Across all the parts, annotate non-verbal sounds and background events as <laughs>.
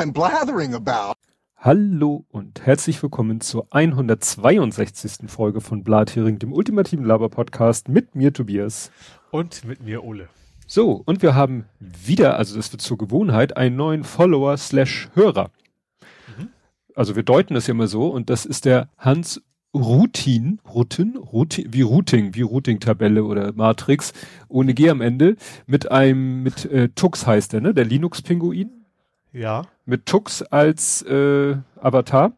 I'm blathering about. Hallo und herzlich willkommen zur 162. Folge von Blathering, dem ultimativen Laber-Podcast mit mir Tobias. Und mit mir Ole. So, und wir haben wieder, also das wird zur Gewohnheit, einen neuen Follower slash Hörer. Mhm. Also wir deuten das ja immer so und das ist der Hans Routin, Routin, Routin, wie Routing, wie Routing-Tabelle oder Matrix, ohne G am Ende, mit einem, mit äh, Tux heißt der, ne? Der Linux-Pinguin. Ja. Mit Tux als äh, Avatar.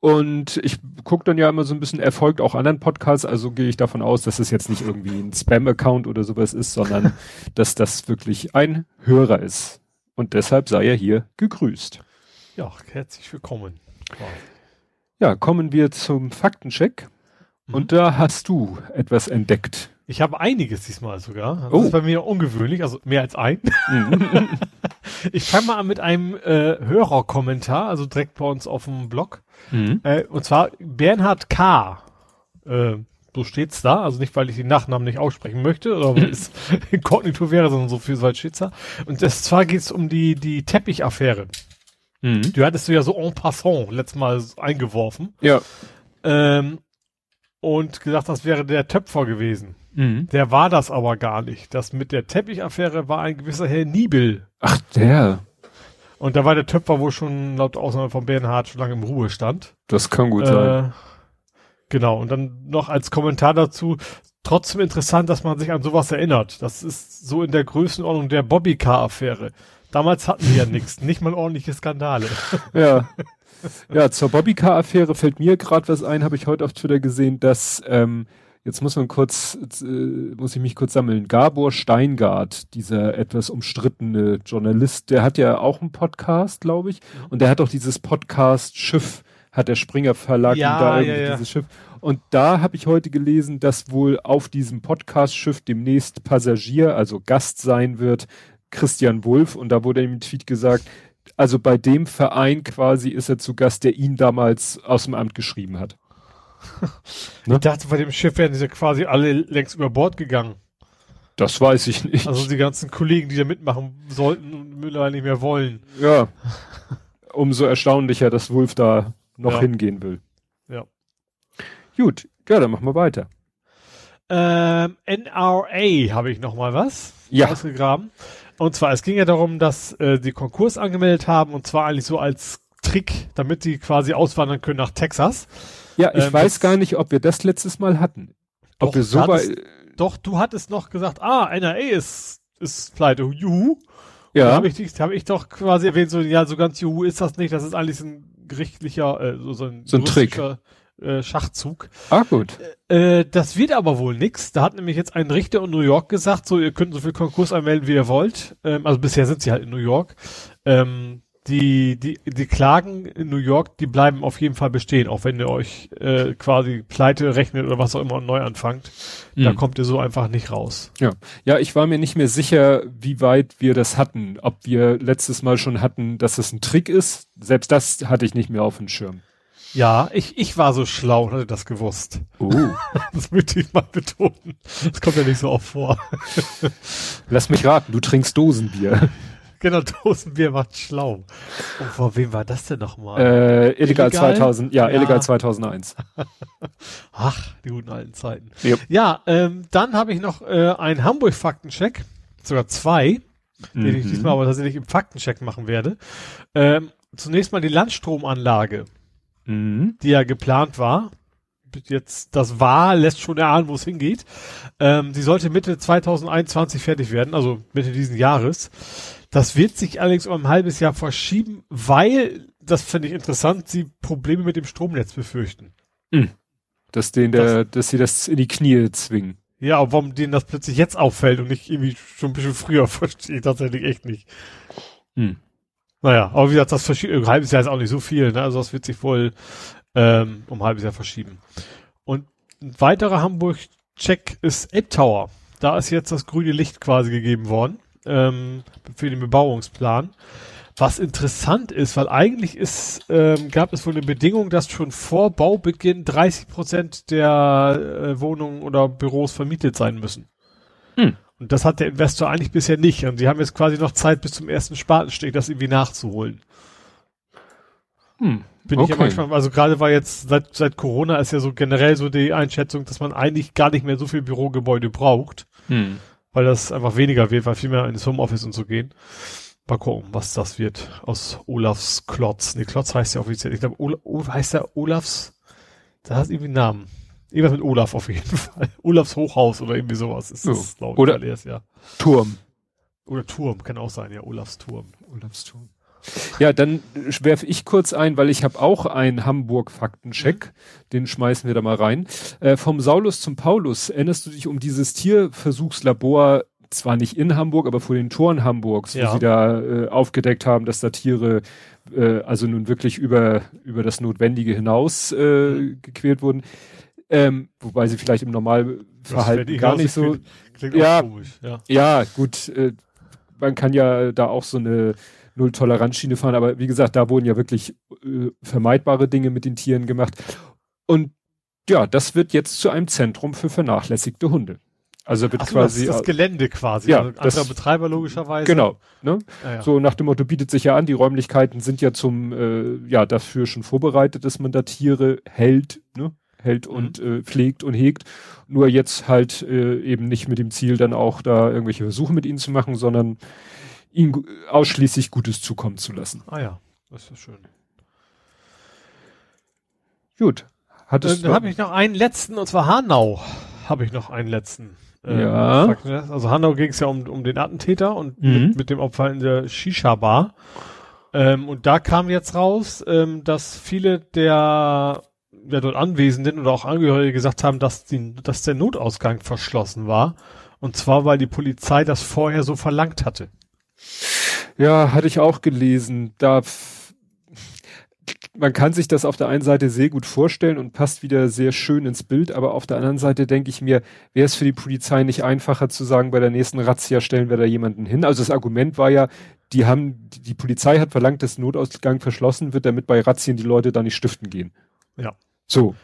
Und ich gucke dann ja immer so ein bisschen erfolgt auch anderen Podcasts, also gehe ich davon aus, dass es jetzt nicht irgendwie ein Spam-Account oder sowas ist, sondern <laughs> dass das wirklich ein Hörer ist. Und deshalb sei er hier gegrüßt. Ja, herzlich willkommen. Wow. Ja, kommen wir zum Faktencheck. Mhm. Und da hast du etwas entdeckt. Ich habe einiges diesmal sogar. Das oh. ist bei mir ungewöhnlich, also mehr als ein. Mhm. <laughs> <laughs> <laughs> ich fange mal an mit einem äh, Hörerkommentar, also direkt bei uns auf dem Blog. Mhm. Äh, und zwar Bernhard K. Äh, so steht's da, also nicht, weil ich den Nachnamen nicht aussprechen möchte oder weil es <laughs> inkognito wäre, sondern so viel weit steht's da. Und das, zwar geht's um die, die Teppichaffäre. Mhm. Du hattest du ja so en passant letztes Mal eingeworfen. Ja. Ähm, und gesagt, das wäre der Töpfer gewesen. Mhm. Der war das aber gar nicht. Das mit der Teppichaffäre war ein gewisser Herr Niebel. Ach, der. Und da war der Töpfer wohl schon laut Ausnahme von Bernhard schon lange im Ruhestand. Das kann gut äh, sein. Genau. Und dann noch als Kommentar dazu, trotzdem interessant, dass man sich an sowas erinnert. Das ist so in der Größenordnung der Bobby-Car-Affäre. Damals hatten wir ja <laughs> nichts, nicht mal ordentliche Skandale. <laughs> Ja. Ja, zur Bobbycar-Affäre fällt mir gerade was ein, habe ich heute auf Twitter gesehen, dass ähm, jetzt muss man kurz, äh, muss ich mich kurz sammeln. Gabor Steingart, dieser etwas umstrittene Journalist, der hat ja auch einen Podcast, glaube ich, und der hat auch dieses Podcast Schiff, hat der Springer Verlag ja, da irgendwie ja, ja. dieses Schiff. Und da habe ich heute gelesen, dass wohl auf diesem Podcast-Schiff demnächst Passagier, also Gast sein wird, Christian Wulff und da wurde im Tweet gesagt, also bei dem Verein quasi ist er zu Gast, der ihn damals aus dem Amt geschrieben hat. <laughs> ne? Ich dachte, bei dem Schiff wären sie quasi alle längst über Bord gegangen. Das weiß ich nicht. Also die ganzen Kollegen, die da mitmachen sollten und mittlerweile nicht mehr wollen. Ja. Umso erstaunlicher, dass Wulff da noch ja. hingehen will. Ja. Gut, ja, dann machen wir weiter. Ähm, NRA habe ich noch mal was ja. ausgegraben. Und zwar, es ging ja darum, dass äh, die Konkurs angemeldet haben und zwar eigentlich so als Trick, damit die quasi auswandern können nach Texas. Ja, ich ähm, weiß gar nicht, ob wir das letztes Mal hatten. Ob doch, wir so hattest, doch, du hattest noch gesagt, ah, NRA ist, ist pleite, juhu. Ja. Habe ich, hab ich doch quasi erwähnt, so, ja, so ganz juhu ist das nicht, das ist eigentlich ein gerichtlicher, äh, so, so ein, so ein Trick. Äh, Schachzug. Ah, gut. Äh, äh, das wird aber wohl nix. Da hat nämlich jetzt ein Richter in New York gesagt, so, ihr könnt so viel Konkurs anmelden, wie ihr wollt. Ähm, also bisher sind sie halt in New York. Ähm, die, die, die Klagen in New York, die bleiben auf jeden Fall bestehen, auch wenn ihr euch äh, quasi pleite rechnet oder was auch immer und neu anfangt. Mhm. Da kommt ihr so einfach nicht raus. Ja. Ja, ich war mir nicht mehr sicher, wie weit wir das hatten. Ob wir letztes Mal schon hatten, dass es ein Trick ist. Selbst das hatte ich nicht mehr auf dem Schirm. Ja, ich, ich war so schlau und hatte das gewusst. Uh. <laughs> Das möchte ich mal betonen. Das kommt ja nicht so oft vor. Lass mich raten, du trinkst Dosenbier. <laughs> Genau, Dosenbier macht schlau. Und vor wem war das denn nochmal? Äh, illegal, illegal 2000, ja, ja, illegal 2001. <laughs> Ach, die guten alten Zeiten. Yep. Ja, ähm, dann habe ich noch äh, einen Hamburg-Faktencheck, sogar zwei, mhm. den ich mhm. diesmal aber tatsächlich im Faktencheck machen werde. Ähm, zunächst mal die Landstromanlage mhm. die ja geplant war. Jetzt, das war, lässt schon erahnen, wo es hingeht. Ähm, sie sollte Mitte 2021 fertig werden, also Mitte diesen Jahres. Das wird sich allerdings um ein halbes Jahr verschieben, weil, das finde ich interessant, sie Probleme mit dem Stromnetz befürchten. Mhm. Dass, den der, das, dass sie das in die Knie zwingen. Ja, aber warum denen das plötzlich jetzt auffällt und nicht irgendwie schon ein bisschen früher, <laughs> verstehe ich tatsächlich echt nicht. Mhm. Naja, aber wie gesagt, das verschieben, ein halbes Jahr ist auch nicht so viel, ne? Also das wird sich wohl ähm, um ein halbes Jahr verschieben. Und ein weiterer Hamburg-Check ist Ape Tower. Da ist jetzt das grüne Licht quasi gegeben worden ähm, für den Bebauungsplan. Was interessant ist, weil eigentlich ist, ähm, gab es wohl eine Bedingung, dass schon vor Baubeginn 30 Prozent der äh, Wohnungen oder Büros vermietet sein müssen. Hm. Und das hat der Investor eigentlich bisher nicht. Und sie haben jetzt quasi noch Zeit bis zum ersten Spatenstich, das irgendwie nachzuholen. Hm. Bin okay. ich ja manchmal, also gerade war jetzt seit, seit Corona ist ja so generell so die Einschätzung, dass man eigentlich gar nicht mehr so viel Bürogebäude braucht. Hm. Weil das einfach weniger wird, weil viel mehr ins Homeoffice und so gehen. Mal gucken, was das wird aus Olafs Klotz. Nee, Klotz heißt ja offiziell. Ich glaube, Olaf, heißt der Olafs, da hat irgendwie einen Namen. Irgendwas mit Olaf auf jeden <laughs> Fall. Olafs Hochhaus oder irgendwie sowas ist so. das, glaube Oder erst, ja. Turm. Oder Turm, kann auch sein, ja, Olafs Turm. Olafs Turm. Ja, dann werfe ich kurz ein, weil ich habe auch einen Hamburg-Faktencheck. Mhm. Den schmeißen wir da mal rein. Äh, vom Saulus zum Paulus. Erinnerst du dich um dieses Tierversuchslabor, zwar nicht in Hamburg, aber vor den Toren Hamburgs, ja. wo sie da äh, aufgedeckt haben, dass da Tiere äh, also nun wirklich über, über das Notwendige hinaus äh, mhm. gequält wurden. Ähm, wobei sie vielleicht im Normalverhalten gar nicht so. Klingt, klingt ja, komisch, ja, ja, gut. Äh, man kann ja da auch so eine Null-Toleranz-Schiene fahren, aber wie gesagt, da wurden ja wirklich äh, vermeidbare Dinge mit den Tieren gemacht. Und ja, das wird jetzt zu einem Zentrum für vernachlässigte Hunde. Also wird Ach quasi das, das Gelände quasi, ja, also das, Betreiber logischerweise. Genau, ne? Ja, ja. So nach dem Motto bietet sich ja an, die Räumlichkeiten sind ja zum äh, ja dafür schon vorbereitet, dass man da Tiere hält, ne? hält mhm. und äh, pflegt und hegt. Nur jetzt halt äh, eben nicht mit dem Ziel, dann auch da irgendwelche Versuche mit ihnen zu machen, sondern ihnen ausschließlich Gutes zukommen zu lassen. Ah ja, das ist schön. Gut. Hattest dann habe ich noch einen letzten, und zwar Hanau. Habe ich noch einen letzten. Ähm, ja. Also Hanau ging es ja um, um den Attentäter und mhm. mit, mit, dem Opfer in der Shisha-Bar. Ähm, und da kam jetzt raus, ähm, dass viele der, der dort Anwesenden oder auch Angehörige gesagt haben, dass, die, dass der Notausgang verschlossen war. Und zwar, weil die Polizei das vorher so verlangt hatte. Ja, hatte ich auch gelesen. Da man kann sich das auf der einen Seite sehr gut vorstellen und passt wieder sehr schön ins Bild, aber auf der anderen Seite denke ich mir, wäre es für die Polizei nicht einfacher zu sagen, bei der nächsten Razzia stellen wir da jemanden hin. Also das Argument war ja, die haben, die Polizei hat verlangt, dass Notausgang verschlossen wird, damit bei Razzien die Leute da nicht stiften gehen. Ja. So.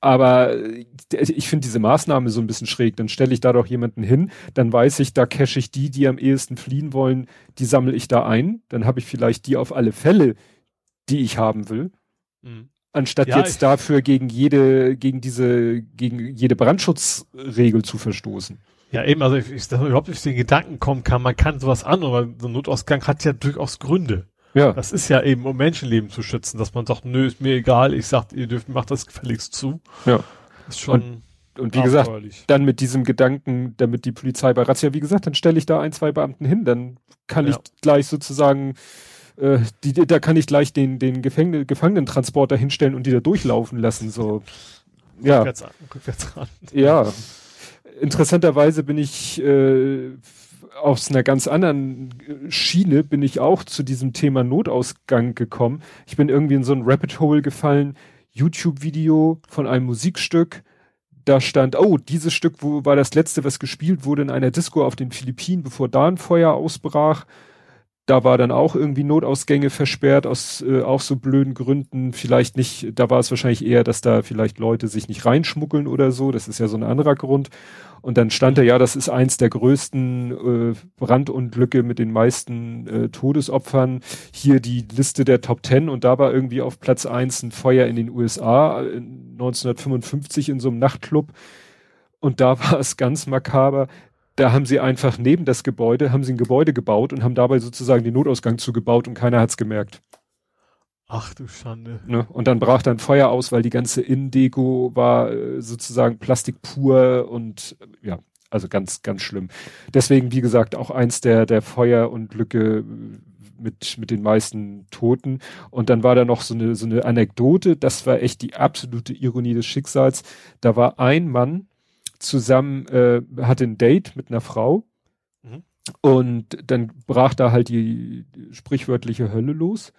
Aber äh, ich finde diese Maßnahme so ein bisschen schräg. Dann stelle ich da doch jemanden hin, dann weiß ich, da cache ich die, die am ehesten fliehen wollen, die sammle ich da ein. Dann habe ich vielleicht die auf alle Fälle, die ich haben will. Mhm. Anstatt ja, jetzt dafür gegen jede, gegen diese, gegen jede Brandschutzregel zu verstoßen. Ja, eben, also ich, ich dass man überhaupt nicht den Gedanken kommen kann, man kann sowas an, aber so ein Notausgang hat ja durchaus Gründe. Ja. Das ist ja eben, um Menschenleben zu schützen, dass man sagt, nö, ist mir egal, ich sag, ihr dürft, macht das gefälligst zu. Ja. ist schon. Und, und wie gesagt, dann mit diesem Gedanken, damit die Polizei bei Razzia, wie gesagt, dann stelle ich da ein, zwei Beamten hin, dann kann ja. ich gleich sozusagen, äh, die, da kann ich gleich den, den Gefängn Gefangenentransporter hinstellen und die da durchlaufen lassen, so. Ja. Rückwärts, rückwärts ran. Ja. Interessanterweise bin ich, äh, aus einer ganz anderen Schiene bin ich auch zu diesem Thema Notausgang gekommen. Ich bin irgendwie in so ein Rabbit Hole gefallen, YouTube-Video von einem Musikstück. Da stand, oh, dieses Stück wo, war das letzte, was gespielt wurde in einer Disco auf den Philippinen, bevor da ein Feuer ausbrach. Da war dann auch irgendwie Notausgänge versperrt aus äh, auch so blöden Gründen. Vielleicht nicht, da war es wahrscheinlich eher, dass da vielleicht Leute sich nicht reinschmuggeln oder so. Das ist ja so ein anderer Grund. Und dann stand da, ja, das ist eins der größten äh, Brandunglücke mit den meisten äh, Todesopfern. Hier die Liste der Top Ten und da war irgendwie auf Platz eins ein Feuer in den USA äh, 1955 in so einem Nachtclub. Und da <laughs> war es ganz makaber da haben sie einfach neben das Gebäude, haben sie ein Gebäude gebaut und haben dabei sozusagen den Notausgang zugebaut und keiner hat's gemerkt. Ach du Schande. Ne? Und dann brach dann Feuer aus, weil die ganze Innendeko war äh, sozusagen Plastik pur und äh, ja, also ganz, ganz schlimm. Deswegen, wie gesagt, auch eins der, der Feuerunglücke mit, mit den meisten Toten. Und dann war da noch so eine, so eine Anekdote, das war echt die absolute Ironie des Schicksals. Da war ein Mann, zusammen, äh, hatte ein Date mit einer Frau mhm. und dann brach da halt die, sprichwörtliche Hölle los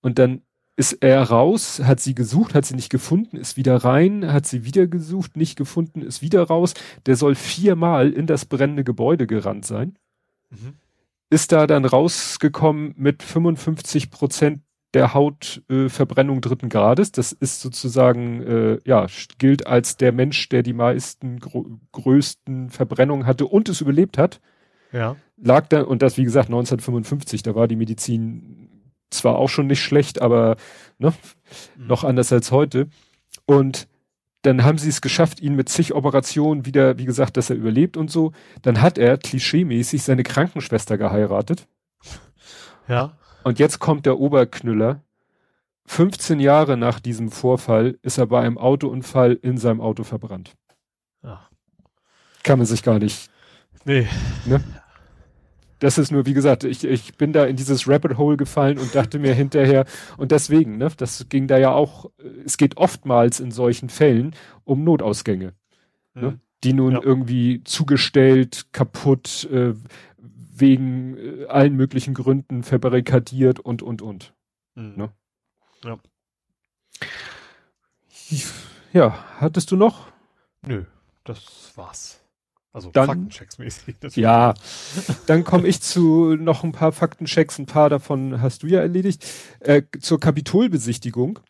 und dann ist er raus, hat sie gesucht, hat sie nicht gefunden, ist wieder rein, hat sie wieder gesucht, nicht gefunden, ist wieder raus. Der soll viermal in das brennende Gebäude gerannt sein. Mhm. Ist da dann rausgekommen mit 55 Prozent der Hautverbrennung äh, dritten Grades. Das ist sozusagen, äh, ja, gilt als der Mensch, der die meisten größten Verbrennungen hatte und es überlebt hat. Ja. Lag da, und das wie gesagt 1955, da war die Medizin zwar auch schon nicht schlecht, aber ne, mhm. noch anders als heute. Und dann haben sie es geschafft, ihn mit zig Operationen wieder, wie gesagt, dass er überlebt und so. Dann hat er klischeemäßig seine Krankenschwester geheiratet. Ja. Und jetzt kommt der Oberknüller. 15 Jahre nach diesem Vorfall ist er bei einem Autounfall in seinem Auto verbrannt. Ja. Kann man sich gar nicht. Nee. Ne? Das ist nur, wie gesagt, ich, ich bin da in dieses Rabbit Hole gefallen und dachte mir hinterher, und deswegen, ne, das ging da ja auch, es geht oftmals in solchen Fällen um Notausgänge. Ne, mhm. Ne, die nun ja. irgendwie zugestellt, kaputt, äh, wegen äh, allen möglichen Gründen verbarrikadiert und, und, und. Mhm. Ne? Ja. Ja, hattest du noch? Nö, das war's. Also dann, Faktenchecks mäßig. Ja, dann komme ich zu noch ein paar Faktenchecks, ein paar davon hast du ja erledigt. Äh, zur Kapitolbesichtigung.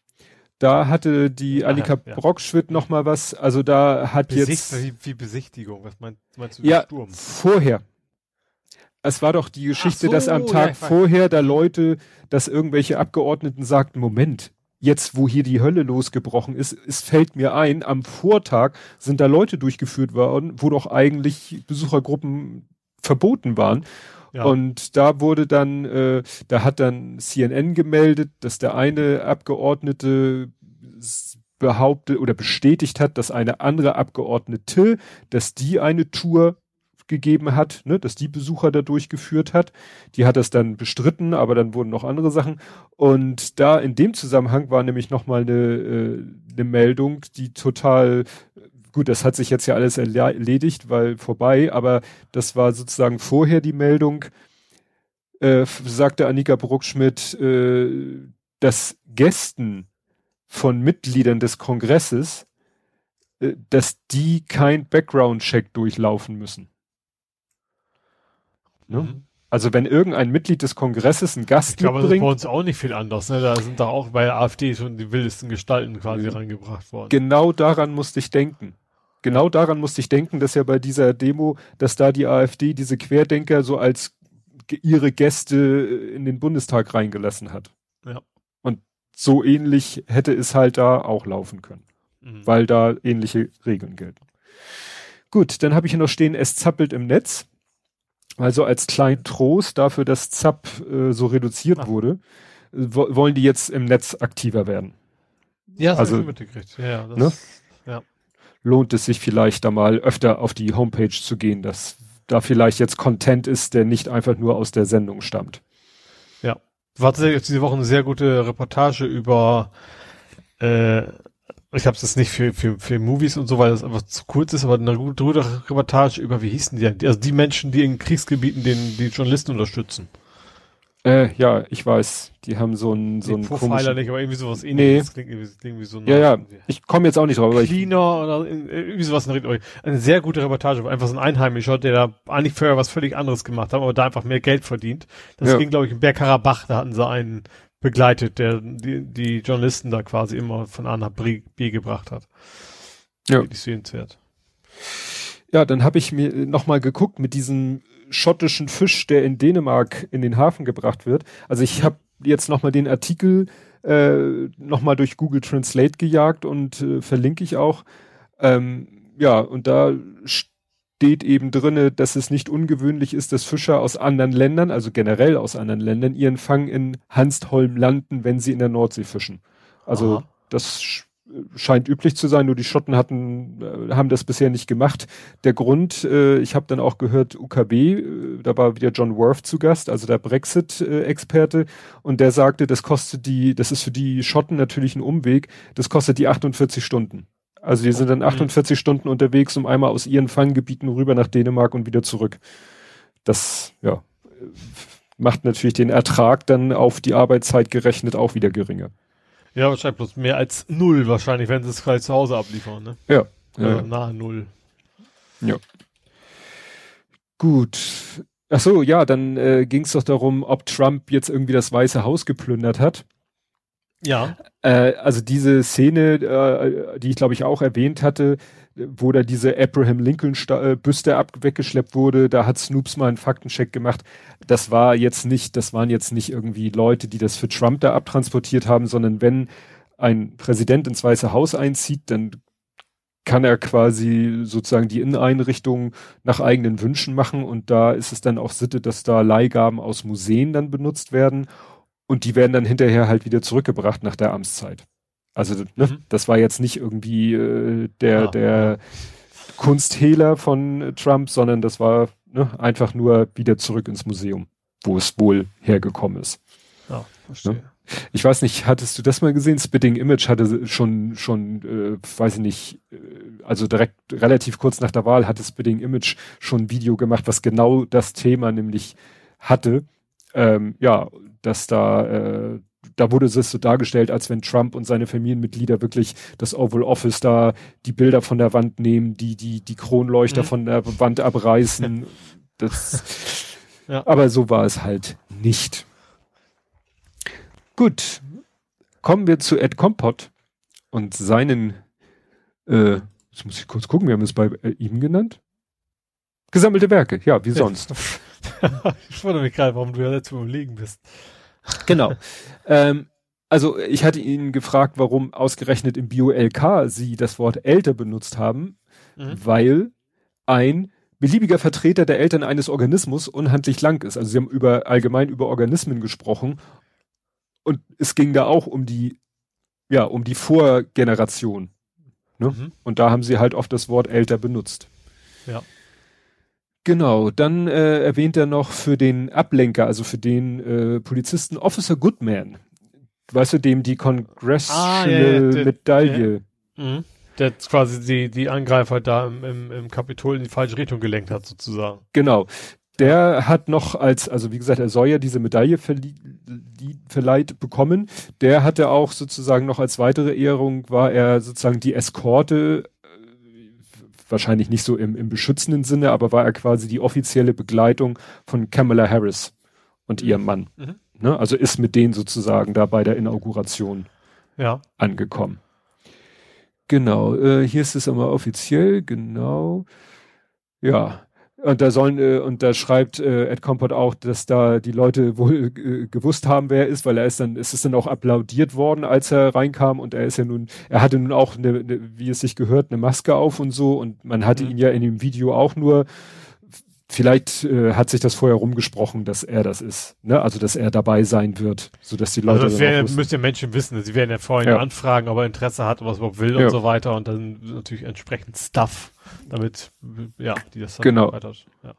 Da hatte die Annika ja, ja. Brockschwitt noch mal was, also da hat Besicht, jetzt... Wie, wie Besichtigung, was meinst, meinst du? Ja, Sturm? vorher. Es war doch die Geschichte, so, dass am Tag ja, vorher da Leute, dass irgendwelche Abgeordneten sagten, Moment, jetzt, wo hier die Hölle losgebrochen ist, es fällt mir ein, am Vortag sind da Leute durchgeführt worden, wo doch eigentlich Besuchergruppen verboten waren. Ja. Und da wurde dann, äh, da hat dann CNN gemeldet, dass der eine Abgeordnete behauptet oder bestätigt hat, dass eine andere Abgeordnete, dass die eine Tour gegeben hat, ne, dass die Besucher da durchgeführt hat. Die hat das dann bestritten, aber dann wurden noch andere Sachen. Und da in dem Zusammenhang war nämlich nochmal eine, äh, eine Meldung, die total gut, das hat sich jetzt ja alles erledigt, weil vorbei, aber das war sozusagen vorher die Meldung, äh, sagte Annika Bruckschmidt, äh, dass Gästen von Mitgliedern des Kongresses, äh, dass die kein Background-Check durchlaufen müssen. Ne? Mhm. Also wenn irgendein Mitglied des Kongresses einen Gast ich glaube, mitbringt. Das ist bei uns auch nicht viel anders. Ne? Da sind doch auch bei der AfD schon die wildesten Gestalten quasi mhm. reingebracht worden. Genau daran musste ich denken. Genau daran musste ich denken, dass ja bei dieser Demo, dass da die AfD diese Querdenker so als ihre Gäste in den Bundestag reingelassen hat. Ja. Und so ähnlich hätte es halt da auch laufen können, mhm. weil da ähnliche Regeln gelten. Gut, dann habe ich hier noch stehen, es zappelt im Netz. Also als kleinen Trost dafür, dass ZAP äh, so reduziert Ach. wurde, wo, wollen die jetzt im Netz aktiver werden. Ja, das also, mitgekriegt. Ja, das, ne? ja. Lohnt es sich vielleicht da mal öfter auf die Homepage zu gehen, dass da vielleicht jetzt Content ist, der nicht einfach nur aus der Sendung stammt. Ja. War tatsächlich diese Woche eine sehr gute Reportage über äh, ich habe es nicht für, für, für Movies und so, weil das einfach zu kurz ist, aber eine gute Reportage über, wie hießen die Also die Menschen, die in Kriegsgebieten den, die Journalisten unterstützen. Äh, ja, ich weiß. Die haben so ein so ein Profiler nicht, aber irgendwie sowas ähnliches. Nee. Klingt irgendwie, irgendwie so ja, ja. Ich komme jetzt auch nicht drauf. Aber Cleaner oder irgendwie sowas. Eine sehr gute Reportage, einfach so ein Einheimischer, der da eigentlich vorher was völlig anderes gemacht hat, aber da einfach mehr Geld verdient. Das ja. ging, glaube ich, in Bergkarabach. Da hatten sie einen begleitet, der die, die Journalisten da quasi immer von A nach B, gebracht hat. Ja. Wirklich sehenswert. Ja, dann habe ich mir nochmal geguckt mit diesem schottischen Fisch, der in Dänemark in den Hafen gebracht wird. Also ich habe jetzt nochmal den Artikel äh, nochmal durch Google Translate gejagt und äh, verlinke ich auch. Ähm, ja, und da steht eben drinne, dass es nicht ungewöhnlich ist, dass Fischer aus anderen Ländern, also generell aus anderen Ländern, ihren Fang in Hanstholm landen, wenn sie in der Nordsee fischen. Also Aha. das scheint üblich zu sein, nur die Schotten hatten, äh, haben das bisher nicht gemacht. Der Grund, äh, ich habe dann auch gehört, UKB, äh, da war wieder John Worth zu Gast, also der Brexit-Experte, und der sagte, das kostet die, das ist für die Schotten natürlich ein Umweg, das kostet die 48 Stunden. Also die sind dann 48 mhm. Stunden unterwegs, um einmal aus ihren Fanggebieten rüber nach Dänemark und wieder zurück. Das, ja, macht natürlich den Ertrag dann auf die Arbeitszeit gerechnet auch wieder geringer. Ja, wahrscheinlich bloß mehr als null wahrscheinlich, wenn sie es gleich zu Hause abliefern, ne? Ja. ja, ja. Nahe null. Ja. Gut. Ach so, ja, dann äh, ging es doch darum, ob Trump jetzt irgendwie das Weiße Haus geplündert hat. Ja. Äh, also diese Szene, äh, die ich glaube ich auch erwähnt hatte, wo da diese Abraham Lincoln äh, Büste ab weggeschleppt wurde, da hat Snoops mal einen Faktencheck gemacht. Das war jetzt nicht, das waren jetzt nicht irgendwie Leute, die das für Trump da abtransportiert haben, sondern wenn ein Präsident ins Weiße Haus einzieht, dann kann er quasi sozusagen die Inneneinrichtung nach eigenen Wünschen machen und da ist es dann auch Sitte, dass da Leihgaben aus Museen dann benutzt werden und die werden dann hinterher halt wieder zurückgebracht nach der Amtszeit. Also ne, mhm. das war jetzt nicht irgendwie äh, der, ah, der Kunsthehler von Trump, sondern das war ne, einfach nur wieder zurück ins Museum, wo es wohl hergekommen ist. Ja, verstehe. Ne? Ich weiß nicht, hattest du das mal gesehen? Spitting Image hatte schon, schon, äh, weiß ich nicht, äh, also direkt relativ kurz nach der Wahl hatte Spitting Image schon ein Video gemacht, was genau das Thema nämlich hatte. Ähm, ja, dass da äh, da wurde es so dargestellt, als wenn Trump und seine Familienmitglieder wirklich das Oval Office da die Bilder von der Wand nehmen, die die die Kronleuchter mhm. von der Wand abreißen. <laughs> Das, ja. Aber so war es halt nicht. Gut, kommen wir zu Ed Kompott und seinen, äh, jetzt muss ich kurz gucken, wir haben es bei äh, ihm genannt. Gesammelte Werke, ja, wie sonst. <laughs> <laughs> ich wundere mich gerade, warum du ja letztes Mal überlegen bist. Genau. ähm, also ich hatte ihn gefragt, warum ausgerechnet im Bio-LK sie das Wort älter benutzt haben, mhm. weil ein beliebiger Vertreter der Eltern eines Organismus unhandlich lang ist. Also sie haben über allgemein über Organismen gesprochen und es ging da auch um die ja um die Vorgeneration. Ne? Mhm. Und da haben sie halt oft das Wort älter benutzt. Ja. Genau, dann äh, erwähnt er noch für den Ablenker, also für den äh, Polizisten Officer Goodman. Weißt du, dem die Congressional ah, ja, ja, der, Medaille. Der, mhm. der quasi die, die Angreifer da im, im, im Kapitol in die falsche Richtung gelenkt hat, sozusagen. Genau. Der hat noch als, also wie gesagt, er soll ja diese Medaille verlie verleiht bekommen. Der hatte auch sozusagen noch als weitere Ehrung, war er sozusagen die Eskorte wahrscheinlich nicht so im, im beschützenden Sinne, aber war er quasi die offizielle Begleitung von Kamala Harris und mhm. ihrem Mann. Mhm. Ne? Also ist mit denen sozusagen da bei der Inauguration ja. angekommen. Genau, äh, hier ist es immer offiziell, genau. Ja, und da sollen, äh, und da schreibt äh, Ed Compot auch, dass da die Leute wohl äh, gewusst haben, wer er ist, weil er ist dann, es ist dann auch applaudiert worden, als er reinkam und er ist ja nun, er hatte nun auch, eine, eine, wie es sich gehört, eine Maske auf und so und man hatte mhm. ihn ja in dem Video auch nur, vielleicht äh, hat sich das vorher rumgesprochen, dass er das ist, ne? also dass er dabei sein wird, so dass die Leute. Also das wär, müssen ja Menschen wissen, sie werden ja vorhin ja. anfragen, ob er Interesse hat, was er überhaupt will ja. und so weiter und dann natürlich entsprechend Stuff damit, ja, die das dann genau. weiter, ja.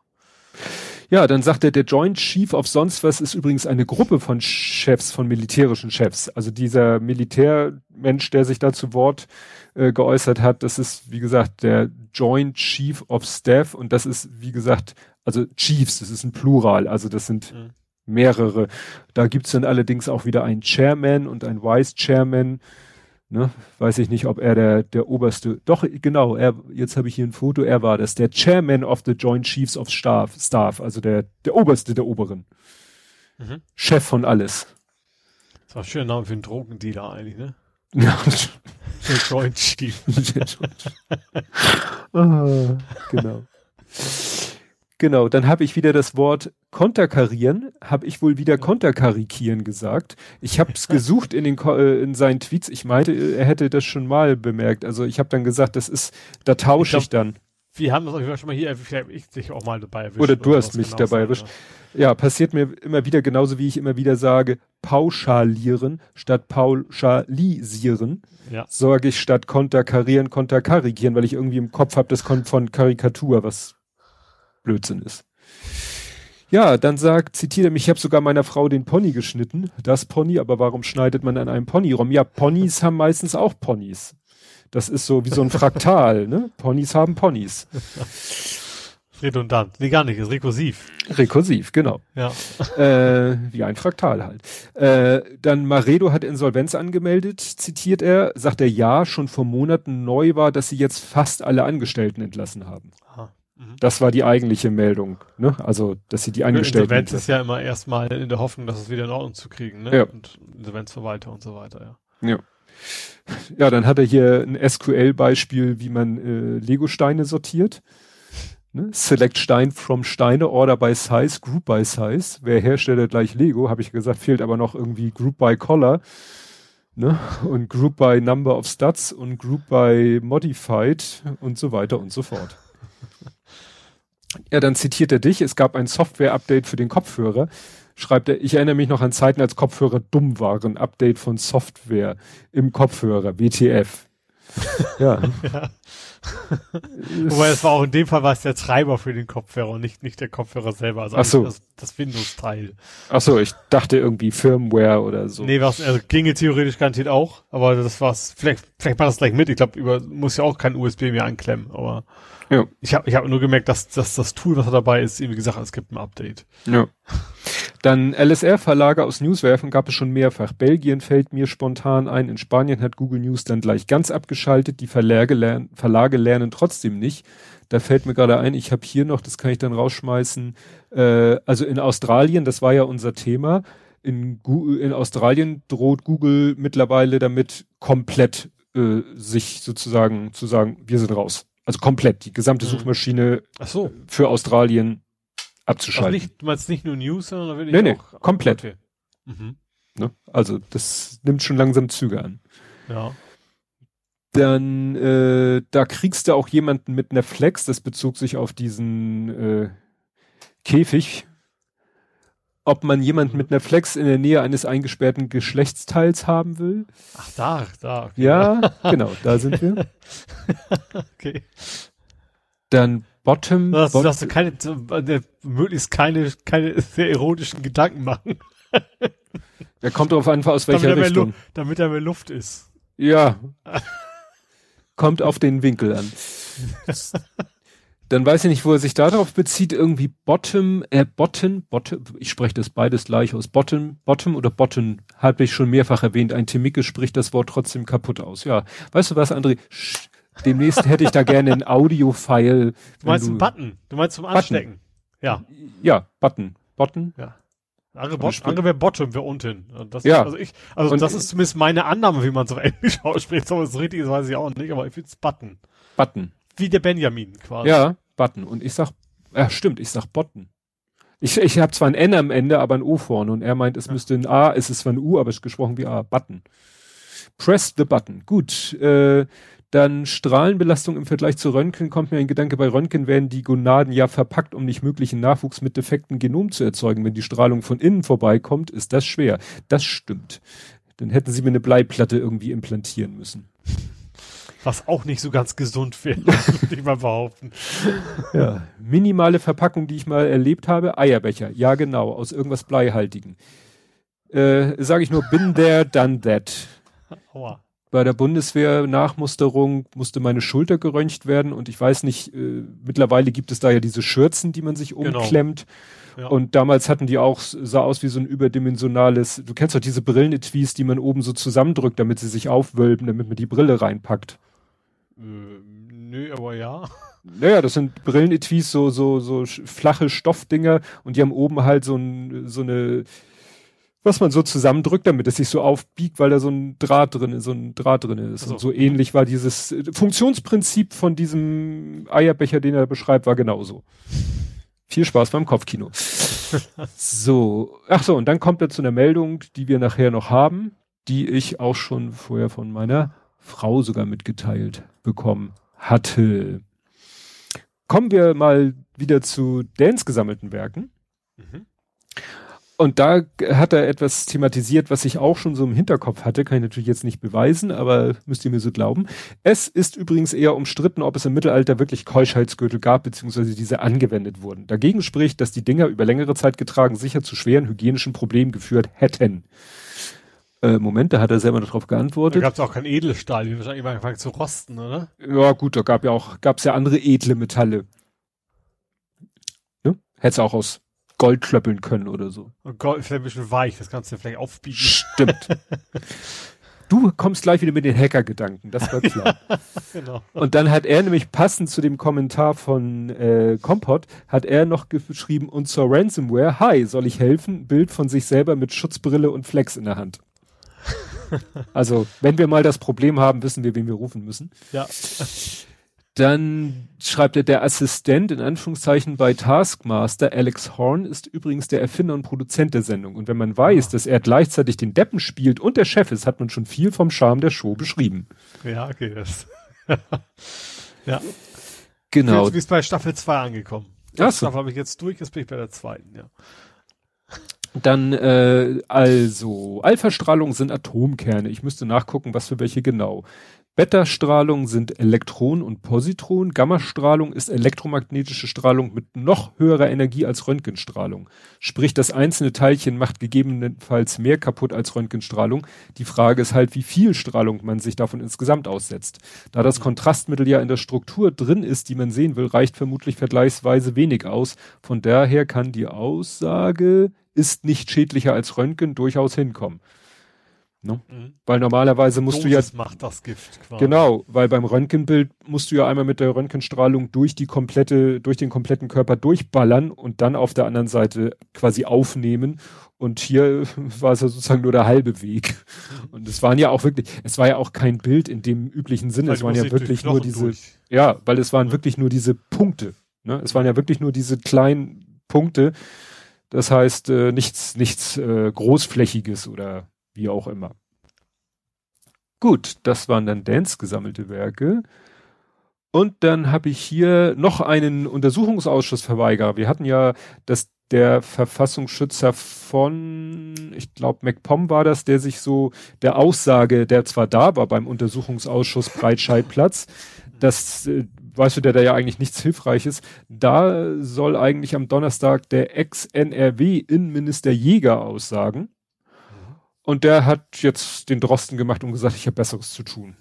Ja, dann sagt er, der Joint Chief of sonst was ist übrigens eine Gruppe von Chefs, von militärischen Chefs. Also dieser Militärmensch, der sich da zu Wort äh, geäußert hat, das ist, wie gesagt, der Joint Chief of Staff und das ist, wie gesagt, also Chiefs, das ist ein Plural, also das sind mhm. mehrere. Da gibt's dann allerdings auch wieder einen Chairman und einen Vice Chairman Ne? Weiß ich nicht, ob er der, der oberste, doch, genau, er, jetzt habe ich hier ein Foto, er war das, der Chairman of the Joint Chiefs of Staff, Staff also der, der oberste der Oberen. Mhm. Chef von alles. Das war ein schöner Name für einen Drogendealer eigentlich, ne? <laughs> Ja. der Joint Chief. ah, genau. Genau, dann habe ich wieder das Wort konterkarieren, habe ich wohl wieder konterkarikieren gesagt. Ich habe es gesucht in, den, äh, in seinen Tweets. Ich meinte, er hätte das schon mal bemerkt. Also ich habe dann gesagt, das ist, da tausche ich, ich, dann. Wir haben das schon mal hier, vielleicht ich dich auch mal dabei erwischt. Oder du oder hast mich genau dabei erwischt. Ja. ja, passiert mir immer wieder, genauso wie ich immer wieder sage, pauschalieren statt pauschalisieren. Ja. Sorge ich statt konterkarieren, konterkarikieren, weil ich irgendwie im Kopf habe, das kommt von Karikatur, was Blödsinn ist. Ja, dann sagt, zitiere mich, ich habe sogar meiner Frau den Pony geschnitten. Das Pony, aber warum schneidet man an einem Pony rum? Ja, Ponys haben meistens auch Ponys. Das ist so wie so ein Fraktal, ne? Ponys haben Ponys. Redundant. Nee, gar nicht, ist rekursiv. Rekursiv, genau. Ja. Äh, wie ein Fraktal halt. Äh, dann Maredo hat Insolvenz angemeldet, zitiert er, sagt er ja, schon vor Monaten neu war, dass sie jetzt fast alle Angestellten entlassen haben. Aha. Mhm. Das war die eigentliche Meldung, ne? Also, dass sie die Angestellten. Insolvenz ist ja immer erstmal in der Hoffnung, dass es wieder in Ordnung zu kriegen, ne? Ja. Und Insolvenzverwalter und so weiter, ja. Ja. Ja, dann hat er hier ein SQL-Beispiel, wie man äh, Lego-Steine sortiert. Ne? Select Stein from Steine, Order by Size, Group by Size. Wer Hersteller gleich Lego, habe ich gesagt, fehlt aber noch irgendwie Group by Color. Ne? Und Group by Number of Studs und Group by Modified und so weiter und so fort. <laughs> Ja, dann zitiert er dich, es gab ein Software-Update für den Kopfhörer. Schreibt er, ich erinnere mich noch an Zeiten, als Kopfhörer dumm waren. Update von Software im Kopfhörer, WTF. <laughs> ja. ja. Wobei es war auch in dem Fall war es der Treiber für den Kopfhörer und nicht, nicht der Kopfhörer selber. Also Ach so. das, das Windows-Teil. Ach so, ich dachte irgendwie Firmware oder so. Nee, was, also ginge theoretisch garantiert auch, aber das war's, vielleicht, vielleicht war das gleich mit. Ich glaube, über, muss ja auch kein USB mehr anklemmen, aber. Ja. Ich habe ich hab nur gemerkt, dass, dass das Tool, was da dabei ist, wie gesagt, es gibt ein Update. Ja. Dann LSR-Verlage aus Newswerfen gab es schon mehrfach. Belgien fällt mir spontan ein. In Spanien hat Google News dann gleich ganz abgeschaltet. Die Verlage, lern, Verlage lernen trotzdem nicht. Da fällt mir gerade ein, ich habe hier noch, das kann ich dann rausschmeißen. Äh, also in Australien, das war ja unser Thema. In, in Australien droht Google mittlerweile damit komplett äh, sich sozusagen zu sagen, wir sind raus. Also komplett, die gesamte mhm. Suchmaschine Ach so. für Australien abzuschalten. Also nicht, du meinst nicht nur News, sondern wirklich nee, nee, auch, komplett. Okay. Mhm. Ne? Also das nimmt schon langsam Züge an. Ja. Dann, äh, da kriegst du auch jemanden mit einer Flex, das bezog sich auf diesen äh, Käfig, ob man jemanden mit einer Flex in der Nähe eines eingesperrten Geschlechtsteils haben will. Ach, da, da. Okay. Ja, genau, da sind wir. <laughs> okay. Dann Bottom. Dass, bot dass du keine, äh, möglichst keine, keine sehr erotischen Gedanken machen. <laughs> Er kommt darauf an, aus welcher damit Richtung. Er damit er mehr Luft ist. Ja. kommt auf den Winkel an. Dann weiß ich nicht, wo er sich darauf bezieht. Irgendwie Bottom, äh, Bottom, Bottom, ich spreche das beides gleich aus. Bottom, Bottom oder Bottom, habe ich schon mehrfach erwähnt. Ein Timicke spricht das Wort trotzdem kaputt aus. Ja, weißt du was, André? Demnächst hätte ich da gerne ein Audio-File. Du meinst einen Button? Du meinst zum Anstecken? Ja. Ja, Button. Button? Ja. Andere, Bot andere wäre Bottom, wäre unten. Ja. Ist, also ich, also und das ist zumindest meine Annahme, wie man es auf Englisch <laughs> ausspricht. So was richtig ist, weiß ich auch nicht, aber ich finde es Button. Button. Wie der Benjamin quasi. Ja, Button. Und ich sag, ja stimmt, ich sag Button. Ich, ich habe zwar ein N am Ende, aber ein O vorne und er meint, es ja. müsste ein A, es ist zwar ein U, aber es ist gesprochen wie A. Button. Press the button. Gut. Äh, dann Strahlenbelastung im Vergleich zu Röntgen kommt mir ein Gedanke, bei Röntgen werden die Gonaden ja verpackt, um nicht möglichen Nachwuchs mit defekten Genom zu erzeugen. Wenn die Strahlung von innen vorbeikommt, ist das schwer. Das stimmt. Dann hätten sie mir eine Bleiplatte irgendwie implantieren müssen. Was auch nicht so ganz gesund wäre, <laughs> würde ich mal behaupten. Ja, minimale Verpackung, die ich mal erlebt habe, Eierbecher. Ja, genau, aus irgendwas Bleihaltigen. Äh, Sage ich nur, bin there, done that. Aua bei der Bundeswehr Nachmusterung musste meine Schulter geröntgt werden und ich weiß nicht, äh, mittlerweile gibt es da ja diese Schürzen, die man sich genau. umklemmt. Genau. Ja. Und damals hatten die auch, sah aus wie so ein überdimensionales, du kennst doch diese Brillenetwies, die man oben so zusammendrückt, damit sie sich aufwölben, damit man die Brille reinpackt. Äh, nö, aber ja. <laughs> Naja, das sind Brillenetwies, so, so, so flache Stoffdinger und die haben oben halt so, ein, so eine, was man so zusammendrückt, damit es sich so aufbiegt, weil da so ein Draht drin ist, so ein Draht drin ist. Also. Und so ähnlich war dieses äh, Funktionsprinzip von diesem Eierbecher, den er beschreibt, war genauso. Viel Spaß beim Kopfkino. <laughs> so, ach so, und dann kommt er zu einer Meldung, die wir nachher noch haben, die ich auch schon vorher von meiner Frau sogar mitgeteilt bekommen hatte. Kommen wir mal wieder zu Dans gesammelten Werken. Mhm. Und da hat er etwas thematisiert, was ich auch schon so im Hinterkopf hatte, kann ich natürlich jetzt nicht beweisen, aber müsst ihr mir so glauben. Es ist übrigens eher umstritten, ob es im Mittelalter wirklich Keuschheitsgürtel gab, beziehungsweise diese angewendet wurden. Dagegen spricht, dass die Dinger über längere Zeit getragen sicher zu schweren hygienischen Problemen geführt hätten. Äh, Moment, da hat er selber noch drauf geantwortet. Da gab es auch kein Edelstahl, die wahrscheinlich angefangen zu rosten, oder? Ja, gut, da gab ja auch, gab es ja andere edle Metalle. Ne? Hätte es auch aus Gold klöppeln können oder so. Und Gold ist ein bisschen weich, das kannst du vielleicht aufbiegen. Stimmt. <laughs> Du kommst gleich wieder mit den Hacker-Gedanken, das war <laughs> klar. Ja, genau. Und dann hat er nämlich passend zu dem Kommentar von äh, Compot, hat er noch geschrieben, und zur Ransomware, hi, soll ich helfen? Bild von sich selber mit Schutzbrille und Flex in der Hand. <laughs> also, wenn wir mal das Problem haben, wissen wir, wen wir rufen müssen. Ja. Dann schreibt er, der Assistent in Anführungszeichen bei Taskmaster, Alex Horn, ist übrigens der Erfinder und Produzent der Sendung. Und wenn man weiß, dass er gleichzeitig den Deppen spielt und der Chef ist, hat man schon viel vom Charme der Show beschrieben. Ja, okay. Das <laughs> ja. Genau. Jetzt bist bei Staffel 2 angekommen. Das Staffel habe ich jetzt durch, jetzt bin ich bei der zweiten, ja. Dann, äh, also, Alpha-Strahlung sind Atomkerne. Ich müsste nachgucken, was für welche genau. Beta-Strahlung sind Elektron und Positron. Gamma-Strahlung ist elektromagnetische Strahlung mit noch höherer Energie als Röntgenstrahlung. Sprich, das einzelne Teilchen macht gegebenenfalls mehr kaputt als Röntgenstrahlung. Die Frage ist halt, wie viel Strahlung man sich davon insgesamt aussetzt. Da das Kontrastmittel ja in der Struktur drin ist, die man sehen will, reicht vermutlich vergleichsweise wenig aus. Von daher kann die Aussage, ist nicht schädlicher als Röntgen, durchaus hinkommen. Ne? Mhm. Weil normalerweise musst Dosis du ja. macht das Gift quasi. Genau, weil beim Röntgenbild musst du ja einmal mit der Röntgenstrahlung durch die komplette, durch den kompletten Körper durchballern und dann auf der anderen Seite quasi aufnehmen. Und hier <laughs> war es ja sozusagen nur der halbe Weg. Mhm. Und es waren ja auch wirklich, es war ja auch kein Bild in dem üblichen Sinne. Weil es waren ja wirklich nur diese, durch. ja, weil es waren mhm. wirklich nur diese Punkte. Ne? Es waren ja wirklich nur diese kleinen Punkte. Das heißt, äh, nichts, nichts äh, großflächiges oder wie auch immer. Gut, das waren dann Dance gesammelte Werke. Und dann habe ich hier noch einen Untersuchungsausschussverweigerer. Wir hatten ja, dass der Verfassungsschützer von, ich glaube, MacPom war das, der sich so der Aussage, der zwar da war beim Untersuchungsausschuss Breitscheidplatz, das, äh, weißt du, der da ja eigentlich nichts Hilfreiches, da soll eigentlich am Donnerstag der Ex-NRW-Innenminister Jäger aussagen. Und der hat jetzt den Drosten gemacht und gesagt, ich habe Besseres zu tun.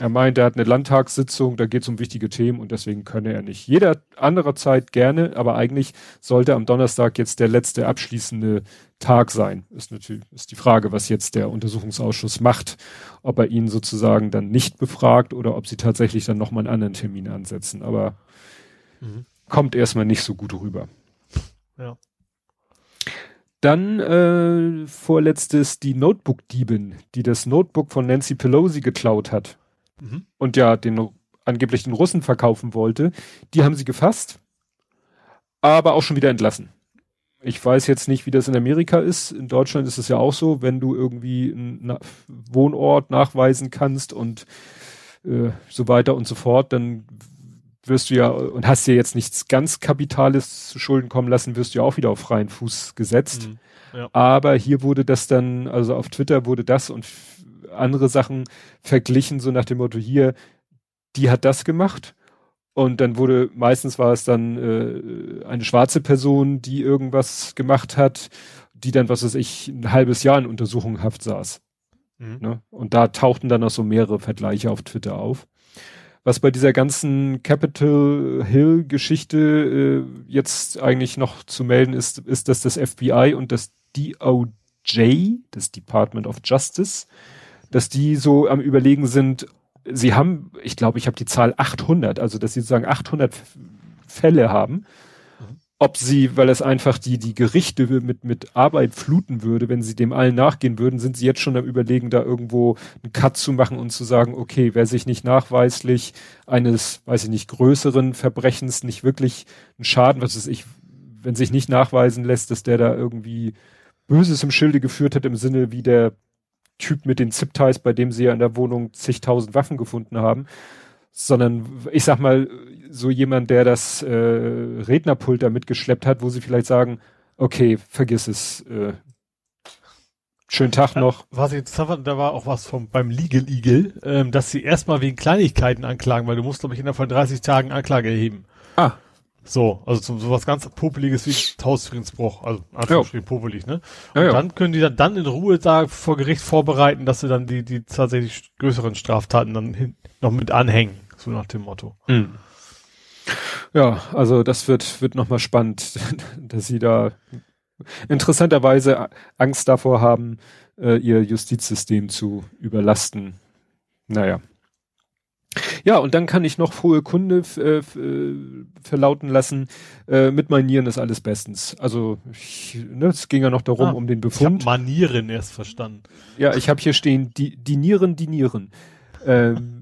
Er meint, er hat eine Landtagssitzung, da geht es um wichtige Themen und deswegen könne er nicht. Jeder andere Zeit gerne, aber eigentlich sollte am Donnerstag jetzt der letzte abschließende Tag sein. Ist natürlich ist die Frage, was jetzt der Untersuchungsausschuss macht, ob er ihn sozusagen dann nicht befragt oder ob sie tatsächlich dann nochmal einen anderen Termin ansetzen. Aber mhm. kommt erstmal nicht so gut rüber. Ja. Dann äh, vorletztes die Notebook-Diebin, die das Notebook von Nancy Pelosi geklaut hat mhm. und ja den angeblich den Russen verkaufen wollte. Die haben sie gefasst, aber auch schon wieder entlassen. Ich weiß jetzt nicht, wie das in Amerika ist. In Deutschland ist es ja auch so, wenn du irgendwie einen Wohnort nachweisen kannst und äh, so weiter und so fort, dann wirst du ja, und hast dir jetzt nichts ganz Kapitales zu Schulden kommen lassen, wirst du ja auch wieder auf freien Fuß gesetzt. Mhm, ja. Aber hier wurde das dann, also auf Twitter wurde das und andere Sachen verglichen, so nach dem Motto, hier, die hat das gemacht. Und dann wurde, meistens war es dann äh, eine schwarze Person, die irgendwas gemacht hat, die dann, was weiß ich, ein halbes Jahr in Untersuchungshaft saß. Mhm. Ne? Und da tauchten dann noch so mehrere Vergleiche auf Twitter auf was bei dieser ganzen Capitol Hill Geschichte äh, jetzt eigentlich noch zu melden ist, ist, dass das FBI und das DOJ, das Department of Justice, dass die so am überlegen sind, sie haben, ich glaube, ich habe die Zahl 800, also dass sie sozusagen 800 Fälle haben ob sie, weil es einfach die, die Gerichte mit, mit Arbeit fluten würde, wenn sie dem allen nachgehen würden, sind sie jetzt schon am überlegen, da irgendwo einen Cut zu machen und zu sagen, okay, wer sich nicht nachweislich eines, weiß ich nicht, größeren Verbrechens nicht wirklich einen Schaden, was weiß ich, wenn sich nicht nachweisen lässt, dass der da irgendwie Böses im Schilde geführt hat, im Sinne wie der Typ mit den Zip-Ties, bei dem sie ja in der Wohnung zigtausend Waffen gefunden haben, sondern ich sag mal, so jemand, der das äh, Rednerpult da mitgeschleppt hat, wo sie vielleicht sagen, okay, vergiss es. Äh, schönen Tag noch. Was ich da war auch was vom beim Legal Eagle, ähm, dass sie erstmal wegen Kleinigkeiten anklagen, weil du musst, glaube ich, innerhalb von 30 Tagen Anklage erheben. Ah. So, also so, so was ganz Popeliges wie Hausfriedensbruch, also Anführungsstrichen popelig, ne? Und ja, ja. dann können die dann, dann in Ruhe da vor Gericht vorbereiten, dass sie dann die, die tatsächlich größeren Straftaten dann hin, noch mit anhängen, so nach dem Motto. Mhm. Ja, also das wird, wird nochmal spannend, <laughs> dass sie da interessanterweise Angst davor haben, äh, ihr Justizsystem zu überlasten. Naja. Ja, und dann kann ich noch frohe Kunde äh, äh, verlauten lassen, äh, mit Manieren ist alles bestens. Also ich, ne, es ging ja noch darum, ah, um den Befund. Ich hab Manieren erst verstanden. Ja, ich habe hier stehen, die, die Nieren, die Nieren. ähm,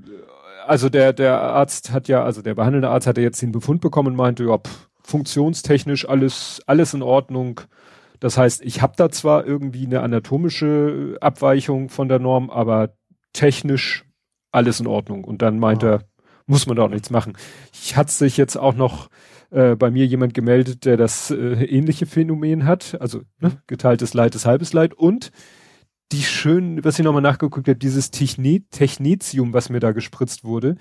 also der, der Arzt hat ja, also der behandelnde Arzt hatte jetzt den Befund bekommen und meinte, ja, pff, funktionstechnisch alles, alles in Ordnung. Das heißt, ich habe da zwar irgendwie eine anatomische Abweichung von der Norm, aber technisch alles in Ordnung. Und dann meinte er, muss man da auch nichts machen. Ich hat sich jetzt auch noch äh, bei mir jemand gemeldet, der das äh, ähnliche Phänomen hat, also ne, geteiltes Leid ist halbes Leid und die schön, was ich nochmal nachgeguckt habe, dieses Techne Technetium, was mir da gespritzt wurde,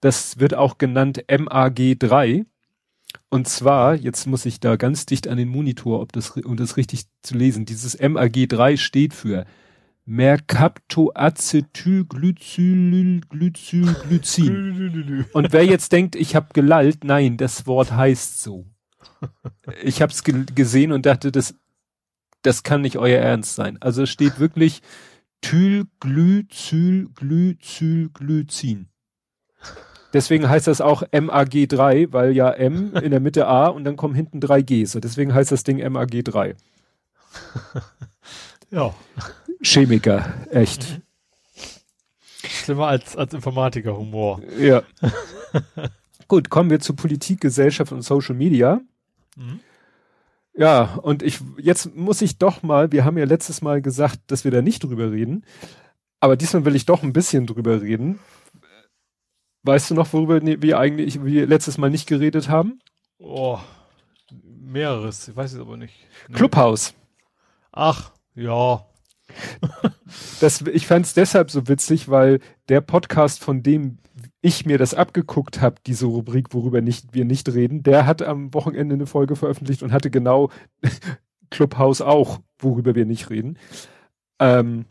das wird auch genannt MAG3. Und zwar, jetzt muss ich da ganz dicht an den Monitor, ob das, um das richtig zu lesen, dieses MAG3 steht für Mercaptoacetylglycylglycin. <laughs> Und wer jetzt denkt, ich habe gelallt, nein, das Wort heißt so. Ich habe es ge gesehen und dachte, das, das kann nicht euer Ernst sein. Also es steht wirklich Tylglycylglycylglycin. Deswegen heißt das auch MAG3, weil ja M in der Mitte A und dann kommen hinten drei Gs. Und deswegen heißt das Ding MAG3. <laughs> ja. Chemiker, echt. Schlimmer als, als Informatiker-Humor. Ja. <laughs> Gut, kommen wir zu Politik, Gesellschaft und Social Media. Mhm. Ja, und ich, jetzt muss ich doch mal, wir haben ja letztes Mal gesagt, dass wir da nicht drüber reden, aber diesmal will ich doch ein bisschen drüber reden. Weißt du noch, worüber wir eigentlich, wir letztes Mal nicht geredet haben? Oh, mehreres, ich weiß es aber nicht. Nee. Clubhouse. Ach, ja, das, ich fand es deshalb so witzig, weil der Podcast, von dem ich mir das abgeguckt habe, diese Rubrik, worüber nicht, wir nicht reden, der hat am Wochenende eine Folge veröffentlicht und hatte genau <laughs> Clubhouse auch, worüber wir nicht reden. Ähm,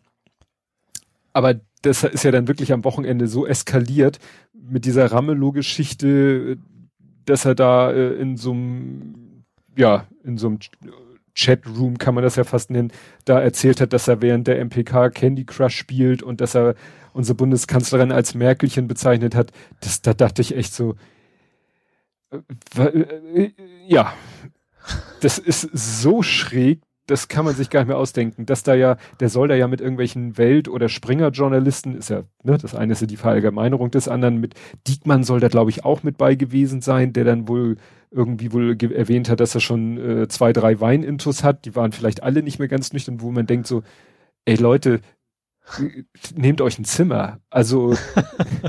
aber das ist ja dann wirklich am Wochenende so eskaliert mit dieser Ramelow-Geschichte, dass er da äh, in so einem, ja, in so einem Chatroom kann man das ja fast nennen, da erzählt hat, dass er während der MPK Candy Crush spielt und dass er unsere Bundeskanzlerin als Merkelchen bezeichnet hat. Das, da dachte ich echt so, äh, äh, ja, das ist so schräg, das kann man sich gar nicht mehr ausdenken, dass da ja, der soll da ja mit irgendwelchen Welt- oder Springer-Journalisten, ist ja, ne, das eine ist ja die Verallgemeinerung des anderen, mit Diekmann soll da glaube ich auch mit bei gewesen sein, der dann wohl irgendwie wohl erwähnt hat, dass er schon äh, zwei, drei Weinintus hat, die waren vielleicht alle nicht mehr ganz nüchtern, wo man denkt so, ey Leute, nehmt euch ein Zimmer, also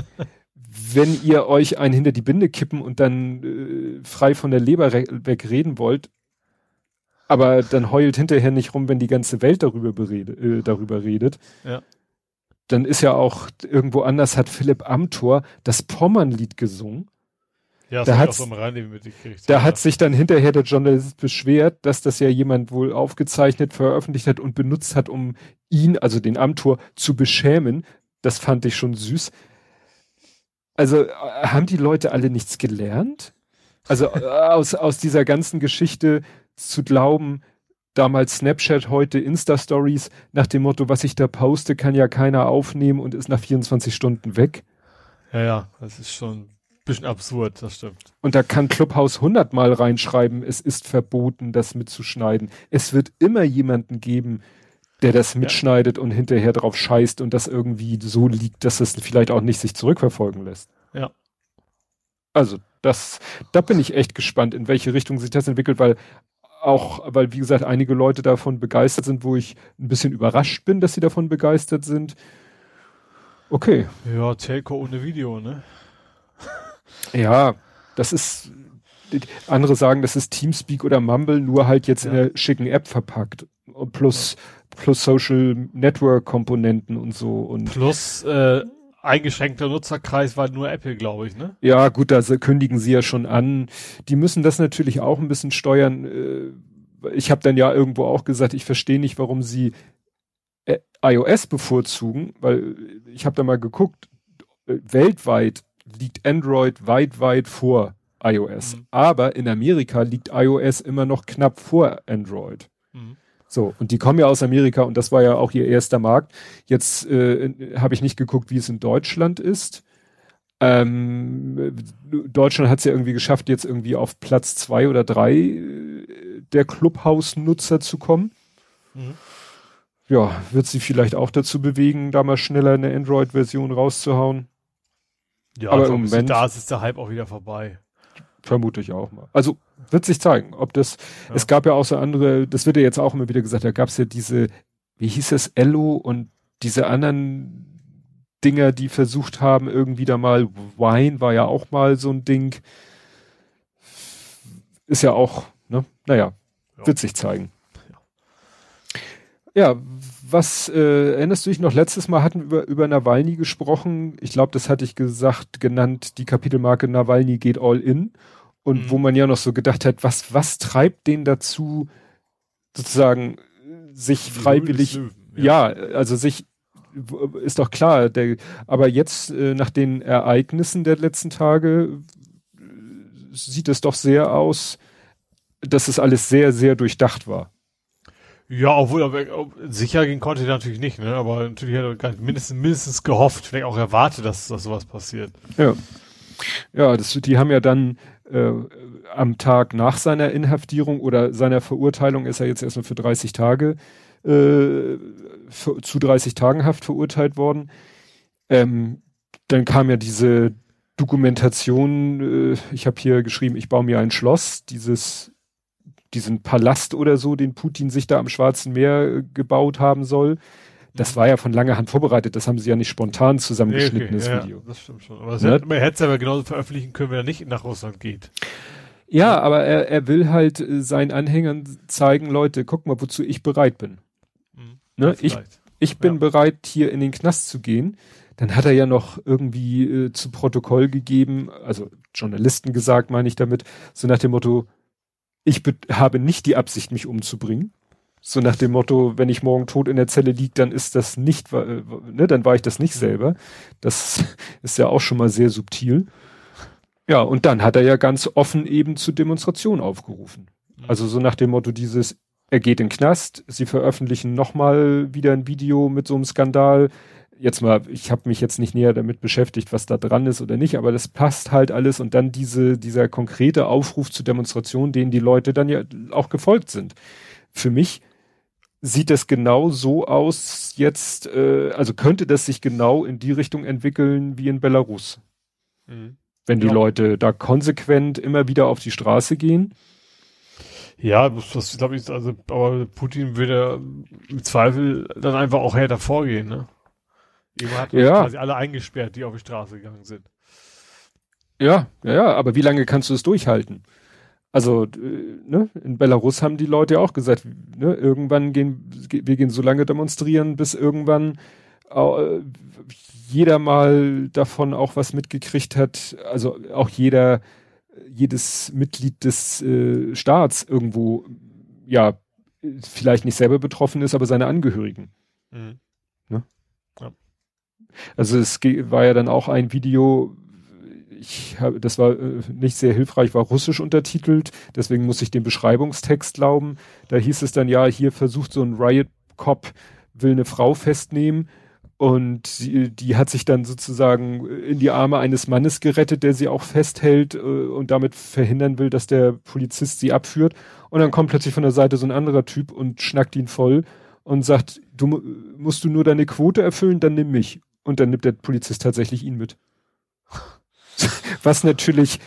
<laughs> wenn ihr euch einen hinter die Binde kippen und dann äh, frei von der Leber wegreden wollt, aber dann heult hinterher nicht rum, wenn die ganze Welt darüber, berede, äh, darüber redet. Ja. Dann ist ja auch irgendwo anders hat Philipp Amthor das Pommernlied gesungen. Ja, da hat so da ja. hat sich dann hinterher der Journalist beschwert, dass das ja jemand wohl aufgezeichnet, veröffentlicht hat und benutzt hat, um ihn, also den Amtor, zu beschämen. Das fand ich schon süß. Also äh, haben die Leute alle nichts gelernt? Also äh, <laughs> aus, aus dieser ganzen Geschichte zu glauben, damals Snapchat, heute Insta-Stories, nach dem Motto, was ich da poste, kann ja keiner aufnehmen und ist nach 24 Stunden weg. Ja, ja, das ist schon bisschen absurd, das stimmt. Und da kann Clubhouse hundertmal reinschreiben, es ist verboten, das mitzuschneiden. Es wird immer jemanden geben, der das mitschneidet ja. und hinterher drauf scheißt und das irgendwie so liegt, dass es vielleicht auch nicht sich zurückverfolgen lässt. Ja. Also, das, da bin ich echt gespannt, in welche Richtung sich das entwickelt, weil auch, weil wie gesagt, einige Leute davon begeistert sind, wo ich ein bisschen überrascht bin, dass sie davon begeistert sind. Okay. Ja, Telco ohne Video, ne? <laughs> ja, das ist, andere sagen, das ist Teamspeak oder Mumble, nur halt jetzt ja. in der schicken App verpackt. Plus, plus Social Network Komponenten und so und. Plus, äh, eingeschränkter Nutzerkreis war nur Apple, glaube ich, ne? Ja, gut, da kündigen sie ja schon an. Die müssen das natürlich auch ein bisschen steuern. Äh, ich habe dann ja irgendwo auch gesagt, ich verstehe nicht, warum sie äh, iOS bevorzugen, weil ich habe da mal geguckt, äh, weltweit liegt Android weit, weit vor iOS. Mhm. Aber in Amerika liegt iOS immer noch knapp vor Android. Mhm. So, und die kommen ja aus Amerika und das war ja auch ihr erster Markt. Jetzt äh, habe ich nicht geguckt, wie es in Deutschland ist. Ähm, Deutschland hat es ja irgendwie geschafft, jetzt irgendwie auf Platz zwei oder drei äh, der Clubhouse-Nutzer zu kommen. Mhm. Ja, wird sie vielleicht auch dazu bewegen, da mal schneller eine Android-Version rauszuhauen. Ja, aber im Moment, da ist, ist der Hype auch wieder vorbei. Vermute ich auch mal. Also wird sich zeigen, ob das, ja. es gab ja auch so andere, das wird ja jetzt auch immer wieder gesagt, da gab es ja diese, wie hieß es, Ello und diese anderen Dinger, die versucht haben, irgendwie da mal, Wine war ja auch mal so ein Ding. Ist ja auch, ne, naja, ja. wird sich zeigen. Ja, was äh, erinnerst du dich noch? Letztes Mal hatten wir über, über Nawalny gesprochen. Ich glaube, das hatte ich gesagt, genannt, die Kapitelmarke Nawalny geht all in. Und mhm. wo man ja noch so gedacht hat, was, was treibt den dazu, sozusagen sich freiwillig, ja. ja. also sich, ist doch klar, der, aber jetzt äh, nach den Ereignissen der letzten Tage sieht es doch sehr aus, dass es alles sehr, sehr durchdacht war. Ja, obwohl, aber sicher gehen konnte er natürlich nicht, ne? Aber natürlich hat er mindestens, mindestens gehofft, vielleicht auch erwartet, dass, dass sowas passiert. Ja. Ja, das, die haben ja dann äh, am Tag nach seiner Inhaftierung oder seiner Verurteilung ist er jetzt erstmal für 30 Tage äh, für, zu 30 Tagen Haft verurteilt worden. Ähm, dann kam ja diese Dokumentation, äh, ich habe hier geschrieben, ich baue mir ein Schloss, dieses diesen Palast oder so, den Putin sich da am Schwarzen Meer äh, gebaut haben soll. Das mhm. war ja von langer Hand vorbereitet, das haben sie ja nicht spontan zusammengeschnitten, okay, das ja, Video. Das stimmt schon. Aber ne? man hätte es aber genauso veröffentlichen können, wenn er nicht nach Russland geht. Ja, aber er, er will halt äh, seinen Anhängern zeigen, Leute, guck mal, wozu ich bereit bin. Mhm. Ne? ich, ich bin ja. bereit, hier in den Knast zu gehen. Dann hat er ja noch irgendwie äh, zu Protokoll gegeben, also Journalisten gesagt, meine ich damit, so nach dem Motto, ich habe nicht die Absicht, mich umzubringen. So nach dem Motto, wenn ich morgen tot in der Zelle liege, dann ist das nicht, äh, ne, dann war ich das nicht selber. Das <laughs> ist ja auch schon mal sehr subtil. Ja, und dann hat er ja ganz offen eben zu Demonstrationen aufgerufen. Mhm. Also so nach dem Motto dieses, er geht in den Knast, sie veröffentlichen nochmal wieder ein Video mit so einem Skandal, jetzt mal, ich habe mich jetzt nicht näher damit beschäftigt, was da dran ist oder nicht, aber das passt halt alles und dann diese, dieser konkrete Aufruf zur Demonstration, denen die Leute dann ja auch gefolgt sind. Für mich sieht das genau so aus jetzt, äh, also könnte das sich genau in die Richtung entwickeln wie in Belarus. Mhm. Wenn die ja. Leute da konsequent immer wieder auf die Straße gehen. Ja, das glaube ich, also, aber Putin würde im Zweifel dann einfach auch härter vorgehen, ne? Irgendwann hat ja. quasi alle eingesperrt, die auf die Straße gegangen sind. Ja, ja, ja, aber wie lange kannst du es durchhalten? Also, ne, in Belarus haben die Leute ja auch gesagt, ne, irgendwann gehen, wir gehen so lange demonstrieren, bis irgendwann äh, jeder mal davon auch was mitgekriegt hat, also auch jeder, jedes Mitglied des äh, Staats irgendwo, ja, vielleicht nicht selber betroffen ist, aber seine Angehörigen. Mhm. Also es war ja dann auch ein Video, ich habe, das war äh, nicht sehr hilfreich, war russisch untertitelt, deswegen muss ich den Beschreibungstext glauben. Da hieß es dann ja, hier versucht so ein Riot Cop will eine Frau festnehmen und sie, die hat sich dann sozusagen in die Arme eines Mannes gerettet, der sie auch festhält äh, und damit verhindern will, dass der Polizist sie abführt. Und dann kommt plötzlich von der Seite so ein anderer Typ und schnackt ihn voll und sagt, du musst du nur deine Quote erfüllen, dann nimm mich. Und dann nimmt der Polizist tatsächlich ihn mit. <laughs> Was natürlich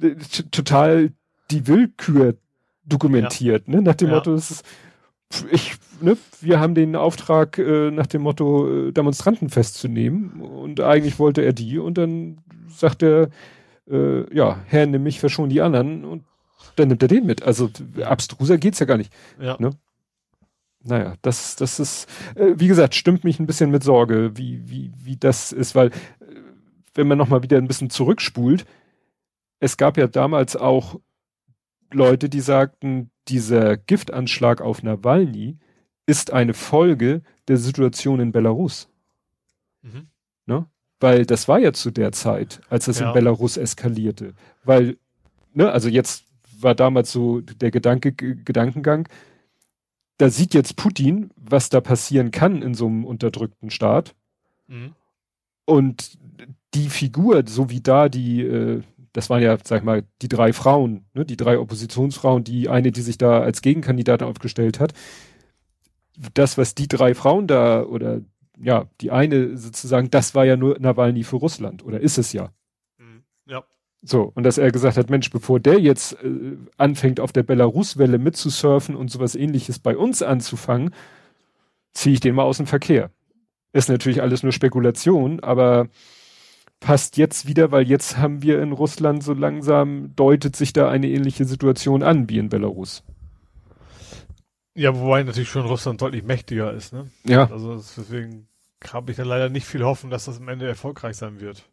<laughs> total die Willkür dokumentiert, ja. ne? Nach dem ja. Motto, ist, ich, ne, wir haben den Auftrag äh, nach dem Motto, äh, Demonstranten festzunehmen und eigentlich wollte er die und dann sagt er, äh, ja, Herr, nimm mich, verschon die anderen und dann nimmt er den mit. Also abstruser geht's ja gar nicht. Ja. Ne? Naja, das, das ist, äh, wie gesagt, stimmt mich ein bisschen mit Sorge, wie, wie, wie das ist, weil, äh, wenn man nochmal wieder ein bisschen zurückspult, es gab ja damals auch Leute, die sagten, dieser Giftanschlag auf Nawalny ist eine Folge der Situation in Belarus. Mhm. Ne? Weil das war ja zu der Zeit, als es ja. in Belarus eskalierte. Weil, ne, also jetzt war damals so der Gedanke, Gedankengang. Da sieht jetzt Putin, was da passieren kann in so einem unterdrückten Staat. Mhm. Und die Figur, so wie da die, äh, das waren ja, sag ich mal, die drei Frauen, ne, die drei Oppositionsfrauen, die eine, die sich da als Gegenkandidatin aufgestellt hat. Das, was die drei Frauen da oder ja, die eine sozusagen, das war ja nur Nawalny für Russland oder ist es ja. Mhm. Ja. So, und dass er gesagt hat, Mensch, bevor der jetzt äh, anfängt, auf der Belarus-Welle mitzusurfen und sowas ähnliches bei uns anzufangen, ziehe ich den mal aus dem Verkehr. Ist natürlich alles nur Spekulation, aber passt jetzt wieder, weil jetzt haben wir in Russland so langsam, deutet sich da eine ähnliche Situation an wie in Belarus. Ja, wobei natürlich schon Russland deutlich mächtiger ist, ne? Ja. Also deswegen habe ich da leider nicht viel Hoffen, dass das am Ende erfolgreich sein wird.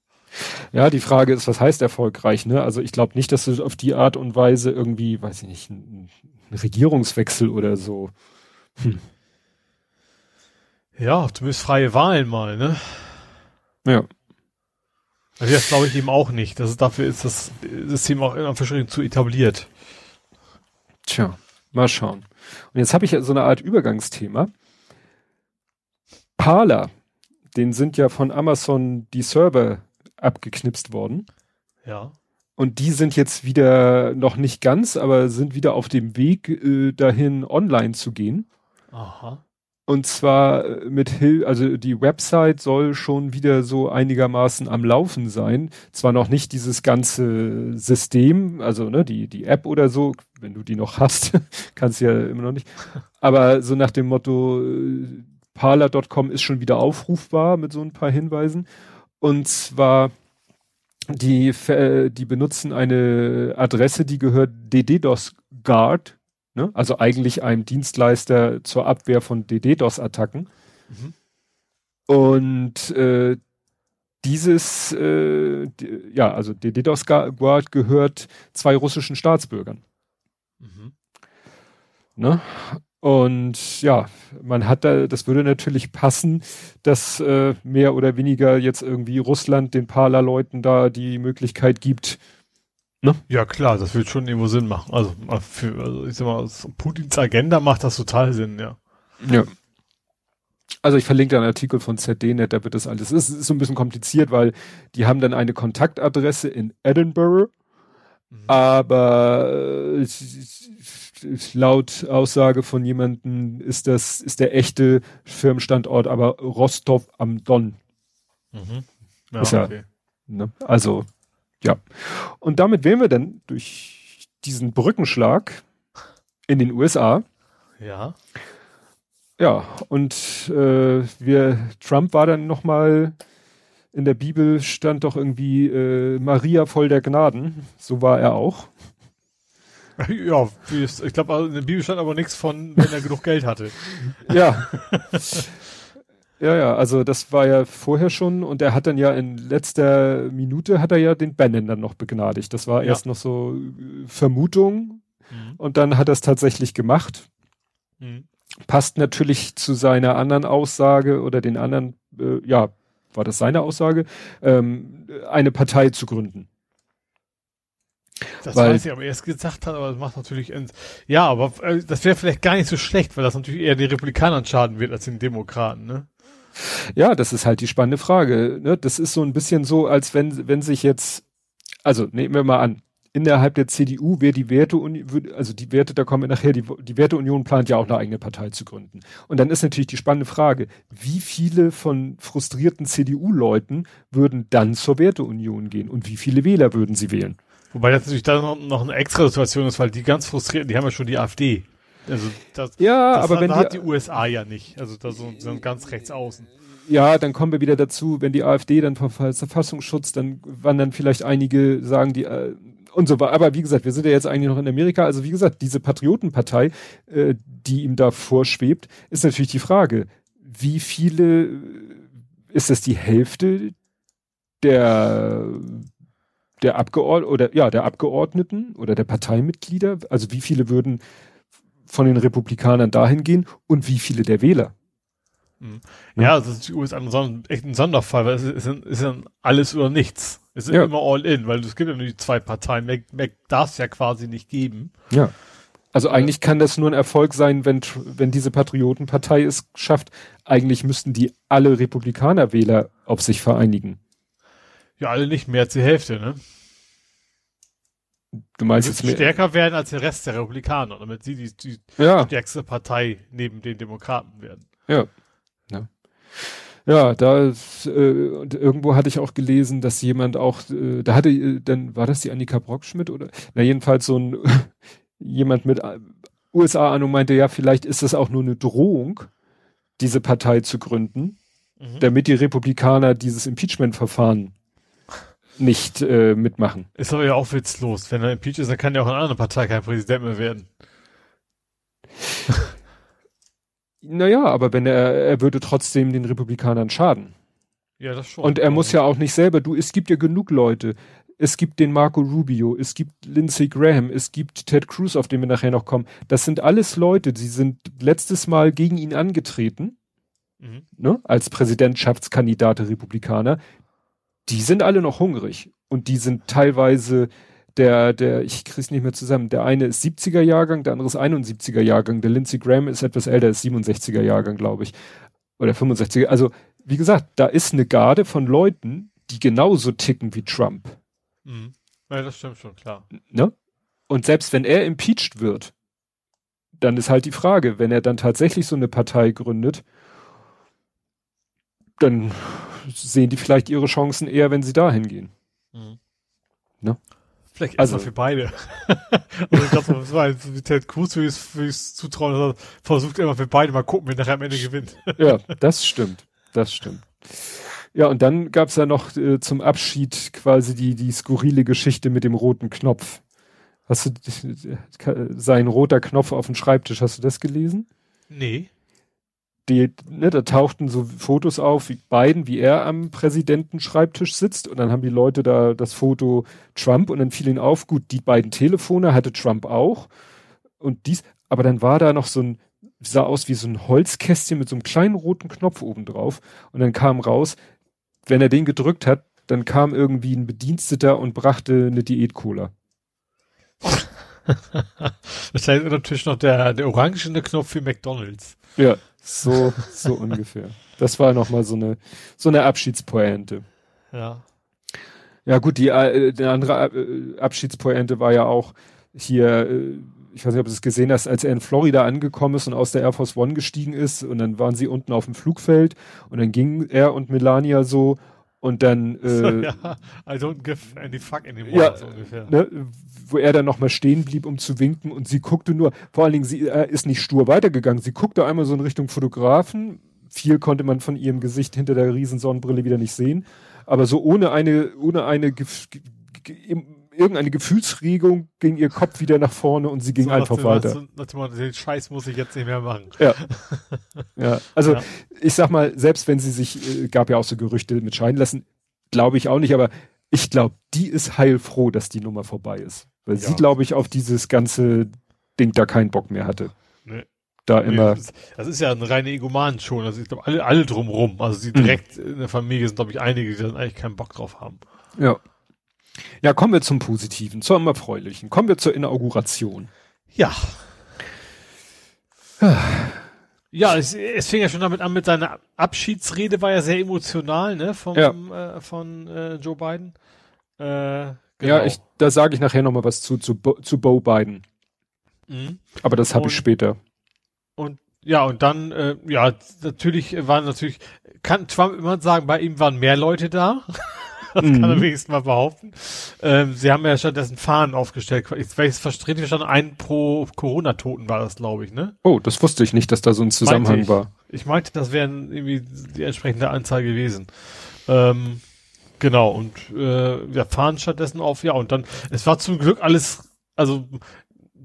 Ja, die Frage ist, was heißt erfolgreich, ne? Also ich glaube nicht, dass du auf die Art und Weise irgendwie, weiß ich nicht, ein, ein Regierungswechsel oder so. Hm. Ja, zumindest freie Wahlen mal, ne? Ja. Also das glaube ich eben auch nicht. Das ist, dafür ist das System auch in Anführungsstrichen zu etabliert. Tja, mal schauen. Und jetzt habe ich so eine Art Übergangsthema. Parler, den sind ja von Amazon die Server abgeknipst worden. Ja. Und die sind jetzt wieder noch nicht ganz, aber sind wieder auf dem Weg äh, dahin, online zu gehen. Aha. Und zwar äh, mit Hilfe, also die Website soll schon wieder so einigermaßen am Laufen sein. Zwar noch nicht dieses ganze System, also ne, die, die App oder so, wenn du die noch hast, <laughs> kannst du ja immer noch nicht. Aber so nach dem Motto, äh, parler.com ist schon wieder aufrufbar mit so ein paar Hinweisen. Und zwar, die, die benutzen eine Adresse, die gehört DDoS Guard Ne? Also eigentlich einem Dienstleister zur Abwehr von DDoS-Attacken. Mhm. Und äh, dieses, äh, ja, also DDoS Guard gehört zwei russischen Staatsbürgern. Mhm. Ne? Und ja, man hat da, das würde natürlich passen, dass äh, mehr oder weniger jetzt irgendwie Russland den Parler-Leuten da die Möglichkeit gibt, Ne? Ja, klar, das wird schon irgendwo Sinn machen. Also, für, also ich sag mal, aus Putins Agenda macht das total Sinn, ja. Ja. Also ich verlinke da einen Artikel von ZDNet, da wird das alles. Es ist so ein bisschen kompliziert, weil die haben dann eine Kontaktadresse in Edinburgh, mhm. aber äh, laut Aussage von jemandem ist das, ist der echte Firmenstandort aber Rostov am Don. Mhm. Ja, ist ja, okay. ne? Also ja. Und damit wären wir dann durch diesen Brückenschlag in den USA. Ja. Ja, und äh, wir, Trump war dann nochmal, in der Bibel stand doch irgendwie äh, Maria voll der Gnaden. So war er auch. <laughs> Ja, ich glaube, in der Bibel stand aber nichts von, wenn er genug Geld hatte. <laughs> Ja. Ja, ja, also das war ja vorher schon und er hat dann ja in letzter Minute hat er ja den Bannon dann noch begnadigt. Das war ja. erst noch so äh, Vermutung mhm. und dann hat er es tatsächlich gemacht. Mhm. Passt natürlich zu seiner anderen Aussage oder den anderen, äh, ja, war das seine Aussage, ähm, eine Partei zu gründen. Das weil, weiß ich, aber er es gesagt hat, aber das macht natürlich, ja, aber äh, das wäre vielleicht gar nicht so schlecht, weil das natürlich eher den Republikanern schaden wird als den Demokraten, ne? Ja, das ist halt die spannende Frage. Ne? Das ist so ein bisschen so, als wenn, wenn sich jetzt, also nehmen wir mal an, innerhalb der CDU wäre die Werteunion, also die Werte, da kommen wir nachher, die, die Werteunion plant ja auch eine eigene Partei zu gründen. Und dann ist natürlich die spannende Frage, wie viele von frustrierten CDU-Leuten würden dann zur Werteunion gehen und wie viele Wähler würden sie wählen? Wobei das natürlich dann noch, eine extra Situation ist, weil die ganz frustrierten, die haben ja schon die AfD. Also das, ja, das aber hat, wenn hat die, die, USA ja nicht. Also da so, so ganz rechts außen. Ja, dann kommen wir wieder dazu, wenn die AfD dann Verfassungsschutz, dann wandern vielleicht einige sagen die äh, und so weiter. Aber wie gesagt, wir sind ja jetzt eigentlich noch in Amerika. Also wie gesagt, diese Patriotenpartei, äh, die ihm da vorschwebt, ist natürlich die Frage, wie viele ist das die Hälfte der der Abgeordneten oder ja der Abgeordneten oder der Parteimitglieder? Also wie viele würden von den Republikanern dahin gehen und wie viele der Wähler. Mhm. Ja, das ist die USA ein, echt ein Sonderfall, weil es ist, ist, ist dann alles oder nichts. Es ist ja. immer all in, weil es gibt ja nur die zwei Parteien. Mehr, mehr darf es ja quasi nicht geben. Ja. Also eigentlich kann das nur ein Erfolg sein, wenn, wenn diese Patriotenpartei es schafft. Eigentlich müssten die alle Republikanerwähler auf sich vereinigen. Ja, alle nicht mehr als die Hälfte, ne? Du meinst jetzt mehr stärker werden als der Rest der Republikaner, damit sie die, die ja. stärkste Partei neben den Demokraten werden. Ja. Ja, ja da äh, und irgendwo hatte ich auch gelesen, dass jemand auch, äh, da hatte, äh, dann war das die Annika Brockschmidt oder na jedenfalls so ein <laughs> jemand mit äh, USA-Ahnung meinte, ja, vielleicht ist das auch nur eine Drohung, diese Partei zu gründen, mhm. damit die Republikaner dieses Impeachment-Verfahren nicht äh, mitmachen. Ist aber ja auch witzlos. Wenn er impeached ist, dann kann ja auch eine andere Partei kein Präsident mehr werden. <laughs> naja, aber wenn er, er würde trotzdem den Republikanern schaden. Ja, das schon. Und er muss ja auch nicht selber, du, es gibt ja genug Leute. Es gibt den Marco Rubio, es gibt Lindsey Graham, es gibt Ted Cruz, auf den wir nachher noch kommen. Das sind alles Leute, die sind letztes Mal gegen ihn angetreten, mhm. ne, als Präsidentschaftskandidat der Republikaner die sind alle noch hungrig und die sind teilweise der, der, ich krieg's nicht mehr zusammen, der eine ist 70er Jahrgang, der andere ist 71er Jahrgang, der Lindsey Graham ist etwas älter, ist 67er Jahrgang, glaube ich. Oder 65er. Also, wie gesagt, da ist eine Garde von Leuten, die genauso ticken wie Trump. Mhm. Ja, das stimmt schon, klar. Ne? Und selbst wenn er impeached wird, dann ist halt die Frage, wenn er dann tatsächlich so eine Partei gründet, dann sehen die vielleicht ihre Chancen eher, wenn sie dahin gehen. Mhm. Ne? Vielleicht also für beide. <laughs> also ich glaube, das war wie Ted Cruz, wie ich es zutrauen, versucht immer für beide mal gucken, wer nachher am Ende gewinnt. ja, <laughs> das stimmt. Das stimmt. Ja, und dann gab's ja noch äh, zum Abschied quasi die, die skurrile Geschichte mit dem roten Knopf. Hast du <laughs> sein roter Knopf auf dem Schreibtisch, hast du das gelesen? Nee die, ne, da tauchten so Fotos auf, wie Biden, wie er am Präsidentenschreibtisch sitzt und dann haben die Leute da das Foto Trump und dann fiel ihnen auf, gut, die beiden Telefone hatte Trump auch und dies, aber dann war da noch so ein, sah aus wie so ein Holzkästchen mit so einem kleinen roten Knopf oben drauf und dann kam raus, wenn er den gedrückt hat, dann kam irgendwie ein Bediensteter und brachte eine Diät-Cola. <laughs> das heißt natürlich noch der, der orangene Knopf für McDonalds. Ja, so, so <laughs> ungefähr. Das war nochmal so eine, so eine Abschiedspointe. Ja. Ja, gut, die, äh, die andere äh, Abschiedspointe war ja auch hier, äh, ich weiß nicht, ob du es gesehen hast, als er in Florida angekommen ist und aus der Air Force One gestiegen ist und dann waren sie unten auf dem Flugfeld und dann gingen er und Melania so und dann äh, so, <laughs> ja, I don't give any fuck anymore, ja, so ungefähr. Ne, wo er dann nochmal stehen blieb, um zu winken und sie guckte nur, vor allen Dingen, sie er ist nicht stur weitergegangen, sie guckte einmal so in Richtung Fotografen, viel konnte man von ihrem Gesicht hinter der Riesensonnenbrille wieder nicht sehen, aber so ohne eine, ohne eine irgendeine Gefühlsregung ging ihr Kopf wieder nach vorne und sie ging so, einfach weiter. So, den Scheiß muss ich jetzt nicht mehr machen. Ja. <laughs> ja. Also ja. ich sag mal, selbst wenn sie sich, äh, gab ja auch so Gerüchte mit scheiden lassen, glaube ich auch nicht, aber ich glaube, die ist heilfroh, dass die Nummer vorbei ist. Weil ja. sie, glaube ich, auf dieses ganze Ding da keinen Bock mehr hatte. Nee. Da nee, immer. Das, das, ist ja ein reine Egoman schon. Also ich glaube, alle, alle drumrum. Also sie mhm. direkt mhm. in der Familie sind, glaube ich, einige, die dann eigentlich keinen Bock drauf haben. Ja. Ja, kommen wir zum Positiven, zum Erfreulichen. Kommen wir zur Inauguration. Ja. Ja, es, es fing ja schon damit an mit seiner Abschiedsrede, war ja sehr emotional, ne, vom, ja. äh, von äh, Joe Biden. Äh, genau. Ja, ich, da sage ich nachher nochmal was zu, zu, zu Bo Biden. Mhm. Aber das habe ich später. Und ja, und dann, äh, ja, natürlich waren natürlich, kann Trump immer sagen, bei ihm waren mehr Leute da. <laughs> das mhm. kann er wenigstens mal behaupten. Ähm, sie haben ja stattdessen Fahnen aufgestellt. Ich weiß verstehe verstanden, ein pro Corona-Toten war das, glaube ich, ne? Oh, das wusste ich nicht, dass da so ein Zusammenhang ich. war. Ich meinte, das wären irgendwie die entsprechende Anzahl gewesen. Ähm, genau, und äh, ja, Fahnen stattdessen auf, ja, und dann, es war zum Glück alles, also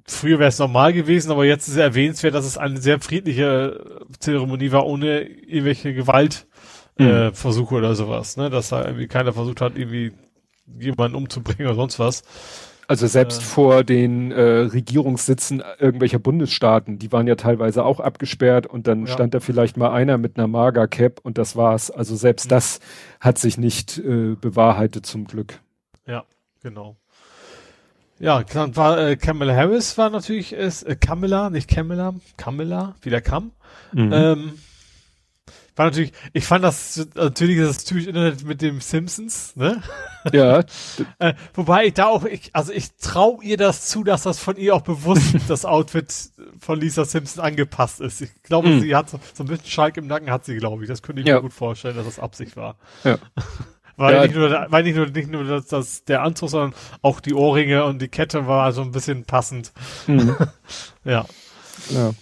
früher wäre es normal gewesen, aber jetzt ist erwähnenswert, dass es eine sehr friedliche Zeremonie war, ohne irgendwelche Gewalt mhm. äh, Versuche oder sowas, ne? Dass da irgendwie keiner versucht hat, irgendwie jemanden umzubringen oder sonst was. Also selbst äh, vor den äh, Regierungssitzen irgendwelcher Bundesstaaten, die waren ja teilweise auch abgesperrt und dann ja. stand da vielleicht mal einer mit einer Mager-Cap und das war's. Also selbst mhm. das hat sich nicht äh, bewahrheitet zum Glück. Ja, genau. Ja, dann war äh, Kamala Harris war natürlich ist äh, Kamala, nicht Kamala, Kamala, wie der Kam. Mhm. Ähm, war natürlich, ich fand das natürlich das typisch Internet mit dem Simpsons, ne? Ja. <laughs> äh, wobei ich da auch, ich, also ich trau ihr das zu, dass das von ihr auch bewusst <laughs> das Outfit von Lisa Simpson angepasst ist. Ich glaube, mhm. sie hat so, so ein bisschen Schalk im Nacken hat sie, glaube ich. Das könnte ich ja. mir gut vorstellen, dass das Absicht war. Ja. <laughs> Weil ja. nicht nur, weil nicht nur, nicht nur das, das, der Anzug, sondern auch die Ohrringe und die Kette war so ein bisschen passend. Mhm. ja. Ja.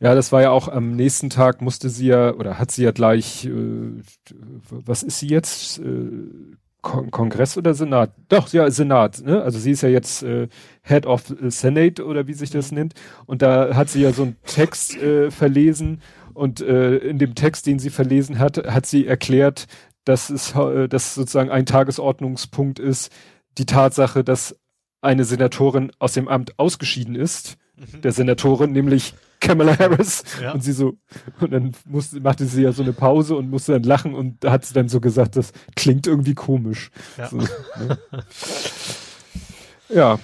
Ja, das war ja auch am nächsten Tag musste sie ja, oder hat sie ja gleich, äh, was ist sie jetzt? Äh, Kon Kongress oder Senat? Doch, ja, Senat, ne? Also sie ist ja jetzt äh, Head of Senate oder wie sich das nennt. Und da hat sie ja so einen Text äh, verlesen und äh, in dem Text, den sie verlesen hat, hat sie erklärt, dass es äh, dass sozusagen ein Tagesordnungspunkt ist, die Tatsache, dass eine Senatorin aus dem Amt ausgeschieden ist, mhm. der Senatorin, nämlich Kamala Harris. Ja. Und sie so, und dann musste, machte sie ja so eine Pause und musste dann lachen und hat sie dann so gesagt, das klingt irgendwie komisch. Ja. So, ne? ja.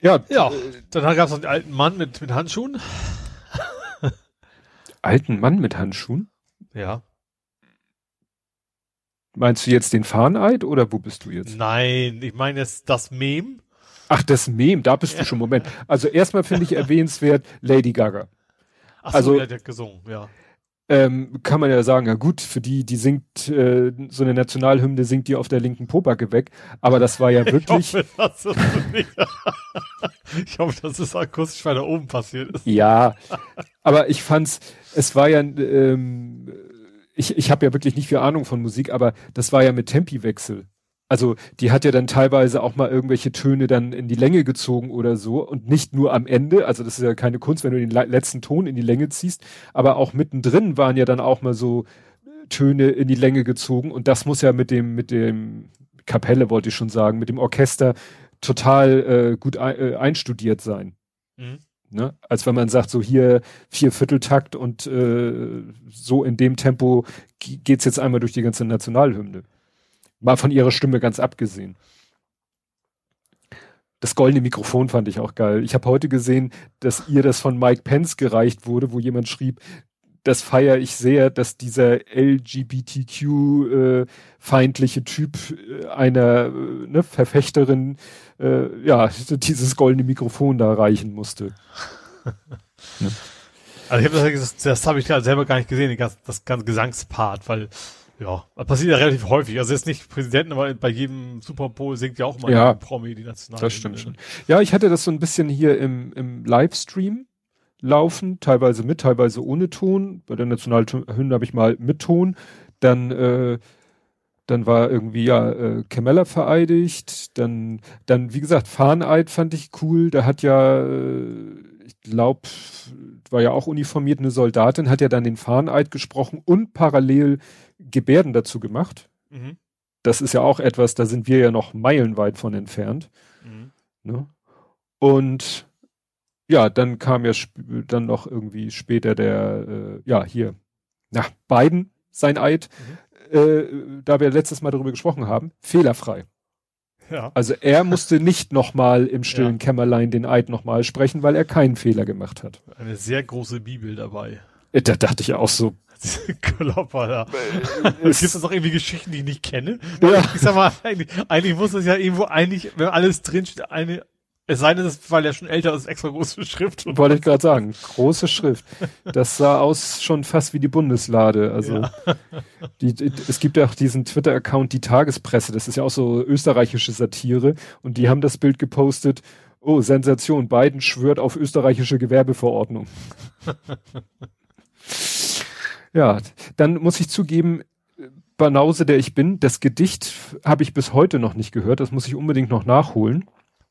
Ja. Ja. Dann gab es noch den alten Mann mit, mit Handschuhen. alten Mann mit Handschuhen? Ja. Meinst du jetzt den Fahneid oder wo bist du jetzt? Nein, ich meine jetzt das Mem. Ach, das Mem, da bist du schon. Moment. Also erstmal finde ich <laughs> erwähnenswert Lady Gaga. Ach so, also, ja, der hat gesungen, ja. Ähm, kann man ja sagen, ja gut, für die, die singt, äh, so eine Nationalhymne singt die auf der linken Pobacke weg, aber das war ja <laughs> wirklich. ich, hoffe, das ist nicht, <laughs> ich hoffe, dass es akustisch weiter oben passiert ist. Ja, aber ich fand's, es war ja, ähm, ich, ich habe ja wirklich nicht viel Ahnung von Musik, aber das war ja mit Tempiwechsel. Also die hat ja dann teilweise auch mal irgendwelche Töne dann in die Länge gezogen oder so und nicht nur am Ende, also das ist ja keine Kunst, wenn du den letzten Ton in die Länge ziehst, aber auch mittendrin waren ja dann auch mal so Töne in die Länge gezogen und das muss ja mit dem mit dem Kapelle wollte ich schon sagen, mit dem Orchester total äh, gut ein, äh, einstudiert sein. Mhm. Ne? Als wenn man sagt, so hier vier Vierteltakt und äh, so in dem Tempo geht's jetzt einmal durch die ganze Nationalhymne. Mal von ihrer Stimme ganz abgesehen. Das goldene Mikrofon fand ich auch geil. Ich habe heute gesehen, dass ihr das von Mike Pence gereicht wurde, wo jemand schrieb, das feiere ich sehr, dass dieser LGBTQ-feindliche äh, Typ äh, einer äh, ne, Verfechterin äh, ja <laughs> dieses goldene Mikrofon da reichen musste. <laughs> Also ich habe das, das habe ich selber gar nicht gesehen, das ganze Gesangspart, weil ja, das passiert ja relativ häufig. Also jetzt nicht Präsidenten, aber bei jedem Super Bowl singt ja auch mal ja, ein Promi die National. Das stimmt schon. Ja, ich hatte das so ein bisschen hier im, im Livestream laufen, teilweise mit, teilweise ohne Ton. Bei der Nationalhymne habe ich mal mit Ton. Dann, äh, dann war irgendwie ja äh, Kamella vereidigt. Dann, dann wie gesagt, Fahneid fand ich cool. Da hat ja, äh, ich glaube, war ja auch uniformiert eine Soldatin, hat ja dann den Fahneid gesprochen und parallel Gebärden dazu gemacht. Mhm. Das ist ja auch etwas, da sind wir ja noch meilenweit von entfernt. Mhm. Ne? Und ja, dann kam ja dann noch irgendwie später der, äh, ja, hier, na, Biden, sein Eid, mhm. äh, da wir letztes Mal darüber gesprochen haben, fehlerfrei. Ja. Also er musste <laughs> nicht nochmal im stillen ja. Kämmerlein den Eid nochmal sprechen, weil er keinen Fehler gemacht hat. Eine sehr große Bibel dabei. Da dachte ich auch so, Klopper <laughs> da. Es gibt irgendwie Geschichten, die ich nicht kenne. Ja. Ich sag mal, eigentlich, eigentlich muss es ja irgendwo eigentlich, wenn alles drinsteht, eine, es sei denn, weil er schon älter ist, extra große Schrift. Wollte ich gerade sagen, große Schrift. Das sah aus schon fast wie die Bundeslade. Also ja. <laughs> die, die, es gibt ja auch diesen Twitter-Account Die Tagespresse. Das ist ja auch so österreichische Satire. Und die haben das Bild gepostet. Oh, Sensation. Biden schwört auf österreichische Gewerbeverordnung. <laughs> Ja, dann muss ich zugeben, Banause, der ich bin, das Gedicht habe ich bis heute noch nicht gehört. Das muss ich unbedingt noch nachholen.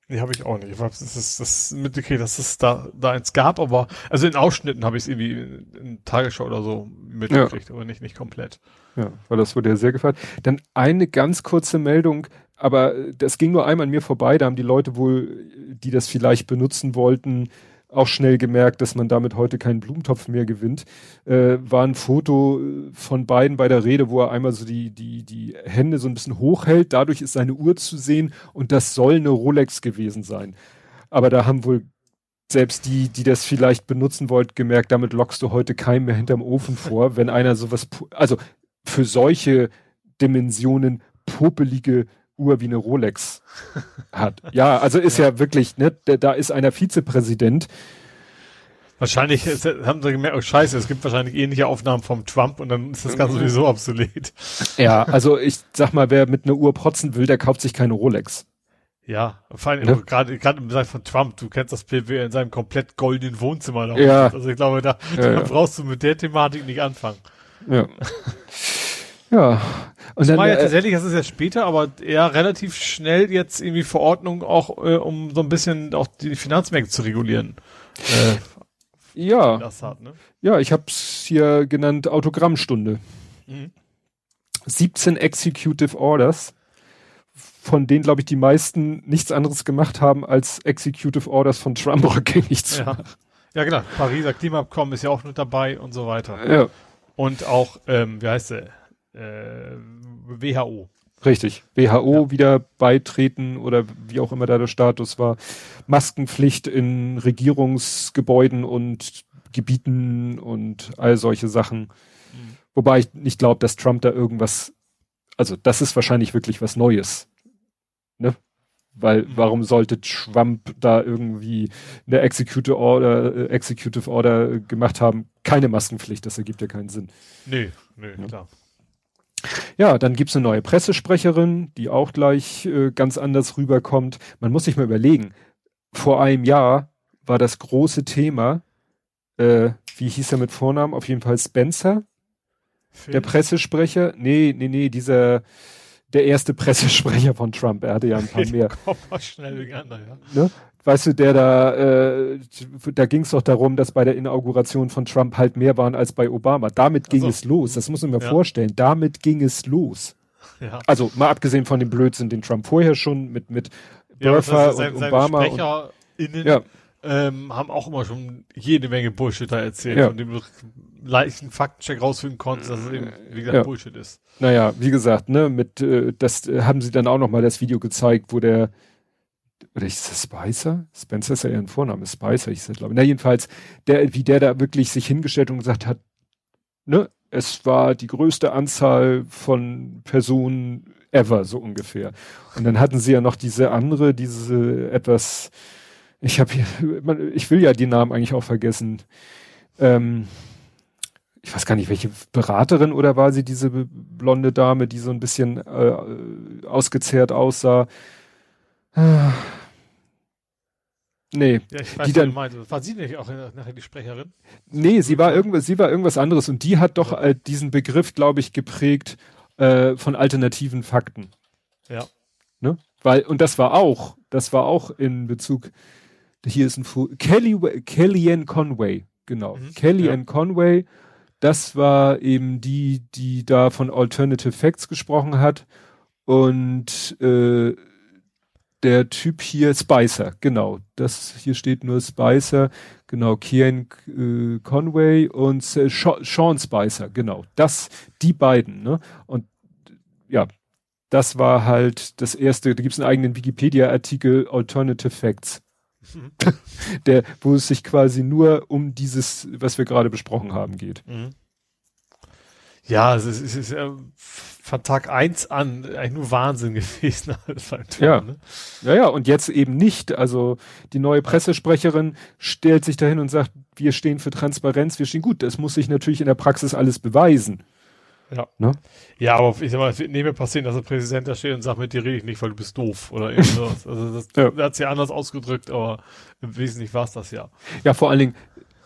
Nee, habe ich auch nicht. Ich weiß, das ist das mit okay, dass es da da eins gab, aber also in Ausschnitten habe ich es irgendwie in, in Tagesschau oder so mitgekriegt, ja. aber nicht nicht komplett. Ja, weil das wurde ja sehr gefallen. Dann eine ganz kurze Meldung, aber das ging nur einmal an mir vorbei. Da haben die Leute wohl die das vielleicht benutzen wollten, auch schnell gemerkt, dass man damit heute keinen Blumentopf mehr gewinnt. Äh, war ein Foto äh, von beiden bei der Rede, wo er einmal so die, die, die Hände so ein bisschen hochhält. Dadurch ist seine Uhr zu sehen und das soll eine Rolex gewesen sein. Aber da haben wohl selbst die, die das vielleicht benutzen wollten, gemerkt, damit lockst du heute keinen mehr hinterm Ofen vor, wenn einer sowas, also für solche Dimensionen popelige Uhr wie eine Rolex <laughs> hat. Ja, also ist ja, ja wirklich, ne, da ist einer Vizepräsident. Wahrscheinlich ist, haben sie gemerkt, oh scheiße, es gibt wahrscheinlich ähnliche Aufnahmen vom Trump und dann ist das Ganze sowieso obsolet. Ja, also ich sag mal, wer mit einer Uhr protzen will, der kauft sich keine Rolex. Ja, vor allem ja. gerade gerade im Bereich von Trump, du kennst das Bild, wie er in seinem komplett goldenen Wohnzimmer da ja. Also ich glaube, da, ja, da brauchst du mit der Thematik nicht anfangen. Ja. <laughs> Ja. Und dann, ja äh, tatsächlich, das ist ja später, aber eher relativ schnell jetzt irgendwie Verordnung auch, äh, um so ein bisschen auch die Finanzmärkte zu regulieren. Äh, ja. Hat, ne? Ja, ich habe es hier genannt Autogrammstunde. Mhm. 17 Executive Orders, von denen, glaube ich, die meisten nichts anderes gemacht haben, als Executive Orders von Trump <laughs> rückgängig zu ja. machen. Ja, genau. Pariser Klimaabkommen ist ja auch mit dabei und so weiter. Ja. Und auch, ähm, wie heißt der? Äh, WHO. Richtig. WHO ja. wieder beitreten oder wie auch immer da der Status war. Maskenpflicht in Regierungsgebäuden und Gebieten und all solche Sachen. Mhm. Wobei ich nicht glaube, dass Trump da irgendwas, also das ist wahrscheinlich wirklich was Neues. Ne? Weil mhm. warum sollte Trump da irgendwie eine Executive Order, Executive Order gemacht haben? Keine Maskenpflicht, das ergibt ja keinen Sinn. Nee, nee, ja. klar. Ja, dann gibt's eine neue Pressesprecherin, die auch gleich äh, ganz anders rüberkommt. Man muss sich mal überlegen, vor einem Jahr war das große Thema, äh, wie hieß er mit Vornamen? Auf jeden Fall Spencer, Film. der Pressesprecher. Nee, nee, nee, dieser, der erste <laughs> Pressesprecher von Trump. Er hatte ja ein paar <laughs> mehr. schnell durcheinander, ja. Ne? Weißt du, der da, äh, da ging es doch darum, dass bei der Inauguration von Trump halt mehr waren als bei Obama. Damit ging also, es los. Das muss man mir ja. vorstellen. Damit ging es los. Ja. Also mal abgesehen von dem Blödsinn, den Trump vorher schon mit mit Burfer ja, und sein, Obama SprecherInnen, ja. ähm, haben auch immer schon jede Menge Bullshit da erzählt, ja. von dem du leichten Faktencheck rausfinden konntest, dass es eben wie gesagt ja. Bullshit ist. Naja, wie gesagt, ne, mit äh, das äh, haben sie dann auch noch mal das Video gezeigt, wo der oder ist das Spicer? Spencer ist ja eher ein Vorname, Spicer, ich glaube. Na, jedenfalls, der, wie der da wirklich sich hingestellt und gesagt hat, ne, es war die größte Anzahl von Personen ever, so ungefähr. Und dann hatten sie ja noch diese andere, diese etwas, ich habe hier, ich will ja die Namen eigentlich auch vergessen. Ähm, ich weiß gar nicht, welche Beraterin oder war sie, diese blonde Dame, die so ein bisschen äh, ausgezehrt aussah. Nee. Ja, ich weiß, die dann, meinst. War sie nicht auch nachher die Sprecherin? Nee, sie war irgendwas, sie war irgendwas anderes und die hat doch ja. äh, diesen Begriff, glaube ich, geprägt äh, von alternativen Fakten. Ja. Ne? Weil, und das war auch, das war auch in Bezug, hier ist ein Fu Kelly, Kellyanne Conway, genau. Mhm, Kellyanne ja. Conway, das war eben die, die da von Alternative Facts gesprochen hat und äh, der Typ hier, Spicer, genau. Das hier steht nur Spicer, genau, Kian äh, Conway und äh, Sean Spicer, genau. Das, die beiden, ne? Und ja, das war halt das erste, da gibt es einen eigenen Wikipedia-Artikel, Alternative Facts. Mhm. <laughs> der, wo es sich quasi nur um dieses, was wir gerade besprochen haben, geht. Mhm. Ja, es ist, es ist äh, von Tag eins an eigentlich nur Wahnsinn <laughs> gewesen. ja. Ne? ja, ja, und jetzt eben nicht. Also die neue Pressesprecherin stellt sich dahin und sagt, wir stehen für Transparenz, wir stehen gut. Das muss sich natürlich in der Praxis alles beweisen. Ja. Ne? Ja, aber ich sag mal, es wird nicht mehr passieren, dass der Präsident da steht und sagt, mit dir rede ich nicht, weil du bist doof oder irgendwas. <laughs> also das, ja. hat es ja anders ausgedrückt, aber im Wesentlichen war es das ja. Ja, vor allen Dingen,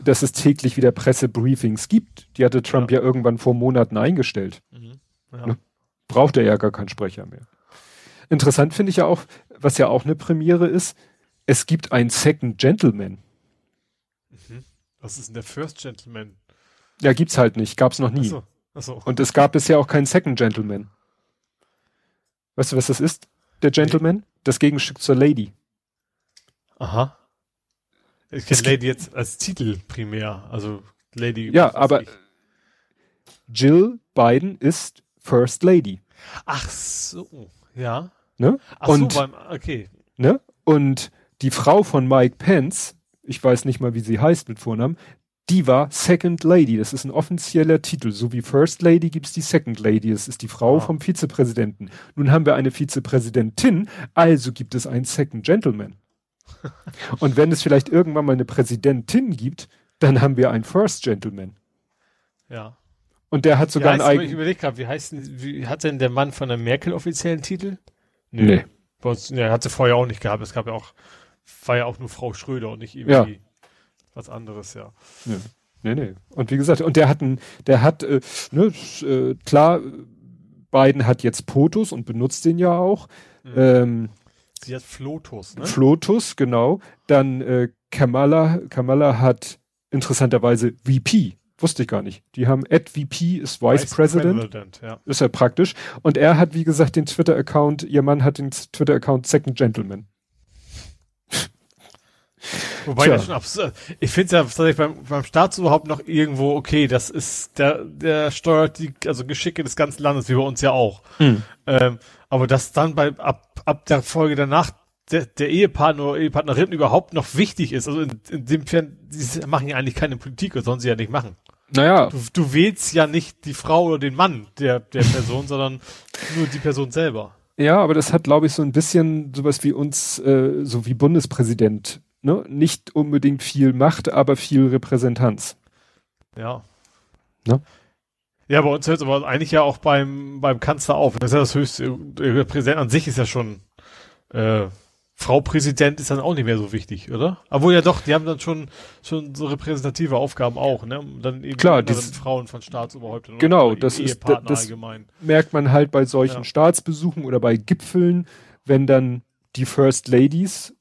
dass es täglich wieder Pressebriefings gibt. Die hatte Trump ja, ja irgendwann vor Monaten eingestellt. Mhm. Ja. Ne? Braucht er ja gar keinen Sprecher mehr. Interessant finde ich ja auch, was ja auch eine Premiere ist, es gibt einen Second Gentleman. Mhm. Was ist denn der First Gentleman? Ja, gibt's halt nicht, gab's noch nie. Ach so. Ach so. Und es gab bisher auch keinen Second Gentleman. Weißt du, was das ist? Der Gentleman? Nee. Das Gegenstück zur Lady. Aha. Ich kenne Lady jetzt als Titel primär, also Lady. Ja, aber ich. Jill Biden ist First Lady. Ach so, ja. Ne? Ach und, so, beim, okay. Ne? Und die Frau von Mike Pence, ich weiß nicht mal, wie sie heißt mit Vornamen, die war Second Lady. Das ist ein offizieller Titel. So wie First Lady gibt's die Second Lady. Das ist die Frau ah. vom Vizepräsidenten. Nun haben wir eine Vizepräsidentin, also gibt es einen Second Gentleman. <laughs> Und wenn es vielleicht irgendwann mal eine Präsidentin gibt, dann haben wir einen First Gentleman. Ja. Und der hat sogar einen eigenen. Ich überlege gerade, wie heißt denn, wie hat denn der Mann von der Merkel offiziellen Titel? Nö. Nee. Bei uns, ne, hat sie vorher auch nicht gehabt. Es gab ja auch, war ja auch nur Frau Schröder und nicht irgendwie. Ja was anderes, ja. ja. Nee, nee. Und wie gesagt, und der hat ein, der hat, äh, ne, äh, klar, Biden hat jetzt POTUS und benutzt den ja auch. Mhm. Ähm, Sie hat Flotus, ne? Flotus, genau. Dann äh, Kamala, Kamala hat interessanterweise VP. Wusste ich gar nicht. Die haben Ed VP ist Vice, Vice President. President ja. Ist ja praktisch. Und er hat, wie gesagt, den Twitter-Account, ihr Mann hat den Twitter-Account Second Gentleman. Wobei Tja. das schon absurd. Ich finde es ja tatsächlich beim, beim Staat überhaupt noch irgendwo okay. Das ist der, der steuert die also Geschicke des ganzen Landes, wie bei uns ja auch. Hm. Ähm, aber dass dann bei ab, ab der Folge danach der, der Ehepartner oder Ehepartnerin überhaupt noch wichtig ist. Also in, in dem Fall, sie machen ja eigentlich keine Politik, das sollen sie ja nicht machen. Naja. Du, du wählst ja nicht die Frau oder den Mann der, der Person, sondern nur die Person selber. Ja, aber das hat, glaube ich, so ein bisschen sowas wie uns, äh, so wie Bundespräsident ne, nicht unbedingt viel Macht, aber viel Repräsentanz. Ja. Ne? Ja, bei uns hört es aber eigentlich ja auch beim, beim Kanzler auf. Das ist ja das höchste. Der Präsident an sich ist ja schon, äh, Frau Präsident ist dann auch nicht mehr so wichtig, oder? Obwohl ja doch, die haben dann schon, schon so repräsentative Aufgaben auch, ne? dann eben Klar, das, Frauen von Staatsoberhäuptern. Genau, das ist, das allgemein. merkt man halt bei solchen ja. Staatsbesuchen oder bei Gipfeln, wenn dann die First Ladies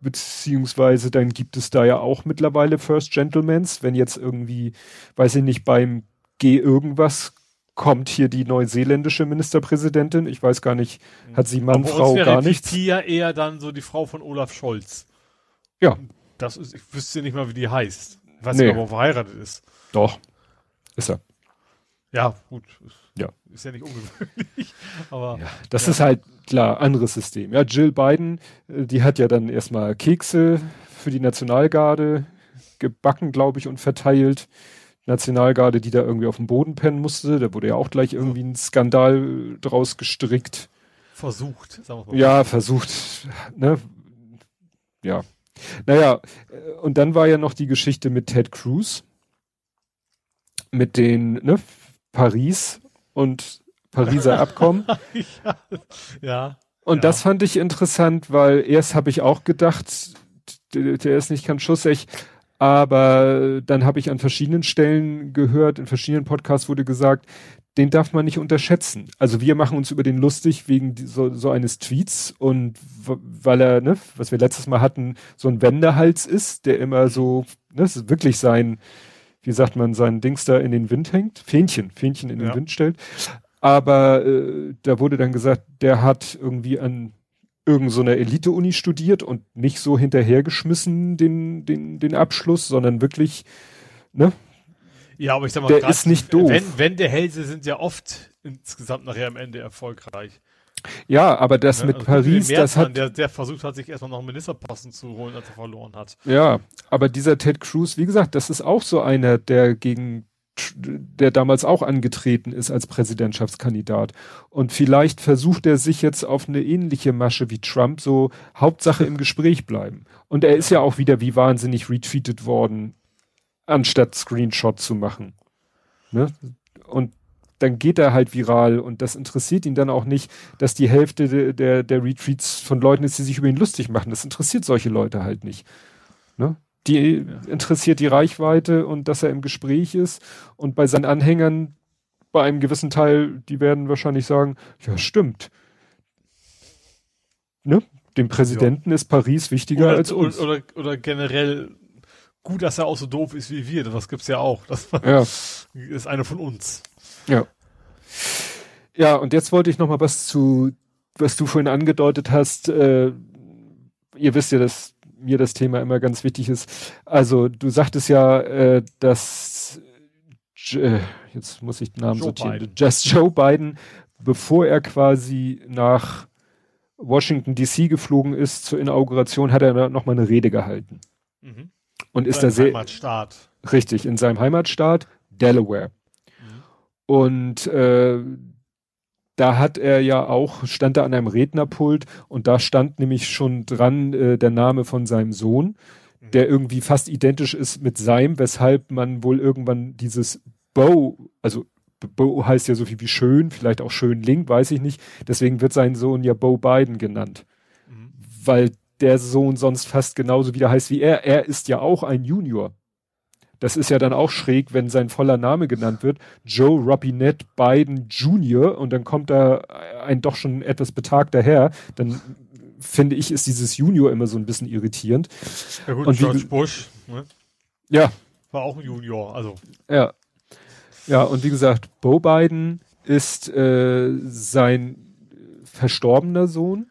beziehungsweise dann gibt es da ja auch mittlerweile First Gentlemans, wenn jetzt irgendwie, weiß ich nicht, beim G irgendwas kommt hier die neuseeländische Ministerpräsidentin, ich weiß gar nicht, hat sie Mann, Frau, gar nichts. Die ja eher dann so die Frau von Olaf Scholz. Ja. Das ist, ich wüsste nicht mal, wie die heißt. Ich weiß nee. nicht, ob er verheiratet ist. Doch. Ist er. Ja, gut. Ja. Ist ja nicht ungewöhnlich. <laughs> Aber. Ja, das ja. ist halt klar, anderes System. Ja, Jill Biden, äh, die hat ja dann erstmal Kekse für die Nationalgarde gebacken, glaube ich, und verteilt. Nationalgarde, die da irgendwie auf dem Boden pennen musste. Da wurde ja auch gleich irgendwie ein Skandal draus gestrickt. Versucht, sagen wir mal. Ja, versucht. Ne? Ja. Naja, äh, und dann war ja noch die Geschichte mit Ted Cruz. Mit den, ne, Paris und Pariser Abkommen. <laughs> ja, ja. Und ja. das fand ich interessant, weil erst habe ich auch gedacht, der, ist nicht ganz schussig, aber dann habe ich an verschiedenen Stellen gehört, in verschiedenen Podcasts wurde gesagt, den darf man nicht unterschätzen. Also wir machen uns über den lustig wegen so, so eines Tweets und weil er, ne, was wir letztes Mal hatten, so ein Wendehals ist, der immer so, ne, das ist wirklich sein, wie sagt man, sein Dings da in den Wind hängt, Fähnchen, Fähnchen in ja. den Wind stellt. Aber äh, da wurde dann gesagt, der hat irgendwie an irgendeiner so Elite-Uni studiert und nicht so hinterhergeschmissen den, den, den Abschluss, sondern wirklich, ne? Ja, aber ich sag mal, der grad, ist nicht doof. Wenn, wenn der Hälse sind ja oft insgesamt nachher am Ende erfolgreich. Ja, aber das ja, mit also Paris, das hat. Der, der versucht hat, sich erstmal noch einen Ministerposten zu holen, als er verloren hat. Ja, aber dieser Ted Cruz, wie gesagt, das ist auch so einer, der gegen der damals auch angetreten ist als Präsidentschaftskandidat. Und vielleicht versucht er sich jetzt auf eine ähnliche Masche wie Trump, so Hauptsache im Gespräch bleiben. Und er ist ja auch wieder wie wahnsinnig retweetet worden, anstatt Screenshot zu machen. Ne? Und dann geht er halt viral und das interessiert ihn dann auch nicht, dass die Hälfte der, der, der Retweets von Leuten ist, die sich über ihn lustig machen. Das interessiert solche Leute halt nicht. Ne? Die interessiert die Reichweite und dass er im Gespräch ist. Und bei seinen Anhängern, bei einem gewissen Teil, die werden wahrscheinlich sagen, ja, stimmt. Ne? Dem Präsidenten ja. ist Paris wichtiger oder, als uns. Oder, oder generell gut, dass er auch so doof ist wie wir. Das gibt's ja auch. Das ja. <laughs> ist einer von uns. Ja. Ja, und jetzt wollte ich noch mal was zu, was du vorhin angedeutet hast. Äh, ihr wisst ja, dass mir das Thema immer ganz wichtig ist. Also du sagtest ja, äh, dass äh, jetzt muss ich den Namen Joe sortieren, Biden. Just Joe Biden, bevor er quasi nach Washington DC geflogen ist zur Inauguration, hat er noch mal eine Rede gehalten. Mhm. Und ist da sehr Heimatstaat. richtig in seinem Heimatstaat Delaware. Mhm. Und äh, da hat er ja auch, stand er an einem Rednerpult und da stand nämlich schon dran äh, der Name von seinem Sohn, mhm. der irgendwie fast identisch ist mit seinem, weshalb man wohl irgendwann dieses Bo, also Bo heißt ja so viel wie schön, vielleicht auch schön Link, weiß ich nicht. Deswegen wird sein Sohn ja Bo Biden genannt. Mhm. Weil der Sohn sonst fast genauso wieder heißt wie er. Er ist ja auch ein Junior. Das ist ja dann auch schräg, wenn sein voller Name genannt wird. Joe Robinette Biden Jr. und dann kommt da ein doch schon etwas betagter Herr. Dann finde ich, ist dieses Junior immer so ein bisschen irritierend. Ja gut, und George wie, Bush. Ne? Ja. War auch ein Junior, also. Ja. Ja, und wie gesagt, Bo Biden ist äh, sein verstorbener Sohn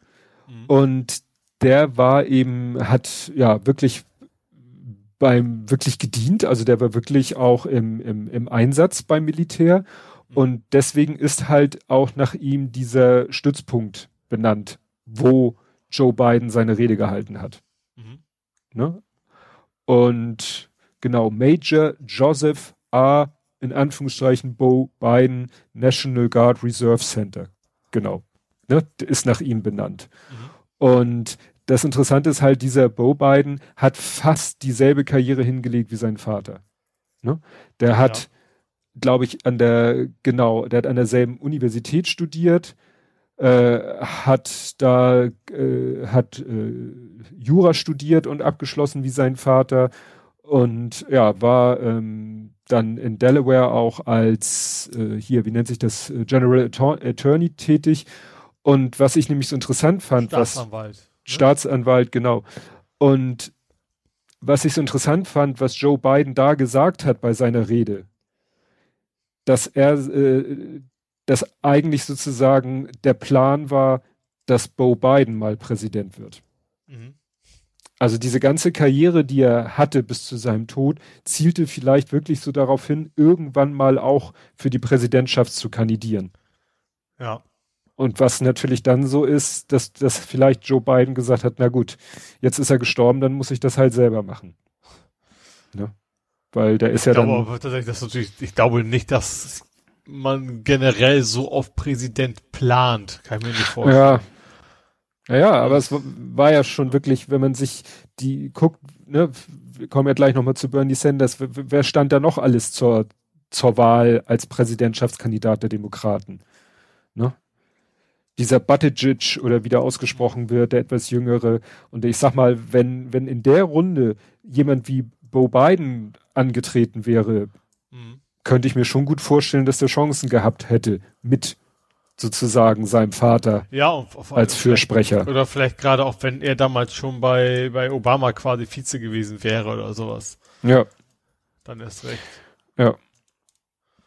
mhm. und der war eben, hat ja wirklich beim wirklich gedient, also der war wirklich auch im, im, im Einsatz beim Militär mhm. und deswegen ist halt auch nach ihm dieser Stützpunkt benannt, wo Joe Biden seine Rede gehalten hat. Mhm. Ne? Und genau, Major Joseph A in Anführungszeichen Bo Biden National Guard Reserve Center. Genau. Ne, ist nach ihm benannt. Mhm. Und das Interessante ist halt, dieser Bo Biden hat fast dieselbe Karriere hingelegt wie sein Vater. Ne? Der hat, ja. glaube ich, an der, genau, der hat an derselben Universität studiert, äh, hat da, äh, hat äh, Jura studiert und abgeschlossen wie sein Vater und ja, war ähm, dann in Delaware auch als äh, hier, wie nennt sich das, äh, General Attorney tätig. Und was ich nämlich so interessant fand, Staatsanwalt. Was? Staatsanwalt, genau. Und was ich so interessant fand, was Joe Biden da gesagt hat bei seiner Rede, dass er, äh, dass eigentlich sozusagen der Plan war, dass Bo Biden mal Präsident wird. Mhm. Also diese ganze Karriere, die er hatte bis zu seinem Tod, zielte vielleicht wirklich so darauf hin, irgendwann mal auch für die Präsidentschaft zu kandidieren. Ja. Und was natürlich dann so ist, dass, dass vielleicht Joe Biden gesagt hat, na gut, jetzt ist er gestorben, dann muss ich das halt selber machen. Ne? Weil der ist ich ja glaube, dann. Aber tatsächlich, das natürlich, ich glaube nicht, dass man generell so oft Präsident plant. Kann ich mir nicht vorstellen. Ja, ja, aber es war ja schon wirklich, wenn man sich die guckt, ne, wir kommen ja gleich nochmal zu Bernie Sanders, wer stand da noch alles zur, zur Wahl als Präsidentschaftskandidat der Demokraten? Ne? Dieser Buttigieg oder wie der ausgesprochen wird, der etwas jüngere. Und ich sag mal, wenn, wenn in der Runde jemand wie Bo Biden angetreten wäre, mhm. könnte ich mir schon gut vorstellen, dass der Chancen gehabt hätte mit sozusagen seinem Vater ja, auf, als Fürsprecher. Oder vielleicht gerade auch, wenn er damals schon bei, bei Obama quasi Vize gewesen wäre oder sowas. Ja. Dann erst recht. Ja.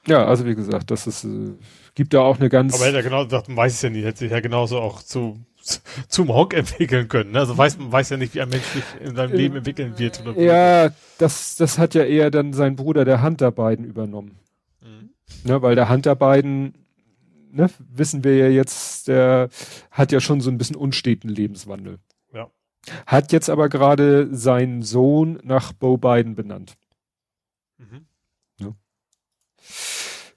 Ja, also wie gesagt, das ist, äh, gibt da auch eine ganz. Aber hätte er genau gesagt, weiß es ja nicht, hätte sich ja genauso auch zu, zu zum Honk entwickeln können. Ne? Also weiß man weiß ja nicht, wie ein Mensch sich in seinem äh, Leben entwickeln wird. Oder ja, das, das hat ja eher dann sein Bruder, der Hunter Biden, übernommen. Mhm. Ne, weil der Hunter Biden ne, wissen wir ja jetzt, der hat ja schon so ein bisschen unsteten Lebenswandel. Ja. Hat jetzt aber gerade seinen Sohn nach Bo Biden benannt. Mhm. Ja.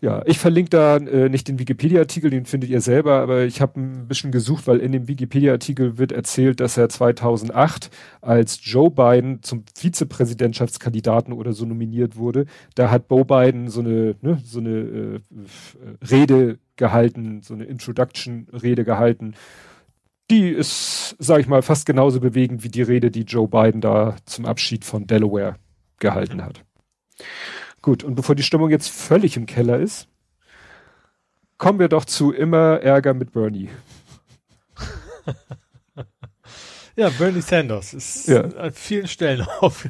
Ja, ich verlinke da äh, nicht den Wikipedia-Artikel, den findet ihr selber, aber ich habe ein bisschen gesucht, weil in dem Wikipedia-Artikel wird erzählt, dass er 2008 als Joe Biden zum Vizepräsidentschaftskandidaten oder so nominiert wurde. Da hat Bo Biden so eine, ne, so eine äh, Rede gehalten, so eine Introduction-Rede gehalten. Die ist, sag ich mal, fast genauso bewegend wie die Rede, die Joe Biden da zum Abschied von Delaware gehalten hat. Gut, und bevor die Stimmung jetzt völlig im Keller ist, kommen wir doch zu immer Ärger mit Bernie. ja, Bernie Sanders ist ja. an vielen Stellen <laughs> auf.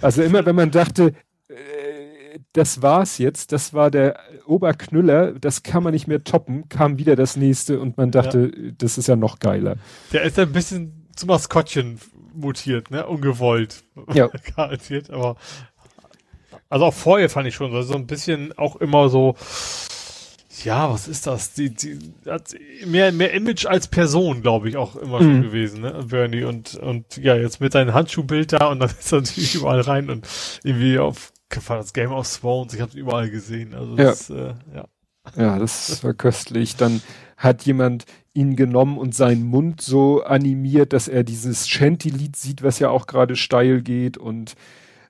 also immer, wenn man dachte, äh, das war's jetzt, das war der Oberknüller, das kann man nicht mehr toppen, kam wieder das nächste und man dachte, ja. das ist ja noch geiler. Der ist ein bisschen zum Maskottchen mutiert, ne? Ungewollt. Ja. <laughs> Garantiert, aber also auch vorher fand ich schon so, so ein bisschen auch immer so, ja, was ist das? Die, die hat mehr, mehr Image als Person, glaube ich, auch immer schon mhm. gewesen, ne? Bernie und, und ja, jetzt mit seinem Handschuhbild da und dann <laughs> ist er natürlich überall rein und irgendwie auf war das Game of Thrones, ich habe überall gesehen. Also das, ja. Äh, ja. Ja, das war köstlich. Dann hat jemand ihn genommen und seinen Mund so animiert, dass er dieses Shanty-Lied sieht, was ja auch gerade steil geht und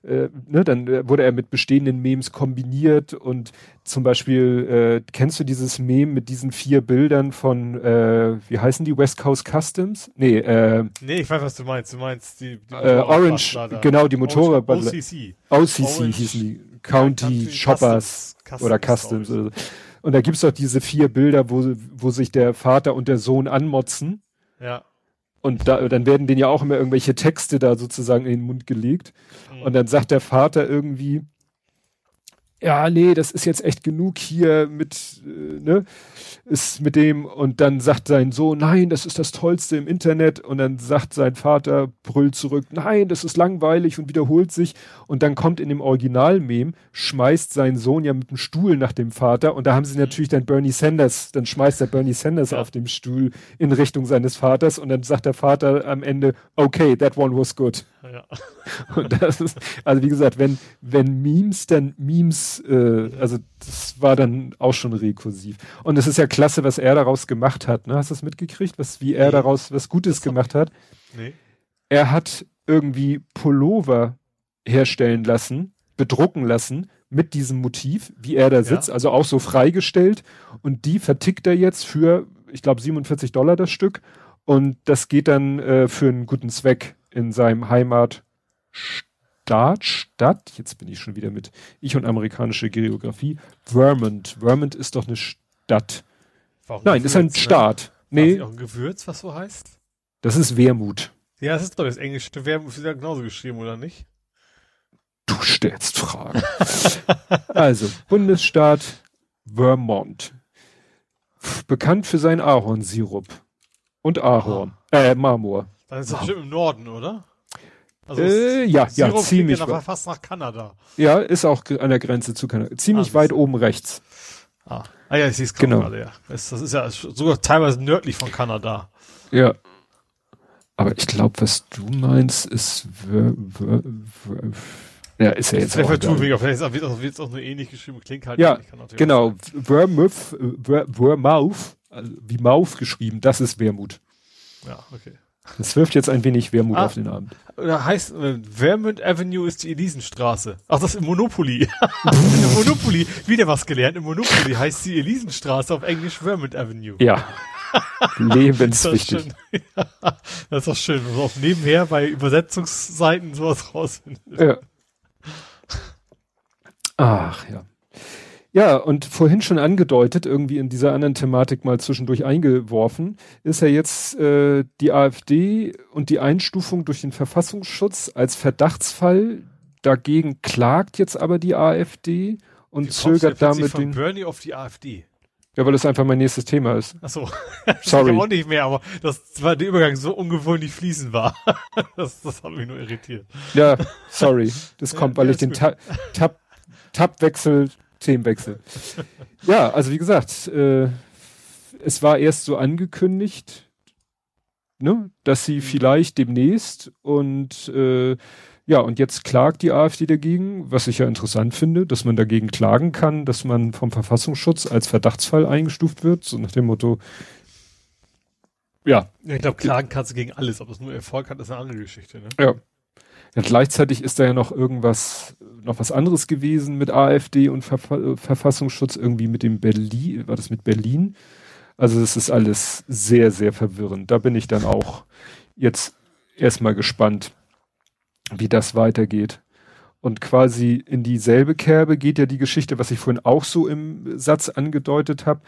äh, ne, dann wurde er mit bestehenden Memes kombiniert und zum Beispiel, äh, kennst du dieses Meme mit diesen vier Bildern von, äh, wie heißen die, West Coast Customs? Nee, äh, nee, ich weiß, was du meinst. Du meinst die, die äh, Orange, genau, die Motorrad. OCC. OCC hießen die. County, County Shoppers Customs, oder Customs. Oder so. Und da gibt's doch diese vier Bilder, wo, wo sich der Vater und der Sohn anmotzen. Ja. Und da, dann werden denen ja auch immer irgendwelche Texte da sozusagen in den Mund gelegt. Mhm. Und dann sagt der Vater irgendwie, ja, nee, das ist jetzt echt genug hier mit, äh, ne, ist mit dem, und dann sagt sein Sohn, nein, das ist das Tollste im Internet, und dann sagt sein Vater, brüllt zurück, nein, das ist langweilig und wiederholt sich, und dann kommt in dem Original-Mem, schmeißt sein Sohn ja mit dem Stuhl nach dem Vater, und da haben sie mhm. natürlich dann Bernie Sanders, dann schmeißt der Bernie Sanders ja. auf dem Stuhl in Richtung seines Vaters, und dann sagt der Vater am Ende, okay, that one was good. Ja. <laughs> Und das ist, also wie gesagt, wenn, wenn Memes dann Memes, äh, also das war dann auch schon rekursiv. Und es ist ja klasse, was er daraus gemacht hat. Ne? Hast du das mitgekriegt, was, wie er nee. daraus was Gutes gemacht hat? Nee. Er hat irgendwie Pullover herstellen lassen, bedrucken lassen mit diesem Motiv, wie er da sitzt, ja. also auch so freigestellt. Und die vertickt er jetzt für, ich glaube, 47 Dollar das Stück. Und das geht dann äh, für einen guten Zweck in seinem Heimatstaat, Stadt, jetzt bin ich schon wieder mit ich und amerikanische Geografie, Vermont. Vermont ist doch eine Stadt. Warum Nein, Gewürz, ist ein ne? Staat. Nee. auch ein Gewürz, was so heißt? Das ist Wermut. Ja, das ist doch das englische Wermut, ist ja genauso geschrieben, oder nicht? Du stellst Fragen. <laughs> also, Bundesstaat Vermont. Bekannt für seinen Ahornsirup. Und Ahorn. Ah. Äh, Marmor. Dann ist das bestimmt im Norden, oder? Also äh, ja, ja, ziemlich. Ja fast nach Kanada. Ja, ist auch an der Grenze zu Kanada. Ziemlich ah, weit oben rechts. Ah. ah ja, ich sehe es genau. gerade, ja. Das, das ist ja sogar teilweise nördlich von Kanada. Ja. Aber ich glaube, was du meinst, ist ja, ist ja jetzt auch Vielleicht wird es auch nur ähnlich geschrieben, klingt halt. Ja, genau. Vermouth, Vermouth, also wie Mouth geschrieben, das ist Wermut. Ja, okay. Das wirft jetzt ein wenig Wermut ah, auf den Abend. Oder heißt, äh, Vermont Avenue ist die Elisenstraße. Ach, das ist im Monopoly. <laughs> Im Monopoly, wieder was gelernt. Im Monopoly heißt die Elisenstraße auf Englisch Vermont Avenue. Ja. <laughs> Lebenswichtig. Das, <laughs> ja, das ist doch schön, wenn man auch nebenher bei Übersetzungsseiten sowas rausfindet. Ja. Ach, ja. Ja, und vorhin schon angedeutet, irgendwie in dieser anderen Thematik mal zwischendurch eingeworfen, ist ja jetzt äh, die AfD und die Einstufung durch den Verfassungsschutz als Verdachtsfall. Dagegen klagt jetzt aber die AfD und Wie zögert damit von den. Bernie auf die AfD. Ja, weil das einfach mein nächstes Thema ist. Ach so. <laughs> Sorry. Ich auch nicht mehr, aber das war der Übergang so ungewöhnlich fließend war. <laughs> das, das hat mich nur irritiert. Ja, sorry. Das <laughs> kommt, weil ja, ich den Tab, Tab, Tabwechsel Themenwechsel. ja, also wie gesagt, äh, es war erst so angekündigt, ne, dass sie mhm. vielleicht demnächst und äh, ja, und jetzt klagt die AfD dagegen, was ich ja interessant finde, dass man dagegen klagen kann, dass man vom Verfassungsschutz als Verdachtsfall eingestuft wird, so nach dem Motto, ja. Ich glaube, klagen kannst du gegen alles, ob es nur Erfolg hat, ist eine andere Geschichte, ne? Ja. Ja, gleichzeitig ist da ja noch irgendwas, noch was anderes gewesen mit AfD und Verfa Verfassungsschutz, irgendwie mit dem Berlin, war das mit Berlin? Also es ist alles sehr, sehr verwirrend. Da bin ich dann auch jetzt erstmal gespannt, wie das weitergeht. Und quasi in dieselbe Kerbe geht ja die Geschichte, was ich vorhin auch so im Satz angedeutet habe,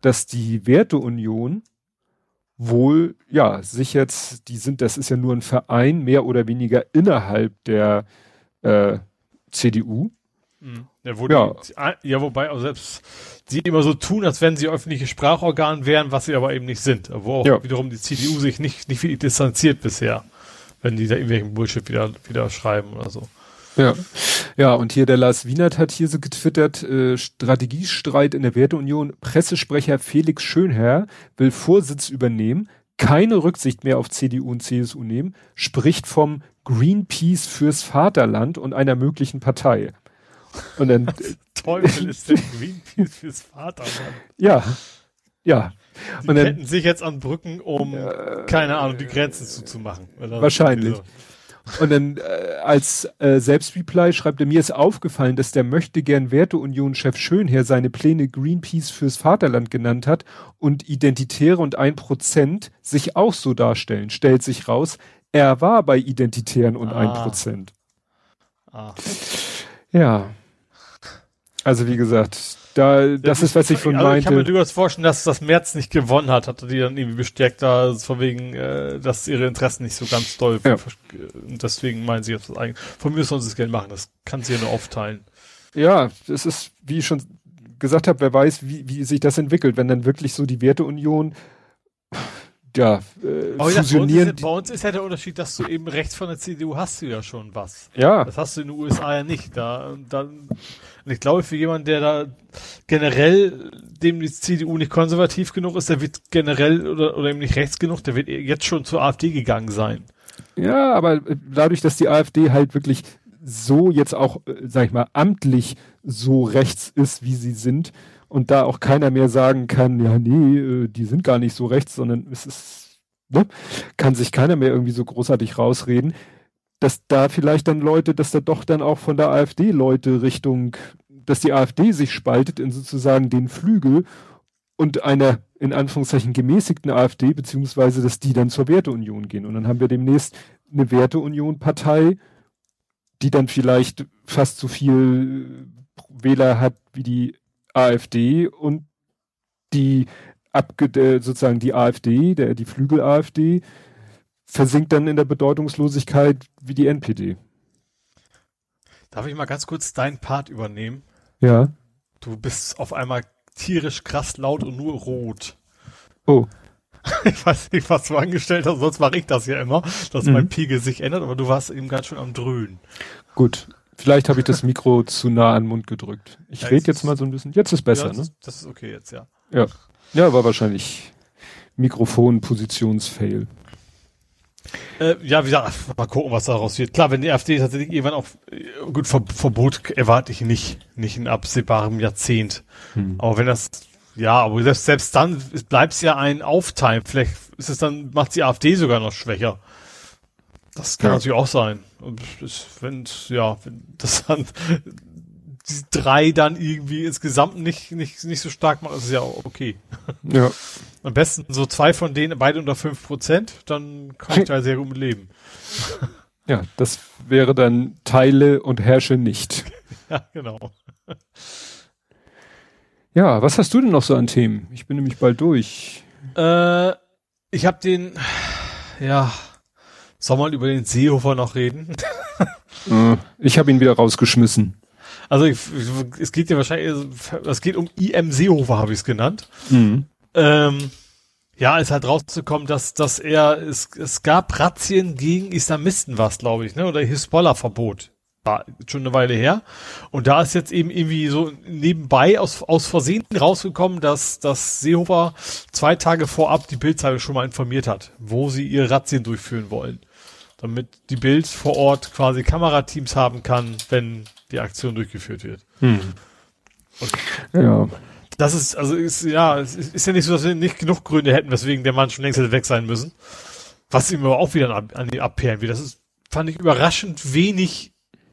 dass die Werteunion wohl, ja, sich jetzt, die sind, das ist ja nur ein Verein, mehr oder weniger innerhalb der äh, CDU. Mhm. Ja, wo ja. Die, ah, ja, wobei auch selbst sie immer so tun, als wenn sie öffentliche Sprachorgan wären, was sie aber eben nicht sind. Wo auch ja. wiederum die CDU sich nicht, nicht viel distanziert bisher, wenn die da irgendwelchen Bullshit wieder, wieder schreiben oder so. Ja. Ja, und hier der Lars Wienert hat hier so getwittert, äh, Strategiestreit in der Werteunion, Pressesprecher Felix Schönherr will Vorsitz übernehmen, keine Rücksicht mehr auf CDU und CSU nehmen, spricht vom Greenpeace fürs Vaterland und einer möglichen Partei. Und dann. <laughs> Teufel ist denn Greenpeace fürs Vaterland? Ja. Ja. Die und dann, hätten sich jetzt an Brücken, um, äh, keine Ahnung, die Grenzen zuzumachen. Wahrscheinlich. Und dann äh, als äh, Selbstreply schreibt er, mir ist aufgefallen, dass der möchte gern Werteunion-Chef Schönherr seine Pläne Greenpeace fürs Vaterland genannt hat und Identitäre und ein Prozent sich auch so darstellen. Stellt sich raus, er war bei Identitären und ein ah. Prozent. Ah. Ja. Also wie gesagt, da, das ist, was ich von also meinte. Ich kann mir durchaus vorstellen, dass das März nicht gewonnen hat, hatte die dann irgendwie bestärkt da, von wegen, äh, dass ihre Interessen nicht so ganz doll ja. und deswegen meinen sie jetzt das eigentlich. Von mir sollen sie es gerne machen, das kann sie ja nur aufteilen. Ja, das ist, wie ich schon gesagt habe, wer weiß, wie, wie sich das entwickelt, wenn dann wirklich so die Werteunion ja, äh, Aber fusionieren. Bei uns, ist, bei uns ist ja der Unterschied, dass du eben rechts von der CDU hast du ja schon was. Ja. Das hast du in den USA ja nicht. Da, da, und ich glaube, für jemanden, der da generell, dem die CDU nicht konservativ genug ist, der wird generell oder, oder eben nicht rechts genug, der wird jetzt schon zur AfD gegangen sein. Ja, aber dadurch, dass die AfD halt wirklich so jetzt auch, äh, sag ich mal, amtlich so rechts ist, wie sie sind, und da auch keiner mehr sagen kann, ja, nee, äh, die sind gar nicht so rechts, sondern es ist, ne, kann sich keiner mehr irgendwie so großartig rausreden, dass da vielleicht dann Leute, dass da doch dann auch von der AfD Leute Richtung, dass die AfD sich spaltet in sozusagen den Flügel und einer in Anführungszeichen gemäßigten AfD, beziehungsweise dass die dann zur Werteunion gehen. Und dann haben wir demnächst eine Werteunion-Partei, die dann vielleicht fast so viel Wähler hat wie die AfD und die abge sozusagen die AfD, der die Flügel AfD versinkt dann in der Bedeutungslosigkeit wie die NPD. Darf ich mal ganz kurz deinen Part übernehmen? Ja. Du bist auf einmal tierisch krass laut und nur rot. Oh. <laughs> Ich weiß nicht, was du angestellt hast, sonst mache ich das ja immer, dass mhm. mein Pegel sich ändert, aber du warst eben ganz schön am Dröhnen. Gut. Vielleicht habe ich das Mikro <laughs> zu nah an den Mund gedrückt. Ich ja, rede jetzt mal so ein bisschen. Jetzt ist besser, ja, das ne? Ist, das ist okay jetzt, ja. Ja. Ja, war wahrscheinlich Mikrofon-Positionsfail. Äh, ja, wie gesagt, mal gucken, was daraus wird. Klar, wenn die AfD tatsächlich irgendwann auf gut Ver Verbot erwarte ich nicht, nicht in absehbarem Jahrzehnt. Hm. Aber wenn das, ja, aber selbst, selbst dann bleibt es ja ein Auftime. Vielleicht ist es dann, macht die AfD sogar noch schwächer. Das kann ja. natürlich auch sein. Und wenn, ja, wenn das dann <laughs> die drei dann irgendwie insgesamt nicht, nicht, nicht so stark machen, ist es ja okay. Ja. <laughs> Am besten so zwei von denen, beide unter fünf Prozent, dann kann ich da sehr gut leben. <laughs> Ja, das wäre dann Teile und herrsche nicht. <laughs> Ja, genau. Ja, was hast du denn noch so an Themen? Ich bin nämlich bald durch. Äh, ich habe den, ja, soll man über den Seehofer noch reden? Äh, ich habe ihn wieder rausgeschmissen. Also ich, es geht ja wahrscheinlich, es geht um IM Seehofer, habe ich es genannt. Mhm. Ähm, ja, ist halt rauszukommen, dass, dass er, es, es gab Razzien gegen Islamisten was, glaube ich, ne? Oder Hisbollah-Verbot. War schon eine Weile her. Und da ist jetzt eben irgendwie so nebenbei aus, aus Versehen rausgekommen, dass, dass Seehofer zwei Tage vorab die Bildzeitung schon mal informiert hat, wo sie ihre Razzien durchführen wollen damit die Bild vor Ort quasi Kamerateams haben kann, wenn die Aktion durchgeführt wird. Hm. ja. Das ist, also ist, ja, es ist ja nicht so, dass wir nicht genug Gründe hätten, weswegen der Mann schon längst hätte weg sein müssen. Was ihm aber auch wieder an, an die abperren wird. Das ist, fand ich überraschend wenig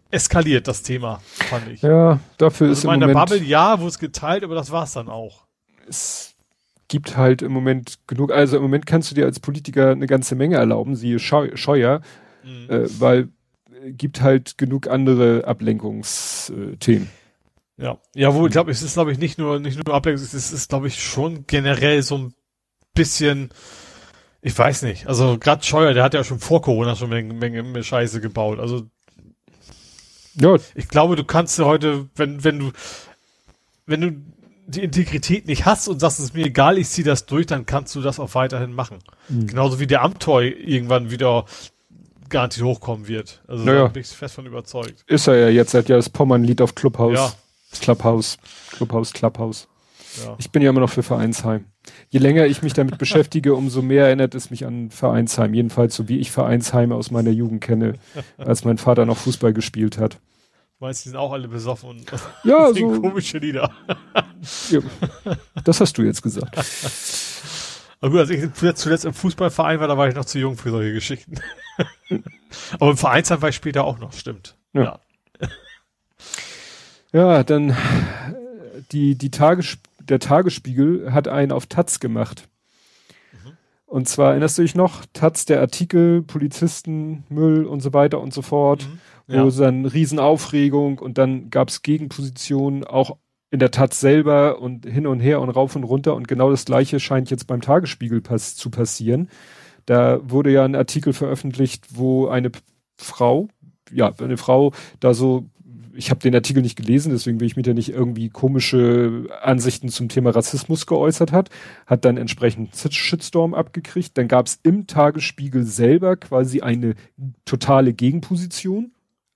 eskaliert, das Thema, fand ich. Ja, dafür also ist im Moment... Bubble, ja, wo es geteilt, aber das war's dann auch. Es gibt halt im Moment genug, also im Moment kannst du dir als Politiker eine ganze Menge erlauben, siehe Scheuer, mhm. äh, weil äh, gibt halt genug andere Ablenkungsthemen. Ja, ja, wo ich glaube, es ist glaube ich nicht nur nicht nur Ablenkung, es ist, glaube ich schon generell so ein bisschen, ich weiß nicht. Also gerade Scheuer, der hat ja schon vor Corona schon eine Menge, Menge Scheiße gebaut. Also Ja. Ich glaube, du kannst heute, wenn, wenn du, wenn du die Integrität nicht hast und sagst, es ist mir egal, ich ziehe das durch, dann kannst du das auch weiterhin machen. Mhm. Genauso wie der Amtoy irgendwann wieder garantiert hochkommen wird. Also naja. da bin ich fest von überzeugt. Ist er ja jetzt, seit ja das Pommern-Lied auf Clubhouse. Ja. Clubhouse. Clubhouse, Clubhouse. Ja. Ich bin ja immer noch für Vereinsheim. Je länger ich mich damit <laughs> beschäftige, umso mehr erinnert es mich an Vereinsheim. Jedenfalls so wie ich Vereinsheime aus meiner Jugend kenne, <laughs> als mein Vater noch Fußball gespielt hat. Meinst du, die sind auch alle besoffen und ja, <laughs> so komische Lieder. ja, das hast du jetzt gesagt. Aber gut, als ich zuletzt im Fußballverein war, da war ich noch zu jung für solche Geschichten. Aber im Vereinsheim war ich später auch noch, stimmt. Ja. Ja, ja dann die, die Tages, der Tagesspiegel hat einen auf Taz gemacht. Mhm. Und zwar erinnerst du dich noch, Taz, der Artikel, Polizisten, Müll und so weiter und so fort, mhm. ja. wo dann Riesenaufregung und dann gab es Gegenpositionen auch in der Taz selber und hin und her und rauf und runter und genau das gleiche scheint jetzt beim Tagesspiegel pass zu passieren. Da wurde ja ein Artikel veröffentlicht, wo eine Frau, ja, eine Frau da so ich habe den Artikel nicht gelesen, deswegen will ich mir da nicht irgendwie komische Ansichten zum Thema Rassismus geäußert hat, hat dann entsprechend Shitstorm abgekriegt. Dann gab es im Tagesspiegel selber quasi eine totale Gegenposition,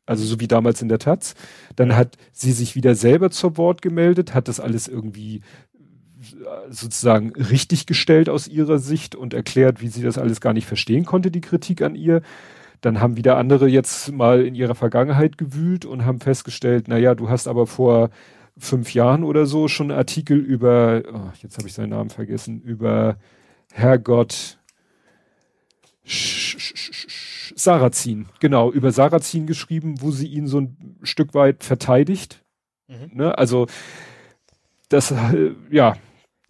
also so wie damals in der Taz. Dann hat sie sich wieder selber zur Wort gemeldet, hat das alles irgendwie sozusagen richtig gestellt aus ihrer Sicht und erklärt, wie sie das alles gar nicht verstehen konnte, die Kritik an ihr. Dann haben wieder andere jetzt mal in ihrer Vergangenheit gewühlt und haben festgestellt, na ja, du hast aber vor fünf Jahren oder so schon Artikel über, oh, jetzt habe ich seinen Namen vergessen, über Herrgott Sarrazin, genau, über Sarrazin geschrieben, wo sie ihn so ein Stück weit verteidigt. Mhm. Ne? Also das, äh, ja,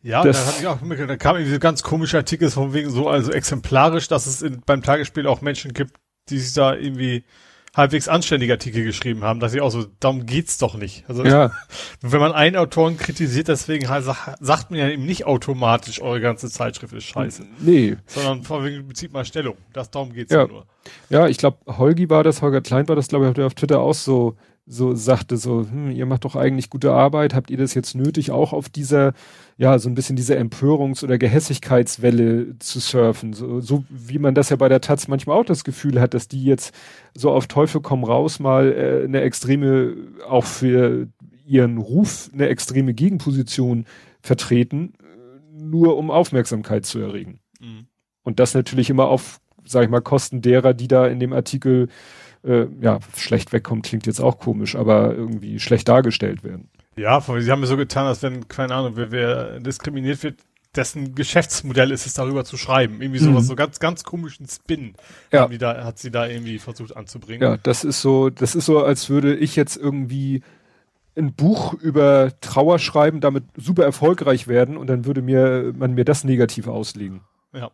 ja, das, da, auch, da kam irgendwie so ganz komische Artikel von wegen so, also exemplarisch, dass es in, beim Tagesspiel auch Menschen gibt, die sich da irgendwie halbwegs anständige Artikel geschrieben haben, dass ich auch so, darum geht's doch nicht. Also, ja. <laughs> wenn man einen Autoren kritisiert, deswegen sagt man ja eben nicht automatisch, eure ganze Zeitschrift ist scheiße. Nee. Sondern vor wegen bezieht mal Stellung. Das, darum geht's ja, ja nur. Ja, ich glaube, Holgi war das, Holger Klein war das, glaube ich, auf Twitter auch so, so sagte so, hm, ihr macht doch eigentlich gute Arbeit, habt ihr das jetzt nötig, auch auf dieser ja, so ein bisschen diese Empörungs- oder Gehässigkeitswelle zu surfen. So, so wie man das ja bei der Taz manchmal auch das Gefühl hat, dass die jetzt so auf Teufel komm raus mal äh, eine extreme, auch für ihren Ruf eine extreme Gegenposition vertreten, nur um Aufmerksamkeit zu erregen. Mhm. Und das natürlich immer auf, sag ich mal, Kosten derer, die da in dem Artikel äh, ja, schlecht wegkommen, klingt jetzt auch komisch, aber irgendwie schlecht dargestellt werden. Ja, sie haben mir so getan, als wenn, keine Ahnung, wer, wer diskriminiert wird, dessen Geschäftsmodell ist es, darüber zu schreiben. Irgendwie sowas, mhm. so ganz, ganz komischen Spin. Ja. Da, hat sie da irgendwie versucht anzubringen. Ja, das ist so, das ist so, als würde ich jetzt irgendwie ein Buch über Trauer schreiben, damit super erfolgreich werden und dann würde mir, man mir das negativ auslegen. Ja.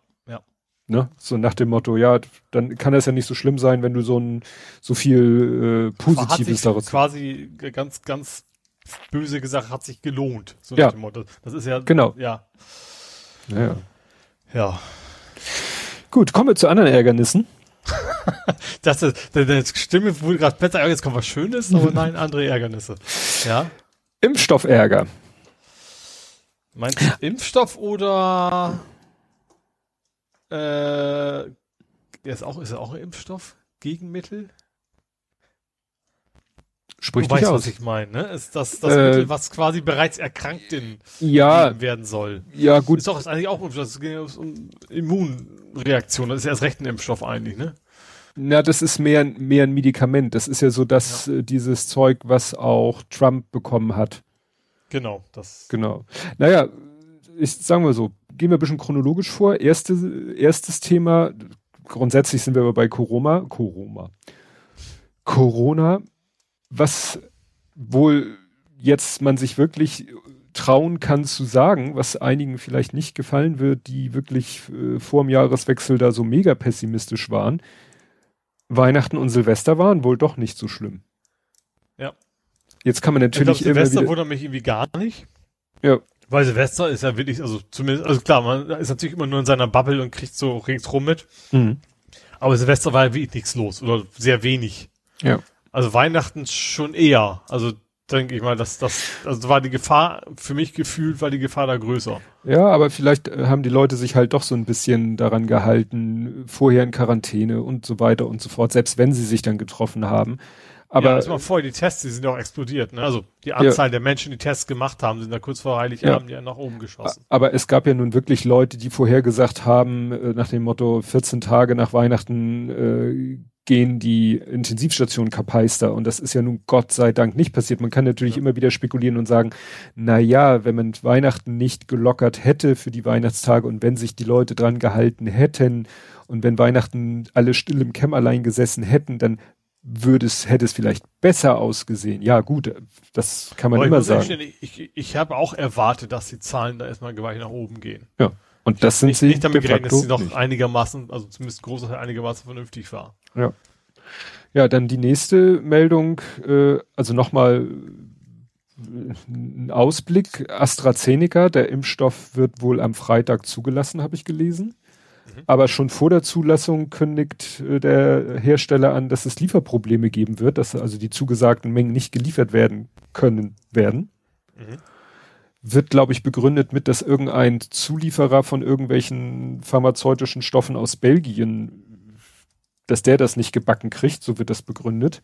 Ne? So nach dem Motto, ja, dann kann das ja nicht so schlimm sein, wenn du so ein, so viel äh, Positives daraus. Quasi ganz, ganz böse gesagt, hat sich gelohnt. So ja. Das ist ja. Genau. Ja. Ja. Ja. Gut, kommen wir zu anderen Ärgernissen. <laughs> das ist, deine Stimme wurde gerade besser, jetzt kommt was Schönes, aber nein, andere Ärgernisse. Ja. Impfstoffärger. Meinst du Impfstoff oder äh, ist auch, ist er auch ein Impfstoff? Gegenmittel? Sprich du weißt, aus. was ich meine, ne? Ist das das äh, Mittel, was quasi bereits Erkrankten ja, werden soll. Ja, gut. Ist doch ist eigentlich auch das ist um Immunreaktion, das ist ja erst recht ein Impfstoff eigentlich, ne? Na, das ist mehr, mehr ein Medikament. Das ist ja so dass ja. Äh, dieses Zeug, was auch Trump bekommen hat. Genau, das. Genau. Naja, ich sagen wir so, gehen wir ein bisschen chronologisch vor. Erste, erstes Thema, grundsätzlich sind wir aber bei Corona, Corona. Corona was wohl jetzt man sich wirklich trauen kann zu sagen, was einigen vielleicht nicht gefallen wird, die wirklich äh, vor dem Jahreswechsel da so mega pessimistisch waren. Weihnachten und Silvester waren wohl doch nicht so schlimm. Ja. Jetzt kann man natürlich ich glaub, Silvester wundert mich irgendwie gar nicht. Ja. Weil Silvester ist ja wirklich, also zumindest, also klar, man ist natürlich immer nur in seiner Bubble und kriegt so ringsrum mit. Mhm. Aber Silvester war ja wirklich nichts los oder sehr wenig. Ja. Also Weihnachten schon eher. Also denke ich mal, dass das, also war die Gefahr, für mich gefühlt war die Gefahr da größer. Ja, aber vielleicht äh, haben die Leute sich halt doch so ein bisschen daran gehalten, vorher in Quarantäne und so weiter und so fort, selbst wenn sie sich dann getroffen haben. Aber ja, erstmal vorher die Tests, die sind ja auch explodiert. Ne? Also die Anzahl ja. der Menschen, die Tests gemacht haben, sind da kurz vor Heiligabend ja. ja nach oben geschossen. Aber es gab ja nun wirklich Leute, die vorher gesagt haben, äh, nach dem Motto 14 Tage nach Weihnachten äh, gehen die Intensivstationen kapeister und das ist ja nun Gott sei Dank nicht passiert. Man kann natürlich ja. immer wieder spekulieren und sagen, na ja, wenn man Weihnachten nicht gelockert hätte für die Weihnachtstage und wenn sich die Leute dran gehalten hätten und wenn Weihnachten alle still im Kämmerlein gesessen hätten, dann würde es, hätte es vielleicht besser ausgesehen. Ja, gut, das kann man Aber immer sagen. Ich, ich, ich habe auch erwartet, dass die Zahlen da erstmal gewaltig nach oben gehen. Ja. Und das sind nicht, sie nicht damit gerechnet, dass sie noch nicht. einigermaßen, also zumindest großer einigermaßen vernünftig war. Ja. Ja, dann die nächste Meldung, äh, also nochmal ein Ausblick. AstraZeneca, der Impfstoff wird wohl am Freitag zugelassen, habe ich gelesen. Mhm. Aber schon vor der Zulassung kündigt äh, der Hersteller an, dass es Lieferprobleme geben wird, dass also die zugesagten Mengen nicht geliefert werden können werden. Mhm. Wird, glaube ich, begründet mit, dass irgendein Zulieferer von irgendwelchen pharmazeutischen Stoffen aus Belgien dass der das nicht gebacken kriegt, so wird das begründet.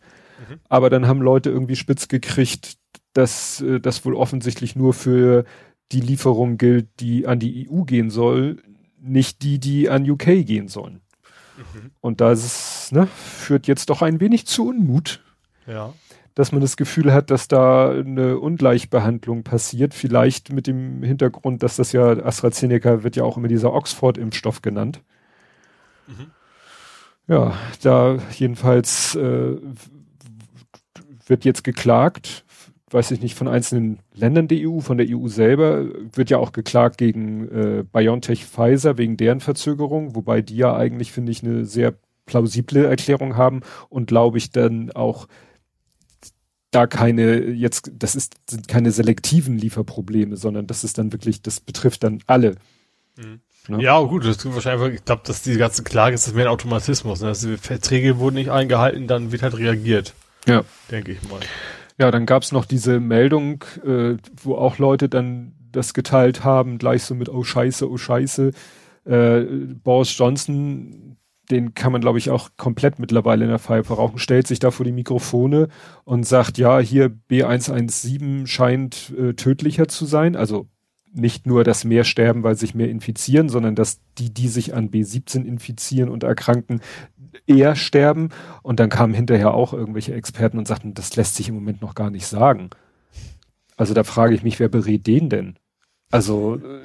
Mhm. Aber dann haben Leute irgendwie spitz gekriegt, dass äh, das wohl offensichtlich nur für die Lieferung gilt, die an die EU gehen soll, nicht die, die an UK gehen sollen. Mhm. Und das ne, führt jetzt doch ein wenig zu Unmut. Ja. Dass man das Gefühl hat, dass da eine Ungleichbehandlung passiert. Vielleicht mit dem Hintergrund, dass das ja AstraZeneca wird ja auch immer dieser Oxford-Impfstoff genannt. Mhm. Ja, da jedenfalls äh, wird jetzt geklagt, weiß ich nicht, von einzelnen Ländern der EU, von der EU selber, wird ja auch geklagt gegen äh, BioNTech Pfizer wegen deren Verzögerung, wobei die ja eigentlich, finde ich, eine sehr plausible Erklärung haben und glaube ich dann auch da keine, jetzt, das ist, sind keine selektiven Lieferprobleme, sondern das ist dann wirklich, das betrifft dann alle. Mhm. Ne? Ja, gut, das tut wahrscheinlich, ich glaube, dass die ganze Klage ist das mehr ein Automatismus. Ne? Also Verträge wurden nicht eingehalten, dann wird halt reagiert. Ja. Denke ich mal. Ja, dann gab's noch diese Meldung, äh, wo auch Leute dann das geteilt haben, gleich so mit, oh scheiße, oh scheiße. Äh, Boris Johnson, den kann man, glaube ich, auch komplett mittlerweile in der Pfeife rauchen, stellt sich da vor die Mikrofone und sagt, ja, hier B117 scheint äh, tödlicher zu sein, also nicht nur, dass mehr sterben, weil sich mehr infizieren, sondern dass die, die sich an B17 infizieren und erkranken, eher sterben. Und dann kamen hinterher auch irgendwelche Experten und sagten, das lässt sich im Moment noch gar nicht sagen. Also da frage ich mich, wer berät den denn? Also äh,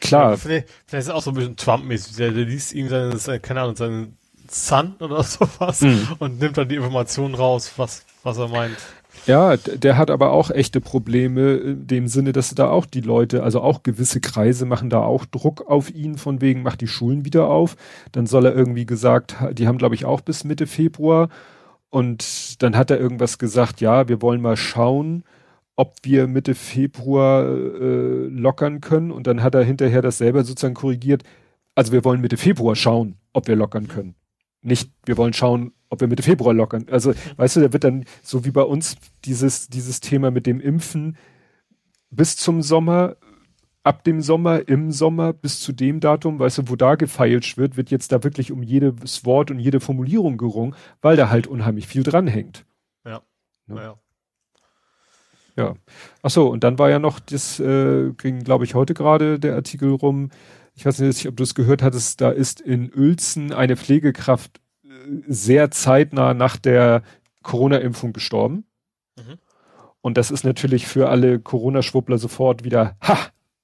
klar. Ja, vielleicht, vielleicht ist es auch so ein bisschen Trump-mäßig. Der, der liest ihm seine, seine, keine Ahnung, seinen Son oder <laughs> sowas mhm. und nimmt dann die Informationen raus, was, was er meint. Ja, der hat aber auch echte Probleme in dem Sinne, dass da auch die Leute, also auch gewisse Kreise machen da auch Druck auf ihn von wegen, macht die Schulen wieder auf. Dann soll er irgendwie gesagt, die haben glaube ich auch bis Mitte Februar. Und dann hat er irgendwas gesagt, ja, wir wollen mal schauen, ob wir Mitte Februar äh, lockern können. Und dann hat er hinterher das selber sozusagen korrigiert. Also wir wollen Mitte Februar schauen, ob wir lockern können. Nicht, wir wollen schauen, ob wir Mitte Februar lockern. Also, mhm. weißt du, da wird dann so wie bei uns dieses, dieses Thema mit dem Impfen bis zum Sommer, ab dem Sommer, im Sommer, bis zu dem Datum, weißt du, wo da gefeilscht wird, wird jetzt da wirklich um jedes Wort und jede Formulierung gerungen, weil da halt unheimlich viel dranhängt. Ja. Ne? Ja. Ja. Ach so, und dann war ja noch das, äh, ging, glaube ich, heute gerade der Artikel rum. Ich weiß nicht, ob du es gehört hattest, da ist in Uelzen eine Pflegekraft sehr zeitnah nach der Corona-Impfung gestorben. Mhm. Und das ist natürlich für alle Corona-Schwuppler sofort wieder, ha,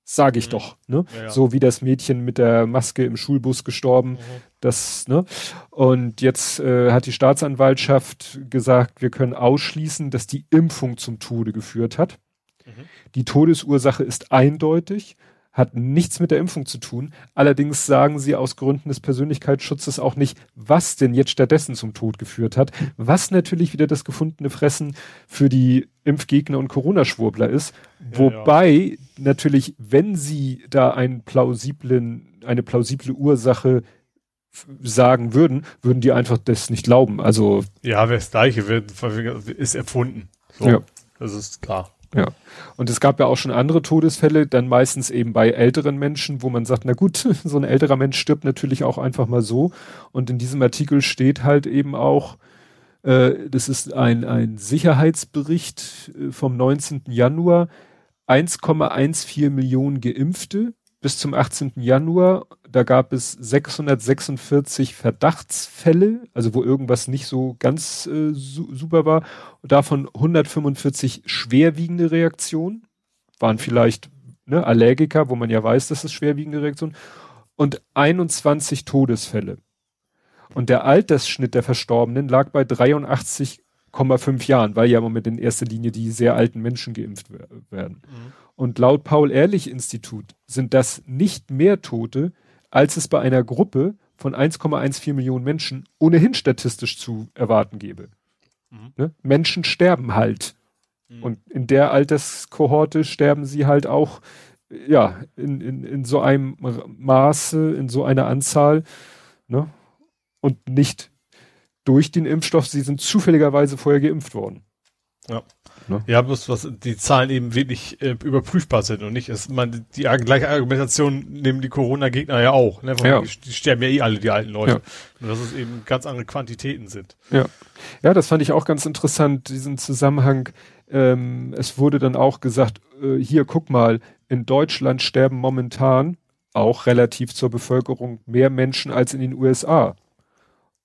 sage ich mhm. doch, ne? Ja, ja. So wie das Mädchen mit der Maske im Schulbus gestorben, mhm. das, ne? Und jetzt äh, hat die Staatsanwaltschaft gesagt, wir können ausschließen, dass die Impfung zum Tode geführt hat. Mhm. Die Todesursache ist eindeutig hat nichts mit der Impfung zu tun. Allerdings sagen sie aus Gründen des Persönlichkeitsschutzes auch nicht, was denn jetzt stattdessen zum Tod geführt hat, was natürlich wieder das gefundene Fressen für die Impfgegner und Corona-Schwurbler ist. Ja, Wobei ja. natürlich, wenn sie da einen plausiblen, eine plausible Ursache sagen würden, würden die einfach das nicht glauben. Also ja, wer das Gleiche wird, ist erfunden. So, ja. Das ist klar. Ja. Und es gab ja auch schon andere Todesfälle, dann meistens eben bei älteren Menschen, wo man sagt, na gut, <laughs> so ein älterer Mensch stirbt natürlich auch einfach mal so. Und in diesem Artikel steht halt eben auch, äh, das ist ein, ein Sicherheitsbericht äh, vom 19. Januar, 1,14 Millionen Geimpfte bis zum 18. Januar. Da gab es 646 Verdachtsfälle, also wo irgendwas nicht so ganz äh, su super war. Davon 145 schwerwiegende Reaktionen, waren vielleicht ne, Allergiker, wo man ja weiß, dass es schwerwiegende Reaktionen, und 21 Todesfälle. Und der Altersschnitt der Verstorbenen lag bei 83,5 Jahren, weil ja im Moment in erster Linie die sehr alten Menschen geimpft werden. Mhm. Und laut Paul-Ehrlich-Institut sind das nicht mehr Tote, als es bei einer Gruppe von 1,14 Millionen Menschen ohnehin statistisch zu erwarten gäbe. Mhm. Ne? Menschen sterben halt. Mhm. Und in der Alterskohorte sterben sie halt auch, ja, in, in, in so einem Maße, in so einer Anzahl, ne? Und nicht durch den Impfstoff, sie sind zufälligerweise vorher geimpft worden. Ja. Ne? Ja, bloß was die Zahlen eben wirklich äh, überprüfbar sind und nicht ist man die gleiche Argumentation nehmen die Corona-Gegner ja auch. Ne? Ja. Die, die, sterben ja eh alle die alten Leute. Ja. Nur dass es eben ganz andere Quantitäten sind. Ja, ja, das fand ich auch ganz interessant diesen Zusammenhang. Ähm, es wurde dann auch gesagt, äh, hier guck mal, in Deutschland sterben momentan auch relativ zur Bevölkerung mehr Menschen als in den USA.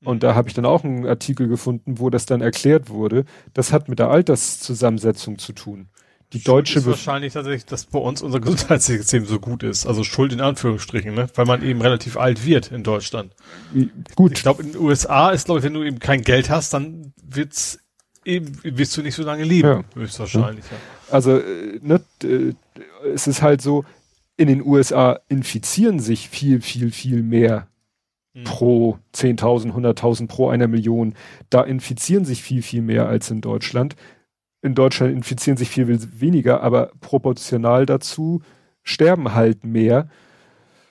Und da habe ich dann auch einen Artikel gefunden, wo das dann erklärt wurde. Das hat mit der Alterszusammensetzung zu tun. Die Schuld deutsche ist wahrscheinlich tatsächlich, dass bei uns unser Gesundheitssystem so gut ist. Also Schuld in Anführungsstrichen, ne? Weil man eben relativ alt wird in Deutschland. Gut. Ich glaube, in den USA ist, glaube ich, wenn du eben kein Geld hast, dann wird's eben, wirst du nicht so lange leben. Ja. Höchstwahrscheinlich, ja. Also, äh, ne, es ist halt so, in den USA infizieren sich viel, viel, viel mehr Mhm. pro 10.000, 100.000, pro einer Million. Da infizieren sich viel, viel mehr als in Deutschland. In Deutschland infizieren sich viel weniger, aber proportional dazu sterben halt mehr,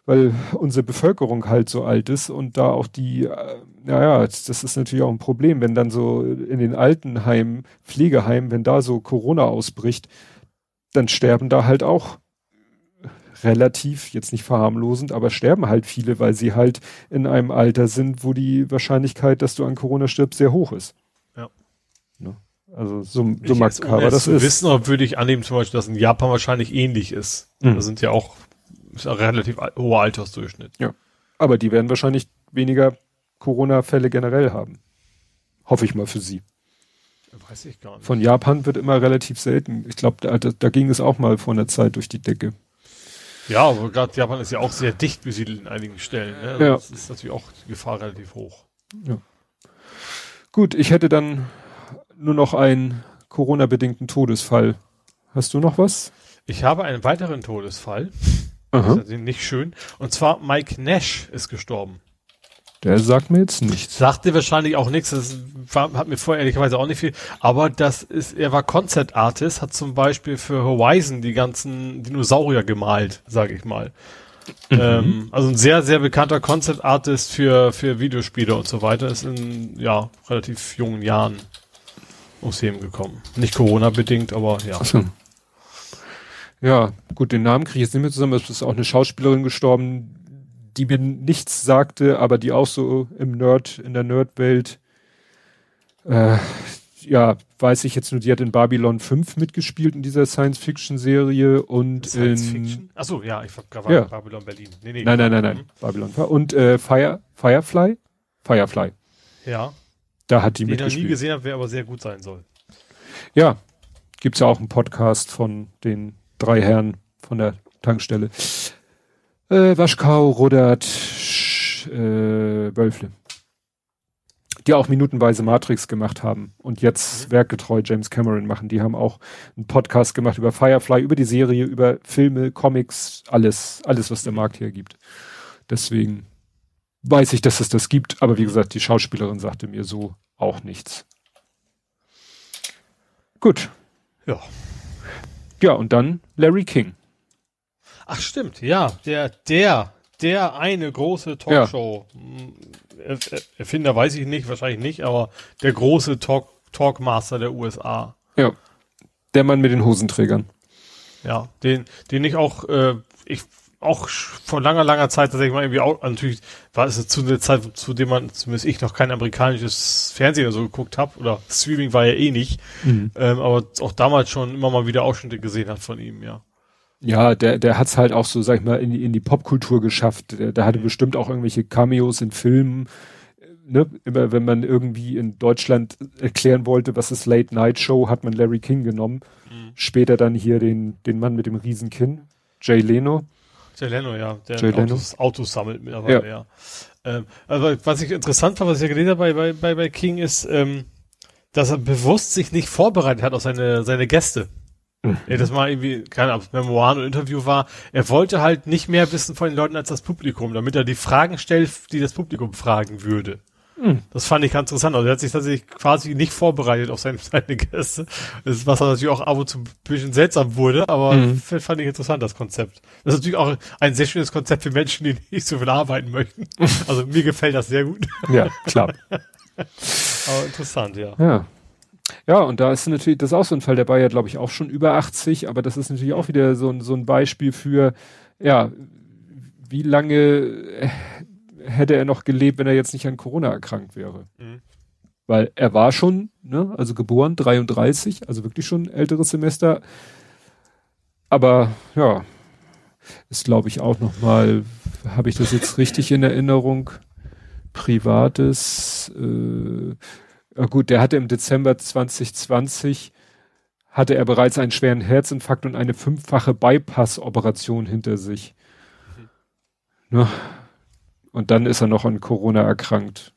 weil unsere Bevölkerung halt so alt ist und da auch die, äh, naja, das ist natürlich auch ein Problem, wenn dann so in den Altenheimen, Pflegeheimen, wenn da so Corona ausbricht, dann sterben da halt auch relativ, jetzt nicht verharmlosend, aber sterben halt viele, weil sie halt in einem Alter sind, wo die Wahrscheinlichkeit, dass du an Corona stirbst, sehr hoch ist. Ja. Ne? Also so, so makaber das ist. wissen, würde ich annehmen zum Beispiel, dass in Japan wahrscheinlich ähnlich ist. Mhm. Da sind ja auch ist ein relativ hoher Altersdurchschnitt. Ja. Aber die werden wahrscheinlich weniger Corona-Fälle generell haben. Hoffe ich mal für sie. Weiß ich gar nicht. Von Japan wird immer relativ selten. Ich glaube, da, da, ging es auch mal vor einer Zeit durch die Decke. Ja, aber gerade Japan ist ja auch sehr dicht besiedelt in einigen Stellen. Ne? Also ja. Das ist natürlich auch die Gefahr relativ hoch. Ja. Gut, ich hätte dann nur noch einen Corona-bedingten Todesfall. Hast du noch was? Ich habe einen weiteren Todesfall. Aha. Das ist nicht schön. Und zwar Mike Nash ist gestorben. Der sagt mir jetzt nichts. Sagte wahrscheinlich auch nichts. Das war, hat mir vorher ehrlicherweise auch nicht viel. Aber das ist, er war Concept Artist, hat zum Beispiel für Horizon die ganzen Dinosaurier gemalt, sage ich mal. Mhm. Ähm, also ein sehr, sehr bekannter Concept Artist für, für Videospiele und so weiter. Ist in, ja, relativ jungen Jahren ums Leben gekommen. Nicht Corona-bedingt, aber ja. Ach so. Ja, gut, den Namen kriege ich jetzt nicht mehr zusammen. Es ist auch eine Schauspielerin gestorben, die mir nichts sagte, aber die auch so im Nerd, in der Nerdwelt, äh, ja, weiß ich jetzt nur, die hat in Babylon 5 mitgespielt in dieser Science-Fiction-Serie und Science in... Fiction? Achso, ja, ich war ja. Babylon Berlin. Nee, nee, nein, nein, nein, nein, Babylon. Und äh, Fire, Firefly? Firefly. Ja. Da hat die Den mitgespielt. Den ich nie gesehen habe, wer aber sehr gut sein soll. Ja, gibt's ja auch einen Podcast von den drei Herren von der Tankstelle. Äh, Waschkau, Rudert, äh, Wölfle. Die auch minutenweise Matrix gemacht haben und jetzt mhm. werkgetreu James Cameron machen. Die haben auch einen Podcast gemacht über Firefly, über die Serie, über Filme, Comics, alles, alles, was der Markt hier gibt. Deswegen weiß ich, dass es das gibt, aber wie gesagt, die Schauspielerin sagte mir so auch nichts. Gut. Ja. Ja, und dann Larry King. Ach stimmt, ja, der, der, der eine große Talkshow. Ja. Erfinder weiß ich nicht, wahrscheinlich nicht, aber der große Talk, Talkmaster der USA. Ja. Der Mann mit den Hosenträgern. Ja, den, den ich auch, äh, ich auch vor langer, langer Zeit tatsächlich mal irgendwie auch, natürlich war es zu der Zeit, zu dem man, zumindest ich noch kein amerikanisches Fernsehen oder so geguckt habe, oder Streaming war ja eh nicht, mhm. ähm, aber auch damals schon immer mal wieder Ausschnitte gesehen hat von ihm, ja. Ja, der, der hat's halt auch so, sag ich mal, in die, in die Popkultur geschafft. Der, der hatte mhm. bestimmt auch irgendwelche Cameos in Filmen. Ne? Immer wenn man irgendwie in Deutschland erklären wollte, was ist Late Night Show, hat man Larry King genommen. Mhm. Später dann hier den, den Mann mit dem Riesenkinn, Jay Leno. Jay Leno, ja, der Jay Autos, Autos sammelt mittlerweile, ja. ja. Ähm, also was ich interessant fand, was ich ja gelesen habe bei, bei, bei King, ist, ähm, dass er bewusst sich nicht vorbereitet hat auf seine, seine Gäste. <laughs> Ja, das mal irgendwie, keine Ahnung, Memoir und Interview war, er wollte halt nicht mehr wissen von den Leuten als das Publikum, damit er die Fragen stellt, die das Publikum fragen würde. Mhm. Das fand ich ganz interessant. Also er hat sich tatsächlich quasi nicht vorbereitet auf seine, <laughs> seine Gäste. Das ist, was natürlich auch ab und zu ein bisschen seltsam wurde, aber mhm. fand ich interessant, das Konzept. Das ist natürlich auch ein sehr schönes Konzept für Menschen, die <laughs> nicht so viel arbeiten möchten. Also mir gefällt das sehr gut. Ja, klar. aber interessant, ja. Ja. Ja, und da ist natürlich, das ist auch so ein Fall, der Bayer, glaube ich, auch schon über 80, aber das ist natürlich auch wieder so ein, so ein Beispiel für, ja, wie lange hätte er noch gelebt, wenn er jetzt nicht an Corona erkrankt wäre. Mhm. Weil er war schon, ne, also geboren, 33, also wirklich schon älteres Semester. Aber ja, ist glaube ich auch noch mal, habe ich das jetzt richtig in Erinnerung? Privates, äh, gut, der hatte im Dezember 2020 hatte er bereits einen schweren Herzinfarkt und eine fünffache Bypass-Operation hinter sich. Mhm. Ne? Und dann ist er noch an Corona erkrankt.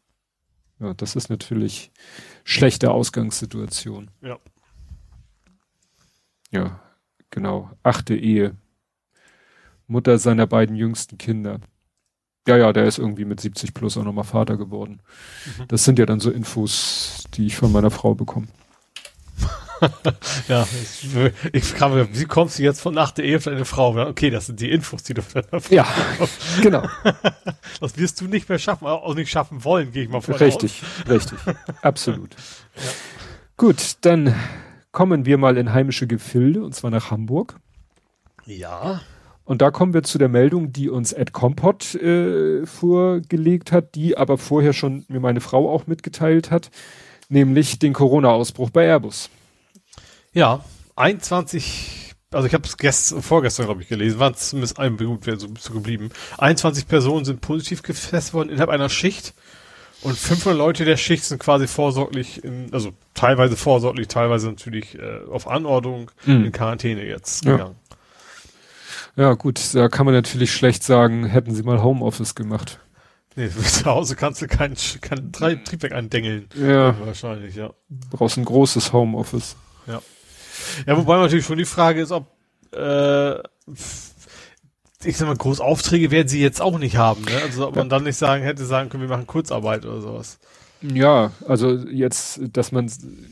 Ja, das ist natürlich schlechte Ausgangssituation. Ja. Ja, genau. Achte Ehe. Mutter seiner beiden jüngsten Kinder. Ja, ja, der ist irgendwie mit 70 plus auch nochmal Vater geworden. Mhm. Das sind ja dann so Infos, die ich von meiner Frau bekomme. <laughs> ja, ich, ich frage mich, wie kommst du jetzt von nach der Ehe für eine Frau? Okay, das sind die Infos, die du von deiner Frau Ja, genau. <laughs> Das wirst du nicht mehr schaffen, auch nicht schaffen wollen, gehe ich mal von Richtig, aus. richtig. Absolut. <laughs> Ja. Gut, dann kommen wir mal in heimische Gefilde, und zwar nach Hamburg. Ja. Und da kommen wir zu der Meldung, die uns Ed Kompott äh, vorgelegt hat, die aber vorher schon mir meine Frau auch mitgeteilt hat, nämlich den Corona-Ausbruch bei Airbus. Ja, 21, also ich habe es gestern, vorgestern, glaube ich, gelesen, waren zumindest ein Blut wäre so, so geblieben. 21 Personen sind positiv getestet worden innerhalb einer Schicht. Und 500 Leute der Schicht sind quasi vorsorglich, in, also teilweise vorsorglich, teilweise natürlich äh, auf Anordnung mhm. in Quarantäne jetzt gegangen. Ja. Ja, gut, da kann man natürlich schlecht sagen, hätten sie mal Homeoffice gemacht. Nee, <laughs> zu Hause kannst du kein, kein Triebwerk eindengeln. Ja. Wahrscheinlich, ja. Brauchst ein großes Homeoffice. Ja. Ja, wobei natürlich schon die Frage ist, ob äh, ich sag mal, Großaufträge werden sie jetzt auch nicht haben, ne? Also ob man dann nicht sagen hätte, sagen können, wir machen Kurzarbeit oder sowas. Ja, also jetzt, dass man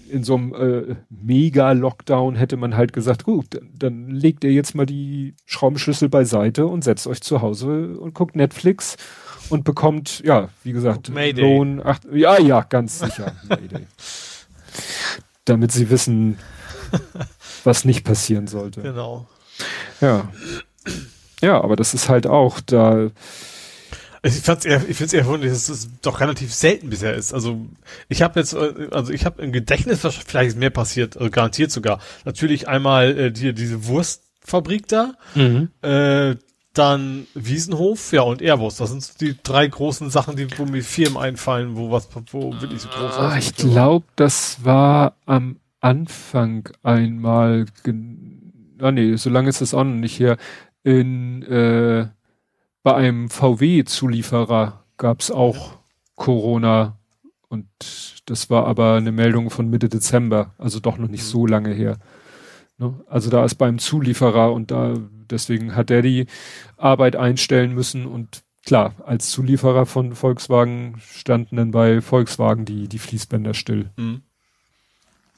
in so einem äh, Mega-Lockdown hätte man halt gesagt, gut, dann legt ihr jetzt mal die Schraubenschlüssel beiseite und setzt euch zu Hause und guckt Netflix und bekommt, ja, wie gesagt, Mayday. Lohn, ach, ja, ja, ganz sicher. <laughs> Damit sie wissen, <laughs> was nicht passieren sollte. Genau. Ja. Ja, aber das ist halt auch da. Ich fand's eher, ich finde es eher wunderlich, dass es doch relativ selten bisher ist. Also ich habe jetzt, äh, also ich habe im Gedächtnis vielleicht mehr passiert, also garantiert sogar. Natürlich einmal äh, die, diese Wurstfabrik da, mhm. äh, dann Wiesenhof, ja und Airbus. Das sind die drei großen Sachen, die wo mir Firmen einfallen, wo was, wo wirklich so groß ah, Ich glaube, das war am Anfang einmal, ah nee, so lange ist das auch noch nicht her, in, äh, bei einem VW-Zulieferer gab's auch ja. Corona und das war aber eine Meldung von Mitte Dezember, also doch noch nicht mhm. so lange her. Ne? Also da ist beim Zulieferer und da, deswegen hat der die Arbeit einstellen müssen und klar, als Zulieferer von Volkswagen standen dann bei Volkswagen die, die Fließbänder still. Mhm.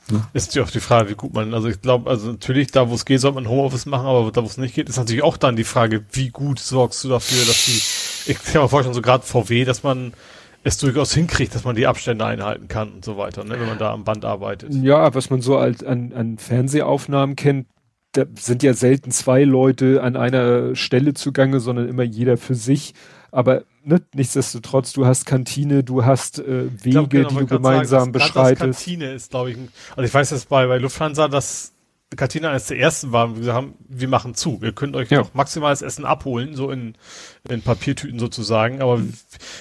Ja. Ist natürlich auch die Frage, wie gut man, also ich glaube, also natürlich, da wo es geht, soll man Homeoffice machen, aber da wo es nicht geht, ist natürlich auch dann die Frage, wie gut sorgst du dafür, dass die, ich kann mir vorstellen, so gerade VW, dass man es durchaus hinkriegt, dass man die Abstände einhalten kann und so weiter, ne, wenn man da am Band arbeitet. Ja, was man so als an, an Fernsehaufnahmen kennt, da sind ja selten zwei Leute an einer Stelle zugange, sondern immer jeder für sich. Aber ne, nichtsdestotrotz, du hast Kantine, du hast äh, Wege, glaub, genau, die du gemeinsam sagen, beschreitest. Kantine ist, glaube ich, also ich weiß jetzt bei, bei Lufthansa, dass Kantine eines der ersten war, wir haben, wir machen zu. Ihr könnt euch ja. noch maximales Essen abholen, so in, in Papiertüten sozusagen, aber mhm.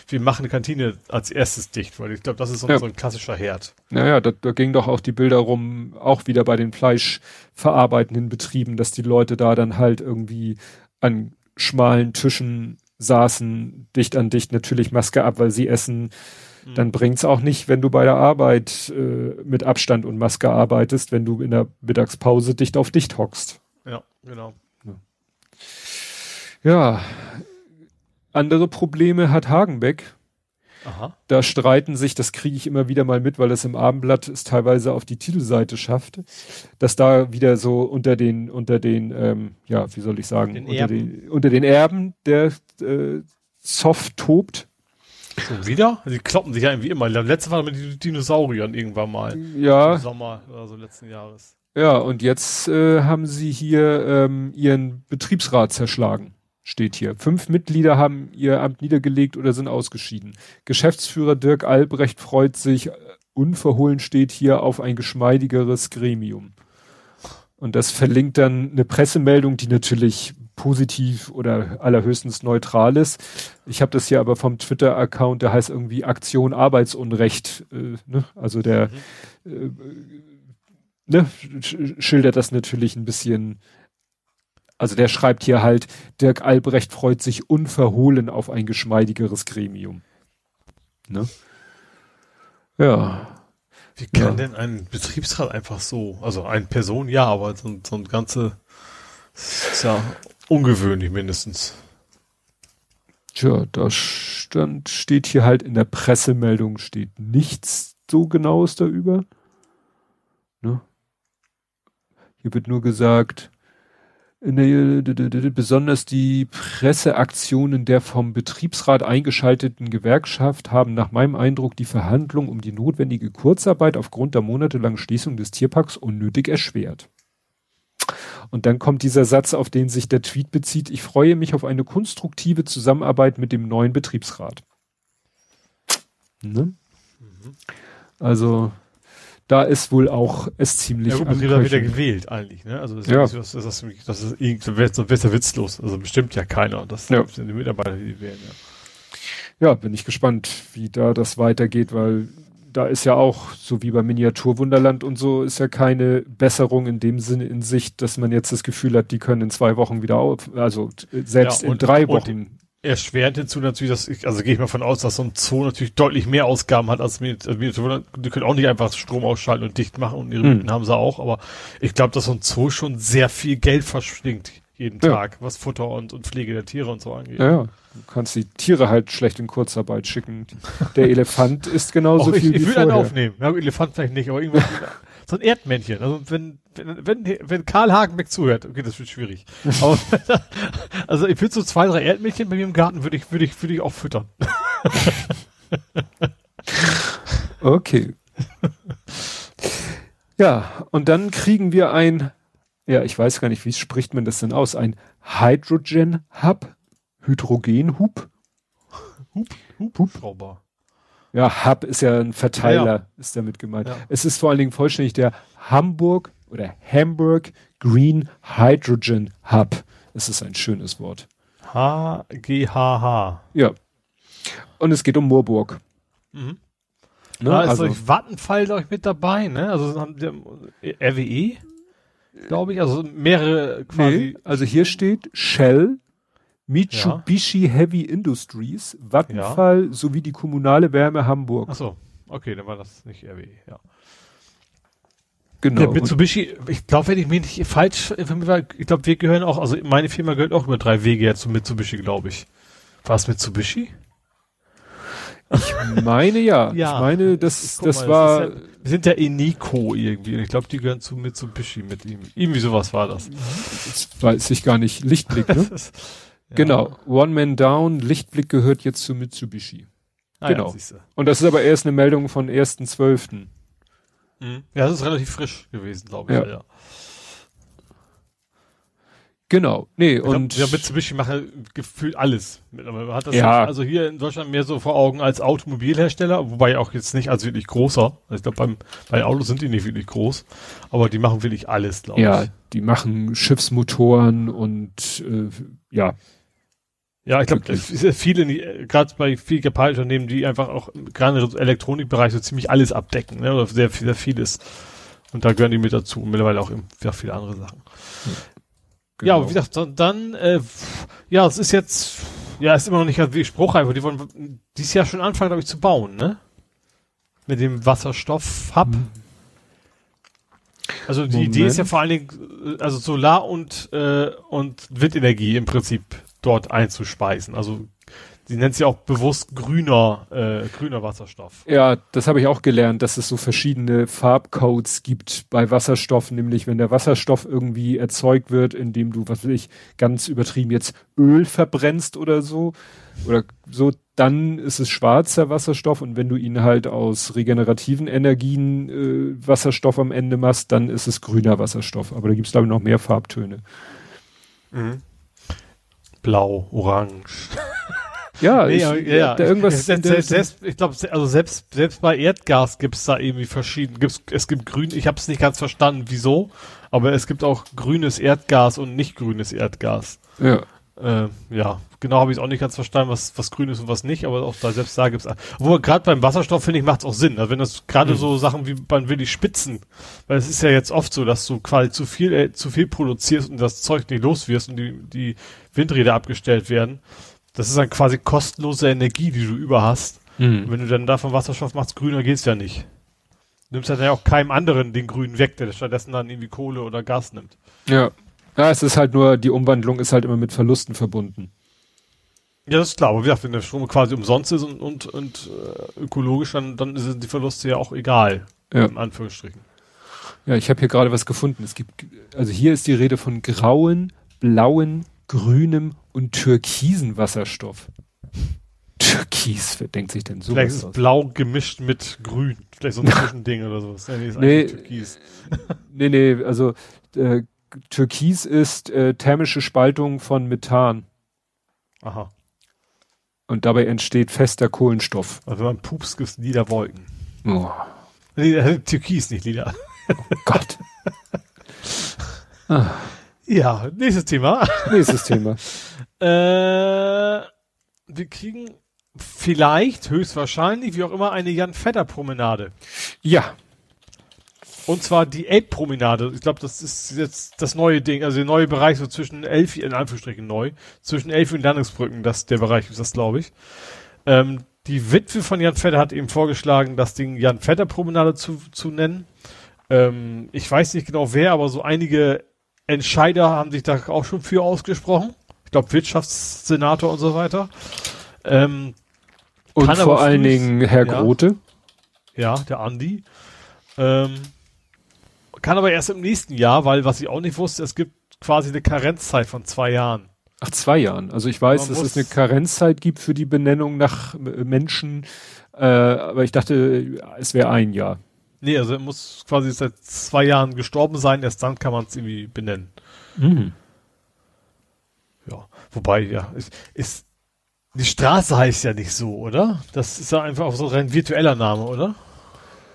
wir machen die Kantine als erstes dicht, weil ich glaube, das ist so, ja. so, ein klassischer Herd. Naja, da, da ging doch auch die Bilder rum, auch wieder bei den fleischverarbeitenden Betrieben, dass die Leute da dann halt irgendwie an schmalen Tischen saßen, dicht an dicht, natürlich Maske ab, weil sie essen dann bringt's auch nicht, wenn du bei der Arbeit äh, mit Abstand und Maske arbeitest, wenn du in der Mittagspause dicht auf dicht hockst. Ja, genau. Ja. ja. Andere Probleme hat Hagenbeck. Aha. Da streiten sich, das kriege ich immer wieder mal mit, weil es im Abendblatt es teilweise auf die Titelseite schafft, dass da wieder so unter den, unter den, ähm, ja, wie soll ich sagen, den unter, den, unter den Erben der äh, Zoff tobt. Schon wieder? Die kloppen sich ja irgendwie immer. Letzte Mal mit den Dinosauriern irgendwann mal. Ja. Im Sommer oder so letzten Jahres. Ja, und jetzt äh, haben sie hier ähm, ihren Betriebsrat zerschlagen. Steht hier. Fünf Mitglieder haben ihr Amt niedergelegt oder sind ausgeschieden. Geschäftsführer Dirk Albrecht freut sich, äh, unverhohlen steht hier auf ein geschmeidigeres Gremium. Und das verlinkt dann eine Pressemeldung, die natürlich positiv oder allerhöchstens neutral ist. Ich habe das hier aber vom Twitter-Account, der heißt irgendwie Aktion Arbeitsunrecht, äh, ne? also der mhm. äh, ne? schildert das natürlich ein bisschen. Also der schreibt hier halt, Dirk Albrecht freut sich unverhohlen auf ein geschmeidigeres Gremium. Ne? Ja. Wie kann ja. denn ein Betriebsrat einfach so, also eine Person ja, aber so, so ein ganze, ist ja Ungewöhnlich mindestens. Tja, da stand, steht hier halt in der Pressemeldung steht nichts so genaues darüber. Ne? Hier wird nur gesagt, der, besonders die Presseaktionen der vom Betriebsrat eingeschalteten Gewerkschaft haben nach meinem Eindruck die Verhandlung um die notwendige Kurzarbeit aufgrund der monatelangen Schließung des Tierparks unnötig erschwert. Und dann kommt dieser Satz, auf den sich der Tweet bezieht. Ich freue mich auf eine konstruktive Zusammenarbeit mit dem neuen Betriebsrat. Ne? Mhm. Also da ist wohl auch es ziemlich. Ja, gut, Betriebsrat wieder gewählt eigentlich. Ne? Also das ist, ja. das, das, das, das ist irgendwie so besser witzlos. Also bestimmt ja keiner. Das ja. sind die Mitarbeiter, die wählen. Ja. ja, bin ich gespannt, wie da das weitergeht, weil da ist ja auch, so wie beim Miniaturwunderland und so, ist ja keine Besserung in dem Sinne in Sicht, dass man jetzt das Gefühl hat, die können in zwei Wochen wieder auf, also selbst ja, und, in drei Wochen. Erschwerend hinzu natürlich, dass ich, also gehe ich mal von aus, dass so ein Zoo natürlich deutlich mehr Ausgaben hat als Miniaturwunderland. Die können auch nicht einfach Strom ausschalten und dicht machen und ihre hm. Mieten haben sie auch, aber ich glaube, dass so ein Zoo schon sehr viel Geld verschlingt jeden ja. Tag, was Futter und, und Pflege der Tiere und so angeht. Ja. Du kannst die Tiere halt schlecht in Kurzarbeit schicken. Der <laughs> Elefant ist genauso viel ich, ich wie. Ich würde einen aufnehmen. Ja, Elefant vielleicht nicht, aber irgendwas <laughs> so ein Erdmännchen. Also wenn, wenn, wenn, Karl Hagenbeck zuhört, okay, das wird schwierig. Aber, <laughs> also ich würde so zwei, drei Erdmännchen bei mir im Garten würde ich, würde ich, würde ich auch füttern. <laughs> okay. Ja, und dann kriegen wir ein, ja, ich weiß gar nicht, wie spricht man das denn aus, ein Hydrogen Hub Hydrogenhub. Hub, Hub, Hubschrauber. Ja, Hub ist ja ein Verteiler, ja, ja. ist damit gemeint. Ja. Es ist vor allen Dingen vollständig der Hamburg oder Hamburg Green Hydrogen Hub. Es ist ein schönes Wort. H-G-H-H. Ja. Und es geht um Moorburg. Mhm. Ne? Da ist also, euch Vattenfall, glaube ich, mit dabei, ne? Also haben RWE, glaube ich, also mehrere quasi. Nee, also hier steht Shell, Mitsubishi ja. Heavy Industries, Vattenfall ja. sowie die kommunale Wärme Hamburg. Ach so, okay, dann war das nicht RWE, ja. Genau. Ja, Mitsubishi, ich glaube, wenn ich mich nicht falsch, ich glaube, wir gehören auch, also meine Firma gehört auch über drei Wege jetzt zu Mitsubishi, glaube ich. War es Mitsubishi? Ich meine ja. <laughs> ja. Ich meine, das, das mal, war. Das ja, wir sind ja Eniko irgendwie. Ich glaube, die gehören zu Mitsubishi mit ihm. Irgendwie sowas war das. Das weiß ich gar nicht. Lichtblick, ne? <laughs> ja. Genau. One Man Down, Lichtblick gehört jetzt zu Mitsubishi. Ah, genau. Ja, Und das ist aber erst eine Meldung von 1.12. Mhm. Ja, das ist relativ frisch gewesen, glaube ich. Ja. ja. Genau, nee, ich und. Glaub, ja, Mitsubishi macht gefühlt alles. Man hat das ja. also hier in Deutschland mehr so vor Augen als Automobilhersteller, wobei auch jetzt nicht als wirklich großer. Also ich glaube, beim, bei Autos sind die nicht wirklich groß, aber die machen wirklich alles, glaube ja, ich. Ja, die machen Schiffsmotoren und, äh, ja. Ja, ich glaube, viele, gerade bei vielen Japanischen die einfach auch gerade im Elektronikbereich so ziemlich alles abdecken, ne, oder sehr, sehr vieles. Und da gehören die mit dazu mittlerweile auch ja, viele andere Sachen. Ja. Genau. Ja, aber wie gesagt, dann, dann äh, ja, es ist jetzt, ja, ist immer noch nicht wie spruchreif, die wollen dieses Jahr schon anfangen, glaube ich, zu bauen, ne? Mit dem Wasserstoff-Hub. Mhm. Also die Moment. Idee ist ja vor allen Dingen, äh, also Solar und, äh, und Windenergie im Prinzip dort einzuspeisen. Also Sie nennt sie auch bewusst grüner, äh, grüner Wasserstoff. Ja, das habe ich auch gelernt, dass es so verschiedene Farbcodes gibt bei Wasserstoff, nämlich wenn der Wasserstoff irgendwie erzeugt wird, indem du, was will ich, ganz übertrieben jetzt Öl verbrennst oder so, oder so, dann ist es schwarzer Wasserstoff und wenn du ihn halt aus regenerativen Energien äh, Wasserstoff am Ende machst, dann ist es grüner Wasserstoff. Aber da gibt es, glaube ich, noch mehr Farbtöne. Mhm. Blau, orange. Ja, <laughs> nee, ich, ja, ja. Da irgendwas selbst, selbst, selbst, ich glaube, also selbst, selbst bei Erdgas gibt's da irgendwie verschieden. Gibt's, es gibt grün, ich habe es nicht ganz verstanden, wieso, aber es gibt auch grünes Erdgas und nicht grünes Erdgas. Ja. Äh, ja, genau habe ich auch nicht ganz verstanden, was, was grün ist und was nicht, aber auch da selbst da gibt's. Obwohl gerade beim Wasserstoff finde ich macht's auch Sinn. Also wenn das gerade mhm. so Sachen wie man will die Spitzen, weil es ist ja jetzt oft so, dass du quasi zu viel äh, zu viel produzierst und das Zeug nicht los wirst und die die Windräder abgestellt werden das ist dann quasi kostenlose Energie, die du über hast. Mhm. wenn du dann davon Wasserstoff machst, grüner geht's ja nicht. Du nimmst dann ja auch keinem anderen den Grünen weg, der stattdessen dann irgendwie Kohle oder Gas nimmt. Ja. Ja, es ist halt nur, die Umwandlung ist halt immer mit Verlusten verbunden. Ja, das ist klar, aber wie gesagt, wenn der Strom quasi umsonst ist und, und, und äh, ökologisch, dann, dann sind die Verluste ja auch egal. Ja. In Anführungsstrichen. Ja, ich habe hier gerade was gefunden. Es gibt, also hier ist die Rede von grauen, blauen, grünem und türkisen Wasserstoff. Türkis, wer denkt sich denn so? Vielleicht ist aus? blau gemischt mit grün. Vielleicht so ein <laughs> Zwischending oder sowas. Ja, nee, ist nee, Türkis. <laughs> nee, nee, also äh, Türkis ist äh, thermische Spaltung von Methan. Aha. Und dabei entsteht fester Kohlenstoff. Also wenn man pupst, gibt es lila Wolken. Oh. Nee, äh, Türkis, nicht lila. Oh Gott. <laughs> ah. Ja, nächstes Thema. Nächstes Thema. <laughs> äh, wir kriegen vielleicht, höchstwahrscheinlich, wie auch immer, eine Jan-Vetter-Promenade. Ja. Und zwar die Elbpromenade. Ich glaube, das ist jetzt das neue Ding, also der neue Bereich so zwischen Elf, in Anführungsstrichen neu, zwischen Elf und Landungsbrücken, das der Bereich ist das, glaube ich. Ähm, die Witwe von Jan Vetter hat eben vorgeschlagen, das Ding Jan Vetter Promenade zu, zu nennen. Ähm, ich weiß nicht genau wer, aber so einige Entscheider haben sich da auch schon für ausgesprochen. Ich glaube, Wirtschaftssenator und so weiter. Ähm, und vor allen Dingen Herr ja, Grote. Ja, der Andi. Ähm, kann aber erst im nächsten Jahr, weil was ich auch nicht wusste, es gibt quasi eine Karenzzeit von zwei Jahren. Ach, zwei Jahren. Also ich weiß, dass es eine Karenzzeit gibt für die Benennung nach Menschen, äh, aber ich dachte, es wäre ein Jahr. Nee, also er muss quasi seit zwei Jahren gestorben sein, erst dann kann man es irgendwie benennen. Mhm. Ja, wobei, ja, ist, ist, die Straße heißt ja nicht so, oder? Das ist ja einfach auch so ein virtueller Name, oder?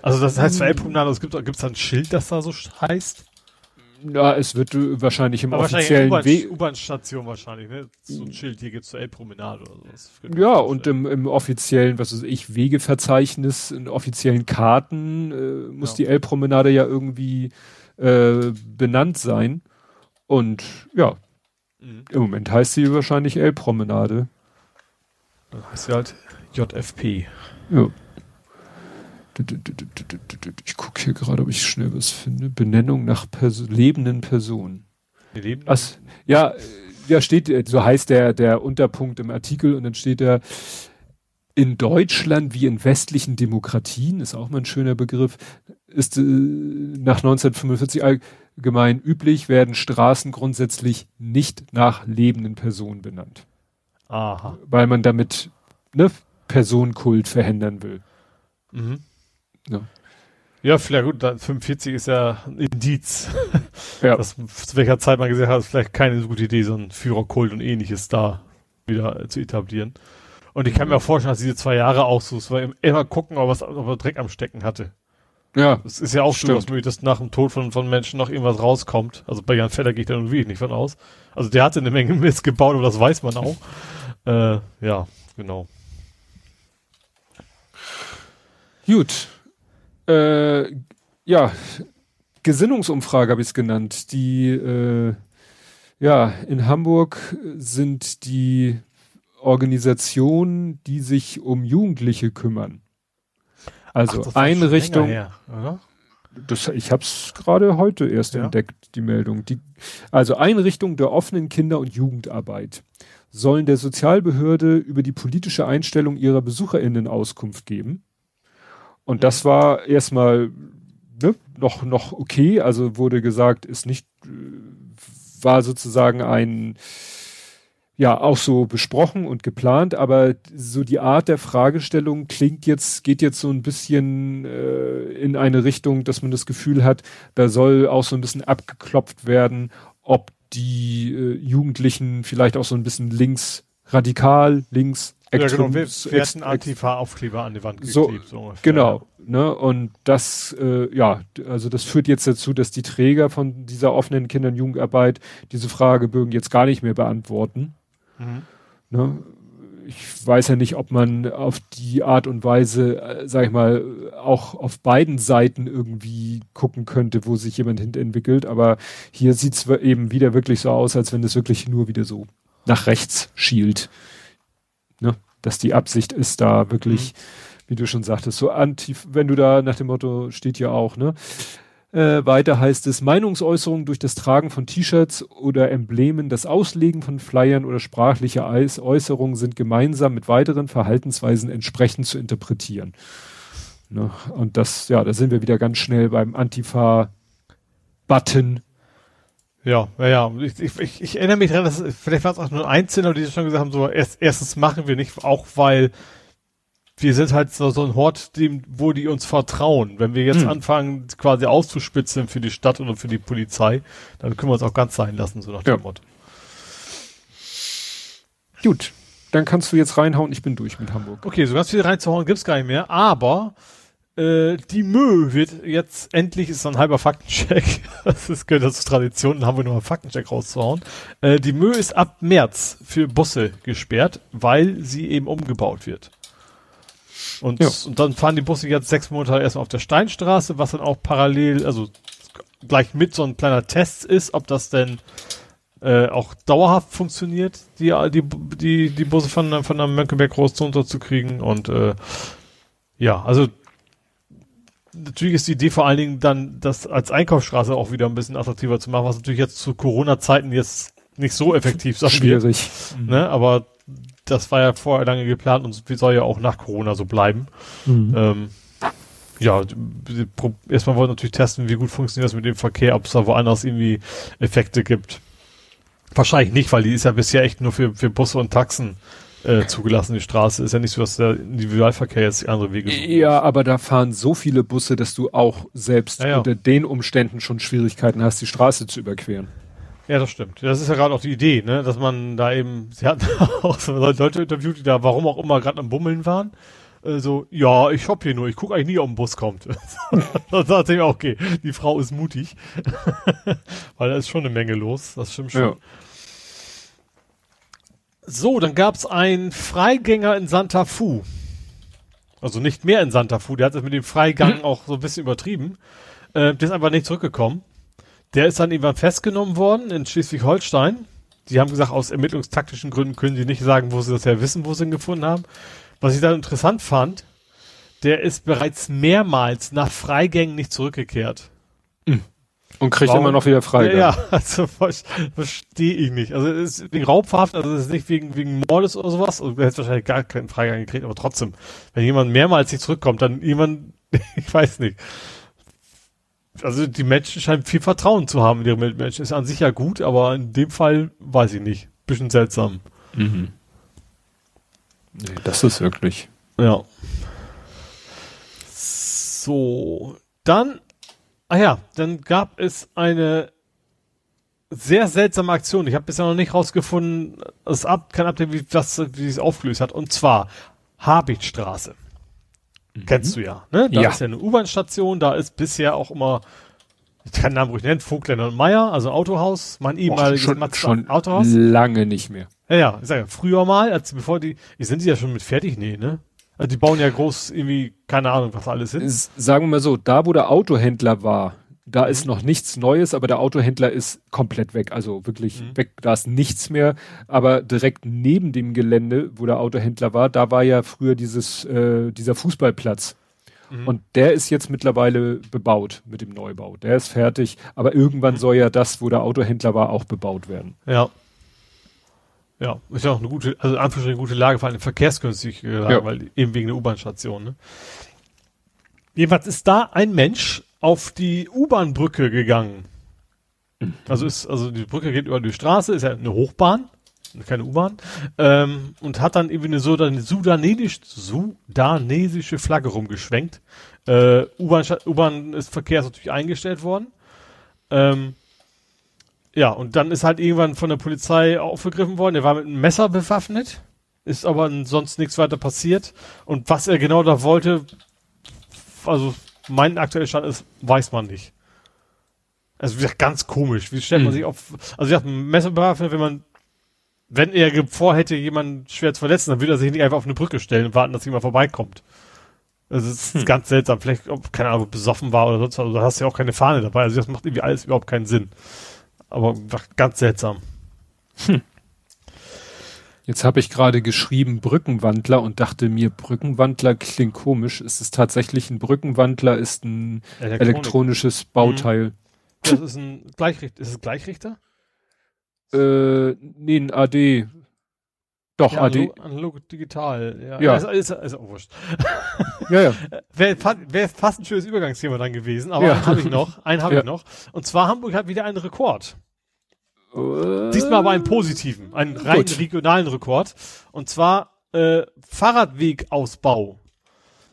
Also das heißt für Elbpromenade, es gibt es da ein Schild, das da so heißt? Ja, es wird wahrscheinlich im Aber offiziellen Weg. U-Bahn-Station wahrscheinlich, ne? So ein Schild, hier geht's zur Elbpromenade oder sowas. Ja, und im, im offiziellen, was weiß ich, Wegeverzeichnis, in offiziellen Karten äh, muss ja. die Elbpromenade ja irgendwie äh, benannt sein. Und ja, mhm. im Moment heißt sie wahrscheinlich Elbpromenade. Dann heißt sie halt JFP. Ja. Ich gucke hier gerade, ob ich schnell was finde. Benennung nach Perso lebenden Personen. Lebenden? As, ja, ja, steht, so heißt der, der Unterpunkt im Artikel und dann steht da, in Deutschland wie in westlichen Demokratien, ist auch mal ein schöner Begriff, ist äh, nach 1945 allgemein üblich, werden Straßen grundsätzlich nicht nach lebenden Personen benannt. Aha. Weil man damit ne, Personenkult verhindern will. Mhm. Ja. Ja, vielleicht gut, 45 ist ja ein Indiz. ja. Dass, zu welcher Zeit man gesagt hat, ist vielleicht keine so gute Idee, so ein Führerkult und ähnliches da wieder zu etablieren. Und ich kann mir auch vorstellen, dass diese zwei Jahre auch so, es war immer gucken, ob, was, ob er Dreck am Stecken hatte. Ja. Es ist ja auch stimmt. durchaus möglich, dass nach dem Tod von, von Menschen noch irgendwas rauskommt. Also bei Jan Feller gehe ich da nun wirklich nicht von aus. Also der hatte eine Menge <laughs> Mist gebaut, aber das weiß man auch. <laughs> äh, ja, genau. Gut. Äh, ja, Gesinnungsumfrage habe ich es genannt. Die, äh, ja, in Hamburg sind die Organisationen, die sich um Jugendliche kümmern. Also Ach, Einrichtung. Her, das, ich habe es gerade heute erst ja. entdeckt, die Meldung. Die, also Einrichtung der offenen Kinder- und Jugendarbeit sollen der Sozialbehörde über die politische Einstellung ihrer BesucherInnen Auskunft geben. Und mhm. das war erstmal ne, noch, noch okay. Also wurde gesagt, ist nicht, war sozusagen ein, ja auch so besprochen und geplant, aber so die Art der Fragestellung klingt jetzt, geht jetzt so ein bisschen äh, in eine Richtung, dass man das Gefühl hat, da soll auch so ein bisschen abgeklopft werden, ob die äh, Jugendlichen vielleicht auch so ein bisschen links radikal, links extrem, ja, genau. Wir, wir hatten Antifa-Aufkleber an die Wand geklebt. So, so genau. Ne? Und das, äh, ja, also das führt jetzt dazu, dass die Träger von dieser offenen Kinder- und Jugendarbeit diese Fragebögen jetzt gar nicht mehr beantworten. Mhm. Ne? Ich weiß ja nicht, ob man auf die Art und Weise, äh, sag ich mal, auch auf beiden Seiten irgendwie gucken könnte, wo sich jemand hinentwickelt. Aber hier sieht es eben wieder wirklich so aus, als wenn es wirklich nur wieder so nach rechts schielt. Ne? Dass die Absicht ist, da wirklich, mhm. wie du schon sagtest, so anti, wenn du da nach dem Motto steht ja auch, ne? Äh, weiter heißt es Meinungsäußerungen durch das Tragen von T-Shirts oder Emblemen, das Auslegen von Flyern oder sprachliche Äußerungen sind gemeinsam mit weiteren Verhaltensweisen entsprechend zu interpretieren. Ne? Und das, ja, da sind wir wieder ganz schnell beim Antifa-Button. Ja, ja, ja. Ich, ich, ich erinnere mich daran, dass vielleicht war es auch nur Einzelne, die schon gesagt haben, so erst, erstens machen wir nicht, auch weil wir sind halt so, so ein Hort, dem, wo die uns vertrauen. Wenn wir jetzt hm. anfangen, quasi auszuspitzen für die Stadt oder für die Polizei, dann können wir uns auch ganz sein lassen, so nach dem ja. Motto. Gut, dann kannst du jetzt reinhauen, ich bin durch mit Hamburg. Okay, so ganz viel reinzuhauen gibt's gar nicht mehr, aber äh, die Mö wird jetzt endlich ist so ein halber Faktencheck. <laughs> das ist gehört das Tradition, haben wir nur einen Faktencheck rauszuhauen. Äh, die Mö ist ab März für Busse gesperrt, weil sie eben umgebaut wird. Und, ja. und dann fahren die Busse jetzt sechs Monate erstmal auf der Steinstraße, was dann auch parallel, also gleich mit so ein kleiner Test ist, ob das denn äh, auch dauerhaft funktioniert, die, die, die, die Busse von, von der Mönckeberg groß zu kriegen. Und äh, ja, also natürlich ist die Idee vor allen Dingen dann, das als Einkaufsstraße auch wieder ein bisschen attraktiver zu machen, was natürlich jetzt zu Corona-Zeiten jetzt nicht so effektiv sein Schwierig. Wird, ne? Aber das war ja vorher lange geplant und soll ja auch nach Corona so bleiben. Mhm. Ähm, ja, erstmal wollen wir natürlich testen, wie gut funktioniert das mit dem Verkehr, ob es da woanders irgendwie Effekte gibt. Wahrscheinlich nicht, weil die ist ja bisher echt nur für, für Busse und Taxen äh, zugelassen, die Straße. Ist ja nicht so, dass der Individualverkehr jetzt andere Wege sucht. Ja, aber da fahren so viele Busse, dass du auch selbst ja, ja. unter den Umständen schon Schwierigkeiten hast, die Straße zu überqueren. Ja, das stimmt. Das ist ja gerade auch die Idee, ne, dass man da eben, <laughs> sie hatten auch so Leute interviewt, die da warum auch immer gerade am Bummeln waren. Äh, so, ja, ich shopp hier nur, ich gucke eigentlich nie, ob ein Bus kommt. <laughs> da dachte ich mir, okay, die Frau ist mutig. <laughs> Weil da ist schon eine Menge los, das stimmt schon. Ja. So, dann gab's einen Freigänger in Santa Fu. Also nicht mehr in Santa Fu, der hat das mit dem Freigang mhm. auch so ein bisschen übertrieben. Äh, der ist einfach nicht zurückgekommen. Der ist dann irgendwann festgenommen worden in Schleswig-Holstein. Die haben gesagt, aus ermittlungstaktischen Gründen können sie nicht sagen, wo sie das ja wissen, wo sie ihn gefunden haben. Was ich dann interessant fand, der ist bereits mehrmals nach Freigängen nicht zurückgekehrt. Mhm. Und kriegt Warum? immer noch wieder frei. Ja, ja <laughs> also verstehe ich nicht. Also es ist wegen Raubverhaft, also es ist nicht wegen, wegen Mordes oder sowas. Also du hättest wahrscheinlich gar keinen Freigang gekriegt, aber trotzdem, wenn jemand mehrmals nicht zurückkommt, dann jemand, <laughs> ich weiß nicht. Also die Menschen scheinen viel Vertrauen zu haben in ihre Mitmenschen. Ist an sich ja gut, aber in dem Fall weiß ich nicht. Bisschen seltsam. Mhm. Nee, das ist wirklich. Ja. So, dann, ah ja, dann gab es eine sehr seltsame Aktion. Ich habe bisher noch nicht rausgefunden, das ab, kein Update, wie das, wie es aufgelöst hat. Und zwar Habichtstraße. Mhm. Kennst du ja, ne? Da ja. ist ja eine U-Bahn-Station, da ist bisher auch immer, ich kann den Namen ruhig nennen, Vogtländer und Meier, also Autohaus, mein ehemaliges schon, schon Autohaus. Lange nicht mehr. Ja, ja, ich sag ja, früher mal, als bevor die, sind die ja schon mit fertig? Nee, ne? Also die bauen ja groß irgendwie, keine Ahnung, was alles ist. Sagen wir mal so, da wo der Autohändler war, da ist noch nichts Neues, aber der Autohändler ist komplett weg, also wirklich mhm. weg, da ist nichts mehr. Aber direkt neben dem Gelände, wo der Autohändler war, da war ja früher dieses, äh, dieser Fußballplatz. Mhm. Und der ist jetzt mittlerweile bebaut mit dem Neubau. Der ist fertig, aber irgendwann mhm. soll ja das, wo der Autohändler war, auch bebaut werden. Ja. Ja, ist ja auch eine gute, also eine gute Lage, vor allem verkehrsgünstig Lage, ja. weil eben wegen der U-Bahn-Station. Ne? Jedenfalls ist da ein Mensch auf die U-Bahn-Brücke gegangen. Mhm. Also ist, also die Brücke geht über die Straße, ist ja eine Hochbahn, keine U-Bahn, ähm, und hat dann irgendwie eine sudanesisch, sudanesische Flagge rumgeschwenkt. Äh, U-Bahn, U-Bahn ist Verkehr ist natürlich eingestellt worden. Ähm, ja, und dann ist halt irgendwann von der Polizei aufgegriffen worden. Er war mit einem Messer bewaffnet, ist aber sonst nichts weiter passiert. Und was er genau da wollte, also mein aktueller Stand ist, weiß man nicht. Also wie gesagt, ganz komisch. Wie stellt man mhm. sich auf, also wie gesagt, ein Messer bewaffnet, wenn man, wenn er vorhätte, jemanden schwer zu verletzen, dann würde er sich nicht einfach auf eine Brücke stellen und warten, dass jemand vorbeikommt. Also es ist hm. ganz seltsam. Vielleicht, ob, keine Ahnung, besoffen war oder sonst was. Also, da hast du ja auch keine Fahne dabei. Also das macht irgendwie alles überhaupt keinen Sinn. Aber ganz seltsam. Hm. Jetzt habe ich gerade geschrieben Brückenwandler und dachte mir, Brückenwandler klingt komisch. Ist es tatsächlich ein Brückenwandler? Ist ein Elektronik. elektronisches Bauteil? Hm. Das ist ein Gleichrichter. Ist es Gleichrichter? Äh, nee, ein AD. Doch, ja, AD. Analog, digital. Ja. ja. Also, ist, ist, oh, wurscht. <laughs> ja, ja. <laughs> Wäre wär fast ein schönes Übergangsthema dann gewesen, aber ja. einen habe ich noch. Einen habe ja. ich noch. Und zwar Hamburg hat wieder einen Rekord. Äh, Diesmal aber einen positiven, einen rein gut. regionalen Rekord. Und zwar äh, Fahrradwegausbau.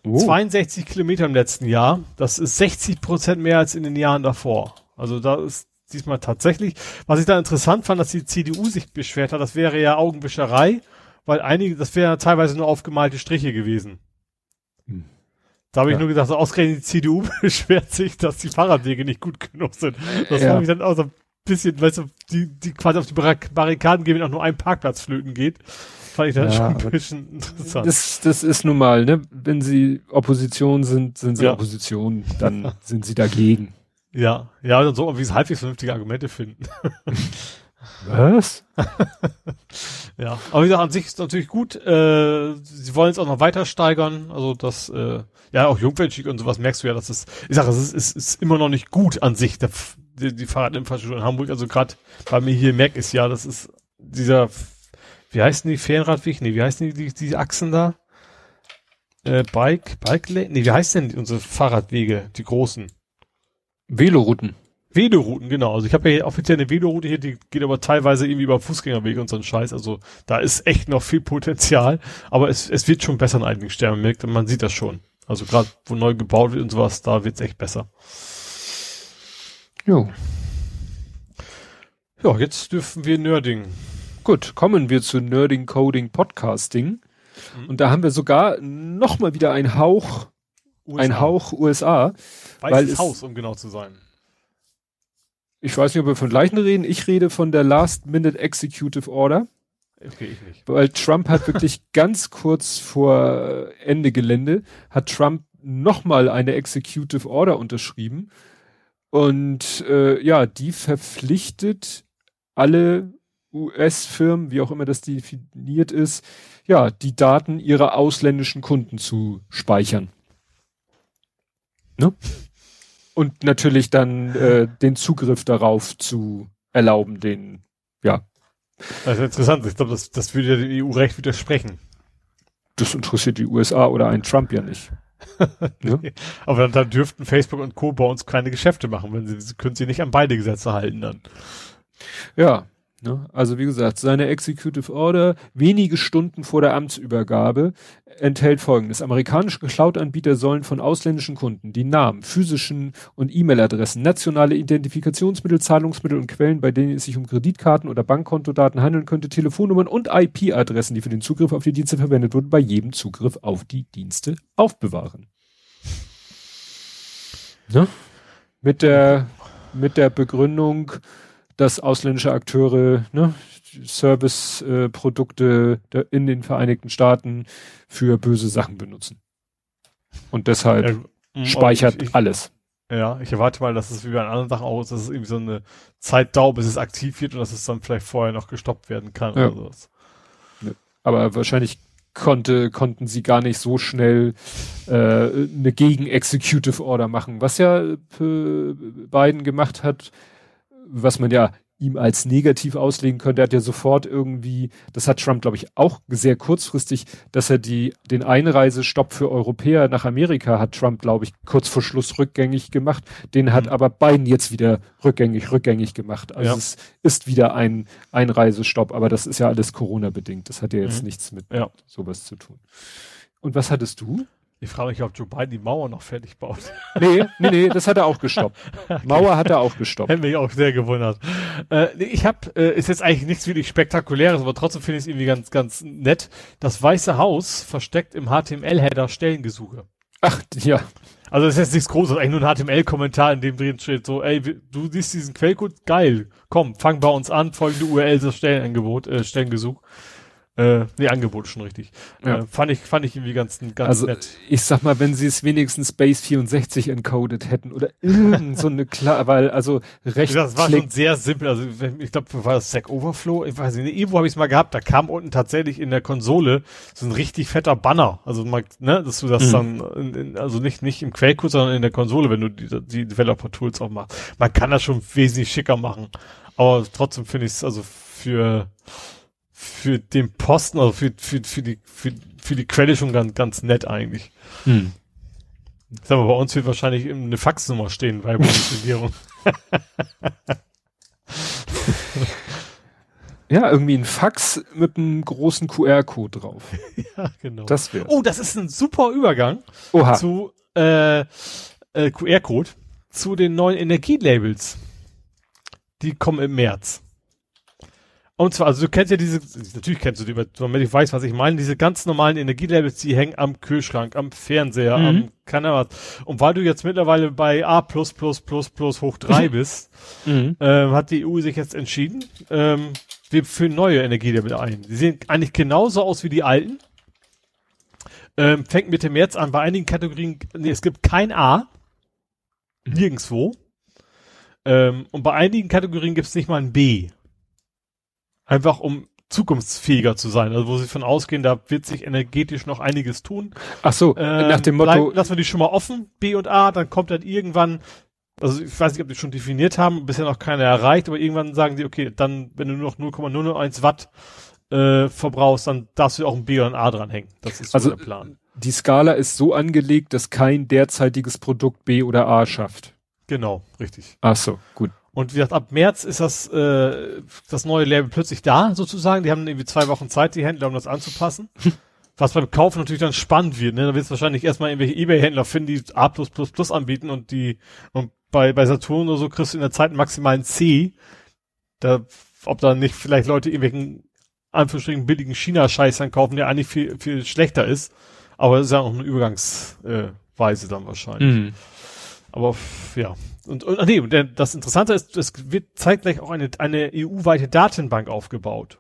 Oh. 62 Kilometer im letzten Jahr. Das ist 60 Prozent mehr als in den Jahren davor. Also da ist diesmal tatsächlich. Was ich da interessant fand, dass die CDU sich beschwert hat, das wäre ja Augenwischerei, weil einige, das wäre ja teilweise nur aufgemalte Striche gewesen. Hm. Da habe ich ja. nur gesagt, so ausgerechnet die CDU <laughs> beschwert sich, dass die Fahrradwege nicht gut genug sind. Das ja. fand ich dann auch so ein bisschen, weißt du, die, die quasi auf die Barrikaden gehen, wenn auch nur ein Parkplatz flöten geht. Fand ich dann ja, schon ein bisschen interessant. Das, das ist nun mal, ne? Wenn sie Opposition sind, sind sie Opposition, dann sind sie dagegen. Ja, ja, dann so, wie es halbwegs vernünftige Argumente finden. <laughs> Was? <laughs> ja, aber wie gesagt, an sich ist natürlich gut. Äh, sie wollen es auch noch weiter steigern. Also das, äh, ja, auch Jungfernstieg und sowas merkst du ja, dass es, ich sage, es ist, ist, ist immer noch nicht gut an sich, der, die, die Fahrradinfrastruktur in Hamburg. Also gerade bei mir hier merk ist ja, das ist dieser, wie heißen die Ferienradweg? Nee, wie heißen die, die, die Achsen da? Äh, Bike, Bike Lane? Nee, wie heißen denn unsere Fahrradwege, die großen? Velorouten. Velorouten, genau. Also ich habe ja hier offiziell eine Veloroute hier, die geht aber teilweise irgendwie über Fußgängerwege und so ein Scheiß. Also da ist echt noch viel Potenzial, aber es, es wird schon besser in einigen Sternen, merkt, man sieht das schon. Also gerade wo neu gebaut wird und sowas, da wird's echt besser. Jo. Ja, jetzt dürfen wir Nerding. Gut, kommen wir zu Nerding Coding Podcasting. Mhm. Und da haben wir sogar noch mal wieder ein Hauch, USA. ein Hauch USA. Weißes weil Haus, um genau zu sein. Ich weiß nicht, ob wir von gleichen reden. Ich rede von der Last Minute Executive Order. Okay, ich nicht. Weil Trump hat wirklich <laughs> ganz kurz vor Ende Gelände, hat Trump nochmal eine Executive Order unterschrieben. Und äh, ja, die verpflichtet alle US-Firmen, wie auch immer das definiert ist, ja, die Daten ihrer ausländischen Kunden zu speichern. Ne? Und natürlich dann äh, den Zugriff darauf zu erlauben, den, ja. Das ist interessant. Ich glaube, das, das würde ja dem EU-Recht widersprechen. Das interessiert die USA oder einen Trump ja nicht. <laughs> ja? Aber dann, dann dürften Facebook und Co. bei uns keine Geschäfte machen, wenn sie, können sie nicht an beide Gesetze halten dann. Ja, Ne? Also wie gesagt, seine Executive Order wenige Stunden vor der Amtsübergabe enthält folgendes. Amerikanische Cloud-Anbieter sollen von ausländischen Kunden die Namen, physischen und E-Mail-Adressen, nationale Identifikationsmittel, Zahlungsmittel und Quellen, bei denen es sich um Kreditkarten oder Bankkontodaten handeln könnte, Telefonnummern und IP-Adressen, die für den Zugriff auf die Dienste verwendet wurden, bei jedem Zugriff auf die Dienste aufbewahren. Ne? Mit der, mit der Begründung, dass ausländische Akteure ne, Service-Produkte äh, in den Vereinigten Staaten für böse Sachen benutzen. Und deshalb ja, mm, speichert ich, alles. Ja, ich erwarte mal, dass es wie bei anderen Sachen auch ist, dass es irgendwie so eine Zeit dauert, bis es aktiv wird und dass es dann vielleicht vorher noch gestoppt werden kann ja. oder sowas. Aber wahrscheinlich konnte, konnten sie gar nicht so schnell äh, eine Gegen-Executive Order machen, was ja äh, Biden gemacht hat, was man ja ihm als negativ auslegen könnte. Er hat ja sofort irgendwie, das hat Trump, glaube ich, auch sehr kurzfristig, dass er die, den Einreisestopp für Europäer nach Amerika hat Trump, glaube ich, kurz vor Schluss rückgängig gemacht. Den hat mhm. aber Biden jetzt wieder rückgängig, rückgängig gemacht. Also ja. es ist wieder ein Einreisestopp, aber das ist ja alles Corona-bedingt. Das hat ja jetzt mhm. nichts mit ja. sowas zu tun. Und was hattest du? Ich frage mich, ob Joe Biden die Mauer noch fertig baut. <laughs> Nee, nee, nee, das hat er auch gestoppt. <laughs> okay. Mauer hat er auch gestoppt. Hätte mich auch sehr gewundert. Äh, nee, ich habe, äh, ist jetzt eigentlich nichts wirklich Spektakuläres, aber trotzdem finde ich es irgendwie ganz, ganz nett. Das Weiße Haus versteckt im HTML-Header Stellengesuche. Ach, ja. Also das ist jetzt nichts Großes, eigentlich nur ein HTML-Kommentar, in dem drin steht so, ey, du siehst diesen Quellcode, geil, komm, fang bei uns an, folgende URL, das Stellenangebot, äh, Stellengesuch. Äh, nee, Angebot schon richtig. Ja. Äh, fand ich, fand ich irgendwie ganz, ganz also, nett. Ich sag mal, wenn sie es wenigstens Base 64 encoded hätten oder irgend so eine klar, weil also recht. Das war schon sehr simpel. Also ich glaube, war das Stack Overflow? Ich weiß nicht, irgendwo habe ich es mal gehabt. Da kam unten tatsächlich in der Konsole so ein richtig fetter Banner. Also man, ne, dass du das mhm. dann, in, in, also nicht nicht im Quellcode, sondern in der Konsole, wenn du die, die Developer Tools auch machst. Man kann das schon wesentlich schicker machen. Aber trotzdem finde ich es also für für den Posten, also für, für, für die, für, für die Quelle schon ganz, ganz nett eigentlich. Hm. Sag mal, bei uns wird wahrscheinlich eine Faxnummer stehen bei Bundesregierung. <laughs> ja, irgendwie ein Fax mit einem großen QR-Code drauf. <laughs> ja, genau. Das wäre. Oh, das ist ein super Übergang Oha. zu äh, äh, QR-Code zu den neuen Energielabels. Die kommen im März. Und zwar, also du kennst ja diese, natürlich kennst du die, damit ich weiß, was ich meine, diese ganz normalen Energielabels, die hängen am Kühlschrank, am Fernseher, mhm. am, keine Ahnung was. Und weil du jetzt mittlerweile bei A++++ hoch drei <laughs> bist, mhm. ähm, hat die EU sich jetzt entschieden, ähm, wir führen neue Energielabel ein. Die sehen eigentlich genauso aus wie die alten. Ähm, fängt Mitte März an, bei einigen Kategorien, nee, es gibt kein A. Mhm. Nirgendwo. Ähm, und bei einigen Kategorien gibt es nicht mal ein B. Einfach um zukunftsfähiger zu sein. Also wo sie von ausgehen, da wird sich energetisch noch einiges tun. Ach so, ähm, nach dem Motto. Bleib, lassen wir die schon mal offen, B und A, dann kommt dann irgendwann, also ich weiß nicht, ob die schon definiert haben, bisher noch keiner erreicht, aber irgendwann sagen die, okay, dann, wenn du nur noch 0,001 Watt äh, verbrauchst, dann darfst du auch ein B oder ein A dranhängen. Das ist so also, der Plan. Die Skala ist so angelegt, dass kein derzeitiges Produkt B oder A schafft. Genau, richtig. Ach so, gut. Und wie gesagt, ab März ist das, äh, das neue Label plötzlich da, sozusagen. Die haben irgendwie zwei Wochen Zeit, die Händler, um das anzupassen. <laughs> Was beim Kauf natürlich dann spannend wird, ne? Da wird es wahrscheinlich erstmal irgendwelche Ebay-Händler finden, die A anbieten und die, und bei, bei Saturn oder so kriegst du in der Zeit maximal ein C. Da, ob da nicht vielleicht Leute irgendwelchen, Anführungsstrichen, billigen China-Scheiß dann kaufen, der eigentlich viel, viel schlechter ist. Aber das ist ja auch eine Übergangsweise äh, dann wahrscheinlich. Mhm. Aber ja, und, und nee, und das Interessante ist, es wird zeitgleich auch eine, eine EU-weite Datenbank aufgebaut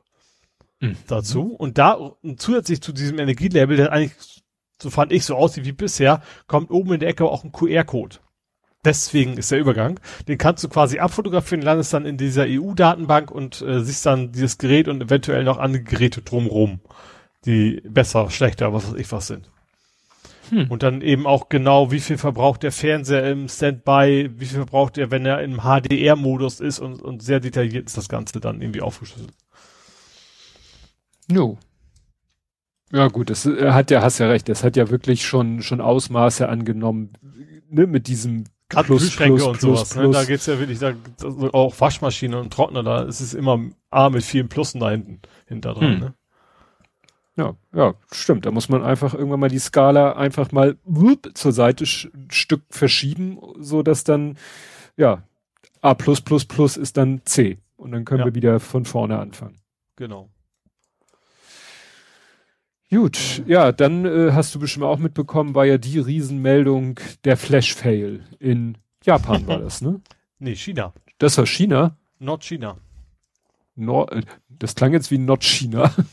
mhm. dazu. Und da, und zusätzlich zu diesem Energielabel, der eigentlich, so fand ich, so aussieht wie bisher, kommt oben in der Ecke auch ein QR-Code. Deswegen ist der Übergang. Den kannst du quasi abfotografieren, landest dann in dieser EU-Datenbank und äh, siehst dann dieses Gerät und eventuell noch andere Geräte drumrum, die besser, schlechter, was weiß ich was sind. Hm. Und dann eben auch genau, wie viel verbraucht der Fernseher im Standby, wie viel verbraucht er, wenn er im HDR-Modus ist und, und sehr detailliert ist das Ganze dann irgendwie aufgeschlüsselt. Jo. Ja gut, das äh, hat ja, hast ja recht, das hat ja wirklich schon, schon Ausmaße angenommen, ne, mit diesem Gerade plus, plus, und plus, sowas, ne? da geht's ja wirklich, da, also auch Waschmaschine und Trockner, da ist es immer A mit vielen Plussen da hinten, hinter dran, hm. ne? Ja, ja, stimmt. Da muss man einfach irgendwann mal die Skala einfach mal wupp, zur Seite ein Stück verschieben, so dass dann, ja, A ist dann C. Und dann können ja. wir wieder von vorne anfangen. Genau. Gut, ja, dann äh, hast du bestimmt auch mitbekommen, war ja die Riesenmeldung der Flash-Fail. In Japan war <laughs> das, ne? Nee, China. Das war China? Nordchina. Nord, äh, das klang jetzt wie Nordchina. <laughs>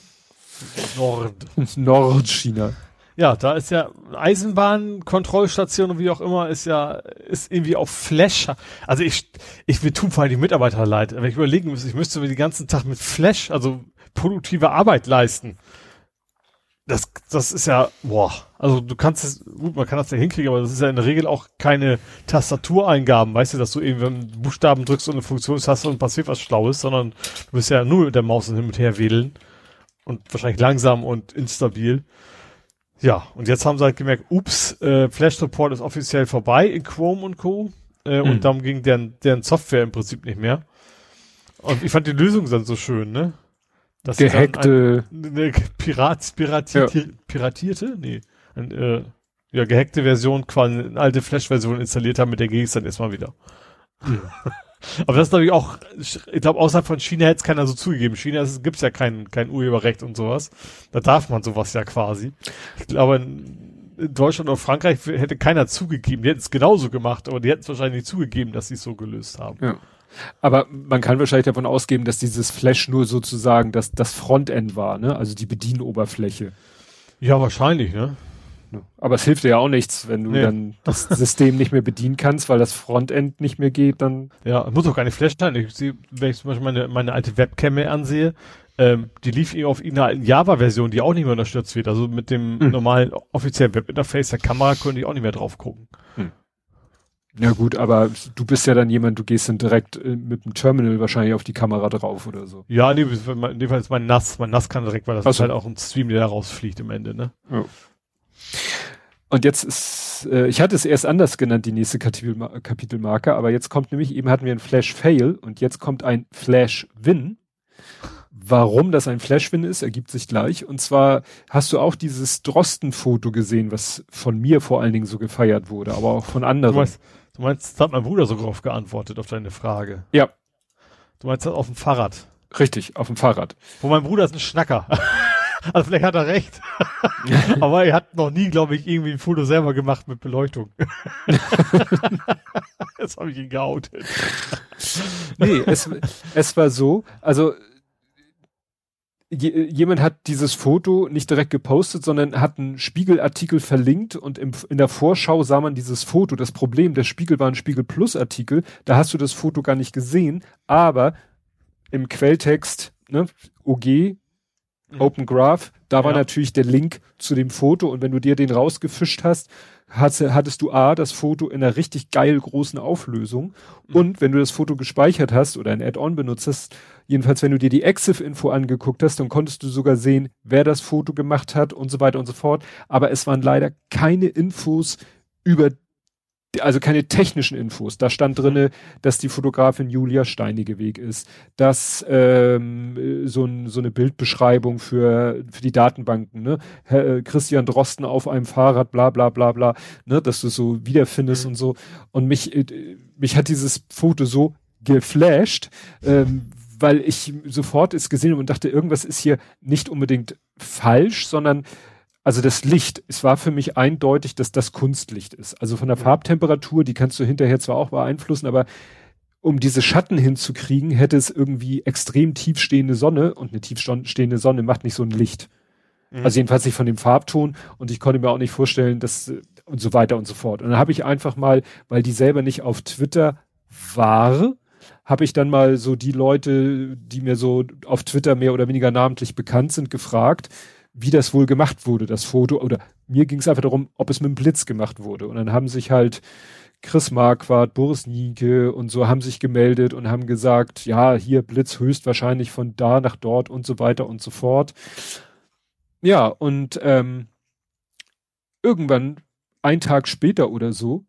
Nord. Nordchina. Ja, da ist ja Eisenbahnkontrollstation und wie auch immer ist ja ist irgendwie auf Flash. Also ich ich mir tun vor allem die Mitarbeiter leid. Wenn ich überlegen müsste, ich müsste mir den ganzen Tag mit Flash, also produktive Arbeit leisten. Das das ist ja boah. Also du kannst es gut, man kann das ja hinkriegen, aber das ist ja in der Regel auch keine Tastatureingaben, weißt du, dass du eben Buchstaben drückst und eine Funktionstaste und passiert was Schlaues, sondern du bist ja nur mit der Maus hin und her wedeln und wahrscheinlich langsam und instabil. Ja, und jetzt haben sie halt gemerkt, ups, äh, Flash Support ist offiziell vorbei in Chrome und Co. Äh, hm. Und dann ging deren, deren Software im Prinzip nicht mehr. Und ich fand die Lösung dann so schön, ne? Das Gehackte. Ein, eine Pirat, piratierte, ja. piratierte? Nee. Ein, äh, ja, gehackte Version, quasi eine alte Flash-Version installiert haben, mit der ging es dann erstmal wieder. Ja. Aber das ist natürlich auch, ich glaube, außerhalb von China hätte es keiner so zugegeben. China gibt es ja kein, kein Urheberrecht und sowas. Da darf man sowas ja quasi. Ich glaube, in Deutschland oder Frankreich hätte keiner zugegeben. Die hätten es genauso gemacht, aber die hätten es wahrscheinlich nicht zugegeben, dass sie es so gelöst haben. Ja. Aber man kann wahrscheinlich davon ausgehen, dass dieses Flash nur sozusagen das, das Frontend war, ne? Also die Bedienoberfläche. Ja, wahrscheinlich, ne? Aber es hilft dir ja auch nichts, wenn du nee. dann das <laughs> System nicht mehr bedienen kannst, weil das Frontend nicht mehr geht, dann. Ja, muss auch keine Flash sein. Ich sehe, wenn ich zum Beispiel meine, meine alte Webcam mir ansehe, ähm, die lief eben auf einer alten Java-Version, die auch nicht mehr unterstützt wird. Also mit dem hm. normalen offiziellen Webinterface der Kamera konnte ich auch nicht mehr drauf gucken. Hm. Ja gut, aber du bist ja dann jemand, du gehst dann direkt äh, mit dem Terminal wahrscheinlich auf die Kamera drauf oder so. Ja, nee, in dem Fall ist mein NAS, mein NAS kann direkt, weil das so. ist halt auch ein Stream, der da rausfliegt im Ende, ne? Ja. Und jetzt ist, äh, ich hatte es erst anders genannt, die nächste Kapitel Kapitelmarke, aber jetzt kommt nämlich, eben hatten wir ein Flash-Fail und jetzt kommt ein Flash-Win. Warum das ein Flash-Win ist, ergibt sich gleich. Und zwar hast du auch dieses Drosten-Foto gesehen, was von mir vor allen Dingen so gefeiert wurde, aber auch von anderen. Du meinst, du meinst, da hat mein Bruder so drauf geantwortet auf deine Frage. Ja. Du meinst das auf dem Fahrrad. Richtig, auf dem Fahrrad. Wo mein Bruder ist ein Schnacker. Also vielleicht hat er recht. <laughs> Aber er hat noch nie, glaube ich, irgendwie ein Foto selber gemacht mit Beleuchtung. <laughs> Jetzt habe ich ihn geoutet. nee, es, es war so, also jemand hat dieses Foto nicht direkt gepostet, sondern hat einen Spiegelartikel verlinkt und im, in der Vorschau sah man dieses Foto. Das Problem, der Spiegel war ein Spiegel Plus Artikel, da hast du das Foto gar nicht gesehen, aber im Quelltext, ne, OG, Mhm. Open Graph, da war natürlich der Link zu dem Foto und wenn du dir den rausgefischt hast, hast hattest du A, das Foto in einer richtig geil großen Auflösung mhm. und wenn du das Foto gespeichert hast oder ein Add-on benutzt hast, jedenfalls wenn du dir die EXIF-Info angeguckt hast, dann konntest du sogar sehen, wer das Foto gemacht hat und so weiter und so fort, aber es waren leider keine Infos über also keine technischen Infos. Da stand drinne, dass die Fotografin Julia Steinigeweg ist, dass ähm, so, ein, so eine Bildbeschreibung für, für die Datenbanken, ne? Herr, äh, Christian Drosten auf einem Fahrrad, bla bla bla bla, ne, dass du so wiederfindest mhm. und so. Und mich, äh, mich hat dieses Foto so geflasht, ähm, weil ich sofort es gesehen habe und dachte, irgendwas ist hier nicht unbedingt falsch, sondern also das Licht, es war für mich eindeutig, dass das Kunstlicht ist. Also von der Farbtemperatur, die kannst du hinterher zwar auch beeinflussen, aber um diese Schatten hinzukriegen, hätte es irgendwie extrem tiefstehende Sonne und eine tiefstehende Sonne macht nicht so ein Licht. Mhm. Also jedenfalls nicht von dem Farbton und ich konnte mir auch nicht vorstellen, dass und so weiter und so fort. Und dann habe ich einfach mal, weil die selber nicht auf Twitter war, habe ich dann mal so die Leute, die mir so auf Twitter mehr oder weniger namentlich bekannt sind, gefragt, wie das wohl gemacht wurde, das Foto. Oder mir ging es einfach darum, ob es mit dem Blitz gemacht wurde. Und dann haben sich halt Chris Marquardt, Boris Nienke und so haben sich gemeldet und haben gesagt, ja, hier Blitz höchstwahrscheinlich von da nach dort und so weiter und so fort. Ja, und ähm, irgendwann, ein Tag später oder so,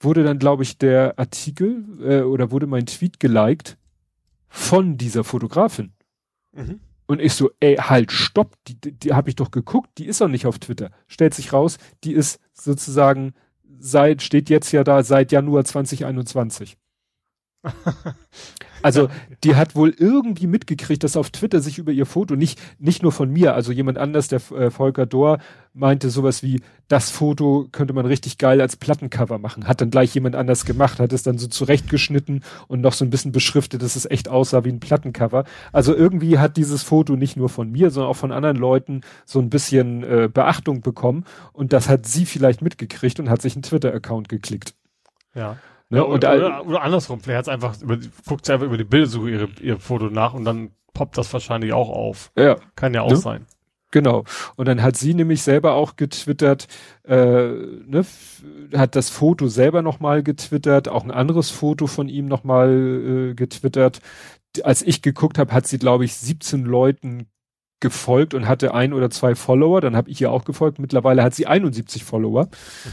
wurde dann, glaube ich, der Artikel äh, oder wurde mein Tweet geliked von dieser Fotografin. Mhm. Und ich so, ey, halt, stopp, die, die, die habe ich doch geguckt, die ist doch nicht auf Twitter. Stellt sich raus, die ist sozusagen seit, steht jetzt ja da, seit Januar 2021. <laughs> Also die hat wohl irgendwie mitgekriegt, dass auf Twitter sich über ihr Foto nicht nicht nur von mir, also jemand anders, der äh, Volker Dohr meinte sowas wie das Foto könnte man richtig geil als Plattencover machen. Hat dann gleich jemand anders gemacht, hat es dann so zurechtgeschnitten und noch so ein bisschen beschriftet, dass es echt aussah wie ein Plattencover. Also irgendwie hat dieses Foto nicht nur von mir, sondern auch von anderen Leuten so ein bisschen äh, Beachtung bekommen und das hat sie vielleicht mitgekriegt und hat sich einen Twitter Account geklickt. Ja. Ne? Ja, oder, oder, oder, andersrum, vielleicht hat einfach über, guckt sie einfach über die Bildersuche ihre, ihr Foto nach und dann poppt das wahrscheinlich auch auf. Ja. Kann ja auch ne? sein. Genau. Und dann hat sie nämlich selber auch getwittert, äh, ne, hat das Foto selber nochmal getwittert, auch ein anderes Foto von ihm nochmal äh, getwittert. Als ich geguckt habe, hat sie, glaube ich, 17 Leuten gefolgt und hatte ein oder zwei Follower. Dann habe ich ihr auch gefolgt. Mittlerweile hat sie 71 Follower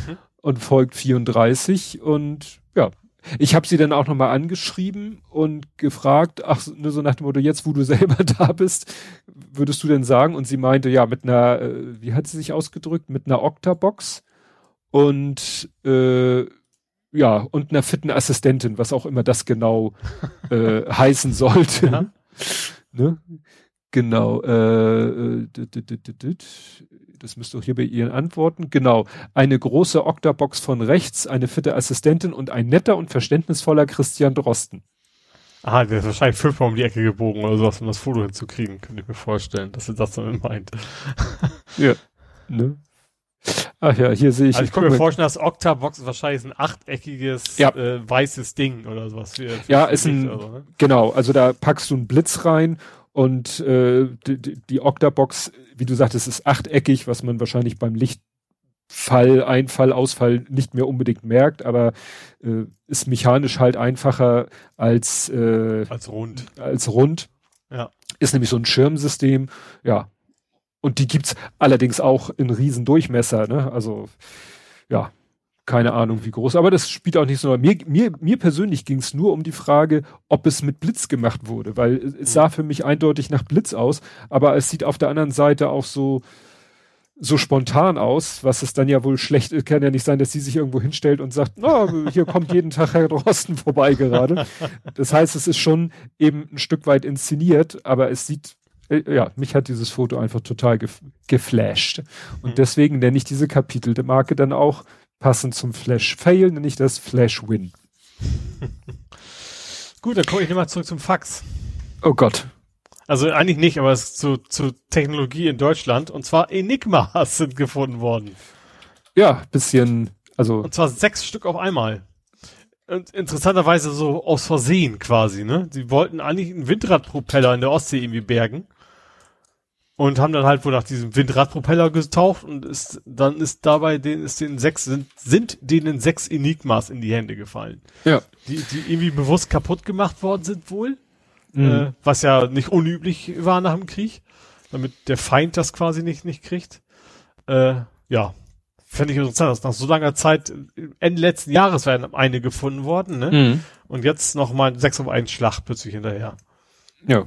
mhm. Und folgt 34 und ja, ich habe sie dann auch nochmal angeschrieben und gefragt, ach, nur so nach dem Motto, jetzt wo du <laughs> selber da bist, würdest du denn sagen? Und sie meinte, ja, mit einer, äh, wie hat sie sich ausgedrückt, mit einer Octabox und äh, ja, und einer fitten Assistentin, was auch immer das genau <laughs> äh, heißen sollte. Ja. ne? Genau. Äh, äh das müsste auch hier bei Ihren Antworten, genau, eine große Oktabox von rechts, eine fitte Assistentin und ein netter und verständnisvoller Christian Drosten. Ah, der ist wahrscheinlich fünfmal um die Ecke gebogen oder sowas, um das Foto hinzukriegen, könnte ich mir vorstellen, dass er das dann meint. <laughs> ja, ne? Ach ja, hier sehe ich. Also ich kann mir vorstellen, dass Octabox wahrscheinlich ein achteckiges ja. äh, weißes Ding oder sowas. Für, für ja, ist ein, so, ne? genau, also da packst du einen Blitz rein und äh, die, die Octabox, wie du sagtest, ist achteckig, was man wahrscheinlich beim Lichtfall, Einfall, Ausfall nicht mehr unbedingt merkt, aber äh, ist mechanisch halt einfacher als äh, als rund. Als rund. Ja. Ist nämlich so ein Schirmsystem, ja. Und die gibt's allerdings auch in Riesendurchmesser, ne? Also ja, keine Ahnung wie groß, aber das spielt auch nicht so. Mir, mir, mir persönlich ging es nur um die Frage, ob es mit Blitz gemacht wurde, weil es sah für mich eindeutig nach Blitz aus, aber es sieht auf der anderen Seite auch so, so spontan aus, was es dann ja wohl schlecht, kann ja nicht sein, dass sie sich irgendwo hinstellt und sagt, na, oh, hier kommt jeden Tag Herr Drosten vorbei gerade. Das heißt, es ist schon eben ein Stück weit inszeniert, aber es sieht äh, ja, mich hat dieses Foto einfach total gef geflasht. Und mhm. deswegen nenne ich diese Kapitelmarke dann auch Passend zum Flash Fail nenne ich das Flash Win. <laughs> Gut, dann komme ich nochmal zurück zum Fax. Oh Gott. Also eigentlich nicht, aber es ist zu, zu Technologie in Deutschland. Und zwar Enigmas sind gefunden worden. Ja, bisschen, also. Und zwar sechs Stück auf einmal. Und interessanterweise so aus Versehen quasi, ne? Sie wollten eigentlich einen Windradpropeller in der Ostsee irgendwie bergen und haben dann halt wohl nach diesem Windradpropeller getaucht und ist, dann ist dabei den, ist den sechs, sind, sind denen sechs Enigmas in die Hände gefallen. Ja. Die, die irgendwie bewusst kaputt gemacht worden sind wohl. Mhm. Äh, was ja nicht unüblich war nach dem Krieg. Damit der Feind das quasi nicht, nicht kriegt. Äh, ja. Fände ich interessant, dass nach so langer Zeit, Ende letzten Jahres werden eine gefunden worden, ne? Mhm. Und jetzt nochmal sechs auf einen Schlag plötzlich hinterher. Ja.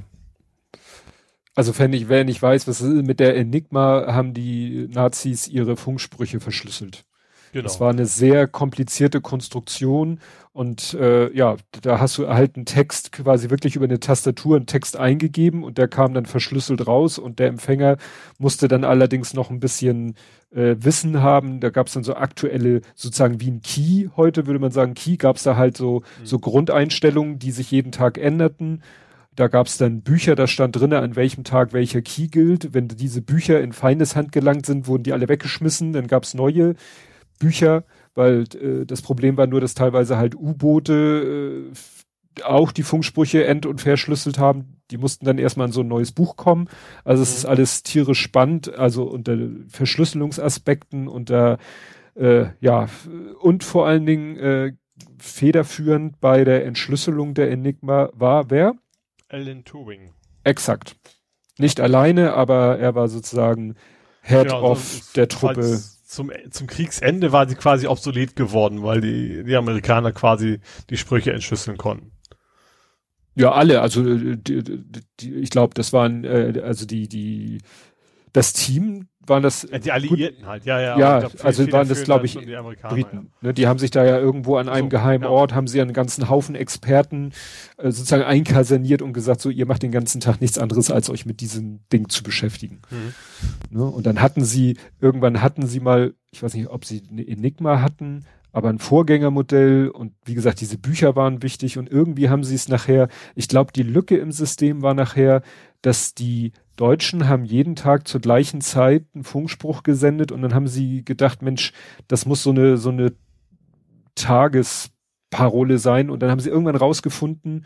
Also wenn ich, wer nicht weiß, was ist, mit der Enigma haben die Nazis ihre Funksprüche verschlüsselt. Genau. Das war eine sehr komplizierte Konstruktion und äh, ja, da hast du halt einen Text quasi wirklich über eine Tastatur einen Text eingegeben und der kam dann verschlüsselt raus und der Empfänger musste dann allerdings noch ein bisschen äh, Wissen haben. Da gab es dann so aktuelle, sozusagen wie ein Key, heute würde man sagen Key, gab es da halt so, mhm. so Grundeinstellungen, die sich jeden Tag änderten da gab es dann Bücher, da stand drinne, an welchem Tag welcher Key gilt. Wenn diese Bücher in Feindeshand gelangt sind, wurden die alle weggeschmissen. Dann gab es neue Bücher, weil äh, das Problem war nur, dass teilweise halt U-Boote äh, auch die Funksprüche end- und verschlüsselt haben. Die mussten dann erstmal in so ein neues Buch kommen. Also es mhm. ist alles tierisch spannend, also unter Verschlüsselungsaspekten, unter äh, ja, und vor allen Dingen äh, federführend bei der Entschlüsselung der Enigma war wer? Alan Turing. Exakt. Nicht alleine, aber er war sozusagen Head also of der Truppe. Zum, zum Kriegsende war sie quasi obsolet geworden, weil die, die Amerikaner quasi die Sprüche entschlüsseln konnten. Ja, alle. Also äh, die, die, ich glaube, das waren äh, also die die das Team waren das ja, die Alliierten gut, halt. Ja, ja. Ja, also waren das glaube ich die Briten. Ja. Ne, die haben sich da ja irgendwo an einem so, geheimen ja. Ort haben sie einen ganzen Haufen Experten äh, sozusagen einkaserniert und gesagt, so ihr macht den ganzen Tag nichts anderes als euch mit diesem Ding zu beschäftigen. Mhm. Ne, und dann hatten sie irgendwann hatten sie mal, ich weiß nicht, ob sie eine Enigma hatten, aber ein Vorgängermodell und wie gesagt, diese Bücher waren wichtig und irgendwie haben sie es nachher, ich glaube, die Lücke im System war nachher, dass die Deutschen haben jeden Tag zur gleichen Zeit einen Funkspruch gesendet und dann haben sie gedacht, Mensch, das muss so eine, so eine Tagesparole sein und dann haben sie irgendwann rausgefunden,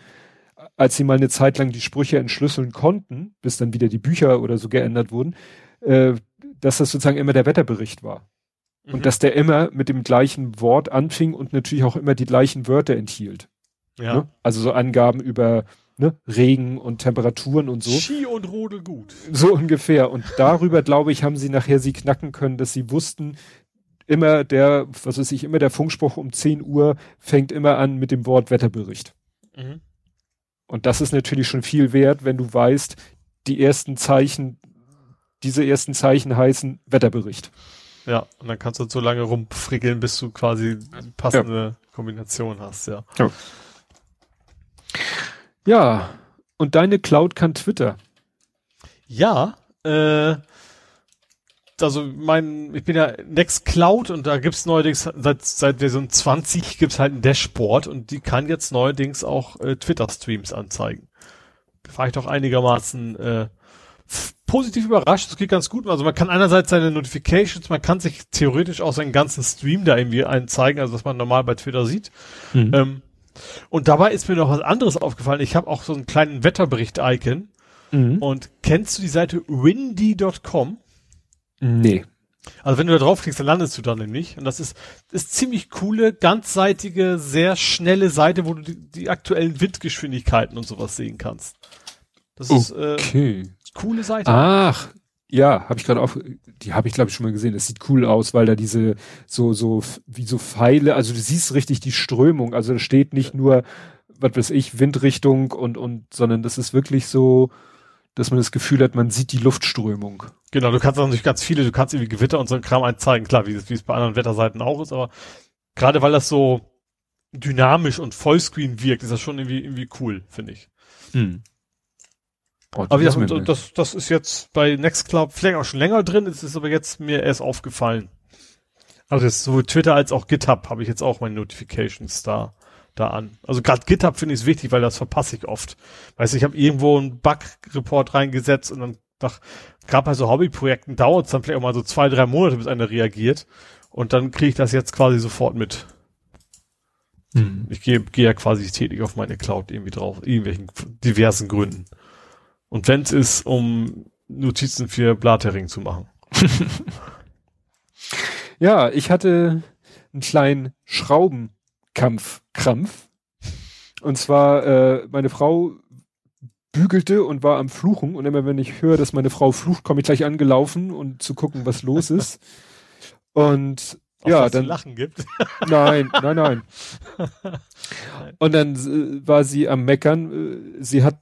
als sie mal eine Zeit lang die Sprüche entschlüsseln konnten, bis dann wieder die Bücher oder so geändert wurden, äh, dass das sozusagen immer der Wetterbericht war. Mhm. Und dass der immer mit dem gleichen Wort anfing und natürlich auch immer die gleichen Wörter enthielt. Ja. Ne? Also so Angaben über ne, Regen und Temperaturen und so. Ski und Rodel gut. So ungefähr. Und darüber, glaube ich, haben sie nachher sie knacken können, dass sie wussten, immer der, was weiß ich, immer der Funkspruch um 10 Uhr fängt immer an mit dem Wort Wetterbericht. Mhm. Und das ist natürlich schon viel wert, wenn du weißt, die ersten Zeichen, diese ersten Zeichen heißen Wetterbericht. Ja, und dann kannst du so lange rumfrickeln, bis du quasi passende ja. Kombination hast, ja. ja. Ja, und deine Cloud kann Twitter. Ja, äh, also mein, ich bin ja Nextcloud und da gibt's neuerdings seit, seit Version 20 gibt's halt ein Dashboard und die kann jetzt neuerdings auch äh, Twitter-Streams anzeigen. Da war ich doch einigermaßen äh, positiv überrascht. Das geht ganz gut. Also man kann einerseits seine Notifications, man kann sich theoretisch auch seinen ganzen Stream da irgendwie einzeigen, also was man normal bei Twitter sieht. Mhm. Ähm, und dabei ist mir noch was anderes aufgefallen. Ich habe auch so einen kleinen Wetterbericht-Icon. Mhm. Und kennst du die Seite windy.com? Nee. Also wenn du da draufklickst, dann landest du da nämlich. Und das ist, ist ziemlich coole, ganzseitige, sehr schnelle Seite, wo du die, die aktuellen Windgeschwindigkeiten und sowas sehen kannst. Das okay. ist äh, coole Seite. Ach, ja, habe ich gerade auch, die habe ich glaube ich schon mal gesehen. Das sieht cool aus, weil da diese so so wie so Pfeile, also du siehst richtig die Strömung. Also da steht nicht nur, was weiß ich, Windrichtung und und, sondern das ist wirklich so, dass man das Gefühl hat, man sieht die Luftströmung. Genau, du kannst natürlich ganz viele, du kannst irgendwie Gewitter und so ein Kram einzeigen, klar, wie es wie es bei anderen Wetterseiten auch ist, aber gerade weil das so dynamisch und Vollscreen wirkt, ist das schon irgendwie irgendwie cool, finde ich. Hm. Oh, aber ja, das, das ist jetzt bei Nextcloud vielleicht auch schon länger drin, es ist aber jetzt mir erst aufgefallen. Also jetzt sowohl Twitter als auch GitHub habe ich jetzt auch meine Notifications da da an. Also gerade GitHub finde ich es wichtig, weil das verpasse ich oft. Weißt du, ich habe irgendwo einen Bug-Report reingesetzt und dann nach, gerade bei so Hobbyprojekten dauert es dann vielleicht auch mal so zwei, drei Monate, bis einer reagiert. Und dann kriege ich das jetzt quasi sofort mit. Hm. Ich gehe geh ja quasi tätig auf meine Cloud irgendwie drauf, irgendwelchen diversen Gründen. Und wenn es ist, um Notizen für Blattering zu machen. <laughs> ja, ich hatte einen kleinen Schraubenkampfkrampf. Und zwar, äh, meine Frau bügelte und war am Fluchen. Und immer wenn ich höre, dass meine Frau flucht, komme ich gleich angelaufen und zu gucken, was los ist. <laughs> Und Auch ja, dann Lachen gibt. <laughs> Nein, nein, nein. Und dann äh, war sie am meckern. Äh, sie hat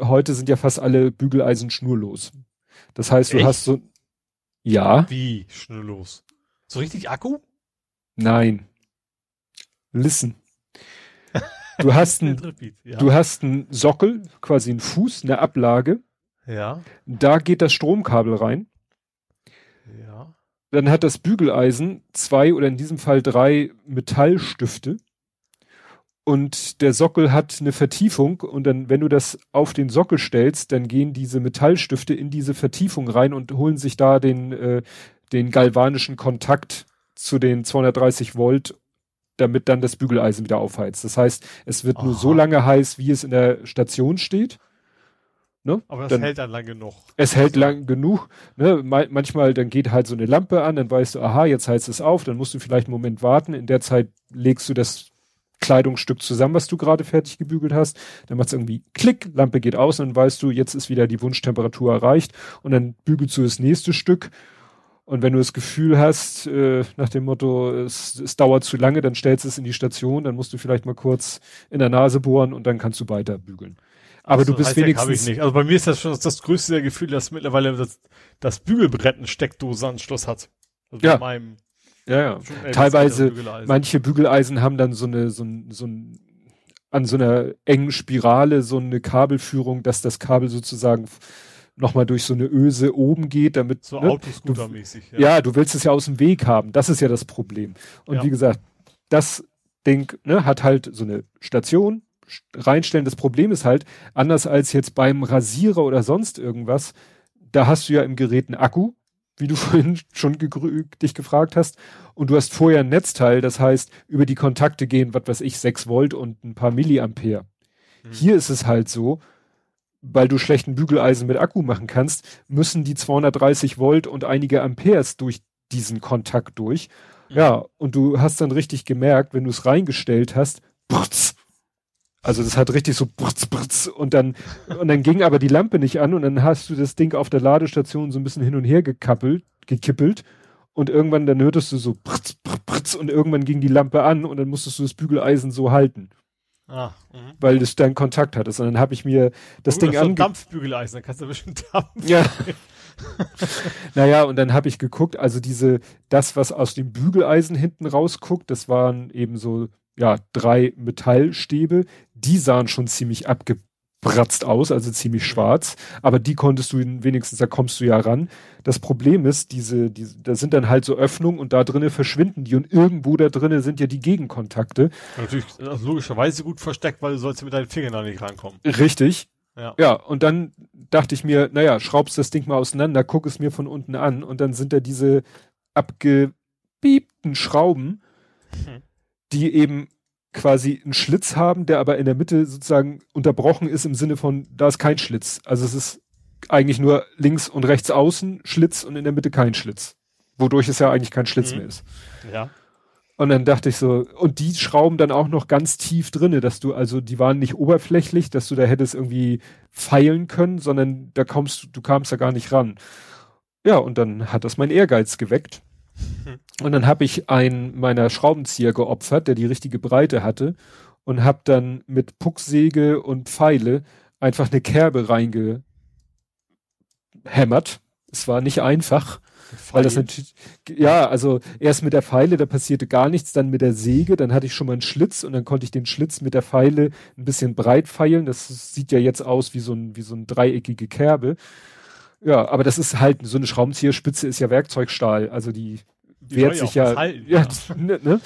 heute sind ja fast alle Bügeleisen schnurlos. Das heißt, du Echt? hast so, ja. Wie schnurlos? So richtig Akku? Nein. Listen. <laughs> Du hast ein, ja. du hast einen Sockel, quasi einen Fuß, eine Ablage. Ja. Da geht das Stromkabel rein. Ja. Dann hat das Bügeleisen zwei oder in diesem Fall drei Metallstifte und der Sockel hat eine Vertiefung und dann, wenn du das auf den Sockel stellst, dann gehen diese Metallstifte in diese Vertiefung rein und holen sich da den, äh, den galvanischen Kontakt zu den 230 Volt damit dann das Bügeleisen wieder aufheizt. Das heißt, es wird Aha. nur so lange heiß, wie es in der Station steht. Ne? Aber das dann, hält dann lang genug. Es hält lang genug. Ne? manchmal, dann geht halt so eine Lampe an, dann weißt du, aha, jetzt heizt es auf, dann musst du vielleicht einen Moment warten. In der Zeit legst du das Kleidungsstück zusammen, was du gerade fertig gebügelt hast. Dann macht es irgendwie Klick, Lampe geht aus und dann weißt du, jetzt ist wieder die Wunschtemperatur erreicht und dann bügelst du das nächste Stück. Und wenn du das Gefühl hast, äh, nach dem Motto, es, es dauert zu lange, dann stellst du es in die Station, dann musst du vielleicht mal kurz in der Nase bohren und dann kannst du weiter bügeln. Aber so, du bist wenigstens. Ich nicht. Also bei mir ist das schon das, größte Gefühl, dass mittlerweile das, das Bügelbrett einen Steckdosenanschluss hat. Also ja. Meinem, ja, ja. Teilweise, Bügeleisen. manche Bügeleisen haben dann so eine, so ein, so ein, an so einer engen Spirale so eine Kabelführung, dass das Kabel sozusagen nochmal durch so eine Öse oben geht, damit. So ne, Autoscooter-mäßig. Ja. ja, du willst es ja aus dem Weg haben. Das ist ja das Problem. Und ja. wie gesagt, das Ding ne, hat halt so eine Station, reinstellen. Das Problem ist halt, anders als jetzt beim Rasierer oder sonst irgendwas, da hast du ja im Gerät einen Akku, wie du <laughs> vorhin schon dich gefragt hast, und du hast vorher ein Netzteil, das heißt, über die Kontakte gehen, was weiß ich, 6 Volt und ein paar Milliampere. Mhm. Hier ist es halt so, weil du schlechten Bügeleisen mit Akku machen kannst, müssen die 230 Volt und einige Amperes durch diesen Kontakt durch. Mhm. Ja, und du hast dann richtig gemerkt, wenn du es reingestellt hast, putz, also das hat richtig so brutz, brutz, und dann und dann ging aber die Lampe nicht an und dann hast du das Ding auf der Ladestation so ein bisschen hin und her gekappelt, gekippelt und irgendwann dann hörtest du so brutz, brutz, brutz, und irgendwann ging die Lampe an und dann musstest du das Bügeleisen so halten. Ah, mh. weil das deinen Kontakt hattest. Und dann habe ich mir das Ding an. Dampfbügeleisen, dann kannst du bestimmt dampfen. Ja. <laughs> naja, und dann habe ich geguckt, also diese, das, was aus dem Bügeleisen hinten rausguckt, das waren eben so ja, drei Metallstäbe, die sahen schon ziemlich abgebratzt aus, also ziemlich mhm. schwarz, aber die konntest du wenigstens, da kommst du ja ran. Das Problem ist, diese, diese, da sind dann halt so Öffnungen und da drinnen verschwinden die und irgendwo da drinnen sind ja die Gegenkontakte. Natürlich also logischerweise gut versteckt, weil du sollst mit deinen Fingern da nicht rankommen. Richtig. Ja. ja, und dann dachte ich mir, naja, schraubst das Ding mal auseinander, guck es mir von unten an und dann sind da diese abgebiebten Schrauben, hm die eben quasi einen Schlitz haben, der aber in der Mitte sozusagen unterbrochen ist im Sinne von, da ist kein Schlitz. Also es ist eigentlich nur links und rechts außen Schlitz und in der Mitte kein Schlitz. Wodurch es ja eigentlich kein Schlitz mhm. mehr ist. Ja. Und dann dachte ich so, und die schrauben dann auch noch ganz tief drinne, dass du, also die waren nicht oberflächlich, dass du da hättest irgendwie feilen können, sondern da kommst, du kamst da gar nicht ran. Ja, und dann hat das mein Ehrgeiz geweckt. Und dann habe ich einen meiner Schraubenzieher geopfert, der die richtige Breite hatte und habe dann mit Pucksäge und Pfeile einfach eine Kerbe reingehämmert. Es war nicht einfach, weil das natürlich, ja, also erst mit der Pfeile, da passierte gar nichts, dann mit der Säge, dann hatte ich schon mal einen Schlitz und dann konnte ich den Schlitz mit der Pfeile ein bisschen breit feilen. Das sieht ja jetzt aus wie so ein, wie so ein dreieckige Kerbe. Ja, aber das ist halt, so eine Schraubenzieherspitze ist ja Werkzeugstahl, also die, die wehrt sich ja, halten, ja, ja. <laughs> Ne, ne?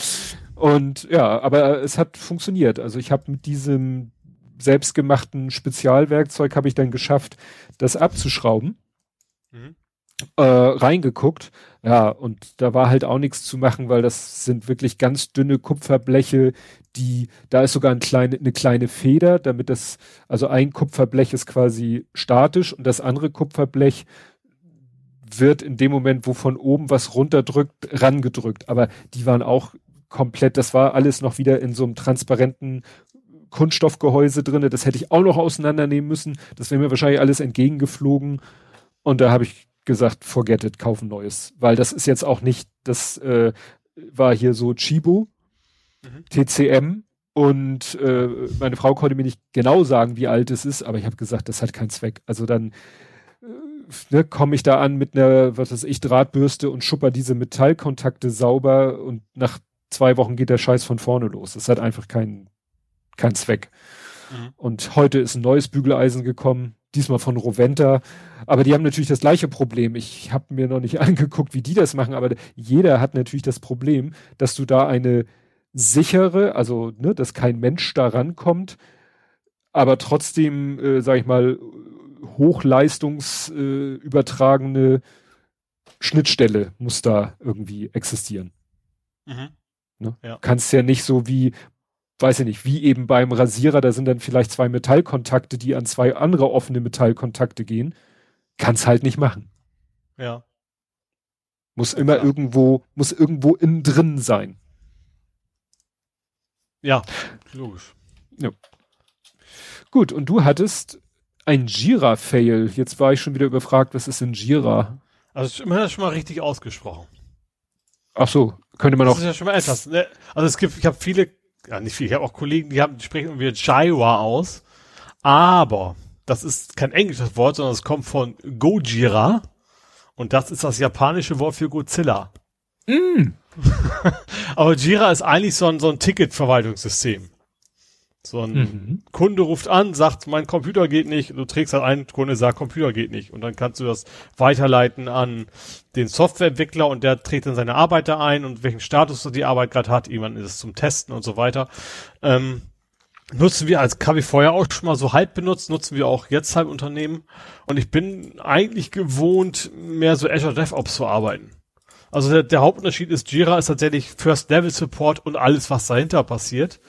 Und ja, aber es hat funktioniert. Also ich habe mit diesem selbstgemachten Spezialwerkzeug habe ich dann geschafft, das abzuschrauben. Mhm. Äh, reingeguckt, ja, und da war halt auch nichts zu machen, weil das sind wirklich ganz dünne Kupferbleche, die, da ist sogar ein kleine, eine kleine Feder, damit das, also ein Kupferblech ist quasi statisch und das andere Kupferblech wird in dem Moment, wo von oben was runterdrückt, rangedrückt. Aber die waren auch komplett, das war alles noch wieder in so einem transparenten Kunststoffgehäuse drinne. Das hätte ich auch noch auseinandernehmen müssen. Das wäre mir wahrscheinlich alles entgegengeflogen. Und da habe ich gesagt, forget it, kaufen neues. Weil das ist jetzt auch nicht, das äh, war hier so Chibo, mhm. TCM und äh, meine Frau konnte mir nicht genau sagen, wie alt es ist, aber ich habe gesagt, das hat keinen Zweck. Also dann äh, ne, komme ich da an mit einer, was weiß ich, Drahtbürste und schupper diese Metallkontakte sauber und nach zwei Wochen geht der Scheiß von vorne los. Das hat einfach keinen keinen Zweck. Mhm. Und heute ist ein neues Bügeleisen gekommen, diesmal von Roventa. Aber die haben natürlich das gleiche Problem. Ich habe mir noch nicht <laughs> angeguckt, wie die das machen, aber jeder hat natürlich das Problem, dass du da eine sichere, also ne, dass kein Mensch da rankommt, aber trotzdem, äh, sag ich mal, hochleistungsübertragene äh, Schnittstelle muss da irgendwie existieren. Mhm. Ne? Ja. Kannst ja nicht so wie, weiß ich nicht, wie eben beim Rasierer, da sind dann vielleicht zwei Metallkontakte, die an zwei andere offene Metallkontakte gehen. Kannst halt nicht machen. Ja. Muss immer klar. irgendwo, muss irgendwo innen drin sein. Ja, logisch. Ja. Gut, und du hattest ein Jira-Fail. Jetzt war ich schon wieder überfragt, was ist denn Jira? Also man hat das schon mal richtig ausgesprochen. Ach so, könnte man auch. Das ist ja schon mal etwas. Ne? Also es gibt, ich habe viele, ja nicht viele, ich habe auch Kollegen, die haben, die sprechen irgendwie Jira aus, aber das ist kein englisches Wort, sondern es kommt von Gojira und das ist das japanische Wort für Godzilla. Mm. <laughs> aber Jira ist eigentlich so ein, so ein Ticketverwaltungssystem. So ein mhm. Kunde ruft an, sagt, mein Computer geht nicht, du trägst halt ein, Kunde sagt, Computer geht nicht. Und dann kannst du das weiterleiten an den Softwareentwickler und der trägt dann seine Arbeiter ein und welchen Status die Arbeit gerade hat, jemand ist es zum Testen und so weiter. Ähm, nutzen wir als ich vorher auch schon mal so halb benutzt, nutzen wir auch jetzt halb Unternehmen. Und ich bin eigentlich gewohnt, mehr so Azure DevOps zu arbeiten. Also der, der Hauptunterschied ist, Jira ist tatsächlich First Level Support und alles, was dahinter passiert.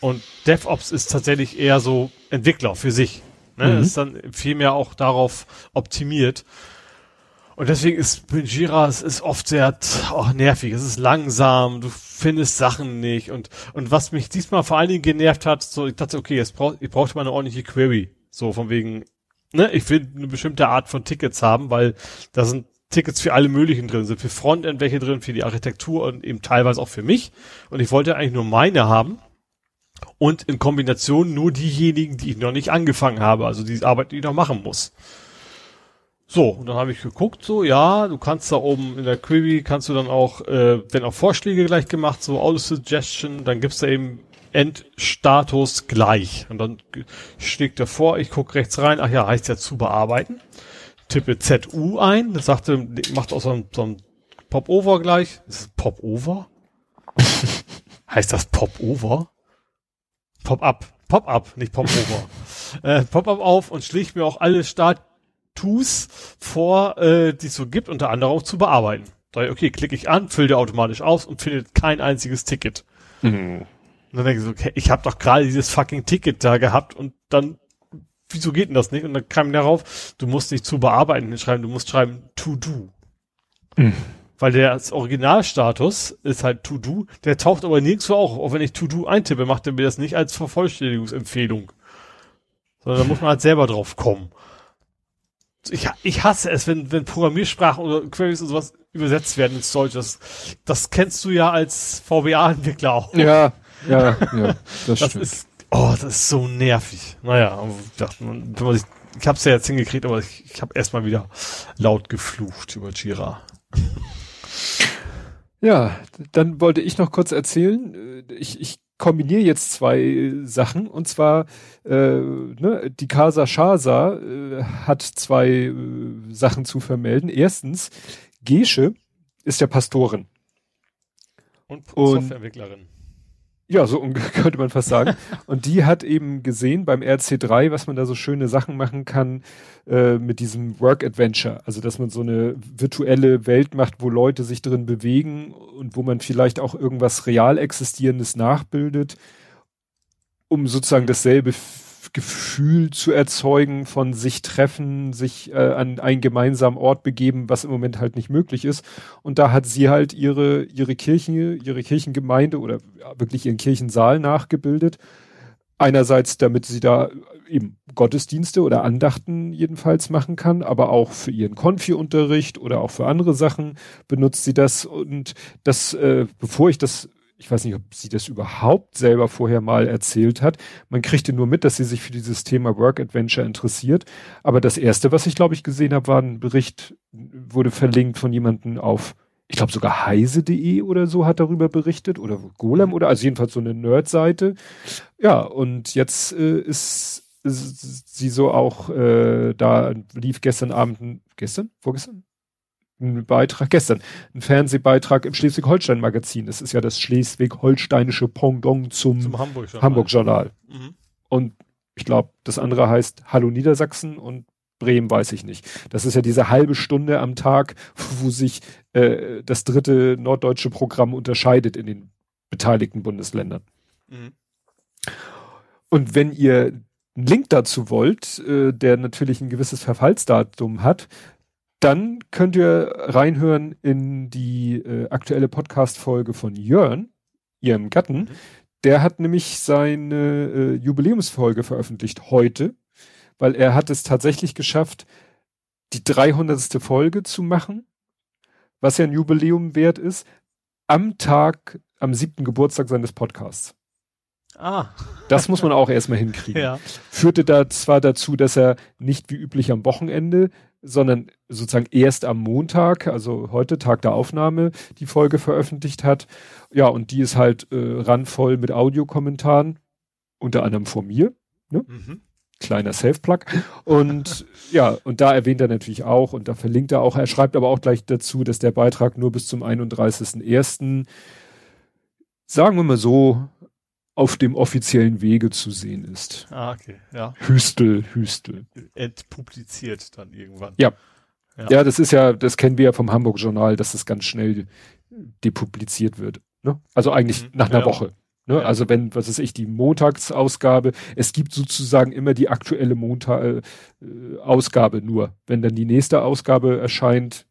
Und DevOps ist tatsächlich eher so Entwickler für sich. Ne? Mhm. Ist dann viel mehr auch darauf optimiert. Und deswegen ist Jira, es ist oft sehr oh, nervig, es ist langsam, du findest Sachen nicht. Und, und was mich diesmal vor allen Dingen genervt hat, so, ich dachte, okay, jetzt brauch, ich brauchte mal eine ordentliche Query. So von wegen, ne, ich will eine bestimmte Art von Tickets haben, weil da sind Tickets für alle möglichen drin, sind für Frontend welche drin, für die Architektur und eben teilweise auch für mich. Und ich wollte eigentlich nur meine haben und in Kombination nur diejenigen, die ich noch nicht angefangen habe, also die Arbeit, die ich noch machen muss. So, und dann habe ich geguckt, so, ja, du kannst da oben in der Query, kannst du dann auch, äh, wenn auch Vorschläge gleich gemacht, so Auto-Suggestion, dann gibt's da eben Endstatus gleich. Und dann schlägt er vor, ich gucke rechts rein, ach ja, heißt ja zu bearbeiten. Tippe ZU ein, das sagte, macht auch so ein, so ein Pop-Over gleich. Ist es Pop-Over? <laughs> heißt das Pop-Over? Pop-up. Pop-up, nicht Pop-over. <laughs> äh, Pop-up auf und schlägt mir auch alle Status vor, äh, die es so gibt, unter anderem auch zu bearbeiten. Da, okay, klicke ich an, füllt er automatisch aus und findet kein einziges Ticket. Mhm. Und dann denke ich so, okay, ich habe doch gerade dieses fucking Ticket da gehabt und dann, wieso geht denn das nicht? Und dann kam darauf, du musst nicht zu bearbeiten schreiben, du musst schreiben to do. Mhm. Weil der Originalstatus ist halt To-Do, der taucht aber nirgendwo auch. Auch wenn ich To-Do eintippe, macht er mir das nicht als Vervollständigungsempfehlung. Sondern da muss man halt selber drauf kommen. Ich, ich hasse es, wenn, wenn Programmiersprachen oder Queries und sowas übersetzt werden ins Deutsch. Das, das kennst du ja als VBA-Entwickler auch. Ja, ja, ja, <laughs> das, das stimmt. Ist, oh, das ist so nervig. Naja, wenn man sich, ich hab's ja jetzt hingekriegt, aber ich, ich habe erstmal wieder laut geflucht über Jira. Ja, dann wollte ich noch kurz erzählen. Ich, ich kombiniere jetzt zwei Sachen und zwar äh, ne, die Casa Shasa äh, hat zwei äh, Sachen zu vermelden. Erstens, Gesche ist ja Pastorin. Und, und Softwareentwicklerin. Ja, so <laughs> könnte man fast sagen. Und die hat eben gesehen beim RC3, was man da so schöne Sachen machen kann äh, mit diesem Work Adventure. Also, dass man so eine virtuelle Welt macht, wo Leute sich drin bewegen und wo man vielleicht auch irgendwas real existierendes nachbildet, um sozusagen dasselbe Gefühl zu erzeugen von sich treffen, sich äh, an einen gemeinsamen Ort begeben, was im Moment halt nicht möglich ist. Und da hat sie halt ihre, ihre Kirche, ihre Kirchengemeinde oder wirklich ihren Kirchensaal nachgebildet. Einerseits, damit sie da eben Gottesdienste oder Andachten jedenfalls machen kann, aber auch für ihren Konfi-Unterricht oder auch für andere Sachen benutzt sie das. Und das, äh, bevor ich das ich weiß nicht, ob sie das überhaupt selber vorher mal erzählt hat. Man kriegte nur mit, dass sie sich für dieses Thema Work Adventure interessiert. Aber das erste, was ich glaube ich gesehen habe, war ein Bericht, wurde verlinkt von jemandem auf, ich glaube sogar heise.de oder so hat darüber berichtet oder Golem oder also jedenfalls so eine Nerd-Seite. Ja, und jetzt äh, ist, ist sie so auch äh, da lief gestern Abend, gestern, vorgestern, ein Beitrag, gestern, ein Fernsehbeitrag im Schleswig-Holstein-Magazin. Das ist ja das schleswig-holsteinische Pendant zum, zum Hamburg-Journal. Hamburg mhm. Und ich glaube, das andere heißt Hallo Niedersachsen und Bremen weiß ich nicht. Das ist ja diese halbe Stunde am Tag, wo sich äh, das dritte norddeutsche Programm unterscheidet in den beteiligten Bundesländern. Mhm. Und wenn ihr einen Link dazu wollt, äh, der natürlich ein gewisses Verfallsdatum hat, dann könnt ihr reinhören in die äh, aktuelle Podcast-Folge von Jörn, ihrem Gatten. Mhm. Der hat nämlich seine äh, Jubiläumsfolge veröffentlicht heute, weil er hat es tatsächlich geschafft, die 300. Folge zu machen, was ja ein Jubiläum wert ist, am Tag, am siebten Geburtstag seines Podcasts. Ah. Das muss man auch erstmal hinkriegen. <laughs> Ja. Führte da zwar dazu, dass er nicht wie üblich am Wochenende, sondern sozusagen erst am Montag, also heute Tag der Aufnahme, die Folge veröffentlicht hat. Ja, und die ist halt äh, randvoll mit Audiokommentaren, unter anderem von mir. Ne? Mhm. Kleiner Self-Plug. Und <laughs> ja, und da erwähnt er natürlich auch und da verlinkt er auch, er schreibt aber auch gleich dazu, dass der Beitrag nur bis zum 31.01. sagen wir mal so, auf dem offiziellen Wege zu sehen ist. Ah, okay, ja. Hüstel, Hüstel. Entpubliziert dann irgendwann. Ja. ja. Ja, das ist ja, das kennen wir ja vom Hamburg Journal, dass das ganz schnell depubliziert wird. Ne? Also eigentlich mhm, nach einer ja. Woche. Ne? Ja. Also wenn, was weiß ich, die Montagsausgabe, es gibt sozusagen immer die aktuelle Montag äh, nur. Wenn dann die nächste Ausgabe erscheint,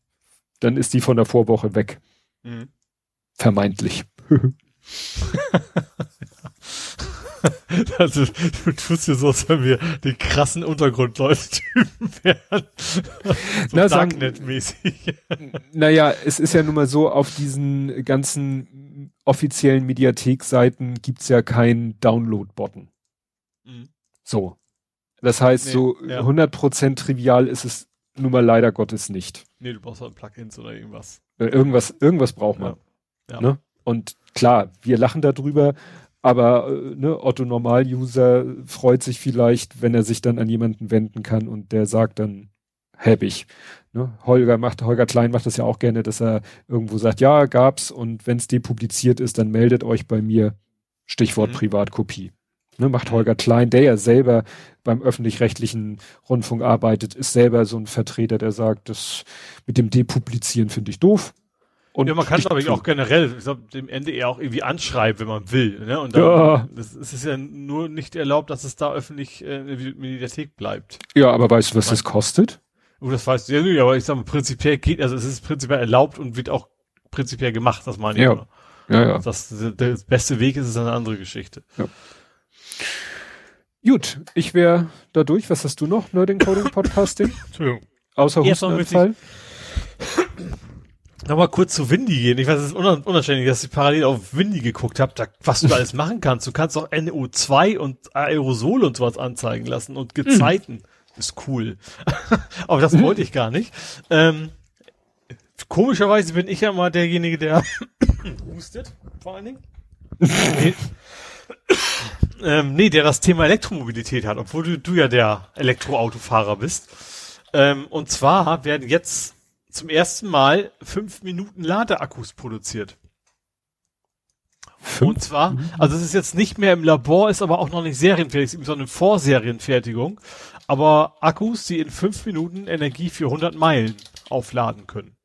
dann ist die von der Vorwoche weg. Mhm. Vermeintlich. <laughs> <laughs> Also, du tust dir so, als wenn wir die krassen Untergrundleute-Typen wären. so Na, Darknet-mäßig. Naja, es ist ja nun mal so, auf diesen ganzen offiziellen Mediathek-Seiten gibt's ja keinen Download-Button. Mhm. So. Das heißt, nee, so ja. 100% trivial ist es nun mal leider Gottes nicht. Nee, du brauchst halt Plugins oder irgendwas. Äh, irgendwas, irgendwas braucht man. Ja. ja. Ne? Und klar, wir lachen darüber, aber äh, ne, Otto Normal-User freut sich vielleicht, wenn er sich dann an jemanden wenden kann und der sagt dann, hab ich. Ne? Holger macht, Holger Klein macht das ja auch gerne, dass er irgendwo sagt, ja, gab's und wenn es depubliziert ist, dann meldet euch bei mir. Stichwort mhm. Privatkopie. Ne, macht Holger Klein, der ja selber beim öffentlich-rechtlichen Rundfunk arbeitet, ist selber so ein Vertreter, der sagt, das mit dem Depublizieren finde ich doof. Und ja, man kann es aber auch generell, ich glaube, dem Ende eher auch irgendwie anschreiben, wenn man will. Ne? Und dann, ja. das, es ist ja nur nicht erlaubt, dass es da öffentlich äh, in der Mediathek bleibt. Ja, aber weißt du, was das kostet? Oh, das weißt du ja nicht, aber ich sag mal, prinzipiell geht, also es ist prinzipiell erlaubt und wird auch prinzipiell gemacht, das meine ich. Ja. Ja, ja. Das, der beste Weg ist, ist eine andere Geschichte. Ja. Gut, ich wäre da durch. Was hast du noch? Nerding Coding Podcasting? <laughs> Entschuldigung. Außer Hustenanfall nochmal kurz zu Windy gehen. Ich weiß, es ist unanständig, dass ich parallel auf Windy geguckt habe, da, was du alles machen kannst. Du kannst auch NO2 und Aerosol und sowas anzeigen lassen und Gezeiten. Mhm. Ist cool. <laughs> Aber das wollte ich gar nicht. Ähm, komischerweise bin ich ja mal derjenige, der <coughs> hustet, vor allen Dingen. nee. <coughs> ähm, nee, der das Thema Elektromobilität hat, obwohl du, du ja der Elektroautofahrer bist. Ähm, und zwar werden jetzt zum ersten Mal fünf Minuten Ladeakkus produziert. Fünf? Und zwar, also es ist jetzt nicht mehr im Labor, ist aber auch noch nicht serienfertig, sondern Vorserienfertigung. Aber Akkus, die in fünf Minuten Energie für 100 Meilen aufladen können.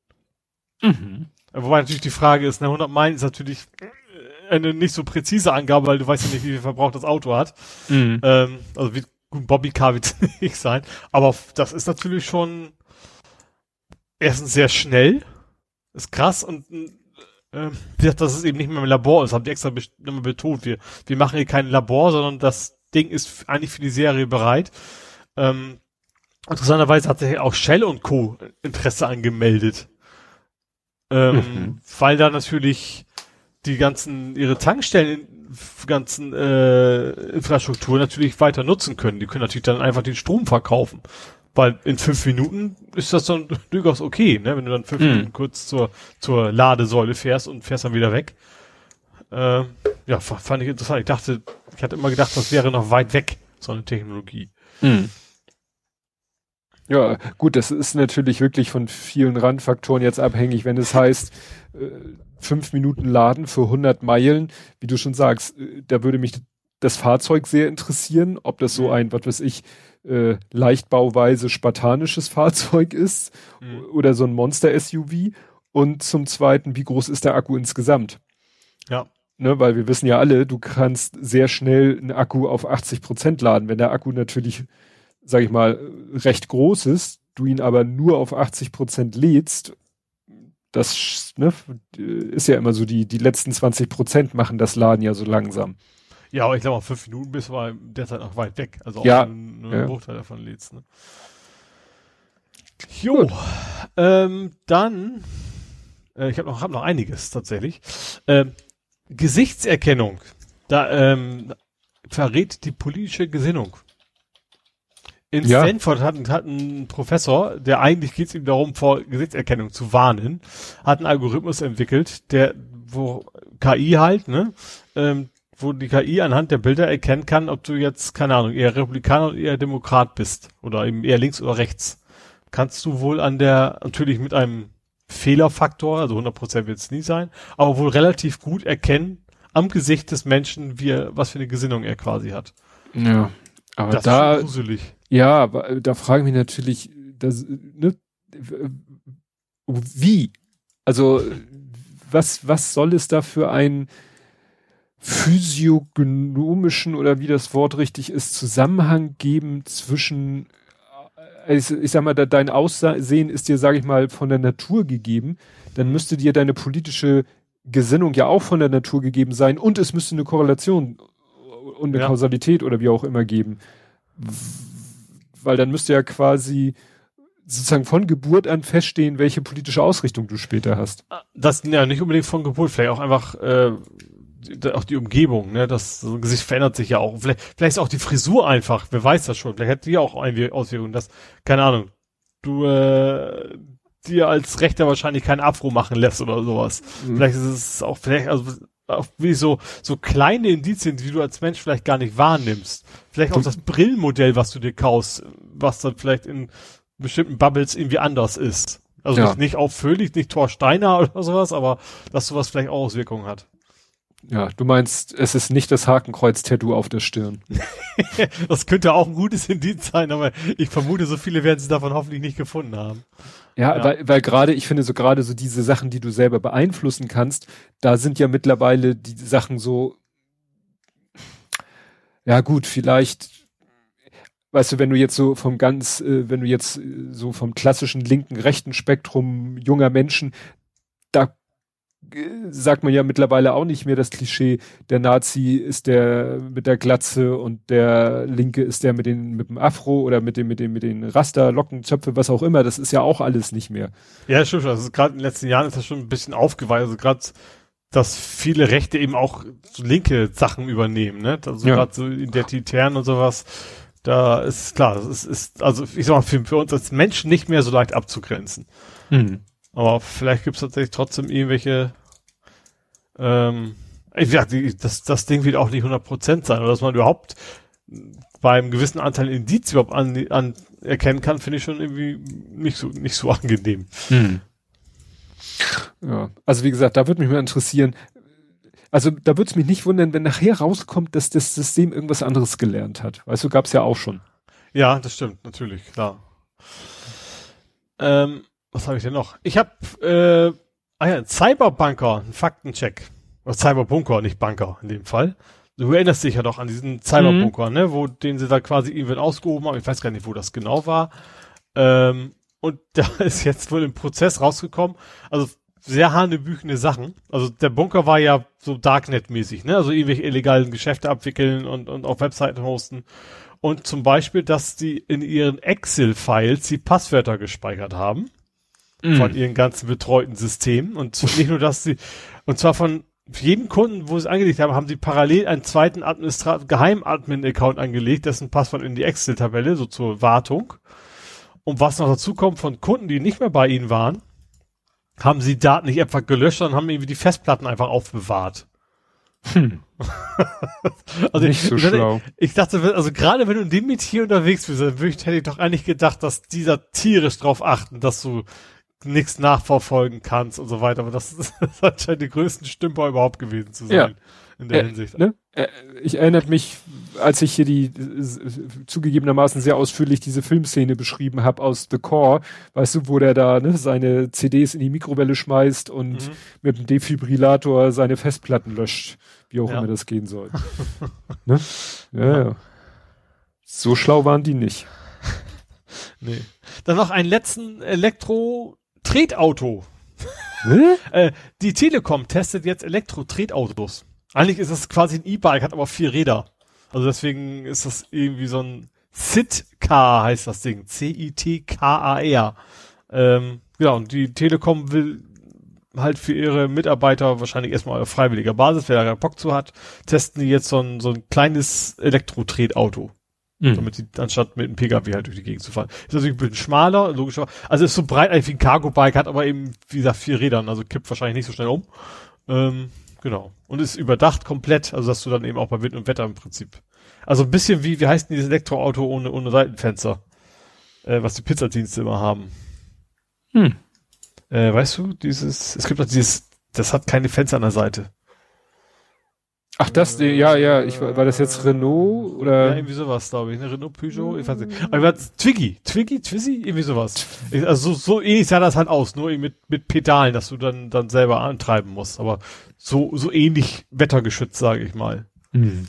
Mhm. Wobei natürlich die Frage ist, ne, 100 Meilen ist natürlich eine nicht so präzise Angabe, weil du weißt ja nicht, wie viel Verbrauch das Auto hat. Mhm. Ähm, also wie, gut, Bobby Car wird <laughs> nicht sein. Aber das ist natürlich schon erstens sehr schnell, ist krass und äh, dass es eben nicht mehr im Labor ist, haben die extra immer betont. Wir, wir machen hier kein Labor, sondern das Ding ist eigentlich für die Serie bereit. Ähm, interessanterweise hat sich auch Shell und Co. Interesse angemeldet. Ähm, mhm. Weil da natürlich die ganzen, ihre Tankstellen, ganzen äh, Infrastruktur natürlich weiter nutzen können. Die können natürlich dann einfach den Strom verkaufen. Weil in fünf Minuten ist das dann <laughs> durchaus okay, ne? Wenn du dann fünf mhm. Minuten kurz zur, zur Ladesäule fährst und fährst dann wieder weg. Äh, ja, fand ich interessant. Ich dachte, ich hatte immer gedacht, das wäre noch weit weg, so eine Technologie. Mhm. Ja, gut, das ist natürlich wirklich von vielen Randfaktoren jetzt abhängig, wenn es heißt, äh, fünf Minuten laden für 100 Meilen, wie du schon sagst, äh, da würde mich das Fahrzeug sehr interessieren, ob das so ein, was weiß ich, äh, leichtbauweise spartanisches Fahrzeug ist mhm. oder so ein Monster-SUV. Und zum Zweiten, wie groß ist der Akku insgesamt? Ja. ne, weil wir wissen ja alle, du kannst sehr schnell einen Akku auf 80 Prozent laden. Wenn der Akku natürlich, sag ich mal, recht groß ist, du ihn aber nur auf 80 Prozent lädst, das ne, ist ja immer so, die, die letzten 20 Prozent machen das Laden ja so langsam. Ja, aber ich glaube, fünf Minuten bist du derzeit noch weit weg. Also auch ja, einen ja. Bruchteil davon lädst. Ne? Jo, ähm, dann, äh, ich habe noch, hab noch einiges tatsächlich. Ähm, Gesichtserkennung. Da ähm, verrät die politische Gesinnung. In ja. Stanford hat, hat ein Professor, der eigentlich geht es ihm darum, vor Gesichtserkennung zu warnen, hat einen Algorithmus entwickelt, der, wo KI halt, ne, ähm, wo die KI anhand der Bilder erkennen kann, ob du jetzt, keine Ahnung, eher Republikaner oder eher Demokrat bist oder eben eher links oder rechts. Kannst du wohl an der, natürlich mit einem Fehlerfaktor, also 100% wird es nie sein, aber wohl relativ gut erkennen am Gesicht des Menschen, wie er, was für eine Gesinnung er quasi hat. Ja, aber das da, ist gruselig. ja, da frage ich mich natürlich, das, ne, wie? Also, was, was soll es da für ein physiognomischen oder wie das Wort richtig ist, Zusammenhang geben zwischen ich, ich sag mal, dein Aussehen ist dir, sage ich mal, von der Natur gegeben, dann müsste dir deine politische Gesinnung ja auch von der Natur gegeben sein und es müsste eine Korrelation und eine ja. Kausalität oder wie auch immer geben. Weil dann müsste ja quasi sozusagen von Geburt an feststehen, welche politische Ausrichtung du später hast. Das ja nicht unbedingt von Geburt, vielleicht auch einfach äh, auch die Umgebung, ne, das so ein Gesicht verändert sich ja auch. Vielleicht, vielleicht ist auch die Frisur einfach, wer weiß das schon. Vielleicht hat die auch Auswirkungen, dass, keine Ahnung, du äh, dir als Rechter wahrscheinlich kein Afro machen lässt oder sowas. Mhm. Vielleicht ist es auch, vielleicht, also auch wie so, so kleine Indizien, die du als Mensch vielleicht gar nicht wahrnimmst. Vielleicht auch das Brillenmodell, was du dir kaufst, was dann vielleicht in bestimmten Bubbles irgendwie anders ist. Also ja. nicht, nicht auffällig, nicht Thor Steiner <laughs> oder sowas, aber dass sowas vielleicht auch Auswirkungen hat. Ja, du meinst, es ist nicht das Hakenkreuz-Tattoo auf der Stirn. <laughs> das könnte auch ein gutes Indiz sein, aber ich vermute, so viele werden sie davon hoffentlich nicht gefunden haben. Ja, ja. weil, weil gerade, ich finde so gerade so diese Sachen, die du selber beeinflussen kannst, da sind ja mittlerweile die Sachen so, ja gut, vielleicht, weißt du, wenn du jetzt so vom ganz, äh, wenn du jetzt so vom klassischen linken, rechten Spektrum junger Menschen, da sagt man ja mittlerweile auch nicht mehr das Klischee, der Nazi ist der mit der Glatze und der Linke ist der mit den mit dem Afro oder mit dem mit dem mit den Raster, Locken, Zöpfe, was auch immer. Das ist ja auch alles nicht mehr. Ja, stimmt. Also gerade in den letzten Jahren ist das schon ein bisschen aufgeweicht. Also gerade dass viele Rechte eben auch so linke Sachen übernehmen, ne? Also ja. gerade so Identitären und sowas. Da ist klar, das ist, ist also ich sag mal, für, für uns als Menschen nicht mehr so leicht abzugrenzen. Mhm. Aber vielleicht gibt es tatsächlich trotzdem irgendwelche, ähm, ich sag, das, das Ding wird auch nicht 100% sein, oder dass man überhaupt beim gewissen Anteil Indiz überhaupt an, an erkennen kann, finde ich schon irgendwie nicht so, nicht so <laughs> angenehm. Hm. Ja, also wie gesagt, da würde mich mal interessieren, also da würde es mich nicht wundern, wenn nachher rauskommt, dass das System irgendwas anderes gelernt hat. Weißt du, gab es ja auch schon. Ja, das stimmt, natürlich, klar. Ähm, was habe ich denn noch? Ich habe äh, ah ja, Cyberbunker, ein Faktencheck. Oder Cyberbunker, nicht Bunker in dem Fall. Du erinnerst dich ja doch an diesen Cyberbunker, mhm. ne, wo den sie da quasi irgendwann ausgehoben haben. Ich weiß gar nicht, wo das genau war. Ähm, und <laughs> da ist jetzt wohl im Prozess rausgekommen. Also sehr hanebüchende Sachen. Also der Bunker war ja so Darknet-mäßig, ne? Also irgendwelche illegalen Geschäfte abwickeln und, und auf Webseiten hosten. Und zum Beispiel, dass die in ihren Excel-Files die Passwörter gespeichert haben mm. von ihren ganzen betreuten Systemen. Und nicht nur, dass sie, und zwar von jedem Kunden, wo sie angelegt haben, haben sie parallel einen zweiten Administrat Geheim-Admin-Account angelegt, dessen Passwort in die Excel-Tabelle, so zur Wartung. Und was noch dazu kommt von Kunden, die nicht mehr bei ihnen waren, haben sie Daten nicht einfach gelöscht, sondern haben irgendwie die Festplatten einfach aufbewahrt. Hm. <laughs> also nicht so ich, schlau. Ich, ich dachte, also gerade wenn du in dem Metier unterwegs bist, dann hätte ich doch eigentlich gedacht, dass dieser tierisch drauf achten, dass du nichts nachverfolgen kannst und so weiter. Aber das, <laughs> das anscheinend die größten Stümper überhaupt gewesen zu sein. Ja. In der äh, Hinsicht. Ne? Äh, ich erinnere mich, als ich hier die äh, zugegebenermaßen sehr ausführlich diese Filmszene beschrieben habe aus The Core, weißt du, wo der da ne, seine CDs in die Mikrowelle schmeißt und mhm. mit dem Defibrillator seine Festplatten löscht, wie auch ja. immer das gehen soll. <laughs> ne? ja, ja. So schlau waren die nicht. nee. Dann noch einen letzten Elektro-Tretauto. <laughs> äh, die Telekom testet jetzt Elektro-Tretautos. Eigentlich ist es quasi ein E-Bike, hat aber vier Räder. Also deswegen ist das irgendwie so ein CIT-Car heißt das Ding. C-I-T-K-A-R. Ähm, ja, und die Telekom will halt für ihre Mitarbeiter wahrscheinlich erstmal auf freiwilliger Basis, wer da Bock zu hat, testen die jetzt so ein, so ein kleines Elektro-Tretauto. Mhm. Damit die, anstatt mit einem Pkw halt durch die Gegend zu fahren. Ist natürlich ein bisschen schmaler, logischer. Also ist so breit eigentlich wie ein Cargo-Bike, hat aber eben, wie gesagt, vier Rädern, also kippt wahrscheinlich nicht so schnell um. Ähm, Genau. Und ist überdacht komplett, also dass du dann eben auch bei Wind und Wetter im Prinzip. Also ein bisschen wie, wie heißt denn dieses Elektroauto ohne, ohne Seitenfenster? Äh, was die Pizzadienste immer haben. Hm. Äh, weißt du, dieses, es gibt doch dieses, das hat keine Fenster an der Seite. Ach, das, äh, ja, ja, ich, war das jetzt Renault oder? Ja, irgendwie sowas, glaube ich, ne? Renault, Peugeot, ich weiß nicht. Aber Twiggy, Twiggy, Twizzy, irgendwie sowas. Also so, so ähnlich sah das halt aus, nur mit, mit Pedalen, dass du dann, dann selber antreiben musst. Aber so, so ähnlich wettergeschützt, sage ich mal. Hm.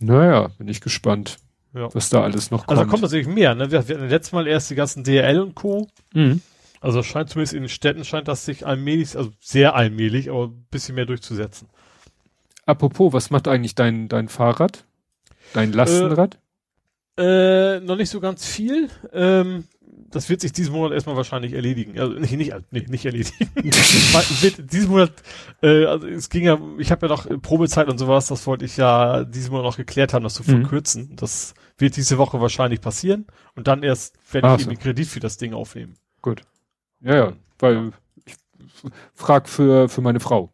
Naja, bin ich gespannt, ja. was da alles noch kommt. Also da kommt natürlich mehr, ne? Wir, wir hatten letztes Mal erst die ganzen DRL und Co. Mhm. Also scheint zumindest in den Städten scheint das sich allmählich, also sehr allmählich, aber ein bisschen mehr durchzusetzen. Apropos, was macht eigentlich dein, dein Fahrrad? Dein Lastenrad? Äh, äh, noch nicht so ganz viel. Ähm, das wird sich diesen Monat erstmal wahrscheinlich erledigen. Also nicht, nicht, nee, nicht erledigen. <laughs> wird diesen Monat, äh, also es ging ja, ich habe ja noch Probezeit und sowas, das wollte ich ja diesen Monat noch geklärt haben, das zu mhm. verkürzen. Das wird diese Woche wahrscheinlich passieren und dann erst werde ich so. eben Kredit für das Ding aufnehmen. Gut. Ja, ja, weil ich frag für, für meine Frau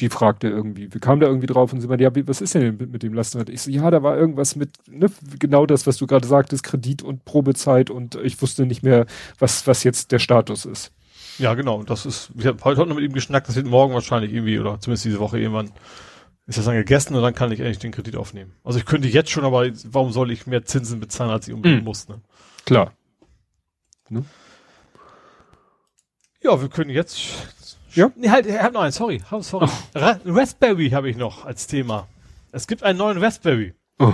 die fragte irgendwie, wir kamen da irgendwie drauf und sie meinte, ja, was ist denn mit, mit dem Lastenrad? Ich so, ja, da war irgendwas mit, ne, genau das, was du gerade sagtest, Kredit und Probezeit und ich wusste nicht mehr, was, was jetzt der Status ist. Ja, genau, das ist, ich habe heute noch mit ihm geschnackt, das wird morgen wahrscheinlich irgendwie, oder zumindest diese Woche irgendwann, ist das dann gegessen und dann kann ich eigentlich den Kredit aufnehmen. Also ich könnte jetzt schon, aber warum soll ich mehr Zinsen bezahlen, als ich unbedingt mhm. muss, ne? Klar. Ne? Ja, wir können jetzt ja? Nee, halt, ich hab noch einen, sorry. sorry. Oh. Raspberry habe ich noch als Thema. Es gibt einen neuen Raspberry. Oh.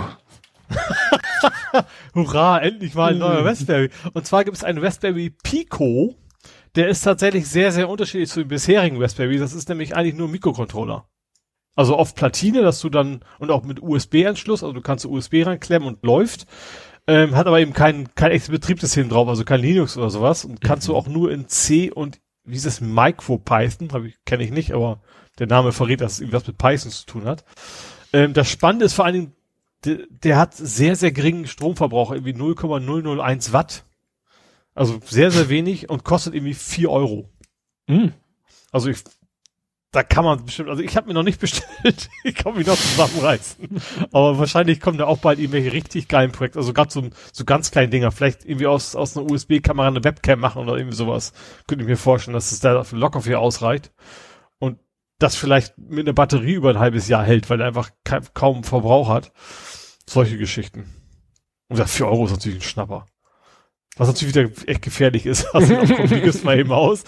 <laughs> Hurra, endlich mal ein neuer hm. Raspberry. Und zwar gibt es einen Raspberry Pico. Der ist tatsächlich sehr, sehr unterschiedlich zu den bisherigen Raspberry. Das ist nämlich eigentlich nur ein Mikrocontroller. Also auf Platine, dass du dann, und auch mit USB-Anschluss, also du kannst USB reinklemmen und läuft. Ähm, hat aber eben kein, kein echtes Betriebssystem drauf, also kein Linux oder sowas. Und kannst mhm. du auch nur in C und wie ist es, MicroPython, kenne ich nicht, aber der Name verrät, dass es irgendwas mit Python zu tun hat. Ähm, das Spannende ist vor allen Dingen, der, der hat sehr, sehr geringen Stromverbrauch, irgendwie 0,001 Watt. Also sehr, sehr wenig und kostet irgendwie vier Euro. Mm. Also ich da kann man bestimmt, also ich habe mir noch nicht <laughs> bestellt, ich kann mich noch zusammenreißen. Aber wahrscheinlich kommen da auch bald irgendwelche richtig geilen Projekte, also gerade so, so ganz kleine Dinger, vielleicht irgendwie aus, aus einer USB-Kamera eine Webcam machen oder irgendwie sowas. Könnte ich mir vorstellen, dass es da locker für ausreicht. Und das vielleicht mit einer Batterie über ein halbes Jahr hält, weil er einfach kaum Verbrauch hat. Solche Geschichten. Und ja, vier Euro ist natürlich ein Schnapper. Was natürlich wieder echt gefährlich ist. <laughs> Also komm, es mal eben aus.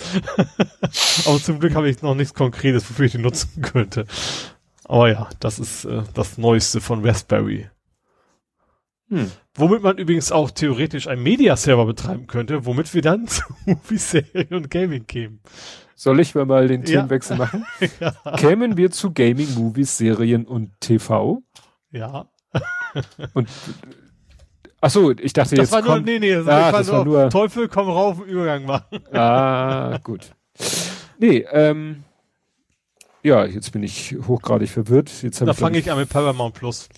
Aber zum Glück habe ich noch nichts Konkretes, wofür ich den nutzen könnte. Aber ja, das ist äh, das Neueste von Raspberry. Hm. Womit man übrigens auch theoretisch einen Media-Server betreiben könnte, womit wir dann <laughs> zu Movie-Serien und Gaming kämen. Soll ich mal den Themenwechsel ja. machen? <laughs> ja. Kämen wir zu Gaming, Movies, Serien und TV? Ja. und Ach so, ich dachte das jetzt war nur, nee, nee, das, ah, das war nur Teufel komm rauf, Übergang machen. Ah, gut. Nee, ähm, ja, jetzt bin ich hochgradig verwirrt. Jetzt da fange ich an mit Paramount Plus.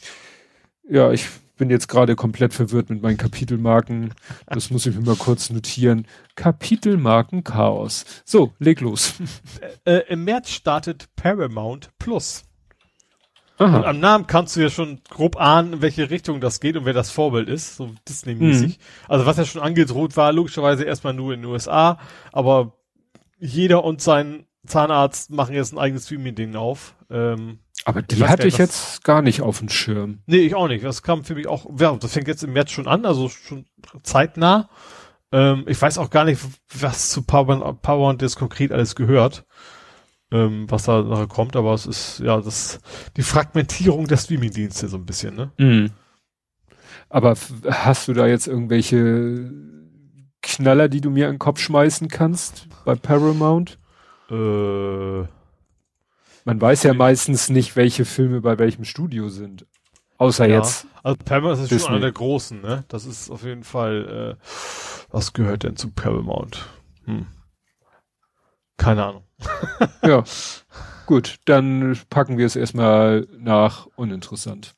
Ja, ich bin jetzt gerade komplett verwirrt mit meinen Kapitelmarken. Das muss ich mir mal kurz notieren. Kapitelmarken Chaos. So, leg los. Äh, äh, Im März startet Paramount Plus. Und am Namen kannst du ja schon grob ahnen, in welche Richtung das geht und wer das Vorbild ist, so Disney-mäßig. Mhm. Also was ja schon angedroht war, logischerweise erstmal nur in den USA, aber jeder und sein Zahnarzt machen jetzt ein eigenes Streaming-Ding auf. Ähm, Aber die hatte ich jetzt gar nicht auf dem Schirm. Nee, ich auch nicht. Das kam für mich auch, ja, das fängt jetzt im März schon an, also schon zeitnah. Ähm, ich weiß auch gar nicht, was zu Power, Power und das konkret alles gehört, ähm, was da nachher kommt, aber es ist ja das die Fragmentierung der Streaming-Dienste so ein bisschen, ne? Mhm. Aber hast du da jetzt irgendwelche Knaller, die du mir in den Kopf schmeißen kannst bei Paramount? Äh, Man weiß ja meistens nicht, welche Filme bei welchem Studio sind. Außer ja. jetzt. Also Paramount ist Disney. schon einer der großen, ne? Das ist auf jeden Fall, äh, was gehört denn zu Paramount? Hm. Keine Ahnung. <laughs> ja. Gut, dann packen wir es erstmal nach uninteressant.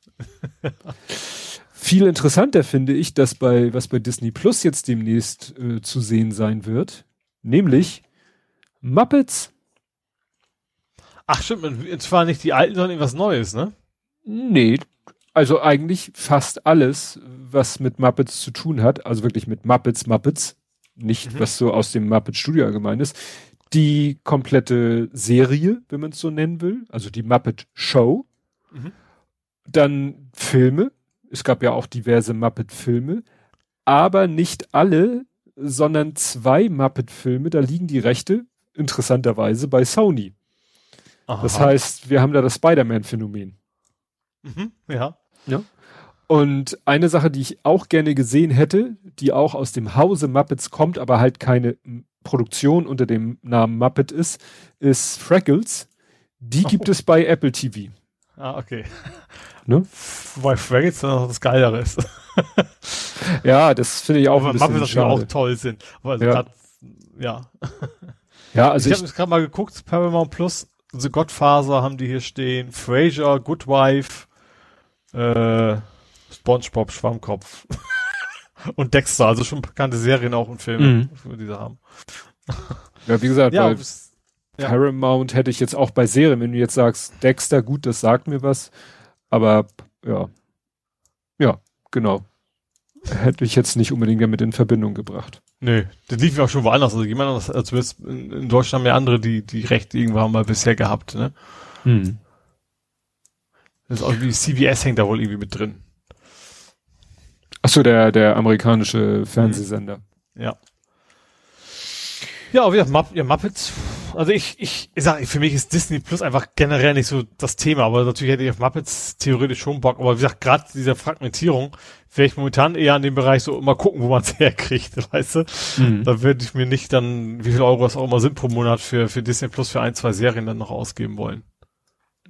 Viel interessanter finde ich, dass bei, was bei Disney Plus jetzt demnächst äh, zu sehen sein wird, nämlich Muppets. Ach stimmt, und zwar nicht die alten, sondern irgendwas Neues, ne? Nee, also eigentlich fast alles, was mit Muppets zu tun hat, also wirklich mit Muppets, Muppets, nicht mhm. was so aus dem Muppet Studio allgemein ist, die komplette Serie, wenn man es so nennen will, also die Muppet Show, mhm. dann Filme, es gab ja auch diverse Muppet-Filme, aber nicht alle, sondern zwei Muppet-Filme, da liegen die Rechte interessanterweise bei Sony. Aha. Das heißt, wir haben da das Spider-Man-Phänomen. Mhm, ja. Ja. Und eine Sache, die ich auch gerne gesehen hätte, die auch aus dem Hause Muppets kommt, aber halt keine Produktion unter dem Namen Muppet ist, ist Freckles. Die oh. gibt es bei Apple TV. Ah, okay. <laughs> Ne? Wobei Fraggles dann noch das Geilere ist. <laughs> ja, das finde ich auch Aber ein bisschen Muppets schade. auch toll sind. Aber also ja. Grad, ja. <laughs> Ja, also ich, ich habe gerade mal geguckt, Paramount Plus, The Godfather haben die hier stehen, Frasier, Good Wife, äh, SpongeBob, Schwammkopf und Dexter, also schon bekannte Serien auch und Filme, mhm. die sie haben. Ja, wie gesagt, ja, ja. Paramount hätte ich jetzt auch bei Serien, wenn du jetzt sagst, Dexter, gut, das sagt mir was. Aber ja. Ja, genau. Hätte ich jetzt nicht unbedingt damit in Verbindung gebracht. Nö, das lief ja auch schon woanders. Also jemand anders, als wir in, in Deutschland haben ja andere, die, die Rechte irgendwann mal bisher gehabt, ne? Hm. Das ist auch wie CBS hängt da wohl irgendwie mit drin. Ach so, der, der amerikanische Fernsehsender. Ja. Ja, wie gesagt, Mupp ja, Muppets. Also ich, ich, ich sag, für mich ist Disney Plus einfach generell nicht so das Thema, aber natürlich hätte ich auf Muppets theoretisch schon Bock. Aber wie gesagt, gerade dieser Fragmentierung wäre ich momentan eher an dem Bereich so mal gucken, wo man es <laughs> herkriegt, weißt du? Mhm. Da würde ich mir nicht dann, wie viel Euro es auch immer sind pro Monat für, für Disney Plus für ein, zwei Serien dann noch ausgeben wollen.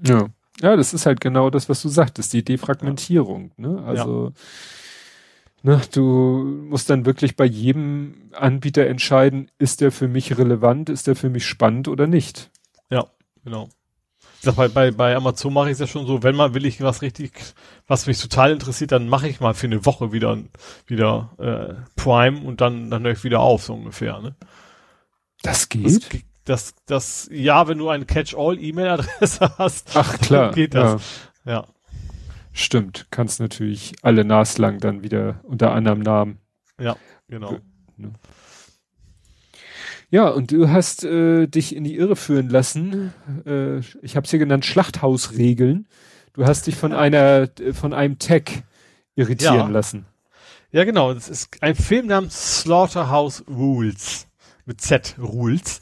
Ja. Ja, das ist halt genau das, was du sagtest, die Defragmentierung, ja. ne? Also, ja Ne, du musst dann wirklich bei jedem Anbieter entscheiden, ist der für mich relevant, ist der für mich spannend oder nicht. Ja, genau. Ich sag, bei, bei, bei Amazon mache ich es ja schon so, wenn mal will ich was richtig, was mich total interessiert, dann mache ich mal für eine Woche wieder, wieder äh, Prime und dann, dann höre ich wieder auf, so ungefähr. Ne? Das geht? Das, das, das, ja, wenn du eine Catch-all-E-Mail-Adresse <laughs> hast, Ach klar, geht das. Ja. ja. Stimmt, kannst natürlich alle naslang dann wieder unter anderem Namen. Ja, genau. Ne? Ja, und du hast äh, dich in die Irre führen lassen. Äh, ich habe es hier genannt Schlachthausregeln. Du hast dich von einer von einem Tag irritieren ja. lassen. Ja, genau. Das ist ein Film namens Slaughterhouse Rules mit Z Rules.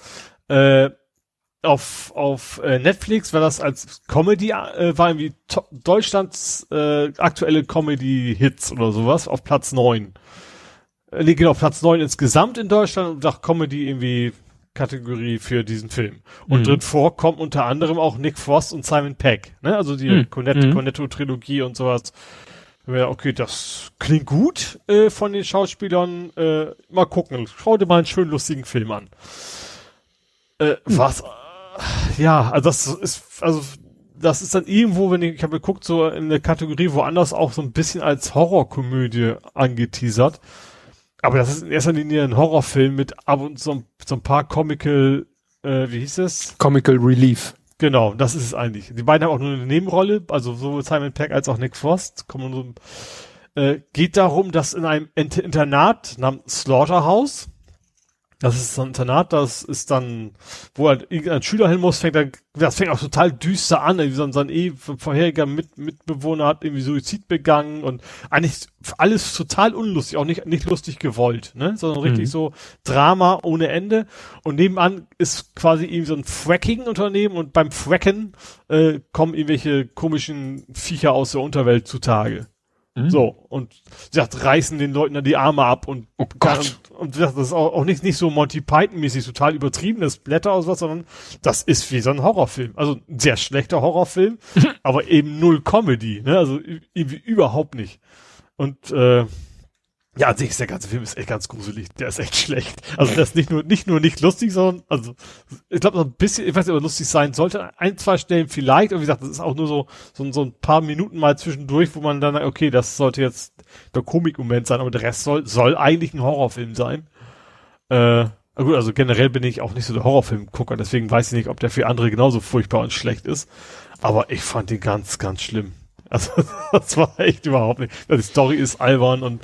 Äh, auf, auf äh, Netflix war das als Comedy, äh, war irgendwie Deutschlands äh, aktuelle Comedy-Hits oder sowas auf Platz neun. Äh, nee, genau, Platz neun insgesamt in Deutschland und nach Comedy irgendwie Kategorie für diesen Film. Und mhm. drin vorkommen unter anderem auch Nick Frost und Simon Pegg, ne? Also die mhm. Mhm. Cornetto-Trilogie und sowas. Ja, okay, das klingt gut äh, von den Schauspielern. Äh, mal gucken, schau dir mal einen schönen lustigen Film an. Äh, was ja, also das ist, also das ist dann irgendwo, wenn ich, ich habe geguckt, so in der Kategorie woanders auch so ein bisschen als Horrorkomödie angeteasert. Aber das ist in erster Linie ein Horrorfilm mit ab und so, so ein paar Comical, äh, wie hieß es? Comical Relief. Genau, das ist es eigentlich. Die beiden haben auch nur eine Nebenrolle, also sowohl Simon Peck als auch Nick Frost. Kommen so, äh, geht darum, dass in einem Internat namens Slaughterhouse Das ist so ein Internat, das ist dann, wo halt ein Schüler hin muss, fängt dann, das fängt auch total düster an, irgendwie so, so ein eh vorheriger Mit, Mitbewohner hat irgendwie Suizid begangen und eigentlich alles total unlustig, auch nicht, nicht lustig gewollt, ne, sondern richtig mhm. so Drama ohne Ende und nebenan ist quasi irgendwie so ein Fracking-Unternehmen und beim Fracken äh, kommen irgendwelche komischen Viecher aus der Unterwelt zutage. Mhm. So, und sie sagt, reißen den Leuten dann die Arme ab und, oh Gott. und, und das ist auch, auch nicht, nicht so Monty Python-mäßig total übertriebenes Blätter aus was, sondern das ist wie so ein Horrorfilm. Also ein sehr schlechter Horrorfilm, <laughs> aber eben null Comedy, ne? Also irgendwie überhaupt nicht. Und äh, ja, an sich ist der ganze Film ist echt ganz gruselig. Der ist echt schlecht. Also der ist nicht nur nicht nur nicht lustig, sondern also ich glaube so ein bisschen, ich weiß nicht, ob er lustig sein sollte. Ein zwei Stellen vielleicht. Und wie gesagt, das ist auch nur so so, so ein paar Minuten mal zwischendurch, wo man dann okay, das sollte jetzt der Komikmoment sein, aber der Rest soll soll eigentlich ein Horrorfilm sein. Äh, gut, also generell bin ich auch nicht so der Horrorfilmgucker, deswegen weiß ich nicht, ob der für andere genauso furchtbar und schlecht ist. Aber ich fand den ganz ganz schlimm. Also <laughs> das war echt überhaupt nicht. Die Story ist albern und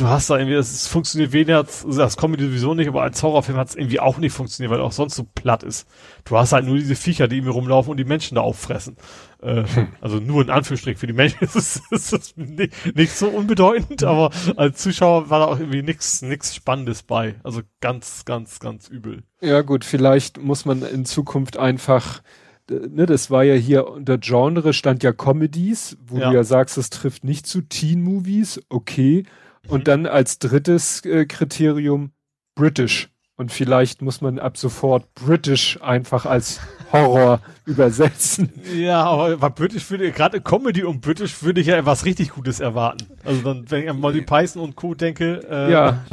du hast da irgendwie, es funktioniert weniger als, also als Comedy sowieso nicht, aber als Horrorfilm hat es irgendwie auch nicht funktioniert, weil er auch sonst so platt ist. Du hast halt nur diese Viecher, die irgendwie rumlaufen und die Menschen da auffressen. Äh, hm. Also nur in Anführungsstrichen für die Menschen <laughs> ist es, ist es nicht, nicht so unbedeutend, aber als Zuschauer war da auch irgendwie nichts nix Spannendes bei. Also ganz, ganz, ganz übel. Ja gut, vielleicht muss man in Zukunft einfach ne, das war ja hier unter Genre stand ja Comedies, wo ja. du ja sagst, es trifft nicht zu Teen Movies, okay, und dann als drittes äh, Kriterium British. Und vielleicht muss man ab sofort British einfach als Horror <laughs> übersetzen. Ja, aber British würde gerade Comedy und British würde ich ja etwas richtig Gutes erwarten. Also dann, wenn ich an Molly Python und Co. denke. Äh, ja,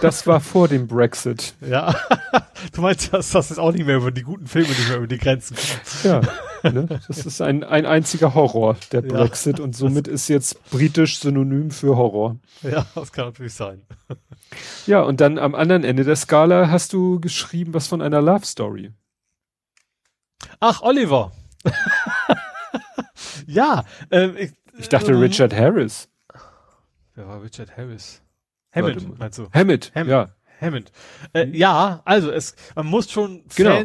das war vor dem Brexit. <laughs> Ja, <laughs> du meinst, dass das ist auch nicht mehr über die guten Filme nicht mehr über die Grenzen kommt. Ja, ne? das ist ein, ein einziger Horror, der Brexit. Ja, und somit ist jetzt britisch synonym für Horror. Ja, das kann natürlich sein. Ja, und dann am anderen Ende der Skala hast du geschrieben was von einer Love Story. Ach, Oliver. ja. Ähm, ich, ich dachte ähm, Richard Harris. Wer war Richard Harris? Hammond, meinst du? Hammond, Hammond. ja. Hammond. Äh, ja, also es, man muss schon genau.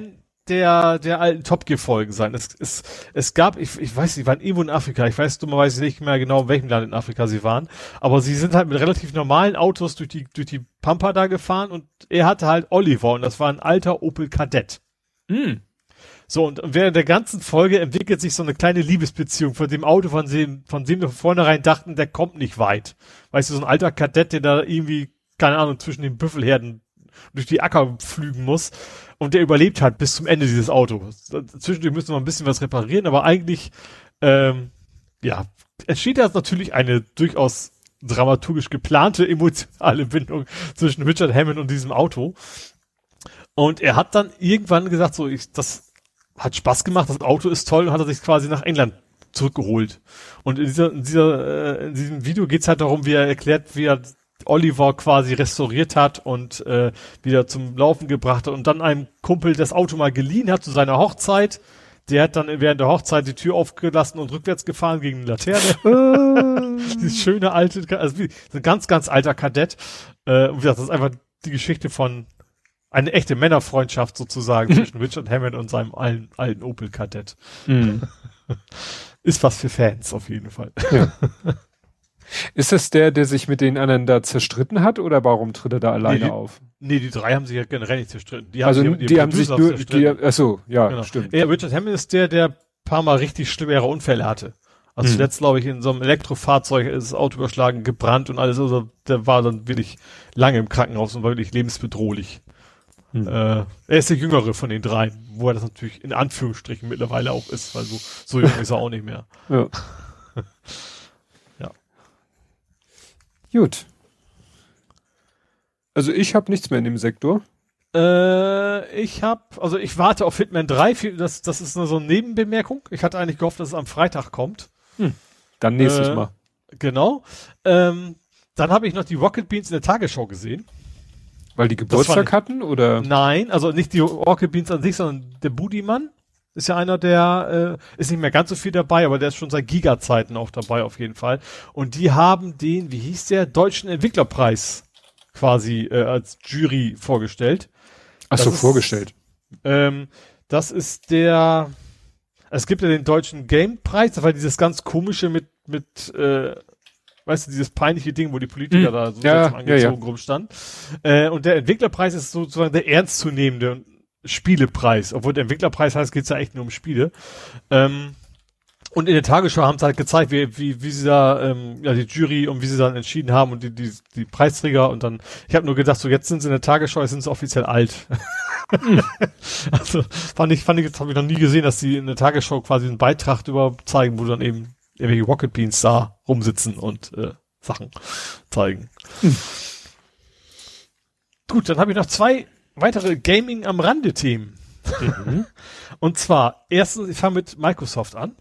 Der, der alten Top Gear Folgen sein. Es, es, es gab, ich, ich weiß nicht, waren irgendwo in Afrika. Ich weiß dummerweise nicht mehr genau, in welchem Land in Afrika sie waren. Aber sie sind halt mit relativ normalen Autos durch die, durch die Pampa da gefahren und er hatte halt Oliver und das war ein alter Opel Kadett. Mm. So, und während der ganzen Folge entwickelt sich so eine kleine Liebesbeziehung von dem Auto, von dem, von dem wir von vornherein dachten, der kommt nicht weit. Weißt du, so ein alter Kadett, der da irgendwie, keine Ahnung, zwischen den Büffelherden durch die Acker pflügen muss. Und der überlebt halt bis zum Ende dieses Autos. Zwischendurch müssen wir ein bisschen was reparieren, aber eigentlich, ähm, ja, entsteht da natürlich eine durchaus dramaturgisch geplante emotionale Bindung zwischen Richard Hammond und diesem Auto. Und er hat dann irgendwann gesagt, so, ich, das hat Spaß gemacht, das Auto ist toll und hat er sich quasi nach England zurückgeholt. Und in, dieser, in, dieser, äh, in diesem Video geht's halt darum, wie er erklärt, wie er Oliver quasi restauriert hat und äh, wieder zum Laufen gebracht hat und dann einem Kumpel das Auto mal geliehen hat zu seiner Hochzeit. Der hat dann während der Hochzeit die Tür aufgelassen und rückwärts gefahren gegen eine Laterne. <laughs> <laughs> Dieses schöne alte, also wie, ein ganz, ganz alter Kadett. Äh, und wie gesagt, das ist einfach die Geschichte von eine echte Männerfreundschaft sozusagen <laughs> zwischen Richard Hammond und seinem alten, alten Opel Kadett. Mm. Ist was für Fans auf jeden Fall. Ja. Ist das der, der sich mit den anderen da zerstritten hat oder warum tritt er da alleine nee, die, auf? Nee, die drei haben sich ja generell nicht zerstritten. Die also haben, die, die haben sich nur, die, achso, ja, genau. stimmt. Ja, Richard Hammond ist der, der paar Mal richtig schwere Unfälle hatte. Also hm. zuletzt, glaube ich, in so einem Elektrofahrzeug ist das Auto überschlagen, gebrannt und alles. Also der war dann wirklich lange im Krankenhaus und war wirklich lebensbedrohlich. Hm. Äh, er ist der jüngere von den dreien, wo er das natürlich in Anführungsstrichen mittlerweile auch ist, weil so, so jung ist er auch nicht mehr. Ja. <laughs> Gut. Also ich habe nichts mehr in dem Sektor. Äh, ich habe, also ich warte auf Hitman 3, das, das ist nur so eine Nebenbemerkung. Ich hatte eigentlich gehofft, dass es am Freitag kommt. Hm. Dann nächstes äh, Mal. Genau. Ähm, dann habe ich noch die Rocket Beans in der Tagesschau gesehen. Weil die Geburtstag hatten oder? Nein, also nicht die Rocket Beans an sich, sondern der Budimann ist ja einer, der äh, ist nicht mehr ganz so viel dabei, aber der ist schon seit Giga-Zeiten auch dabei auf jeden Fall. Und die haben den, wie hieß der, Deutschen Entwicklerpreis quasi äh, als Jury vorgestellt. Ach so, vorgestellt. Ähm, das ist der, es gibt ja den deutschen Game-Preis, das war dieses ganz komische mit, mit, äh, weißt du, dieses peinliche Ding, wo die Politiker hm. da so ja, angezogen ja, ja. rumstanden. Äh, und der Entwicklerpreis ist sozusagen der ernstzunehmende Spielepreis. Obwohl der Entwicklerpreis heißt, geht's ja echt nur um Spiele. Ähm, und in der Tagesschau haben sie halt gezeigt, wie, wie, wie sie da, ähm, ja, die Jury und wie sie dann entschieden haben und die, die, die Preisträger und dann, ich habe nur gedacht, so jetzt sind sie in der Tagesschau, jetzt sind sie offiziell alt. <laughs> Also fand ich, fand ich, jetzt habe ich noch nie gesehen, dass sie in der Tagesschau quasi einen Beitrag über zeigen, wo dann eben irgendwelche Rocket Beans da rumsitzen und äh, Sachen zeigen. Hm. Gut, dann habe ich noch zwei weitere Gaming am Rande Themen. Mhm. <laughs> und zwar, erstens, ich fange mit Microsoft an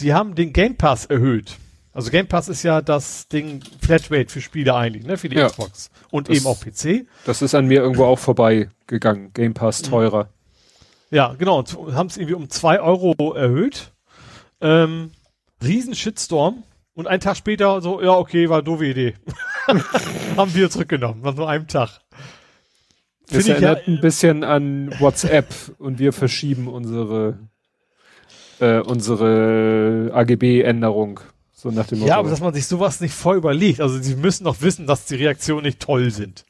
die haben den Game Pass erhöht. Also Game Pass ist ja das Ding Flatrate für Spiele eigentlich, ne, für die ja. Xbox und das, eben auch PC. Das ist an mir irgendwo auch vorbeigegangen. Game Pass mhm. teurer. Ja, genau. Und haben es irgendwie um zwei Euro erhöht. Ähm, riesen Shitstorm. Und einen Tag später so, ja, okay, war doofe Idee. <laughs> haben wir zurückgenommen. War nur einem Tag. Das erinnert ja, ein bisschen an WhatsApp und wir verschieben unsere äh, unsere AGB-Änderung. So nach dem Motto. Ja, aber dass man sich sowas nicht voll überlegt. Also sie müssen doch wissen, dass die Reaktionen nicht toll sind.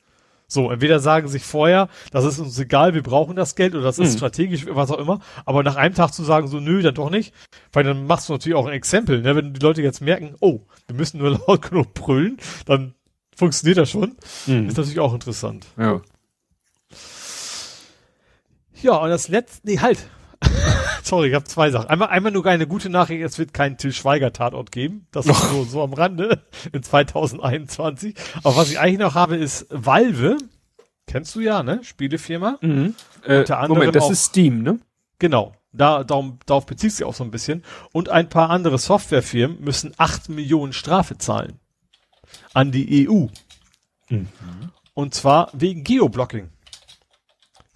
So, entweder sagen sich vorher, das ist uns egal, wir brauchen das Geld oder das ist mhm. strategisch, was auch immer, aber nach einem Tag zu sagen, so, nö, dann doch nicht, weil dann machst du natürlich auch ein Exempel, ne? wenn die Leute jetzt merken, oh, wir müssen nur <laughs> laut genug brüllen, dann funktioniert das schon, mhm. ist natürlich auch interessant. Ja. Ja, und das letzte, nee, halt, <laughs> Sorry, ich habe zwei Sachen. Einmal, einmal nur eine gute Nachricht, es wird keinen Till Schweiger Tatort geben. Das ist so, so am Rande <laughs> in 2021. Aber was ich eigentlich noch habe, ist Valve. Kennst du ja, ne? Spielefirma. Mhm. Äh, Moment, das auch, ist Steam, ne? Genau. Da, darum, darauf bezieht sich auch so ein bisschen. Und ein paar andere Softwarefirmen müssen acht Millionen Strafe zahlen. An die EU. Mhm. Und zwar wegen Geoblocking.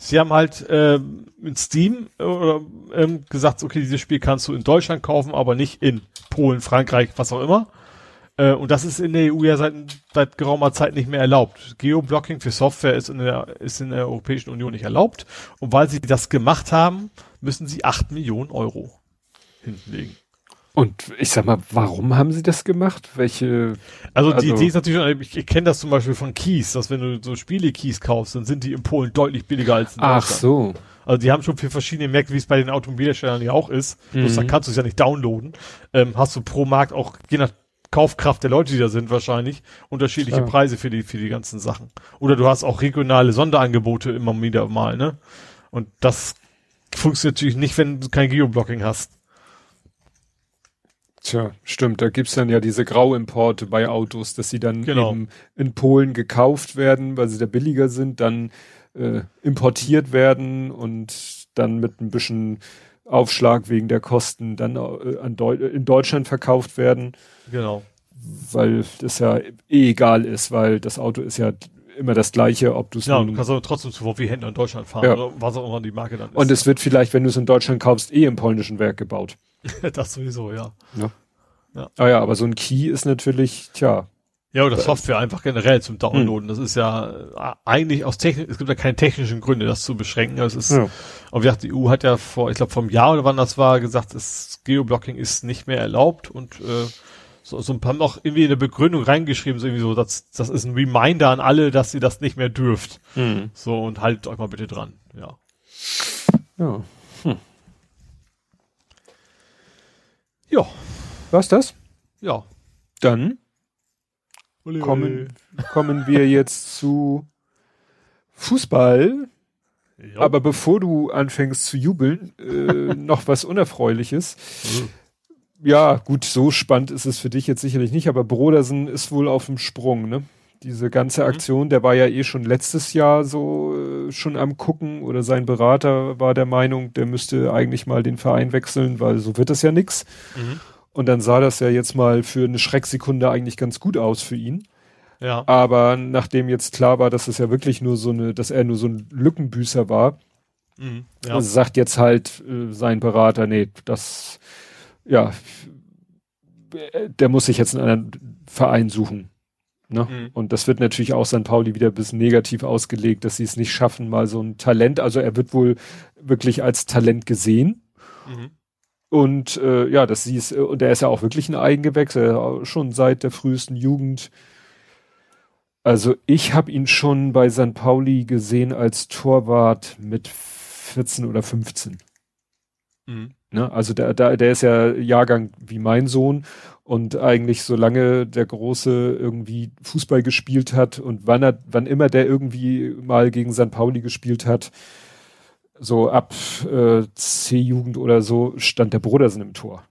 Sie haben halt ähm, in Steam äh, ähm, gesagt, okay, dieses Spiel kannst du in Deutschland kaufen, aber nicht in Polen, Frankreich, was auch immer. Äh, und das ist in der EU ja seit, seit geraumer Zeit nicht mehr erlaubt. Geoblocking für Software ist in, der, ist in der Europäischen Union nicht erlaubt. Und weil sie das gemacht haben, müssen sie acht Millionen Euro hinlegen. Und ich sag mal, warum haben sie das gemacht? Welche? Also, also die Idee ist natürlich, ich, kenne das zum Beispiel von Keys, dass wenn du so Spiele-Keys kaufst, dann sind die in Polen deutlich billiger als in Deutschland. Ach so. Also die haben schon für verschiedene Märkte, wie es bei den Automobilherstellern ja auch ist. Mhm. Bloß dann kannst du es ja nicht downloaden. Ähm, hast du pro Markt auch, je nach Kaufkraft der Leute, die da sind, wahrscheinlich unterschiedliche Klar. Preise für die, für die ganzen Sachen. Oder du hast auch regionale Sonderangebote immer wieder mal, ne? Und das funktioniert natürlich nicht, wenn du kein Geoblocking hast. Tja, stimmt. Da gibt's dann ja diese Grauimporte bei Autos, dass sie dann genau. eben in Polen gekauft werden, weil sie da billiger sind, dann äh, importiert werden und dann mit ein bisschen Aufschlag wegen der Kosten dann äh, Deu in Deutschland verkauft werden. Genau. Weil das ja eh egal ist, weil das Auto ist ja immer das gleiche, ob du es Ja, du kannst aber trotzdem zu wie Händler in Deutschland fahren ja. oder was auch immer die Marke dann ist. Und es wird vielleicht, wenn du es in Deutschland kaufst, eh im polnischen Werk gebaut. <laughs> das sowieso, ja. ja. Ja. Ah ja, aber so ein Key ist natürlich, tja. Ja, oder Software einfach generell zum Downloaden. Hm. Das ist ja äh, eigentlich aus Technik, es gibt ja keine technischen Gründe, das zu beschränken. Es ist, ja. und wie gesagt, die EU hat ja vor, ich glaube vom Jahr oder wann das war, gesagt, das Geoblocking ist nicht mehr erlaubt und äh, so, so ein paar noch irgendwie eine Begründung reingeschrieben, so irgendwie so, das, das ist ein Reminder an alle, dass ihr das nicht mehr dürft. Hm. So, und haltet euch mal bitte dran, ja. Ja. Hm. Ja. Was das? Ja. Dann kommen, kommen wir jetzt zu Fußball. Ja. Aber bevor du anfängst zu jubeln, äh, <laughs> noch was Unerfreuliches. ja, gut, so spannend ist es für dich jetzt sicherlich nicht, aber Brodersen ist wohl auf dem Sprung, ne? Diese ganze mhm. Aktion, der war ja eh schon letztes Jahr so äh, schon am gucken oder sein Berater war der Meinung, der müsste eigentlich mal den Verein wechseln, weil so wird das ja nix. Mhm. Und dann sah das ja jetzt mal für eine Schrecksekunde eigentlich ganz gut aus für ihn. Ja. Aber nachdem jetzt klar war, dass es ja wirklich nur so eine, dass er nur so ein Lückenbüßer war, mhm, ja. also sagt jetzt halt äh, sein Berater, nee, das, ja, der muss sich jetzt einen anderen Verein suchen. Ne? Mhm. Und das wird natürlich auch St. Pauli wieder ein bisschen negativ ausgelegt, dass sie es nicht schaffen, mal so ein Talent, also er wird wohl wirklich als Talent gesehen. Mhm. Und äh, ja, das sie ist, und er ist ja auch wirklich ein Eigengewächs, schon seit der frühesten Jugend. Also ich habe ihn schon bei St. Pauli gesehen als Torwart mit 14 oder 15. Mhm. Ne? Also der, der, der ist ja Jahrgang wie mein Sohn und eigentlich solange der Große irgendwie Fußball gespielt hat und wann er, wann immer der irgendwie mal gegen St. Pauli gespielt hat, so ab äh, C-Jugend oder so, stand der Brodersen im Tor.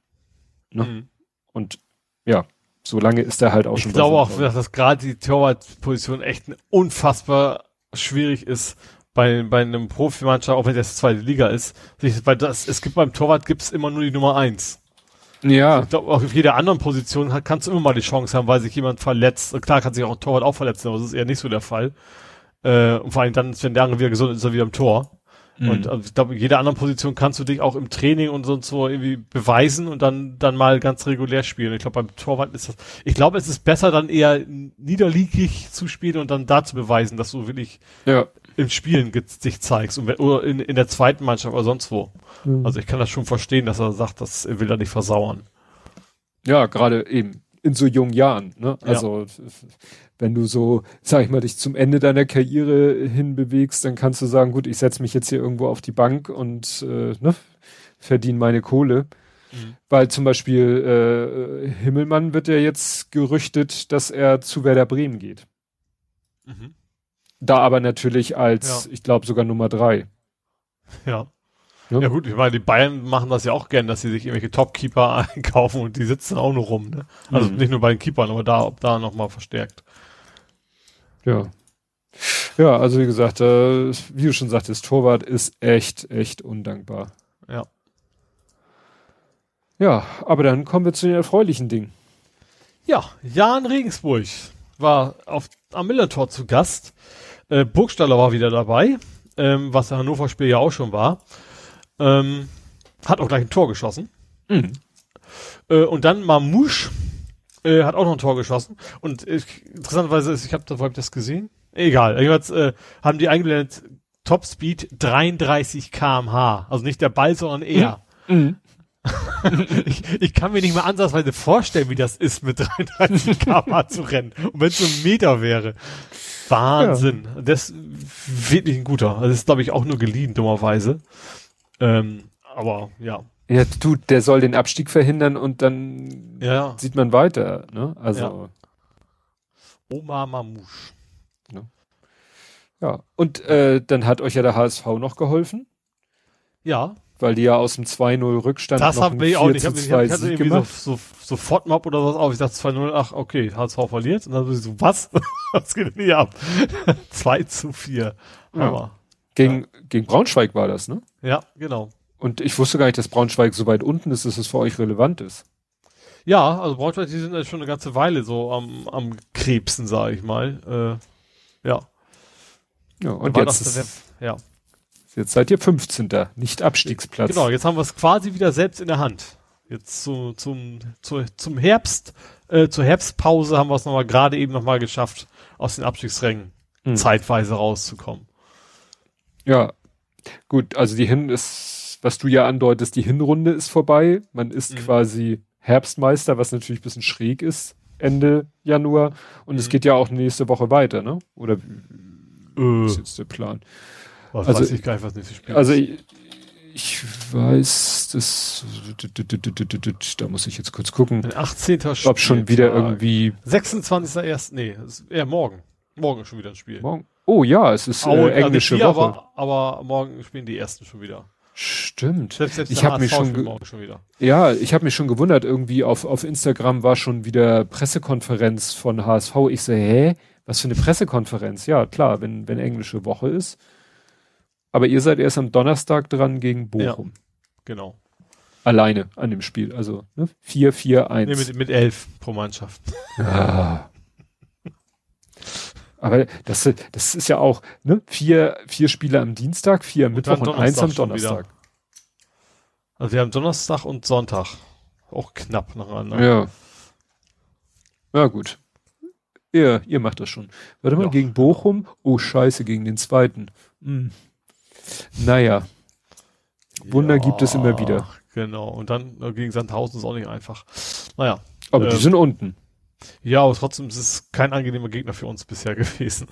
Ne? Mhm. Und ja, so lange ist er halt auch ich schon. Ich glaube auch, dass das gerade die Torwartposition echt unfassbar schwierig ist bei, bei einem Profimannschaft, auch wenn das zweite Liga ist, weil das, es gibt beim Torwart gibt's immer nur die Nummer eins. Ja. Ich glaube, auf jeder anderen Position kannst du immer mal die Chance haben, weil sich jemand verletzt. Klar kann sich auch ein Torwart auch verletzen, aber das ist eher nicht so der Fall. Äh, und vor allem dann, wenn der andere wieder gesund ist, ist er wieder im Tor. Mhm. Und also, ich glaube, in jeder anderen Position kannst du dich auch im Training und sonst so irgendwie beweisen und dann, dann mal ganz regulär spielen. Ich glaube, beim Torwart ist das, ich glaube, es ist besser dann eher niederliegig zu spielen und dann da zu beweisen, dass du wirklich ja. Im Spielen dich zeigst und, oder in, in der zweiten Mannschaft oder sonst wo. Mhm. Also ich kann das schon verstehen, dass er sagt, dass er will da nicht versauern. Ja, gerade eben in so jungen Jahren. Ne? Also ja. wenn du so, sag ich mal, dich zum Ende deiner Karriere hinbewegst, dann kannst du sagen, gut, ich setze mich jetzt hier irgendwo auf die Bank und äh, ne, verdiene meine Kohle. Mhm. Weil zum Beispiel äh, Himmelmann wird ja jetzt gerüchtet, dass er zu Werder Bremen geht. Mhm. Da aber natürlich als, ja. ich glaube, sogar Nummer drei. Ja. Ja. ja gut, ich meine, die Bayern machen das ja auch gern, dass sie sich irgendwelche Topkeeper <laughs> einkaufen und die sitzen auch nur rum. Ne? Also mhm. nicht nur bei den Keepern, aber da, ob da nochmal verstärkt. Ja. Ja, also wie gesagt, äh, wie du schon sagtest, Torwart ist echt, echt undankbar. Ja. Ja, aber dann kommen wir zu den erfreulichen Dingen. Ja, Jan Regensburg war auf, am Millertor zu Gast. Äh, Burgstaller war wieder dabei, ähm, was der Hannover-Spiel ja auch schon war. Ähm, hat auch gleich ein Tor geschossen. Mhm. Äh, und dann Mamouche äh, hat auch noch ein Tor geschossen. Und äh, interessanterweise, ist, ich habe hab ich das gesehen? Egal. Jedenfalls äh, haben die eingeblendet Topspeed 33 kmh. Also nicht der Ball, sondern er. Mhm. <laughs> ich, ich kann mir nicht mal ansatzweise vorstellen, wie das ist, mit 33 <laughs> kmh zu rennen. Und wenn es so ein Meter wäre. Wahnsinn. Ja. Das ist wirklich ein guter. Also das ist, glaube ich, auch nur geliehen, dummerweise. Ähm, aber ja. Ja, du, der soll den Abstieg verhindern und dann ja. sieht man weiter, ne? Also. Ja. Oma Mamouche. Ne? Ja, und äh, dann hat euch ja der HSV noch geholfen. Ja. Weil die ja aus dem 2-0 Rückstand das noch haben wir auch nicht. Ich, hab, ich, hab, ich hatte irgendwie gemacht. so, so, so Fortmap oder was auf. Ich dachte 2-0, ach okay, HSV verliert. Und dann so, was? <laughs> was geht denn hier ab? <laughs> 2 zu 4. Ja. Gegen, ja. gegen Braunschweig war das, ne? Ja, genau. Und ich wusste gar nicht, dass Braunschweig so weit unten ist, dass es für euch relevant ist. Ja, also Braunschweig, die sind ja schon eine ganze Weile so am, am Krebsen, sage ich mal. Äh, ja. Ja, und jetzt, ist, ja. Jetzt seid ihr 15. nicht Abstiegsplatz. Genau, jetzt haben wir es quasi wieder selbst in der Hand. Jetzt zu, zum, zu, zum Herbst, äh, zur Herbstpause haben wir es nochmal gerade eben nochmal geschafft, aus den Abstiegsrängen mhm. zeitweise rauszukommen. Ja, gut, also die Hin ist, was du ja andeutest, die Hinrunde ist vorbei. Man ist mhm. quasi Herbstmeister, was natürlich ein bisschen schräg ist, Ende Januar. Und mhm. es geht ja auch nächste Woche weiter, ne? Oder äh, ist jetzt der Plan? Was also, weiß ich gar nicht, was nächstes Spiel Also ich, ich weiß, das, da muss ich jetzt kurz gucken. Ein 18. Ich glaube schon wieder irgendwie. 26.1. Nee, ist eher morgen. Morgen schon wieder ein Spiel. Morgen. Oh ja, es ist äh, englische vier, Woche. Aber, aber, morgen spielen die ersten schon wieder. Stimmt. Selbst, selbst ich habe mich schon, schon Ja, ich habe mich schon gewundert, irgendwie auf, auf Instagram war schon wieder Pressekonferenz von HSV. Ich so, hä? Was für eine Pressekonferenz? Ja, klar, wenn, wenn englische Woche ist. Aber ihr seid erst am Donnerstag dran gegen Bochum. Ja, genau. Alleine an dem Spiel. Also ne? 4-4-1. Nee, mit, mit elf pro Mannschaft. Ja. Aber das, das ist ja auch, ne? Vier, vier Spiele am Dienstag, vier am Mittwoch und eins am Donnerstag. Also wir haben Donnerstag und Sonntag. Auch knapp nacheinander. Ja. Ja, gut. Ja, ihr macht das schon. Warte mal, ja. gegen Bochum? Oh, scheiße, gegen den zweiten. Hm. Naja. Wunder ja, gibt es immer wieder. Genau. Und dann äh, gegen Sandhausen ist auch nicht einfach. Naja. Aber ähm, die sind unten. Ja, aber trotzdem ist es kein angenehmer Gegner für uns bisher <laughs> gewesen.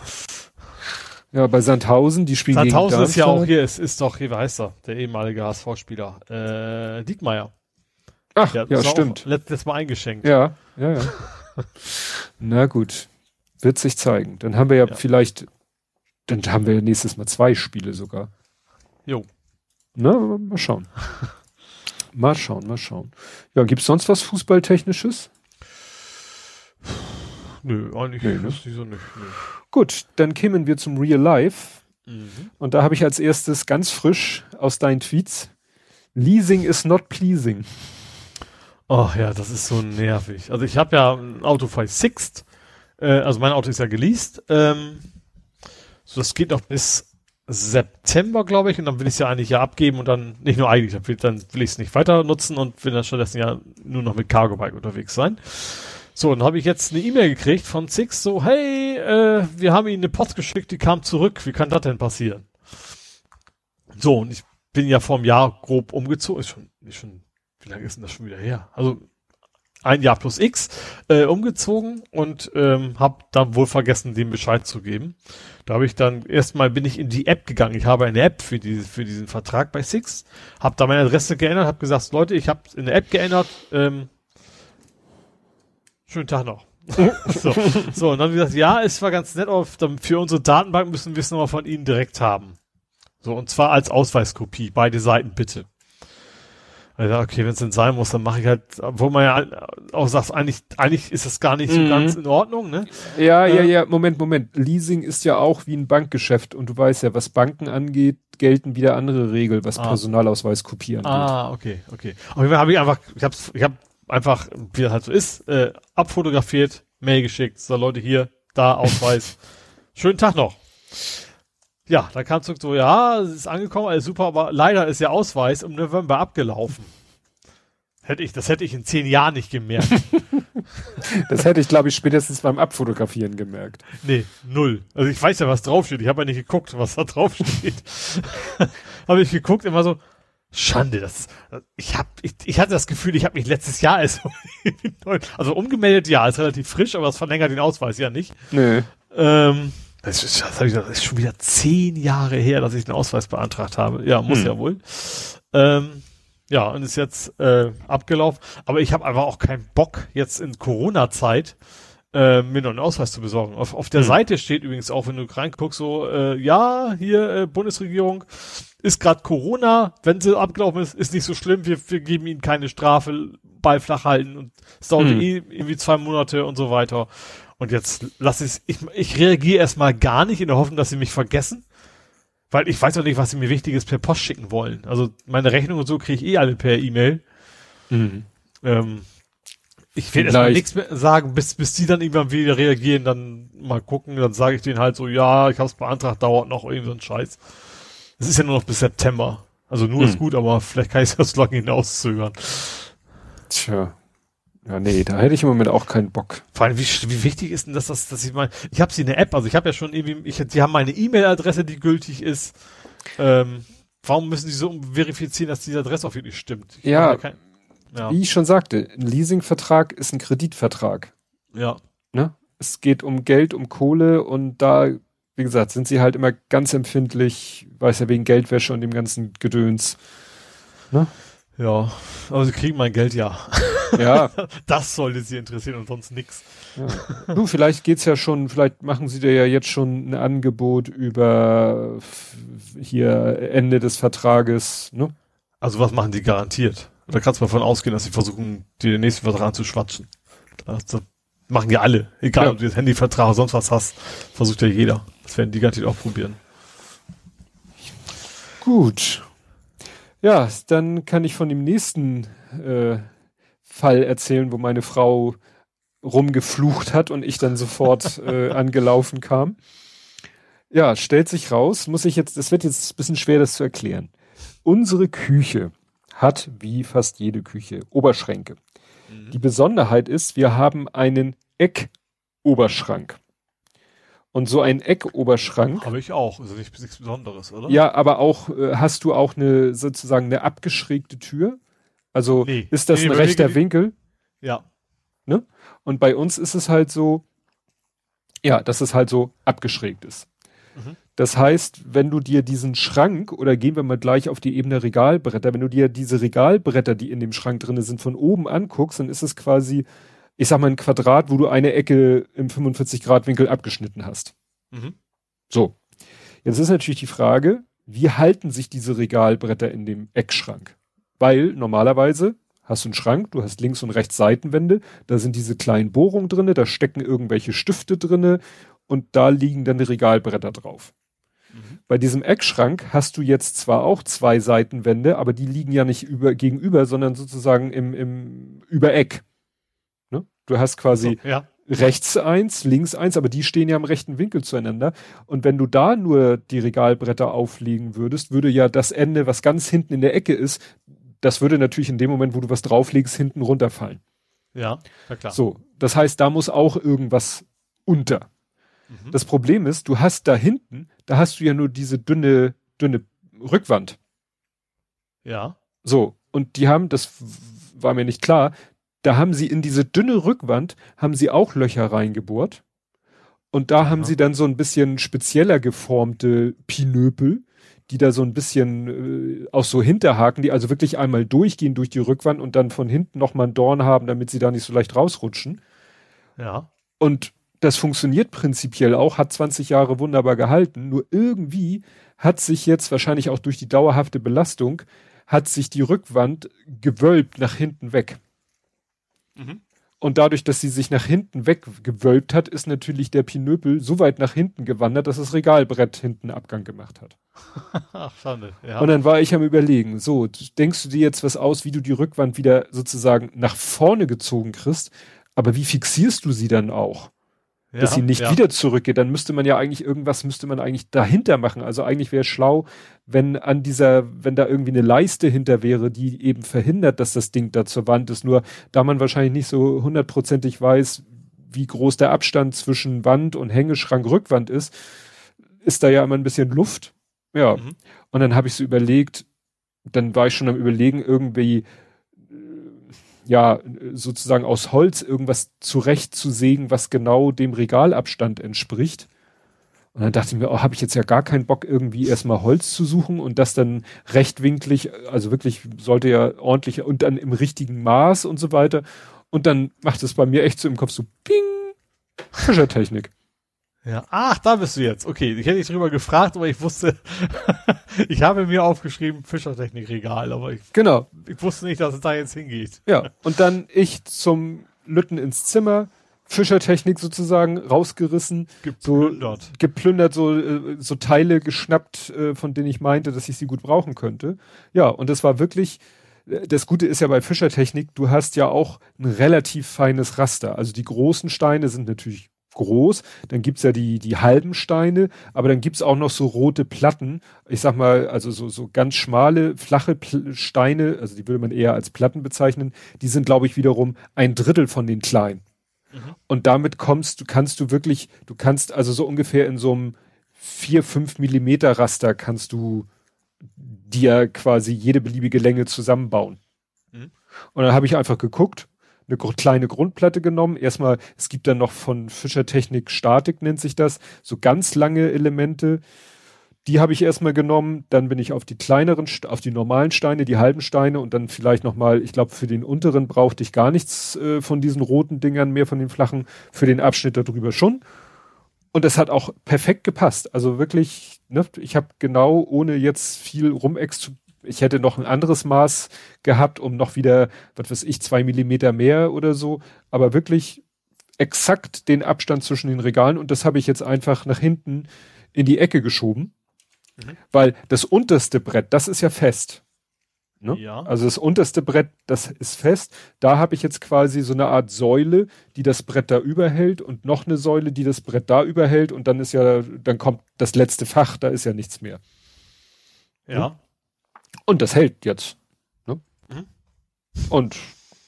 Ja, bei Sandhausen, die spielen Sandhausen gegen ist ja auch hier, es ist doch, hier, wie heißt er, der ehemalige HSV-Spieler, äh, Diekmeyer. Ach, ja, ja stimmt. Letztes Mal eingeschenkt. Ja, ja, ja. <laughs> Na gut, wird sich zeigen. Dann haben wir ja, ja, vielleicht, dann haben wir nächstes Mal zwei Spiele sogar. Jo. Na, mal schauen. <laughs> mal schauen, mal schauen. Ja, gibt's sonst was Fußballtechnisches? Nö, eigentlich nee, ne? so nicht. Nö. Gut, dann kämen wir zum Real Life. Mhm. Und da habe ich als erstes ganz frisch aus deinen Tweets Leasing is not pleasing. Oh ja, das ist so nervig. Also ich habe ja ein Auto bei Sixt. Äh, also mein Auto ist ja geleast. Ähm, so, das geht noch bis September, glaube ich, und dann will ich es ja eigentlich ja abgeben und dann, nicht nur eigentlich, dann will, will ich es nicht weiter nutzen und will dann stattdessen ja nur noch mit Cargo Bike unterwegs sein. So, dann habe ich jetzt eine E-Mail gekriegt von Six, so, hey, äh, wir haben Ihnen eine Post geschickt, die kam zurück, wie kann das denn passieren? So, und ich bin ja vor einem Jahr grob umgezogen, ist schon, ist schon, wie lange ist denn das schon wieder her? Also ein Jahr plus X äh, umgezogen und ähm, habe dann wohl vergessen, dem Bescheid zu geben. Da habe ich dann erstmal bin ich in die App gegangen. Ich habe eine App für diese für diesen Vertrag bei Six, habe da meine Adresse geändert, habe gesagt, Leute, ich habe in der App geändert. Ähm, Schönen Tag noch. <laughs> so, so, und dann gesagt, ja, es war ganz nett, aber für unsere Datenbank müssen wir es nochmal von Ihnen direkt haben. So, und zwar als Ausweiskopie, beide Seiten bitte. Also, okay, wenn es denn sein muss, dann mache ich halt, wo man ja auch sagt, eigentlich, eigentlich ist das gar nicht so mhm. ganz in Ordnung, ne? Ja, äh, ja, ja, Moment, Moment. Leasing ist ja auch wie ein Bankgeschäft und du weißt ja, was Banken angeht, gelten wieder andere Regeln, was ah. Personalausweis kopieren Ah, okay, okay. Auf jeden Fall habe ich einfach, ich habe ich hab einfach, wie das halt so ist, äh, abfotografiert, Mail geschickt, so Leute hier, da, Ausweis. <laughs> Schönen Tag noch. Ja, dann kam zurück so, ja, es ist angekommen, alles super, aber leider ist der Ausweis im November abgelaufen. Hätte ich, das hätte ich in zehn Jahren nicht gemerkt. <laughs> das hätte ich, glaube ich, spätestens beim Abfotografieren gemerkt. Nee, null. Also ich weiß ja, was draufsteht. Ich habe ja nicht geguckt, was da draufsteht. <laughs> habe ich geguckt, immer so, Schande, das ich hab ich, ich hatte das Gefühl, ich habe mich letztes Jahr also, <laughs> also umgemeldet, ja, ist relativ frisch, aber das verlängert den Ausweis ja nicht. Nö. Ähm, das, ist, das, ich, das ist schon wieder zehn Jahre her, dass ich den Ausweis beantragt habe. Ja, muss hm. ja wohl. Ähm, ja, und ist jetzt äh, abgelaufen. Aber ich habe einfach auch keinen Bock, jetzt in Corona-Zeit äh, mir noch einen Ausweis zu besorgen. Auf, auf der hm. Seite steht übrigens auch, wenn du reinguckst, so, äh, ja, hier äh, Bundesregierung, ist gerade Corona, wenn sie abgelaufen ist, ist nicht so schlimm, wir, wir geben ihnen keine Strafe, Ball flach halten und es dauert hm. eh irgendwie zwei Monate und so weiter. Und jetzt lass ich ich, ich reagiere erstmal gar nicht in der Hoffnung, dass sie mich vergessen. Weil ich weiß auch nicht, was sie mir Wichtiges per Post schicken wollen. Also meine Rechnung und so kriege ich eh alle per E-Mail. Mhm. Ähm, ich werde erstmal nichts mehr sagen, bis, bis die dann irgendwann wieder reagieren, dann mal gucken, dann sage ich denen halt so, ja, ich habe es beantragt, dauert noch irgendwie so ein Scheiß. Es ist ja nur noch bis September. Also nur hm. ist gut, aber vielleicht kann ich das so lange hinauszögern. Tja. Ja, nee, da hätte ich im Moment auch keinen Bock. Vor allem, wie, wie wichtig ist denn das, dass, dass ich mal, ich habe sie in der App, also ich habe ja schon irgendwie, ich, die haben meine E-Mail-Adresse, die gültig ist. Ähm, warum müssen die so verifizieren, dass diese Adresse auch wirklich stimmt? Ich ja, ja, kein, ja, wie ich schon sagte, ein Leasingvertrag ist ein Kreditvertrag. Ja. Ne? Es geht um Geld, um Kohle und da wie gesagt, sind sie halt immer ganz empfindlich, weiß ja wegen Geldwäsche und dem ganzen Gedöns. Ne? Ja, aber sie kriegen mein Geld ja. <laughs> Ja. Das sollte sie interessieren und sonst nix. Ja. Du, vielleicht geht's ja schon, vielleicht machen sie dir ja jetzt schon ein Angebot über hier Ende des Vertrages, ne? Also was machen die garantiert? Da kannst du mal von ausgehen, dass sie versuchen, dir den nächsten Vertrag zu schwatschen. Das, das machen ja alle. Egal, ja. ob du jetzt Handyvertrag oder sonst was hast, versucht ja jeder. Das werden die garantiert auch probieren. Gut. Ja, dann kann ich von dem nächsten äh, Fall erzählen, wo meine Frau rumgeflucht hat und ich dann sofort <laughs> äh, angelaufen kam. Ja, stellt sich raus, muss ich jetzt, es wird jetzt ein bisschen schwer, das zu erklären. Unsere Küche hat, wie fast jede Küche, Oberschränke. Mhm. Die Besonderheit ist, wir haben einen Eck Eckoberschrank. Und so ein Eckoberschrank. Habe ich auch, also nichts, nichts Besonderes, oder? Ja, aber auch, äh, hast du auch eine, sozusagen eine abgeschrägte Tür? Also nee. ist das nee, ein rechter Winkel? Ja. Ne? Und bei uns ist es halt so, ja, dass es halt so abgeschrägt ist. Mhm. Das heißt, wenn du dir diesen Schrank, oder gehen wir mal gleich auf die Ebene Regalbretter, wenn du dir diese Regalbretter, die in dem Schrank drinne sind, von oben anguckst, dann ist es quasi, ich sag mal, ein Quadrat, wo du eine Ecke im 45 Grad Winkel abgeschnitten hast. Mhm. So. Jetzt ist natürlich die Frage, wie halten sich diese Regalbretter in dem Eckschrank? Weil normalerweise hast du einen Schrank, du hast links und rechts Seitenwände, da sind diese kleinen Bohrungen drinne, da stecken irgendwelche Stifte drinne und da liegen dann die Regalbretter drauf. Mhm. Bei diesem Eckschrank hast du jetzt zwar auch zwei Seitenwände, aber die liegen ja nicht über, gegenüber, sondern sozusagen im, im Übereck. Du hast quasi so, ja. rechts eins, links eins, aber die stehen ja im rechten Winkel zueinander. Und wenn du da nur die Regalbretter auflegen würdest, würde ja das Ende, was ganz hinten in der Ecke ist, das würde natürlich in dem Moment, wo du was drauflegst, hinten runterfallen. Ja, na klar. So, das heißt, da muss auch irgendwas unter. Mhm. Das Problem ist, du hast da hinten, da hast du ja nur diese dünne, dünne Rückwand. Ja. So, und die haben, das war mir nicht klar, da haben sie in diese dünne Rückwand, haben sie auch Löcher reingebohrt. Und da ja. haben sie dann so ein bisschen spezieller geformte Pinöpel, die da so ein bisschen äh, auch so hinterhaken, die also wirklich einmal durchgehen durch die Rückwand und dann von hinten nochmal einen Dorn haben, damit sie da nicht so leicht rausrutschen. Ja. Und das funktioniert prinzipiell auch, hat 20 Jahre wunderbar gehalten, nur irgendwie hat sich jetzt wahrscheinlich auch durch die dauerhafte Belastung, hat sich die Rückwand gewölbt nach hinten weg. Mhm. Und dadurch, dass sie sich nach hinten weg gewölbt hat, ist natürlich der Pinöpel so weit nach hinten gewandert, dass das Regalbrett hinten Abgang gemacht hat. <laughs> Ach, schade. Ja. Und dann war ich am überlegen, so, denkst du dir jetzt was aus, wie du die Rückwand wieder sozusagen nach vorne gezogen kriegst, aber wie fixierst du sie dann auch? Ja, dass sie nicht ja. wieder zurückgeht, dann müsste man ja eigentlich irgendwas müsste man eigentlich dahinter machen. Also eigentlich wäre schlau, wenn an dieser, wenn da irgendwie eine Leiste hinter wäre, die eben verhindert, dass das Ding da zur Wand ist. Nur da man wahrscheinlich nicht so hundertprozentig weiß, wie groß der Abstand zwischen Wand und Hängeschrank Rückwand ist, ist da ja immer ein bisschen Luft. Ja. Mhm. Und dann habe ich so überlegt, dann war ich schon am überlegen, irgendwie ja, sozusagen aus Holz irgendwas zurechtzusägen, was genau dem Regalabstand entspricht. Und dann dachte ich mir, oh, habe ich jetzt ja gar keinen Bock, irgendwie erstmal Holz zu suchen und das dann rechtwinklig, also wirklich sollte ja ordentlich und dann im richtigen Maß und so weiter. Und dann macht es bei mir echt so im Kopf so Ping, Fischertechnik. Ja, ach, da bist du jetzt. Okay, ich hätte dich drüber gefragt, aber ich wusste, <laughs> ich habe mir aufgeschrieben Fischertechnikregal, aber ich, genau. ich wusste nicht, dass es da jetzt hingeht. Ja, und dann ich zum Lütten ins Zimmer, Fischertechnik sozusagen rausgerissen, geplündert, so, geplündert, so, äh, so Teile geschnappt, äh, von denen ich meinte, dass ich sie gut brauchen könnte. Ja, und das war wirklich, äh, das Gute ist ja bei Fischertechnik, du hast ja auch ein relativ feines Raster. Also die großen Steine sind natürlich groß. Dann gibt's ja die, die halben Steine, aber dann gibt's auch noch so rote Platten. Ich sag mal, also so, so ganz schmale, flache Pl Steine, also die würde man eher als Platten bezeichnen. Die sind, glaube ich, wiederum ein Drittel von den kleinen. Mhm. Und damit kommst du, kannst du wirklich, du kannst also so ungefähr in so einem vier fünf Millimeter Raster kannst du dir quasi jede beliebige Länge zusammenbauen. Mhm. Und dann habe ich einfach geguckt, eine kleine Grundplatte genommen. Erstmal, es gibt dann noch von Fischertechnik Statik nennt sich das, so ganz lange Elemente. Die habe ich erstmal genommen, dann bin ich auf die kleineren, auf die normalen Steine, die halben Steine und dann vielleicht nochmal, ich glaube, für den unteren brauchte ich gar nichts äh, von diesen roten Dingern mehr, von den flachen, für den Abschnitt darüber schon. Und es hat auch perfekt gepasst. Also wirklich, ne, ich habe genau, ohne jetzt viel rumex ich hätte noch ein anderes Maß gehabt, um noch wieder, was weiß ich, zwei Millimeter mehr oder so, aber wirklich exakt den Abstand zwischen den Regalen und das habe ich jetzt einfach nach hinten in die Ecke geschoben, mhm. weil das unterste Brett, das ist ja fest. Ne? Ja. Also das unterste Brett, das ist fest. Da habe ich jetzt quasi so eine Art Säule, die das Brett da überhält und noch eine Säule, die das Brett da überhält und dann ist ja, dann kommt das letzte Fach, da ist ja nichts mehr. Ja. Und das hält jetzt. Ne? Mhm. Und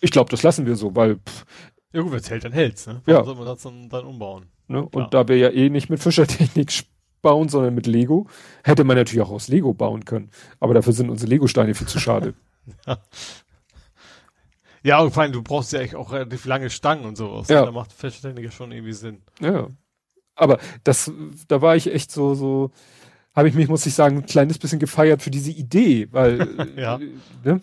ich glaube, das lassen wir so, weil pff, Ja gut, wenn es hält, dann hält's, ne? Warum ja. soll man das dann, dann umbauen? Ne? Und da wir ja eh nicht mit Fischertechnik <laughs> bauen, sondern mit Lego, hätte man natürlich auch aus Lego bauen können. Aber dafür sind unsere Lego-Steine viel zu schade. <laughs> ja. Ja, und vor allem, du brauchst ja echt auch relativ lange Stangen und sowas. Ja. Da macht Fischertechnik ja schon irgendwie Sinn. Ja. Aber das, da war ich echt so, so, habe ich mich, muss ich sagen, ein kleines bisschen gefeiert für diese Idee, weil <laughs> ja. äh, ne,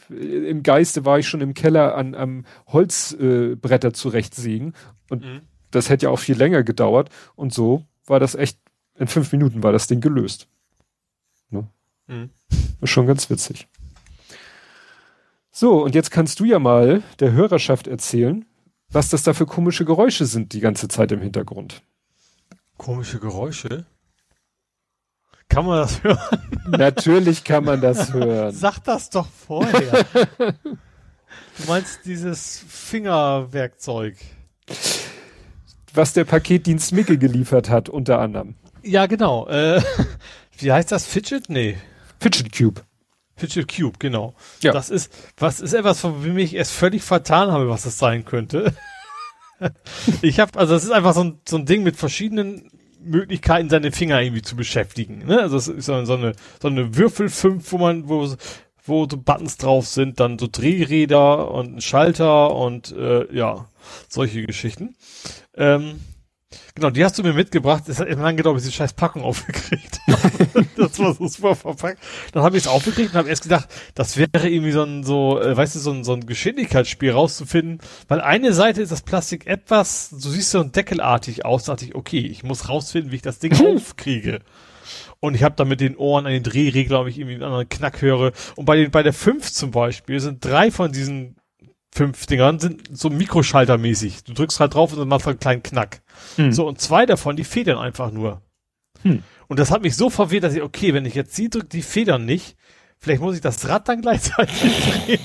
im Geiste war ich schon im Keller an am Holzbretter äh, zurechtsägen und mhm. das hätte ja auch viel länger gedauert und so war das echt, in fünf Minuten war das Ding gelöst. Ne? Mhm. Ist schon ganz witzig. So, und jetzt kannst du ja mal der Hörerschaft erzählen, was das da für komische Geräusche sind die ganze Zeit im Hintergrund. Komische Geräusche? Kann man das hören? Natürlich kann man das <laughs> hören. Sag das doch vorher. du meinst dieses Fingerwerkzeug. Was der Paketdienst Micke geliefert hat, unter anderem. Ja, genau. Äh, wie heißt das? Fidget? Nee. Fidget Cube. Fidget Cube, genau. Ja. Das ist, was ist etwas, von dem ich erst völlig vertan habe, was das sein könnte. <laughs> ich habe, also das ist einfach so ein, so ein Ding mit verschiedenen Möglichkeiten, seine Finger irgendwie zu beschäftigen. Ne? Also es ist so, so eine, so eine Würfel 5, wo man, wo, wo so Buttons drauf sind, dann so Drehräder und ein Schalter und äh, ja, solche Geschichten. Ähm, Genau, die hast du mir mitgebracht. Es hat immer lange gedauert, bis ich die scheiß Packung aufgekriegt <laughs> Das war so super verpackt. Dann habe ich es aufgekriegt und habe erst gedacht, das wäre irgendwie so ein, so, äh, weißt du, so ein, so ein Geschwindigkeitsspiel rauszufinden. Weil eine Seite ist das Plastik etwas, so siehst du, deckelartig aus. Da dachte ich, okay, ich muss rausfinden, wie ich das Ding <laughs> aufkriege. Und ich habe da mit den Ohren an den Drehregler, ob ich irgendwie einen anderen Knack höre. Und bei den, bei der 5 zum Beispiel sind drei von diesen fünf Dingern sind so Mikroschaltermäßig. Du drückst halt drauf und dann machst du einen kleinen Knack. Hm. So, und zwei davon, die federn einfach nur. Hm. Und das hat mich so verwirrt, dass ich, okay, wenn ich jetzt sie drücke, die federn nicht. Vielleicht muss ich das Rad dann gleichzeitig drehen.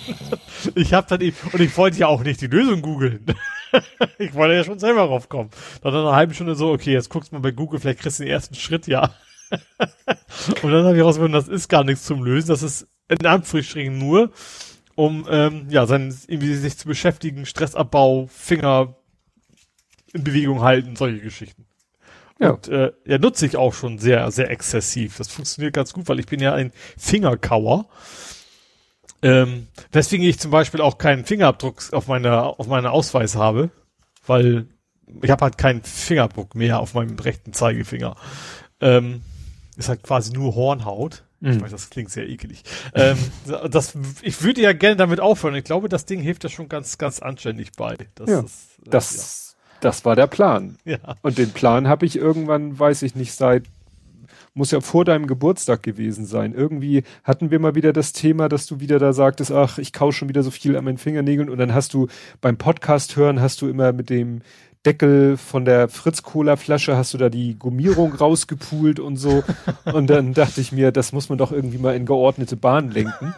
Ich habe dann eben, und ich wollte ja auch nicht die Lösung googeln. <laughs> ich wollte ja schon selber raufkommen. Dann nach einer halben Stunde so, okay, jetzt guckst du mal bei Google, vielleicht kriegst du den ersten Schritt, ja. <laughs> und dann habe ich rausgefunden, das ist gar nichts zum Lösen. Das ist in Anführungsstrichen nur um ähm, ja sein irgendwie sich zu beschäftigen, Stressabbau, Finger in Bewegung halten, solche Geschichten. Ja. Und äh, ja, nutze ich auch schon sehr, sehr exzessiv. Das funktioniert ganz gut, weil ich bin ja ein Fingerkauer. Ähm, weswegen ich zum Beispiel auch keinen Fingerabdruck auf meiner auf meiner Ausweis habe, weil ich habe halt keinen Fingerabdruck mehr auf meinem rechten Zeigefinger. Ähm, ist halt quasi nur Hornhaut. Ich mhm. weiß, das klingt sehr ekelig. Ähm, das, ich würde ja gerne damit aufhören. Ich glaube, das Ding hilft ja schon ganz, ganz anständig bei. Das, ja, ist, äh, das, ja. das war der Plan. Ja. Und den Plan habe ich irgendwann, weiß ich nicht, seit muss ja vor deinem Geburtstag gewesen sein. Irgendwie hatten wir mal wieder das Thema, dass du wieder da sagtest, ach, ich kau schon wieder so viel an meinen Fingernägeln und dann hast du beim Podcast hören, hast du immer mit dem Deckel von der Fritz-Cola-Flasche hast du da die Gummierung rausgepult und so. <laughs> Und dann dachte ich mir, das muss man doch irgendwie mal in geordnete Bahn lenken.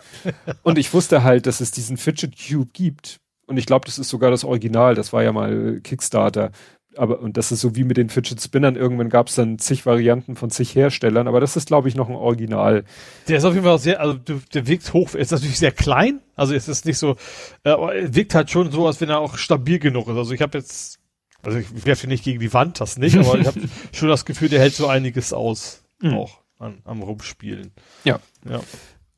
Und ich wusste halt, dass es diesen Fidget Cube gibt. Und ich glaube, das ist sogar das Original. Das war ja mal Kickstarter. Aber, und das ist so wie mit den Fidget Spinnern. Irgendwann gab es dann zig Varianten von zig Herstellern. Aber das ist, glaube ich, noch ein Original. Der ist auf jeden Fall sehr, also der wirkt hoch, ist natürlich sehr klein. Also es ist nicht so, äh, aber er wirkt halt schon so, als wenn er auch stabil genug ist. Also ich habe jetzt also ich werfe nicht gegen die Wand, das nicht, aber ich habe <laughs> schon das Gefühl, der hält so einiges aus, mhm. auch an, am Rumspielen. Ja. Ja.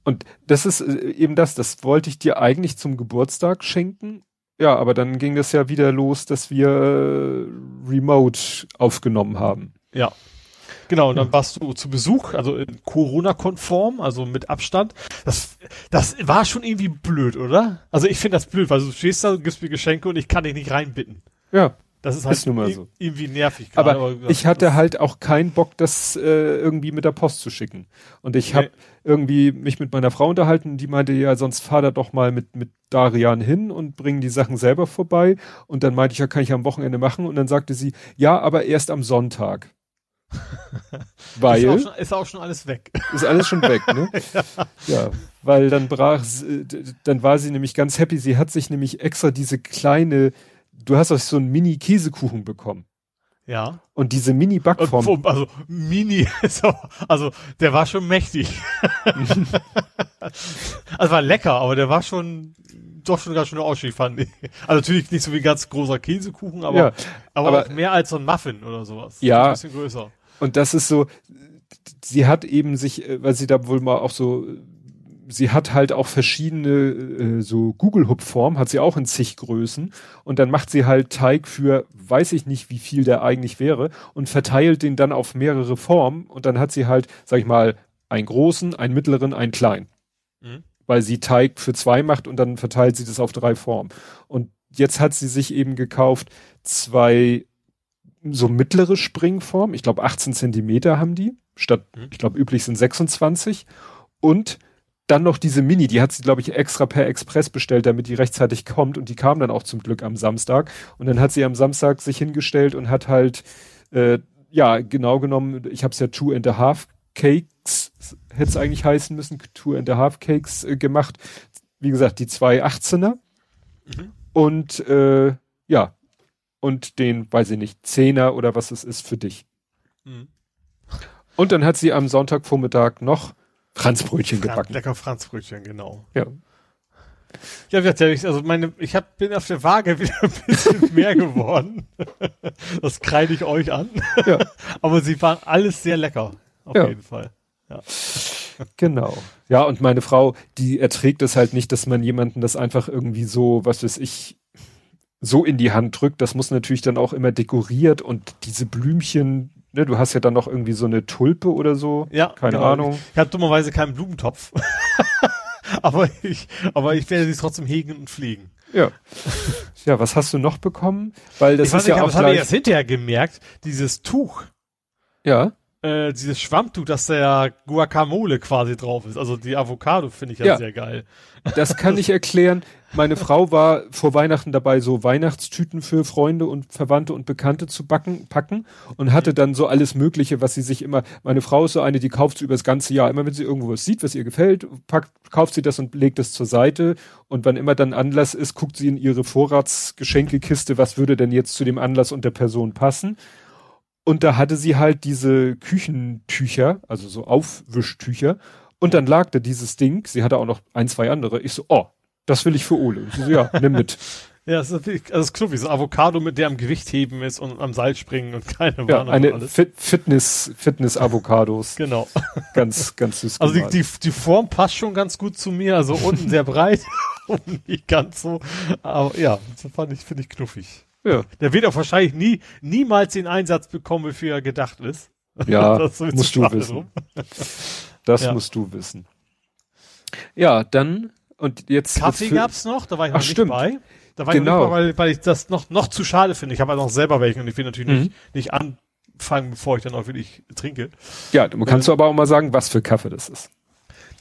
Und das ist äh, eben das, das wollte ich dir eigentlich zum Geburtstag schenken. Ja, aber dann ging das ja wieder los, dass wir äh, remote aufgenommen haben. Ja. Genau, und dann warst du zu Besuch, also Corona-konform, also mit Abstand. Das, das war schon irgendwie blöd, oder? Also ich finde das blöd, weil du stehst da, gibst mir Geschenke und ich kann dich nicht reinbitten. Ja. Das ist halt ist mal so. irgendwie nervig. Grade, aber, aber ich hatte halt auch keinen Bock, das äh, irgendwie mit der Post zu schicken. Und ich habe irgendwie mich mit meiner Frau unterhalten, die meinte, ja, sonst fahr da doch mal mit, mit Darian hin und bringen die Sachen selber vorbei. Und dann meinte ich, ja, kann ich am Wochenende machen. Und dann sagte sie, ja, aber erst am Sonntag. weil <laughs> ist auch, schon, ist auch, schon, alles weg. Ist alles schon weg, ne? <laughs> ja. ja. weil dann brach, dann war sie nämlich ganz happy. Sie hat sich nämlich extra diese kleine du hast auch so einen Mini-Käsekuchen bekommen. Ja. Und diese Mini-Backform. Also Mini, <laughs> also der war schon mächtig. <laughs> also war lecker, aber der war schon doch schon ganz schön ausschied, fand ich. Also natürlich nicht so wie ein ganz großer Käsekuchen, aber, ja, aber, aber mehr als so ein Muffin oder sowas. Ja. Ein bisschen größer. Und das ist so, sie hat eben sich, äh, weil sie da wohl mal auch so sie hat halt auch verschiedene äh, so Google Hub Form, hat sie auch in zig Größen und dann macht sie halt Teig für weiß ich nicht, wie viel der eigentlich wäre und verteilt den dann auf mehrere Formen und dann hat sie halt, sag ich mal, einen großen, einen mittleren, einen kleinen. Mhm. Weil sie Teig für zwei macht und dann verteilt sie das auf drei Formen. Und jetzt hat sie sich eben gekauft zwei so mittlere Springformen, ich glaube 18 Zentimeter haben die, statt, mhm. ich glaube üblich sind 26 und dann noch diese Mini, die hat sie, glaube ich, extra per Express bestellt, damit die rechtzeitig kommt und die kam dann auch zum Glück am Samstag. Und dann hat sie am Samstag sich hingestellt und hat halt, äh, ja, genau genommen, ich habe es ja Two and a Half Cakes, hätte es eigentlich heißen müssen, Two and a Half Cakes äh, gemacht. Wie gesagt, die zwei 18er mhm. und äh, ja, und den, weiß ich nicht, Zehner oder was es ist für dich. Mhm. Und dann hat sie am Sonntagvormittag noch Franzbrötchen Franz, gebacken. Lecker Franzbrötchen, genau. Ja. Ja, also meine, ich hab, bin auf der Waage <laughs> wieder ein bisschen mehr geworden. Das kreide ich euch an. Ja. <laughs> Aber sie waren alles sehr lecker. Auf ja. jeden Fall. Ja. Genau. Ja, und meine Frau, die erträgt es halt nicht, dass man jemanden das einfach irgendwie so, was weiß ich, so in die Hand drückt. Das muss natürlich dann auch immer dekoriert und diese Blümchen, ne, du hast ja dann noch irgendwie so eine Tulpe oder so. Ja. Keine genau. Ahnung. Ich habe dummerweise keinen Blumentopf. <laughs> aber ich, aber ich werde sie trotzdem hegen und pflegen. Ja. Ja, was hast du noch bekommen? Weil das ich ist ja auch. Das habe ich erst hinterher gemerkt, dieses Tuch. Ja äh, dieses Schwammtuch, dass der Guacamole quasi drauf ist. Also die Avocado finde ich ja, ja, sehr geil. Das kann ich erklären. Meine Frau war vor Weihnachten dabei, so Weihnachtstüten für Freunde und Verwandte und Bekannte zu backen, packen und hatte dann so alles Mögliche, was sie sich immer, meine Frau ist so eine, die kauft sie über das ganze Jahr. Immer wenn sie irgendwo was sieht, was ihr gefällt, packt, kauft sie das und legt es zur Seite. Und wann immer dann Anlass ist, guckt sie in ihre Vorratsgeschenkekiste, was würde denn jetzt zu dem Anlass und der Person passen. Und da hatte sie halt diese Küchentücher, also so Aufwischtücher. Und dann lag da dieses Ding. Sie hatte auch noch ein, zwei andere. Ich so, oh, das will ich für Ole. Ich so, ja, nimm mit. <laughs> Ja, das ist, also das ist knuffig. So Avocado, mit der am Gewicht heben ist und am Seil springen und keine ja, eine Fit Fitness, Fitness-Avocados. <laughs> genau. Ganz, ganz süß. Also die, die, die Form passt schon ganz gut zu mir. Also unten sehr breit, <laughs> oben nicht ganz so. Aber ja, das fand ich, finde ich knuffig. Ja. Der wird auch wahrscheinlich nie, niemals den Einsatz bekommen, wofür er gedacht ist. <laughs> Ja, das musst du wissen. Das ja. musst du wissen. Ja, dann, und jetzt. Kaffee gab's noch, da war ich noch Ach, nicht stimmt. bei. Da war genau. ich noch nicht bei, weil, weil ich das noch, noch zu schade finde. Ich habe ja noch selber welche und ich will natürlich mhm. nicht, nicht anfangen, bevor ich dann auch wirklich trinke. Ja, du kannst ähm, du aber auch mal sagen, was für Kaffee das ist.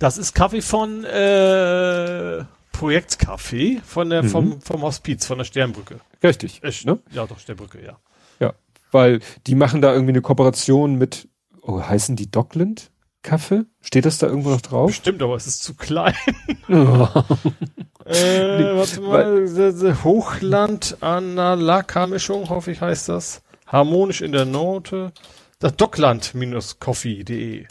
Das ist Kaffee von äh, Projektcafé von der, mhm. vom, vom Hospiz, von der Sternbrücke. Richtig. Äh, ne? Ja, doch, Sternbrücke, ja. Ja, weil die machen da irgendwie eine Kooperation mit, oh, heißen die Dockland Kaffee? Steht das da irgendwo noch drauf? Stimmt, aber es ist zu klein. Oh. <laughs> <laughs> äh, warte mal, Hochland Analaka-Mischung, hoffe ich, heißt das. Harmonisch in der Note. Das Dockland-coffee.de.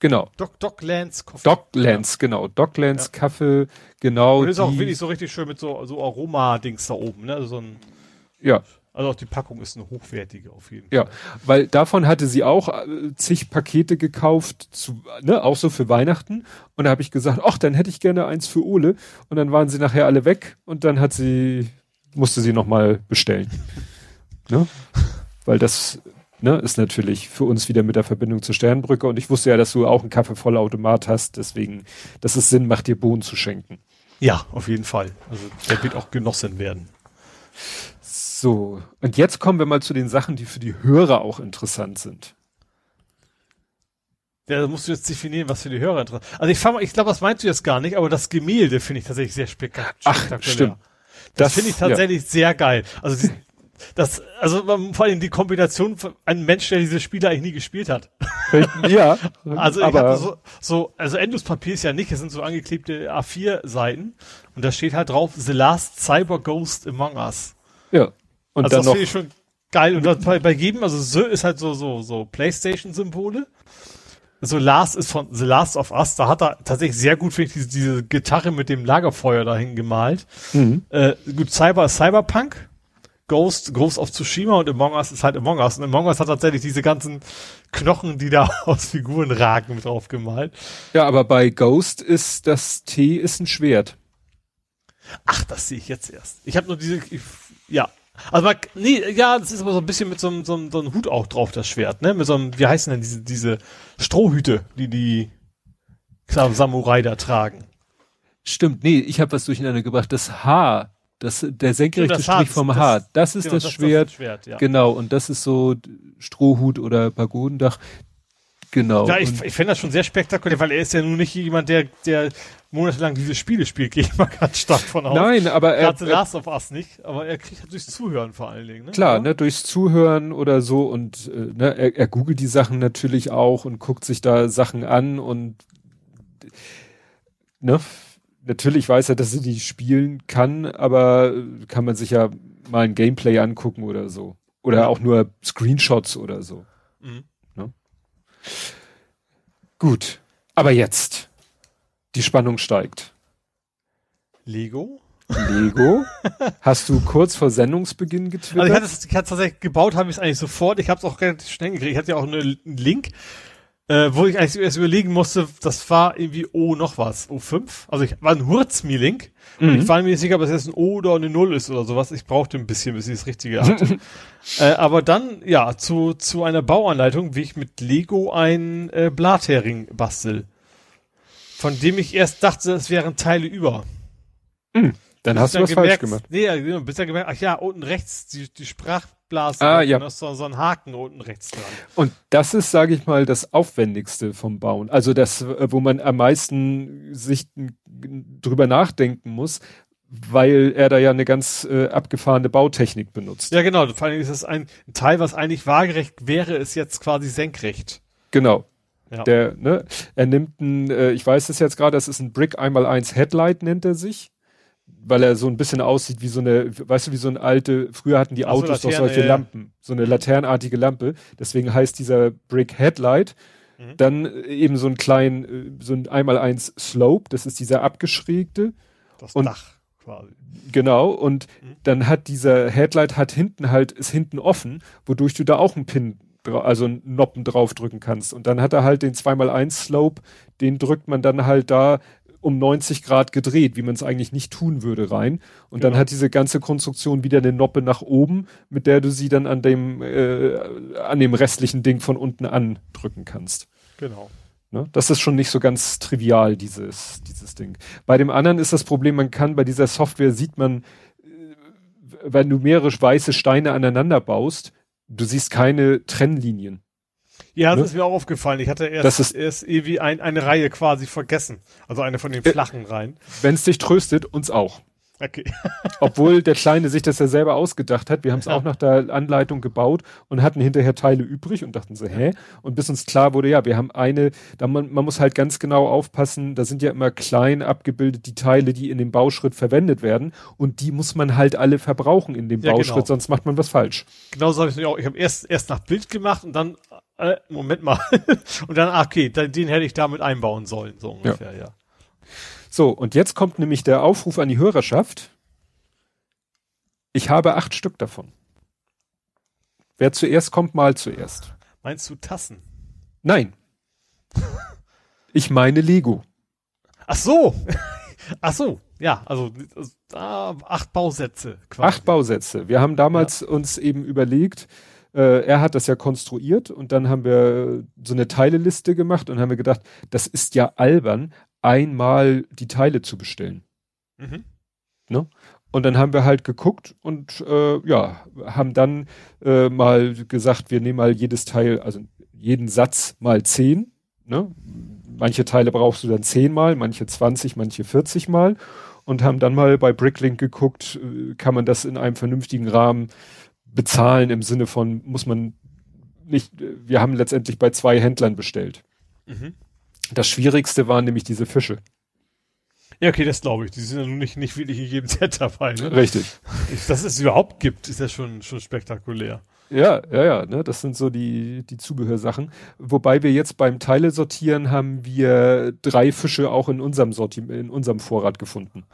Genau. Doc, Docklands Coffee. Docklands, ja. genau. Docklands ja. Kaffee, genau. Und ist auch wirklich so richtig schön mit so, so Aroma-Dings da oben, ne? Also so ein, ja. Also auch die Packung ist eine hochwertige auf jeden ja, Fall. Ja, weil davon hatte sie auch äh, zig Pakete gekauft, zu, ne, auch so für Weihnachten. Und da habe ich gesagt, ach, dann hätte ich gerne eins für Ole. Und dann waren sie nachher alle weg und dann hat sie, musste sie nochmal bestellen. <laughs> ne? Weil das ne, ist natürlich für uns wieder mit der Verbindung zur Sternbrücke. Und ich wusste ja, dass du auch einen Kaffeevollautomat hast, deswegen, dass es Sinn macht, dir Bohnen zu schenken. Ja, auf jeden Fall. Also der wird auch genossen werden. So, und jetzt kommen wir mal zu den Sachen, die für die Hörer auch interessant sind. Ja, da musst du jetzt definieren, was für die Hörer interessant ist. Also ich, ich glaube, das meinst du jetzt gar nicht, aber das Gemälde finde ich tatsächlich sehr spektakulär. Ach, stimmt. Das, das finde ich tatsächlich ja. sehr geil. Also die, das, also vor allem die Kombination von einem Mensch, der diese Spiele eigentlich nie gespielt hat. Ja. <laughs> also aber so, so, also Endlospapier ist ja nicht, es sind so angeklebte A4-Seiten und da steht halt drauf The Last Cyber Ghost Among Us. Ja. Und also dann das finde ich schon geil. Und das bei, bei jedem, also so ist halt so, so, so Playstation-Symbole. so Last ist von The Last of Us, da hat er tatsächlich sehr gut, finde ich, diese, diese Gitarre mit dem Lagerfeuer dahin gemalt. Mhm. Äh, gut, Cyber Cyberpunk, Ghost, Ghost of Tsushima und Among Us ist halt Among Us. Und Among Us hat tatsächlich diese ganzen Knochen, die da <laughs> aus Figuren ragen, mit drauf gemalt. Ja, aber bei Ghost ist das T ist ein Schwert. Ach, das sehe ich jetzt erst. Ich habe nur diese, ich, ja. Also man, nee, ja, das ist aber so ein bisschen mit so einem, so, einem, so einem Hut auch drauf, das Schwert, ne? Mit so einem, wie heißen denn diese, diese Strohhüte, die die Samurai da tragen. Stimmt, nee, ich habe was durcheinander gebracht. Das Haar, das, der senkrechte das Strich vom Haar, das, das ist genau, das, das, Schwert. Das Schwert ja. Genau, und das ist so Strohhut oder Pagodendach. Genau. Ja, ich, ich finde das schon sehr spektakulär, weil er ist ja nun nicht jemand, der, der monatelang diese Spiele spielt, <laughs> gehe ich mal ganz stark von aus. Nein, aber er. Gerade Last of Us nicht, aber er kriegt halt durchs Zuhören vor allen Dingen. Ne? Klar, ne, durchs Zuhören oder so und äh, ne, er, er googelt die Sachen natürlich auch und guckt sich da Sachen an und ne, natürlich weiß er, dass er die spielen kann, aber kann man sich ja mal ein Gameplay angucken oder so. Oder auch nur Screenshots oder so. Mhm. Gut, aber jetzt. Die Spannung steigt. Lego? Lego? Hast du kurz vor Sendungsbeginn getwittert? Also ich hatte es tatsächlich gebaut, habe ich es eigentlich sofort. Ich habe es auch relativ schnell gekriegt. Ich hatte ja auch einen Link, äh, wo ich eigentlich erst überlegen musste, das war irgendwie O noch was, O5. Also ich war ein Hurzmi-Link. Mhm. Und ich war mir nicht sicher, ob es jetzt ein O oder eine Null ist oder sowas. Ich brauchte ein bisschen, bis ich das Richtige hatte. <laughs> äh, aber dann, ja, zu, zu einer Bauanleitung, wie ich mit Lego ein äh, Blathering bastel. Von dem ich erst dachte, es wären Teile über. Mhm. Dann hast du was gemerkt, falsch gemacht. Nee, ja, bis dann gemerkt, ach ja, unten rechts, die, die Sprachblase, ah, ja. da ist so, so ein Haken unten rechts dran. Und das ist, sage ich mal, das Aufwendigste vom Bauen. Also das, äh, wo man am meisten sich drüber nachdenken muss, weil er da ja eine ganz äh, abgefahrene Bautechnik benutzt. Ja, genau. Vor allem ist es ein Teil, was eigentlich waagerecht wäre, ist jetzt quasi senkrecht. Genau. Ja. Der, ne, er nimmt ein, äh, ich weiß es jetzt gerade, das ist ein Brick einmal eins Headlight, nennt er sich weil er so ein bisschen aussieht wie so eine, weißt du, wie so eine alte, früher hatten die Ach Autos so, Laterne, doch solche ja. Lampen, so eine laternenartige Lampe. Deswegen heißt dieser Brick Headlight. Mhm. Dann äh, eben so ein klein, äh, so ein einmal eins Slope, das ist dieser abgeschrägte. Das und, Dach quasi. Genau, und mhm. dann hat dieser Headlight hat hinten halt, ist hinten offen, wodurch du da auch einen Pin also einen Noppen draufdrücken kannst. Und dann hat er halt den 2x1 Slope, den drückt man dann halt da um 90 Grad gedreht, wie man es eigentlich nicht tun würde rein. Und genau. dann hat diese ganze Konstruktion wieder eine Noppe nach oben, mit der du sie dann an dem, äh, an dem restlichen Ding von unten andrücken kannst. Genau. Ne? Das ist schon nicht so ganz trivial, dieses, dieses Ding. Bei dem anderen ist das Problem, man kann bei dieser Software sieht man, äh, wenn du mehrere weiße Steine aneinander baust, du siehst keine Trennlinien. Ja, das ne? ist mir auch aufgefallen. Ich hatte erst, das ist, erst irgendwie ein, eine Reihe quasi vergessen. Also eine von den äh, flachen Reihen. Wenn es dich tröstet, uns auch. Okay. <laughs> Obwohl der Kleine sich das ja selber ausgedacht hat. Wir haben es ja. auch nach der Anleitung gebaut und hatten hinterher Teile übrig und dachten so, hä? Und bis uns klar wurde, ja, wir haben eine, da man, man muss halt ganz genau aufpassen, da sind ja immer klein abgebildet die Teile, die in dem Bauschritt verwendet werden und die muss man halt alle verbrauchen in dem ja, Bauschritt, genau. sonst macht man was falsch. Genau so habe ich es auch. Ich habe erst, erst nach Bild gemacht und dann äh, Moment mal. <laughs> und dann, okay, den, den hätte ich damit einbauen sollen, so ungefähr, ja. ja. So, und jetzt kommt nämlich der Aufruf an die Hörerschaft. Ich habe acht Stück davon. Wer zuerst kommt, mal zuerst. Meinst du Tassen? Nein. ich meine Lego. Ach so. <laughs> Ach so. Ja, also äh, acht Bausätze. Quasi. Acht Bausätze. Wir haben damals ja. uns eben überlegt, äh, er hat das ja konstruiert und dann haben wir so eine Teileliste gemacht und haben wir gedacht, das ist ja albern, einmal die Teile zu bestellen. Mhm. Ne? Und dann haben wir halt geguckt und äh, ja, haben dann äh, mal gesagt, wir nehmen mal jedes Teil, also jeden Satz mal zehn. Ne? Manche Teile brauchst du dann zehnmal, manche 20, manche 40 mal und haben dann mal bei Bricklink geguckt, äh, kann man das in einem vernünftigen Rahmen bezahlen im Sinne von, muss man nicht, wir haben letztendlich bei zwei Händlern bestellt. Mhm. Das Schwierigste waren nämlich diese Fische. Ja, okay, das glaube ich. Die sind ja nun nicht, nicht wirklich in jedem Set dabei. Ne? Richtig. Dass es überhaupt gibt, ist ja schon, schon spektakulär. Ja, ja, ja, ne, das sind so die, die Zubehörsachen. Wobei wir jetzt beim Teile sortieren haben wir drei Fische auch in unserem Sortiment, in unserem Vorrat gefunden.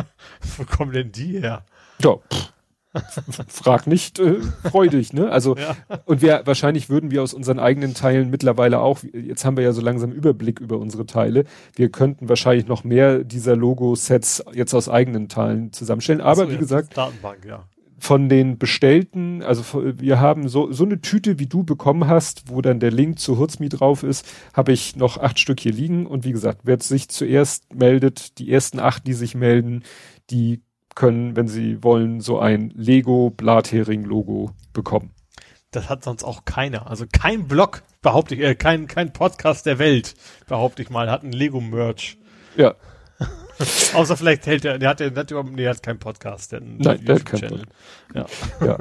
<laughs> Wo kommen denn die her? Ja, pff, <laughs> frag nicht äh, freudig, ne? Also ja. und wir wahrscheinlich würden wir aus unseren eigenen Teilen mittlerweile auch, jetzt haben wir ja so langsam Überblick über unsere Teile, wir könnten wahrscheinlich noch mehr dieser Logo-Sets jetzt aus eigenen Teilen zusammenstellen. Aber so, wie gesagt, Datenbank, ja. von den bestellten, also wir haben so so eine Tüte, wie du bekommen hast, wo dann der Link zu Hutzmi drauf ist, habe ich noch acht Stück hier liegen und wie gesagt, wer sich zuerst meldet, die ersten acht, die sich melden, die können, wenn sie wollen, so ein Lego Blathering-Logo bekommen. Das hat sonst auch keiner. Also kein Blog, behaupte ich, äh, kein, kein Podcast der Welt, behaupte ich mal, hat ein Lego-Merch. Ja. <laughs> Außer vielleicht hält er, der hat, der hat überhaupt, nee, hat keinen Podcast, der hat Nein, der hat keinen Ja. ja.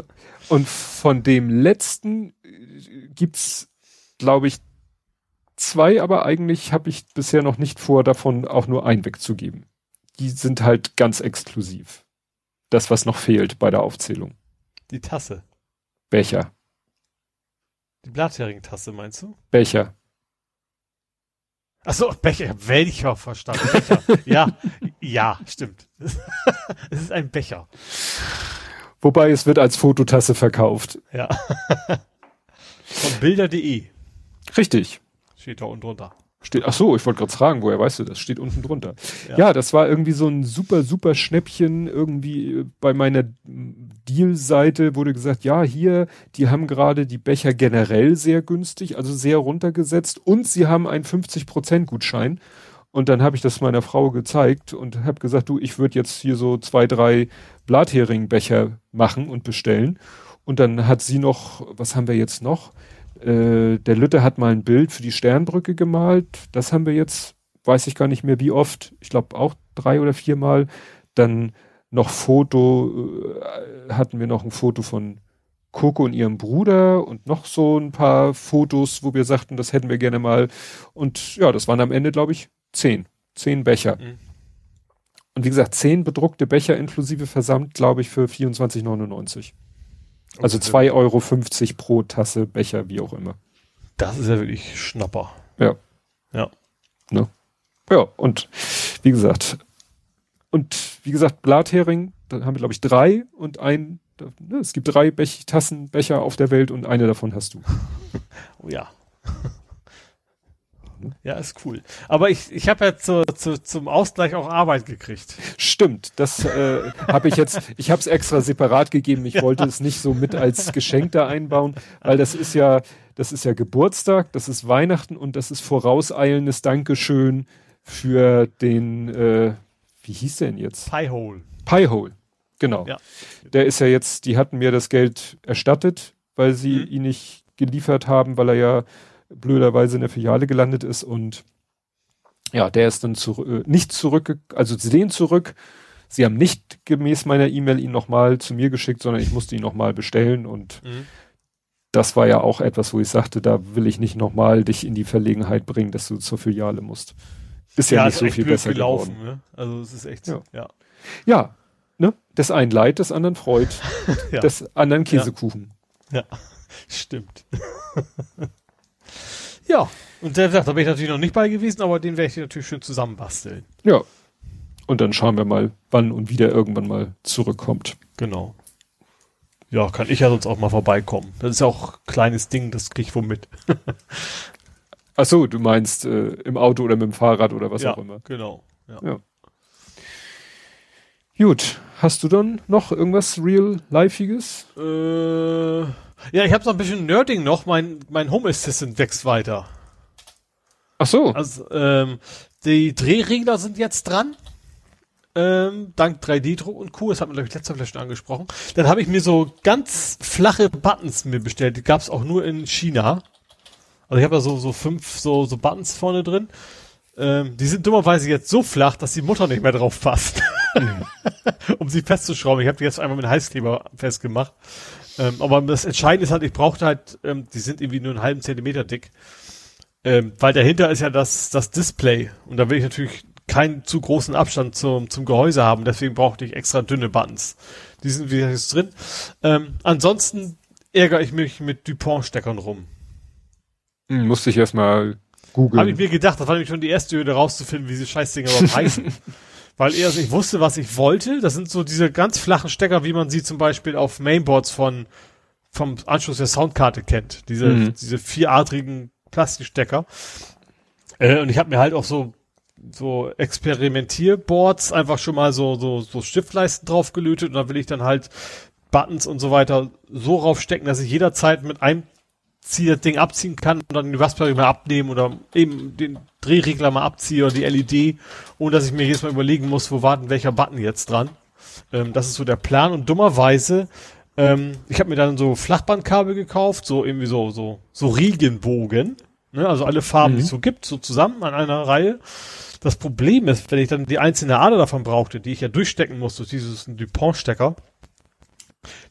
Und von dem letzten äh, gibt's, glaube ich, zwei, aber eigentlich habe ich bisher noch nicht vor, davon auch nur ein wegzugeben die sind halt ganz exklusiv. Das, was noch fehlt bei der Aufzählung. Die Tasse. Becher. Die Blathering-Tasse, meinst du? Becher. Achso, Becher, welcher verstanden. Becher. <laughs> ja, ja, stimmt. <laughs> es ist ein Becher. Wobei es wird als Fototasse verkauft. Ja. <laughs> Von bilder.de. Richtig. Steht da unten drunter. Steht, ach so, ich wollte gerade fragen, woher weißt du das? Steht unten drunter. Ja. ja. das war irgendwie so ein super, super Schnäppchen. Irgendwie äh, bei meiner Deal-Seite wurde gesagt, ja, hier, die haben gerade die Becher generell sehr günstig, also sehr runtergesetzt und sie haben einen 50% Gutschein. Und dann habe ich das meiner Frau gezeigt und habe gesagt, du, ich würde jetzt hier so zwei, drei Blathering-Becher machen und bestellen. Und dann hat sie noch, was haben wir jetzt noch? Äh, der Lütte hat mal ein Bild für die Sternbrücke gemalt. Das haben wir jetzt, weiß ich gar nicht mehr wie oft. Ich glaube auch drei oder viermal. Dann noch Foto, äh, hatten wir noch ein Foto von Coco und ihrem Bruder und noch so ein paar Fotos, wo wir sagten, das hätten wir gerne mal. Und ja, das waren am Ende, glaube ich, zehn. Zehn Becher. Mhm. Und wie gesagt, zehn bedruckte Becher inklusive Versand, glaube ich, für 24,99. Also 2,50 Euro pro Tasse, Becher, wie auch immer. Das ist ja wirklich Schnapper. Ja. Ja. Ne? Ja, und wie gesagt, und wie gesagt, Blathering, da haben wir, glaube ich, drei und ein, ne, es gibt drei Bech Tassen, Becher auf der Welt und eine davon hast du. <laughs> oh ja. Ja, ist cool. Aber ich, ich habe ja zu, zu, zum Ausgleich auch Arbeit gekriegt. Stimmt, das äh, habe ich jetzt, ich habe es extra separat gegeben. Ich ja. wollte es nicht so mit als Geschenk da einbauen, weil das ist ja, das ist ja Geburtstag, das ist Weihnachten und das ist vorauseilendes Dankeschön für den, äh, wie hieß der denn jetzt? Piehole. Piehole, genau. Ja. Der ist ja jetzt, die hatten mir das Geld erstattet, weil sie mhm. ihn nicht geliefert haben, weil er ja blöderweise in der Filiale gelandet ist und ja, der ist dann zu, äh, nicht zurück, also sie sehen zurück. Sie haben nicht gemäß meiner E-Mail ihn nochmal zu mir geschickt, sondern ich musste ihn nochmal bestellen und mhm. das war ja auch etwas, wo ich sagte, da will ich nicht nochmal dich in die Verlegenheit bringen, dass du zur Filiale musst. Ist ja, ja nicht so viel besser gelaufen. Ne? Also es ist echt, ja. ja. Ja, ne? Das einen Leid, des anderen freut, <laughs> ja. des anderen Käsekuchen. Ja, ja. <laughs> stimmt. <laughs> Ja, und der sagt, da bin ich natürlich noch nicht bei gewesen, aber den werde ich natürlich schön zusammenbasteln. Ja. Und dann schauen wir mal, wann und wie der irgendwann mal zurückkommt. Genau. Ja, kann ich ja sonst auch mal vorbeikommen. Das ist ja auch ein kleines Ding, das krieg ich womit. <laughs> Ach so, du meinst äh, im Auto oder mit dem Fahrrad oder was ja, auch immer. Genau. Ja. ja. Gut, hast du dann noch irgendwas real-lifeiges? Äh ja, ich habe so ein bisschen Nerding noch. Mein, mein Home Assistant wächst weiter. Ach so. Also, ähm, die Drehregler sind jetzt dran. Ähm, dank 3D-Druck und Co. Das hat man, glaube ich, letzter schon angesprochen. Dann habe ich mir so ganz flache Buttons mir bestellt. Die gab es auch nur in China. Also ich habe da so, so fünf so, so Buttons vorne drin. Ähm, die sind dummerweise jetzt so flach, dass die Mutter nicht mehr drauf passt. Mhm. <laughs> um sie festzuschrauben. Ich habe die jetzt einmal mit Heißkleber festgemacht. Ähm, aber das Entscheidende ist halt, ich brauchte halt, ähm, die sind irgendwie nur einen halben Zentimeter dick. Ähm, weil dahinter ist ja das, das Display. Und da will ich natürlich keinen zu großen Abstand zum, zum Gehäuse haben. Deswegen brauchte ich extra dünne Buttons. Die sind wieder jetzt drin. Ähm, ansonsten ärgere ich mich mit Dupont-Steckern rum. Hm, musste ich erstmal googeln. Habe ich mir gedacht, das war nämlich schon die erste Hürde rauszufinden, wie diese Scheißdinger überhaupt <laughs> heißen. Weil erst ich wusste, was ich wollte. Das sind so diese ganz flachen Stecker, wie man sie zum Beispiel auf Mainboards von vom Anschluss der Soundkarte kennt. Diese, mhm. diese vieradrigen Plastikstecker. Äh, und ich habe mir halt auch so so Experimentierboards einfach schon mal so so so Stiftleisten drauf gelötet und da will ich dann halt Buttons und so weiter so raufstecken, dass ich jederzeit mit einem Zieh das Ding abziehen kann und dann die Raspberry mal abnehmen oder eben den Drehregler mal abziehe oder die LED, ohne dass ich mir jedes Mal überlegen muss, wo warten welcher Button jetzt dran. Ähm, das ist so der Plan und dummerweise, ähm, ich habe mir dann so Flachbandkabel gekauft, so irgendwie so so so Riegenbogen, ne? also alle Farben, mhm. die es so gibt, so zusammen an einer Reihe. Das Problem ist, wenn ich dann die einzelne Ader davon brauchte, die ich ja durchstecken muss durch dieses Dupont-Stecker,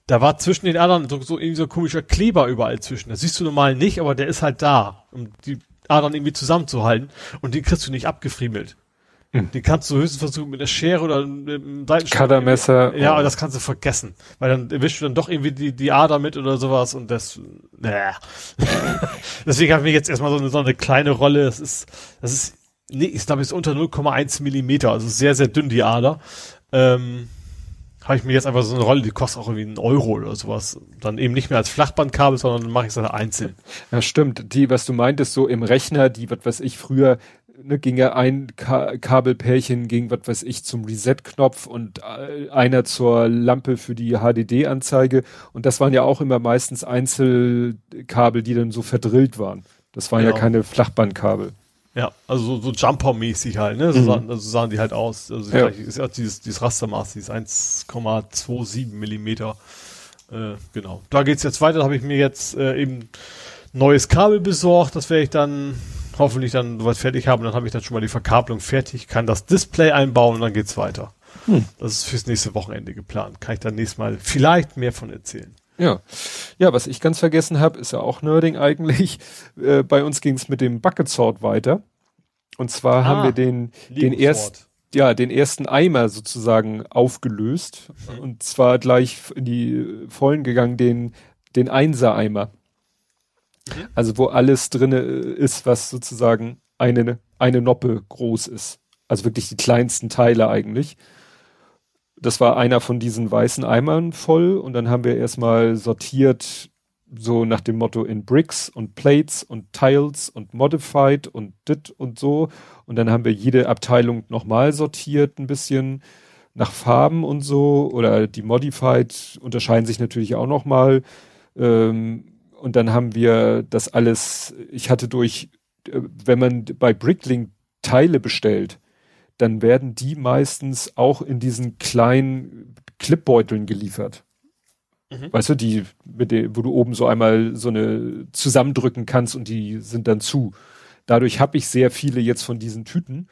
da war zwischen den Adern so, so irgendwie so ein komischer Kleber überall zwischen. Das siehst du normal nicht, aber der ist halt da, um die Adern irgendwie zusammenzuhalten. Und den kriegst du nicht abgefriemelt. Hm. Den kannst du höchstens versuchen mit einer Schere oder einem Cuttermesser. Ja, aber das kannst du vergessen. Weil dann erwischst du dann doch irgendwie die, die Ader mit oder sowas und das, naja. <laughs> Deswegen habe ich mir jetzt erstmal so eine, so eine kleine Rolle. Das ist, das ist, nee, ich glaube, ist unter 0,1 Millimeter, also sehr, sehr dünn die Ader. Ähm, habe ich mir jetzt einfach so eine Rolle, die kostet auch irgendwie einen Euro oder sowas. Dann eben nicht mehr als Flachbandkabel, sondern dann mache ich es dann einzeln. Ja, stimmt. Die, was du meintest, so im Rechner, die, was weiß ich, früher ne, ging ja ein Ka Kabelpärchen, ging, was weiß ich, zum Reset-Knopf und äh, einer zur Lampe für die HDD-Anzeige. Und das waren ja auch immer meistens Einzelkabel, die dann so verdrillt waren. Das waren genau. ja keine Flachbandkabel. Ja, also so, so Jumper-mäßig halt, ne? So, mhm. sahen, also sahen die halt aus. Also ja. ist ja dieses, dieses Rastermaß, dieses 1,27 Millimeter. Äh, genau. Da geht's jetzt weiter. Da habe ich mir jetzt äh, eben neues Kabel besorgt. Das werde ich dann hoffentlich dann soweit fertig haben. Dann habe ich dann schon mal die Verkabelung fertig, kann das Display einbauen und dann geht's weiter. Hm. Das ist fürs nächste Wochenende geplant. Kann ich dann nächstes Mal vielleicht mehr von erzählen. Ja, ja, was ich ganz vergessen habe, ist ja auch Nerding eigentlich. <laughs> Äh, bei uns ging es mit dem Bucket Sword weiter. Und zwar ah, haben wir den, den ersten, ja, den ersten Eimer sozusagen aufgelöst. Mhm. Und zwar gleich in die Vollen gegangen, den, den Einser-Eimer. Mhm. Also wo alles drinne ist, was sozusagen eine, eine Noppe groß ist. Also wirklich die kleinsten Teile eigentlich das war einer von diesen weißen Eimern voll und dann haben wir erstmal sortiert so nach dem Motto in Bricks und Plates und Tiles und Modified und dit und so. Und dann haben wir jede Abteilung nochmal sortiert ein bisschen nach Farben und so. Oder die Modified unterscheiden sich natürlich auch nochmal. Ähm, und dann haben wir das alles, ich hatte durch, äh, wenn man bei Bricklink Teile bestellt, dann werden die meistens auch in diesen kleinen Clipbeuteln geliefert. Mhm. Weißt du, die, mit der, wo du oben so einmal so eine zusammendrücken kannst und die sind dann zu. Dadurch habe ich sehr viele jetzt von diesen Tüten.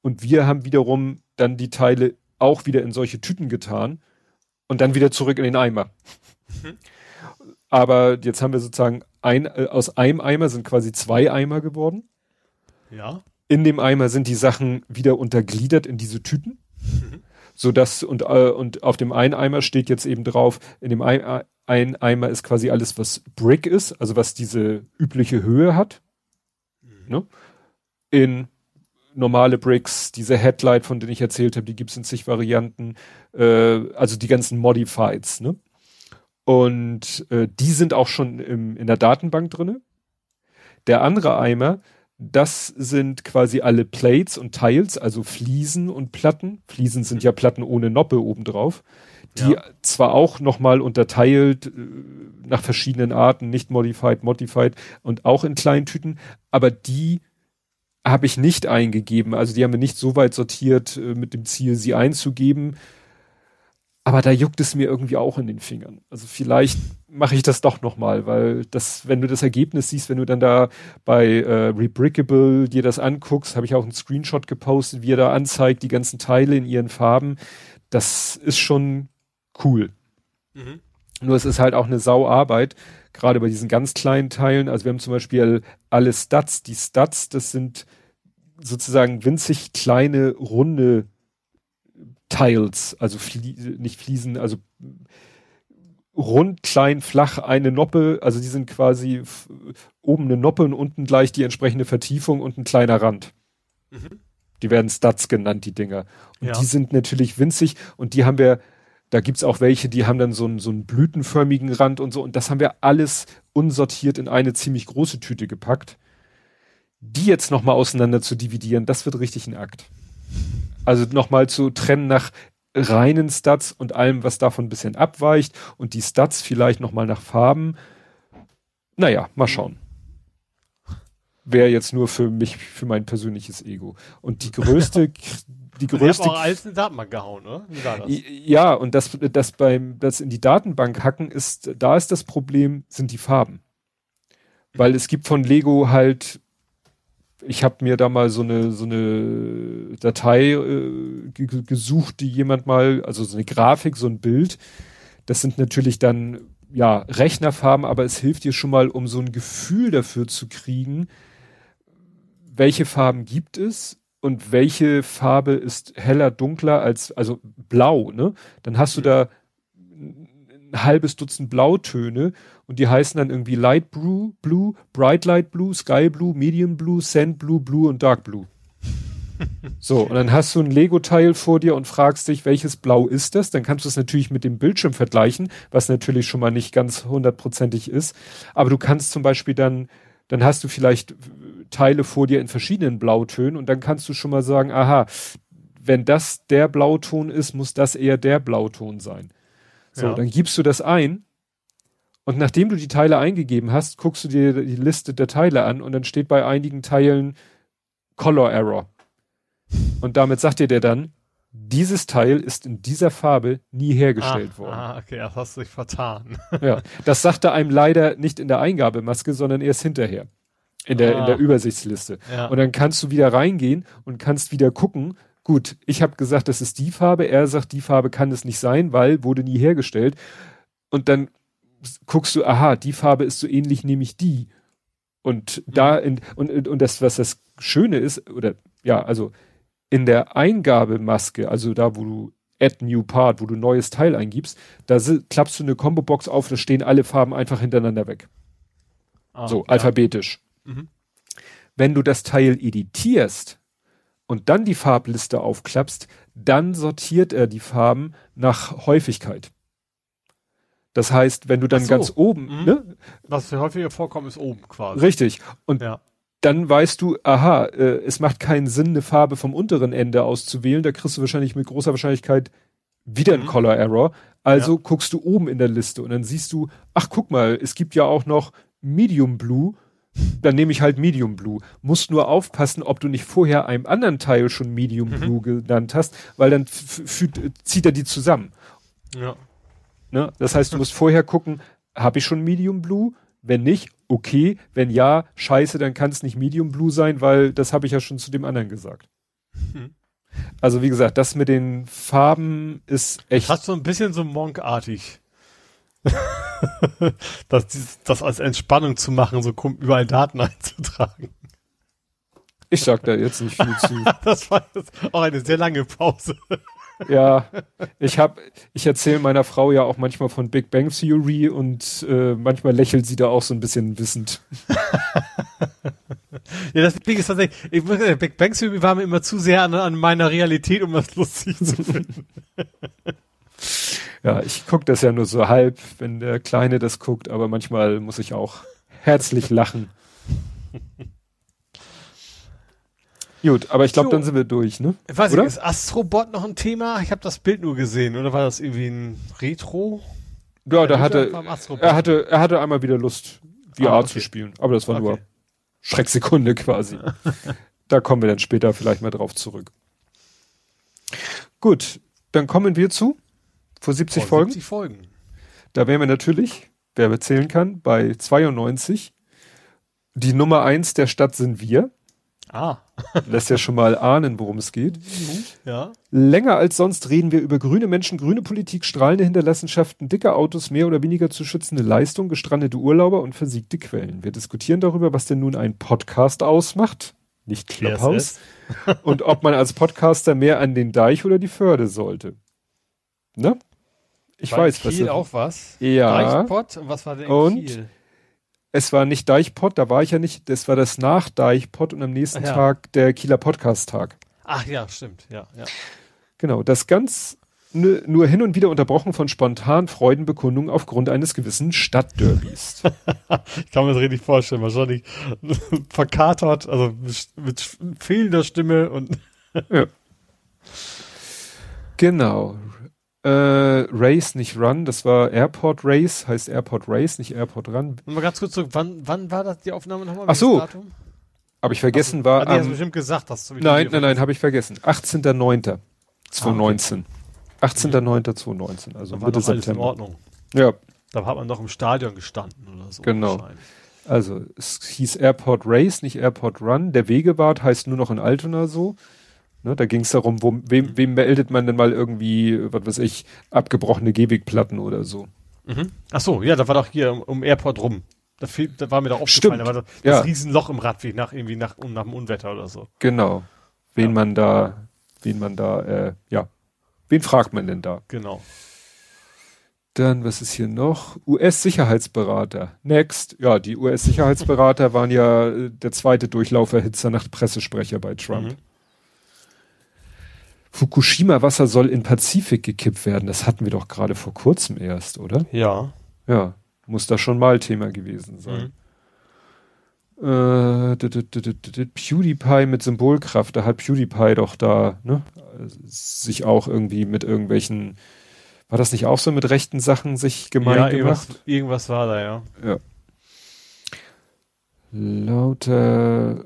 Und wir haben wiederum dann die Teile auch wieder in solche Tüten getan und dann wieder zurück in den Eimer. Mhm. Aber jetzt haben wir sozusagen ein, äh, aus einem Eimer sind quasi zwei Eimer geworden. Ja in dem Eimer sind die Sachen wieder untergliedert in diese Tüten. Mhm. So dass, und, äh, und auf dem einen Eimer steht jetzt eben drauf, in dem ein, ein Eimer ist quasi alles, was Brick ist, also was diese übliche Höhe hat. Mhm. Ne? In normale Bricks, diese Headlight, von denen ich erzählt habe, die gibt es in zig Varianten, äh, also die ganzen Modifieds, ne? Und äh, die sind auch schon im, in der Datenbank drinne. Der andere Eimer, das sind quasi alle Plates und Tiles, also Fliesen und Platten. Fliesen sind ja Platten ohne Noppe obendrauf, die ja. zwar auch nochmal unterteilt äh, nach verschiedenen Arten, nicht modified, modified und auch in kleinen Tüten, aber die habe ich nicht eingegeben. Also die haben wir nicht so weit sortiert äh, mit dem Ziel, sie einzugeben. Aber da juckt es mir irgendwie auch in den Fingern. Also vielleicht mache ich das doch nochmal, weil das, wenn du das Ergebnis siehst, wenn du dann da bei äh, Rebrickable dir das anguckst, habe ich auch einen Screenshot gepostet, wie er da anzeigt, die ganzen Teile in ihren Farben. Das ist schon cool. Mhm. Nur es ist halt auch eine Sauarbeit, gerade bei diesen ganz kleinen Teilen. Also wir haben zum Beispiel alle Stats. Die Stats, das sind sozusagen winzig kleine, runde Tiles, also Flie nicht Fliesen, also rund, klein, flach, eine Noppe, also die sind quasi oben eine Noppe und unten gleich die entsprechende Vertiefung und ein kleiner Rand. Mhm. Die werden Studs genannt, die Dinger. Und ja. die sind natürlich winzig und die haben wir, da gibt's auch welche, die haben dann so einen, so einen blütenförmigen Rand und so und das haben wir alles unsortiert in eine ziemlich große Tüte gepackt. Die jetzt nochmal auseinander zu dividieren, das wird richtig ein Akt. Also nochmal zu trennen nach reinen Stats und allem, was davon ein bisschen abweicht und die Stats vielleicht nochmal nach Farben. Naja, mal schauen. Wäre jetzt nur für mich, für mein persönliches Ego. Und die größte, <laughs> die größte. auch alles in die Datenbank gehauen, oder? Ja, und das, das beim, das in die Datenbank hacken ist, da ist das Problem, sind die Farben. Weil es gibt von Lego halt ich habe mir da mal so eine so eine Datei äh, gesucht, die jemand mal, also so eine Grafik, so ein Bild. Das sind natürlich dann ja Rechnerfarben, aber es hilft dir schon mal, um so ein Gefühl dafür zu kriegen, welche Farben gibt es und welche Farbe ist heller, dunkler als also blau. Ne? Dann hast du mhm. da ein halbes Dutzend Blautöne und die heißen dann irgendwie Light Blue, Blue, Bright Light Blue, Sky Blue, Medium Blue, Sand Blue, Blue und Dark Blue. <laughs> so, und dann hast du ein Lego-Teil vor dir und fragst dich, welches Blau ist das? Dann kannst du es natürlich mit dem Bildschirm vergleichen, was natürlich schon mal nicht ganz hundertprozentig ist. Aber du kannst zum Beispiel dann, dann hast du vielleicht Teile vor dir in verschiedenen Blautönen und dann kannst du schon mal sagen, aha, wenn das der Blauton ist, muss das eher der Blauton sein. So, ja. dann gibst du das ein und nachdem du die Teile eingegeben hast, guckst du dir die Liste der Teile an und dann steht bei einigen Teilen Color Error. Und damit sagt dir der dann, dieses Teil ist in dieser Farbe nie hergestellt ah, worden. Ah, okay, das hast du dich vertan. <laughs> ja, das sagte einem leider nicht in der Eingabemaske, sondern erst hinterher. In der, ah, in der ah. Übersichtsliste. Ja. Und dann kannst du wieder reingehen und kannst wieder gucken, Gut, ich habe gesagt, das ist die Farbe. Er sagt, die Farbe kann es nicht sein, weil wurde nie hergestellt. Und dann guckst du, aha, die Farbe ist so ähnlich, nehme ich die. Und mhm. da in, und, und das, was das Schöne ist, oder ja, also in der Eingabemaske, also da, wo du Add New Part, wo du neues Teil eingibst, da klappst du eine Combo-Box auf, da stehen alle Farben einfach hintereinander weg. Ah, so, ja. alphabetisch. Mhm. Wenn du das Teil editierst, und dann die Farbliste aufklappst, dann sortiert er die Farben nach Häufigkeit. Das heißt, wenn du dann so. ganz oben, mhm. ne? Was häufiger vorkommt, ist oben quasi. Richtig. Und ja. dann weißt du, aha, äh, es macht keinen Sinn, eine Farbe vom unteren Ende auszuwählen. Da kriegst du wahrscheinlich mit großer Wahrscheinlichkeit wieder mhm. einen Color Error. Also ja. guckst du oben in der Liste und dann siehst du, ach guck mal, es gibt ja auch noch Medium Blue dann nehme ich halt Medium Blue. Musst nur aufpassen, ob du nicht vorher einem anderen Teil schon Medium mhm. Blue genannt hast, weil dann zieht er die zusammen. Ja. Ne? Das heißt, du musst vorher gucken, habe ich schon Medium Blue? Wenn nicht, okay. Wenn ja, scheiße, dann kann es nicht Medium Blue sein, weil das habe ich ja schon zu dem anderen gesagt. Mhm. Also wie gesagt, das mit den Farben ist echt. Hast du ein bisschen so Monk-artig. <laughs> das, das als Entspannung zu machen, so überall Daten <laughs> einzutragen. Ich sag da jetzt nicht viel zu. <laughs> das war jetzt auch eine sehr lange Pause. ja, ich habe, ich erzähle meiner Frau ja auch manchmal von Big Bang Theory und äh, manchmal lächelt sie da auch so ein bisschen wissend. ja, das Ding ist tatsächlich, ich Big Bang Theory war mir immer zu sehr an, an meiner Realität, um das lustig zu finden. Ja, ich gucke das ja nur so halb, wenn der Kleine das guckt, aber manchmal muss ich auch herzlich lachen. <laughs> Gut, aber ich glaube, dann sind wir durch, ne? Ich weiß oder? nicht, ist Astrobot noch ein Thema? Ich habe das Bild nur gesehen, oder war das irgendwie ein Retro? Ja, der hatte, er hatte, er hatte einmal wieder Lust, VR ah, okay. zu spielen, aber das war okay. nur Schrecksekunde quasi. <laughs> da kommen wir dann später vielleicht mal drauf zurück. Gut, dann kommen wir zu vor 70 vor Folgen. 70 Folgen. Da wären wir natürlich, wer erzählen kann, bei 92. Die Nummer eins der Stadt sind wir. Ah. <laughs> Lässt ja schon mal ahnen, worum es geht. Mhm. Ja. Länger als sonst reden wir über grüne Menschen, grüne Politik, strahlende Hinterlassenschaften, dicke Autos, mehr oder weniger zu schützende Leistung, gestrandete Urlauber und versiegte Quellen. Wir diskutieren darüber, was denn nun ein Podcast ausmacht. Nicht Clubhouse. und ob man als Podcaster mehr an den Deich oder die Förde sollte. Ne? Ich war weiß, Kiel was. auch was? Ja. Deichpott? Und was war denn in und Kiel? Es war nicht Deichpott, da war ich ja nicht. Das war das nach Deichpott und am nächsten ja. Tag der Kieler Podcast-Tag. Ach ja, stimmt, ja, ja. Genau, das ganz nur hin und wieder unterbrochen von spontanen Freudenbekundungen aufgrund eines gewissen Stadtderbys. <laughs> ich kann mir das richtig vorstellen, wahrscheinlich <laughs> verkatert, also mit fehlender Stimme und ja. Genau. Äh, Race, nicht Run, das war Airport Race, heißt Airport Race, nicht Airport Run. Und mal ganz kurz zurück, wann, wann war das die Aufnahme nochmal? Ach so, habe ich vergessen, so, war. Hast du bestimmt gesagt, dass du Nein, nein, nein, habe ich vergessen. 18.09.2019. Ah, okay. 18.09.2019, also da Mitte September. Alles in Ordnung. Ja. Da hat man noch im Stadion gestanden oder so. Genau. Also es hieß Airport Race, nicht Airport Run. Der Wegewart heißt nur noch in Altona so. Ne, da ging es darum, wo, wem, mhm. wem meldet man denn mal irgendwie, was weiß ich, abgebrochene Gehwegplatten oder so. Mhm. Ach so, ja, da war doch hier um, um Airport rum. Da, fiel, da war mir doch aufgefallen, da war das, ja. das Riesenloch im Radweg nach irgendwie nach, nach dem Unwetter oder so. Genau. Wen ja. man da, wen man da, äh, ja, wen fragt man denn da? Genau. Dann, was ist hier noch? US-Sicherheitsberater. Next. Ja, die US-Sicherheitsberater waren ja äh, der zweite Durchlauferhitzer nach Pressesprecher bei Trump. Mhm. Fukushima-Wasser soll in Pazifik gekippt werden. Das hatten wir doch gerade vor kurzem erst, oder? Ja. Ja, muss da schon mal Thema gewesen sein. Mhm. Äh, PewDiePie mit Symbolkraft, da hat PewDiePie doch da ne, sich auch irgendwie mit irgendwelchen, war das nicht auch so mit rechten Sachen sich gemeint ja, irgendwas, gemacht? Irgendwas war da, ja. Ja. Lauter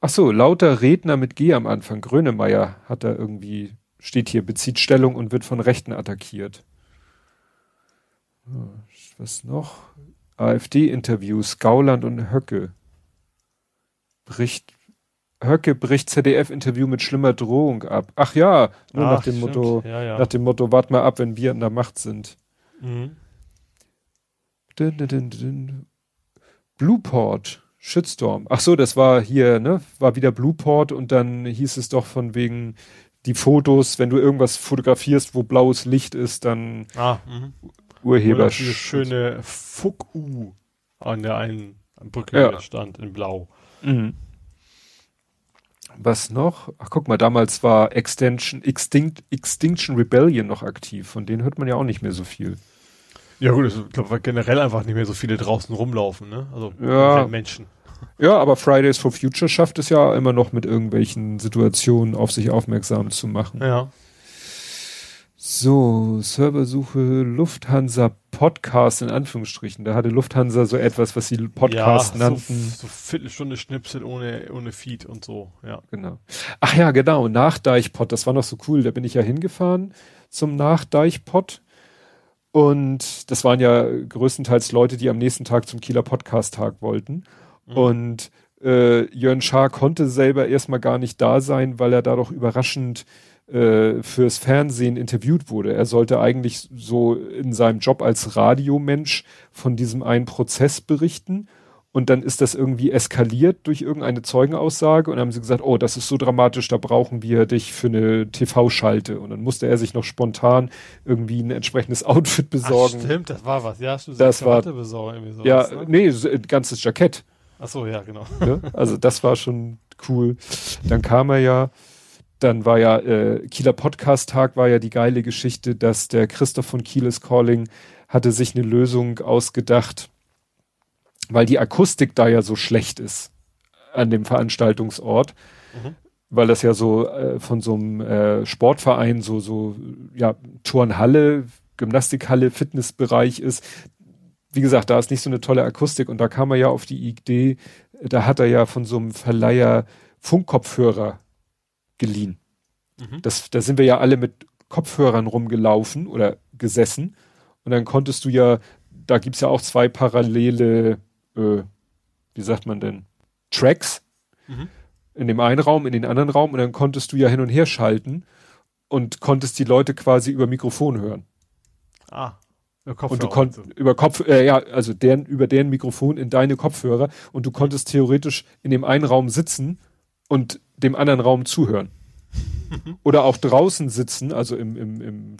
Ach so, lauter Redner mit G am Anfang. Grönemeyer hat da irgendwie, steht hier, bezieht Stellung und wird von Rechten attackiert. Was noch? AfD-Interviews, Gauland und Höcke. Bricht, Höcke bricht ZDF-Interview mit schlimmer Drohung ab. Ach ja, nur Ach, nach dem stimmt. Motto, ja, ja. nach dem Motto, wart mal ab, wenn wir in der Macht sind. Mhm. Dun, dun, dun, Blueport. Shitstorm. Ach so, das war hier, ne? War wieder Blueport und dann hieß es doch von wegen die Fotos, wenn du irgendwas fotografierst, wo blaues Licht ist, dann ah, mh. Urheber. Oder diese schöne Fuck-U an der einen Brücke ja. stand in Blau. Mhm. Was noch? Ach, guck mal, damals war Extension, Extinct, Extinction Rebellion noch aktiv. Von denen hört man ja auch nicht mehr so viel. Ja gut, ich glaube, weil generell einfach nicht mehr so viele draußen rumlaufen, ne? Also ja, Menschen. Ja, aber Fridays for Future schafft es ja immer noch mit irgendwelchen Situationen auf sich aufmerksam zu machen. Ja. So, Serversuche Lufthansa Podcast in Anführungsstrichen. Da hatte Lufthansa so etwas, was sie Podcast ja, nannten. So, so Viertelstunde Schnipsel ohne, ohne Feed und so, ja. Genau. Ach ja, genau, Nachdeichpot, das war noch so cool. Da bin ich ja hingefahren zum Nachdeichpot. Und das waren ja größtenteils Leute, die am nächsten Tag zum Kieler Podcast-Tag wollten. Mhm. Und äh, Jörn Schaar konnte selber erstmal gar nicht da sein, weil er da doch überraschend äh, fürs Fernsehen interviewt wurde. Er sollte eigentlich so in seinem Job als Radiomensch von diesem einen Prozess berichten und dann ist das irgendwie eskaliert durch irgendeine Zeugenaussage und dann haben sie gesagt, oh, das ist so dramatisch, da brauchen wir dich für eine TV-Schalte. Und dann musste er sich noch spontan irgendwie ein entsprechendes <laughs> Outfit besorgen. Ach, stimmt, das war was, ja, du das war, besorgen, sowas, ja, ne? nee, ein ganzes Jackett. Ach so, ja, genau. Ja, also das war schon cool. Dann kam er ja, dann war ja äh, Kieler Podcast-Tag war ja die geile Geschichte, dass der Christoph von Kieles Calling hatte sich eine Lösung ausgedacht, weil die Akustik da ja so schlecht ist an dem Veranstaltungsort, mhm. weil das ja so äh, von so einem äh, Sportverein so so ja Turnhalle, Gymnastikhalle, Fitnessbereich ist. Wie gesagt, da ist nicht so eine tolle Akustik und da kam er ja auf die Idee, da hat er ja von so einem Verleiher Funkkopfhörer geliehen. Mhm. Das, da sind wir ja alle mit Kopfhörern rumgelaufen oder gesessen und dann konntest du ja, da gibt's ja auch zwei parallele äh, wie sagt man denn, Tracks mhm. in dem einen Raum, in den anderen Raum und dann konntest du ja hin und her schalten und konntest die Leute quasi über Mikrofon hören. Ah. Und du konntest über Kopf, äh, ja, also deren, über deren Mikrofon in deine Kopfhörer und du konntest theoretisch in dem einen Raum sitzen und dem anderen Raum zuhören. <laughs> Oder auch draußen sitzen, also im, im, im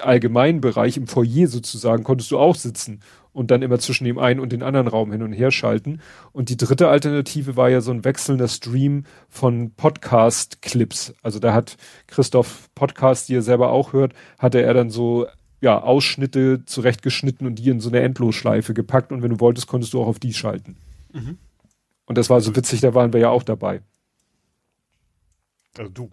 allgemeinen Bereich, im Foyer sozusagen, konntest du auch sitzen und dann immer zwischen dem einen und den anderen Raum hin und her schalten. Und die dritte Alternative war ja so ein wechselnder Stream von Podcast-Clips. Also da hat Christoph Podcast, die er selber auch hört, hatte er dann so ja, Ausschnitte zurechtgeschnitten und die in so eine Endlosschleife gepackt und wenn du wolltest, konntest du auch auf die schalten. Mhm. Und das war so witzig, da waren wir ja auch dabei. Also du.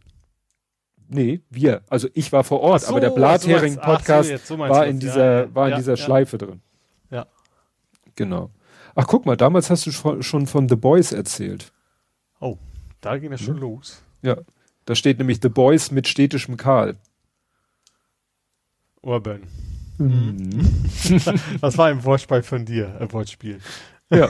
Nee, wir. Also ich war vor Ort, so, aber der Blathering-Podcast so, so war in dieser, ja, war in ja, dieser ja. Schleife drin. Ja. Genau. Ach, guck mal, damals hast du schon von The Boys erzählt. Oh, da ging es schon los. Ja. Da steht nämlich The Boys mit städtischem Karl. Urban. Mhm. <laughs> das war ein Wortspiel von dir, ein Wortspiel. Ja.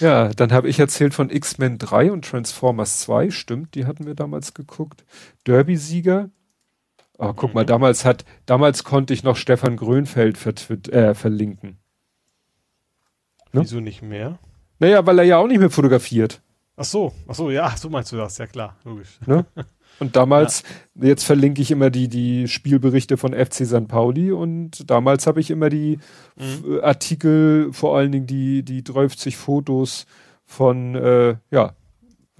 ja, dann habe ich erzählt von X-Men 3 und Transformers 2. Stimmt, die hatten wir damals geguckt. Derby-Sieger. Oh, guck mhm. mal, damals hat, damals konnte ich noch Stefan Grönfeld äh, verlinken. Ne? Wieso nicht mehr? Naja, weil er ja auch nicht mehr fotografiert. Ach so, ach so, ja, so meinst du das, ja klar, logisch. Ne? <laughs> Und damals, ja. jetzt verlinke ich immer die, die Spielberichte von FC St. Pauli und damals habe ich immer die mhm. Artikel, vor allen Dingen die, die 30 Fotos von, äh, ja,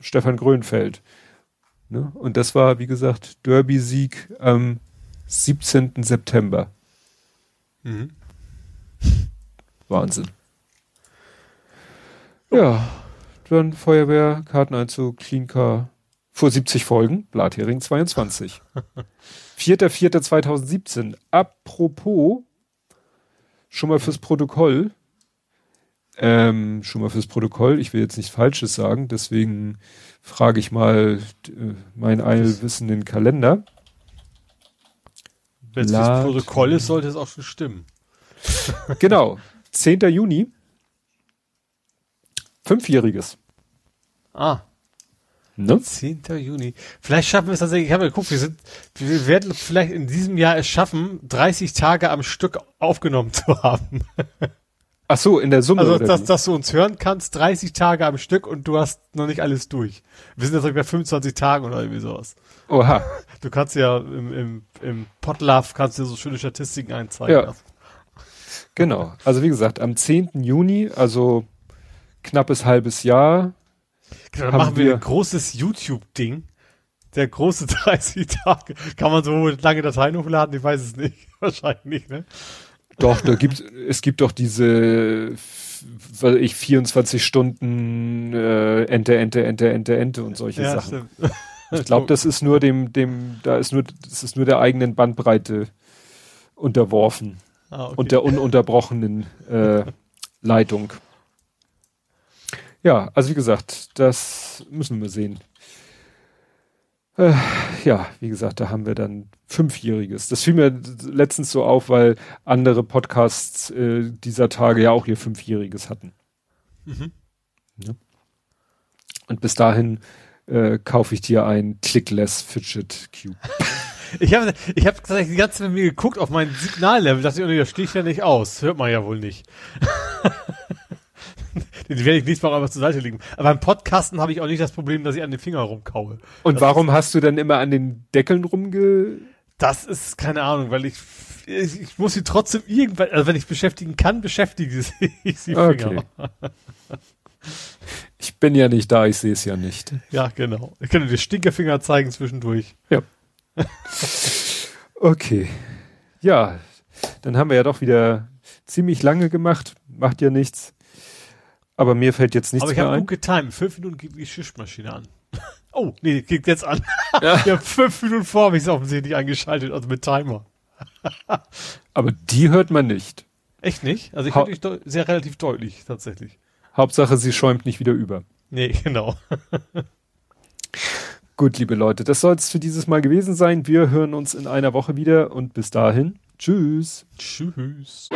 Stefan Grönfeld. Ne? Und das war, wie gesagt, Derby-Sieg am 17. September. Mhm. <laughs> Wahnsinn. Ja, dann Feuerwehr, Karteneinzug, Clean Car, vor 70 Folgen, Blathering 22. 4.4.2017. <laughs> Apropos, schon mal fürs Protokoll, ähm, schon mal fürs Protokoll, ich will jetzt nichts Falsches sagen, deswegen frage ich mal äh, meinen allwissenden Kalender. Wenn es das Protokoll ist, sollte es auch schon stimmen. <laughs> genau. 10. Juni. Fünfjähriges. Ah. Ne? 10. Juni. Vielleicht schaffen wir es tatsächlich, ich habe geguckt, wir sind, wir werden vielleicht in diesem Jahr es schaffen, 30 Tage am Stück aufgenommen zu haben. <laughs> Ach so, in der Summe. Also, dass, dass du uns hören kannst, 30 Tage am Stück und du hast noch nicht alles durch. Wir sind jetzt bei 25 Tagen oder irgendwie sowas. Oha. <laughs> Du kannst ja im, im, im Podlove kannst du so schöne Statistiken einzeigen. Ja. Genau. Also wie gesagt, am 10. Juni, also knappes halbes Jahr, dann machen wir, wir ein großes YouTube-Ding. Der große <laughs> 30 Tage. Kann man so lange Dateien hochladen? Ich weiß es nicht. <laughs> Wahrscheinlich nicht, ne? Doch, da gibt es gibt doch diese, weil ich 24 Stunden äh, Ente, Ente, Ente, Ente, Ente und solche ja, Sachen. Stimmt. Ich glaube, das ist nur dem, dem, da ist nur, das ist nur der eigenen Bandbreite unterworfen ah, okay. und der ununterbrochenen äh, Leitung. Ja, also wie gesagt, das müssen wir sehen. Äh, ja, wie gesagt, da haben wir dann Fünfjähriges. Das fiel mir letztens so auf, weil andere Podcasts äh, dieser Tage ja auch ihr Fünfjähriges hatten. Mhm. Ja. Und bis dahin äh, kaufe ich dir ein Clickless Fidget Cube. <laughs> ich habe ich hab tatsächlich die ganze Zeit mit mir geguckt auf mein Signallevel, dass ich, das sticht ja nicht aus. Hört man ja wohl nicht. <laughs> <laughs> Den werde ich nächstes Mal einfach zur Seite legen. Aber beim Podcasten habe ich auch nicht das Problem, dass ich an den Finger rumkaue. Und das warum hast du dann immer an den Deckeln rumge... Das ist keine Ahnung, weil ich, ich, ich muss sie trotzdem irgendwann, also wenn ich beschäftigen kann, beschäftige <laughs> ich sie Finger. Okay. <laughs> Ich bin ja nicht da, ich sehe es ja nicht. Ja, genau. Ich kann dir Stinkerfinger zeigen zwischendurch. Ja. okay. Ja, dann haben wir ja doch wieder ziemlich lange gemacht. Macht ja nichts. Aber mir fällt jetzt nichts mehr ein. Aber ich habe gut getimt. Fünf Minuten geht die Geschirrmaschine an. <laughs> oh, nee, geht jetzt an. <laughs> Ja. ich habe fünf Minuten vor habe ich es offensichtlich eingeschaltet, also mit Timer. <laughs> Aber die hört man nicht. Echt nicht? Also ich höre dich sehr relativ deutlich, tatsächlich. Hauptsache, sie schäumt nicht wieder über. Nee, genau. Gut, liebe Leute, das soll es für dieses Mal gewesen sein. Wir hören uns in einer Woche wieder und bis dahin, tschüss. Tschüss.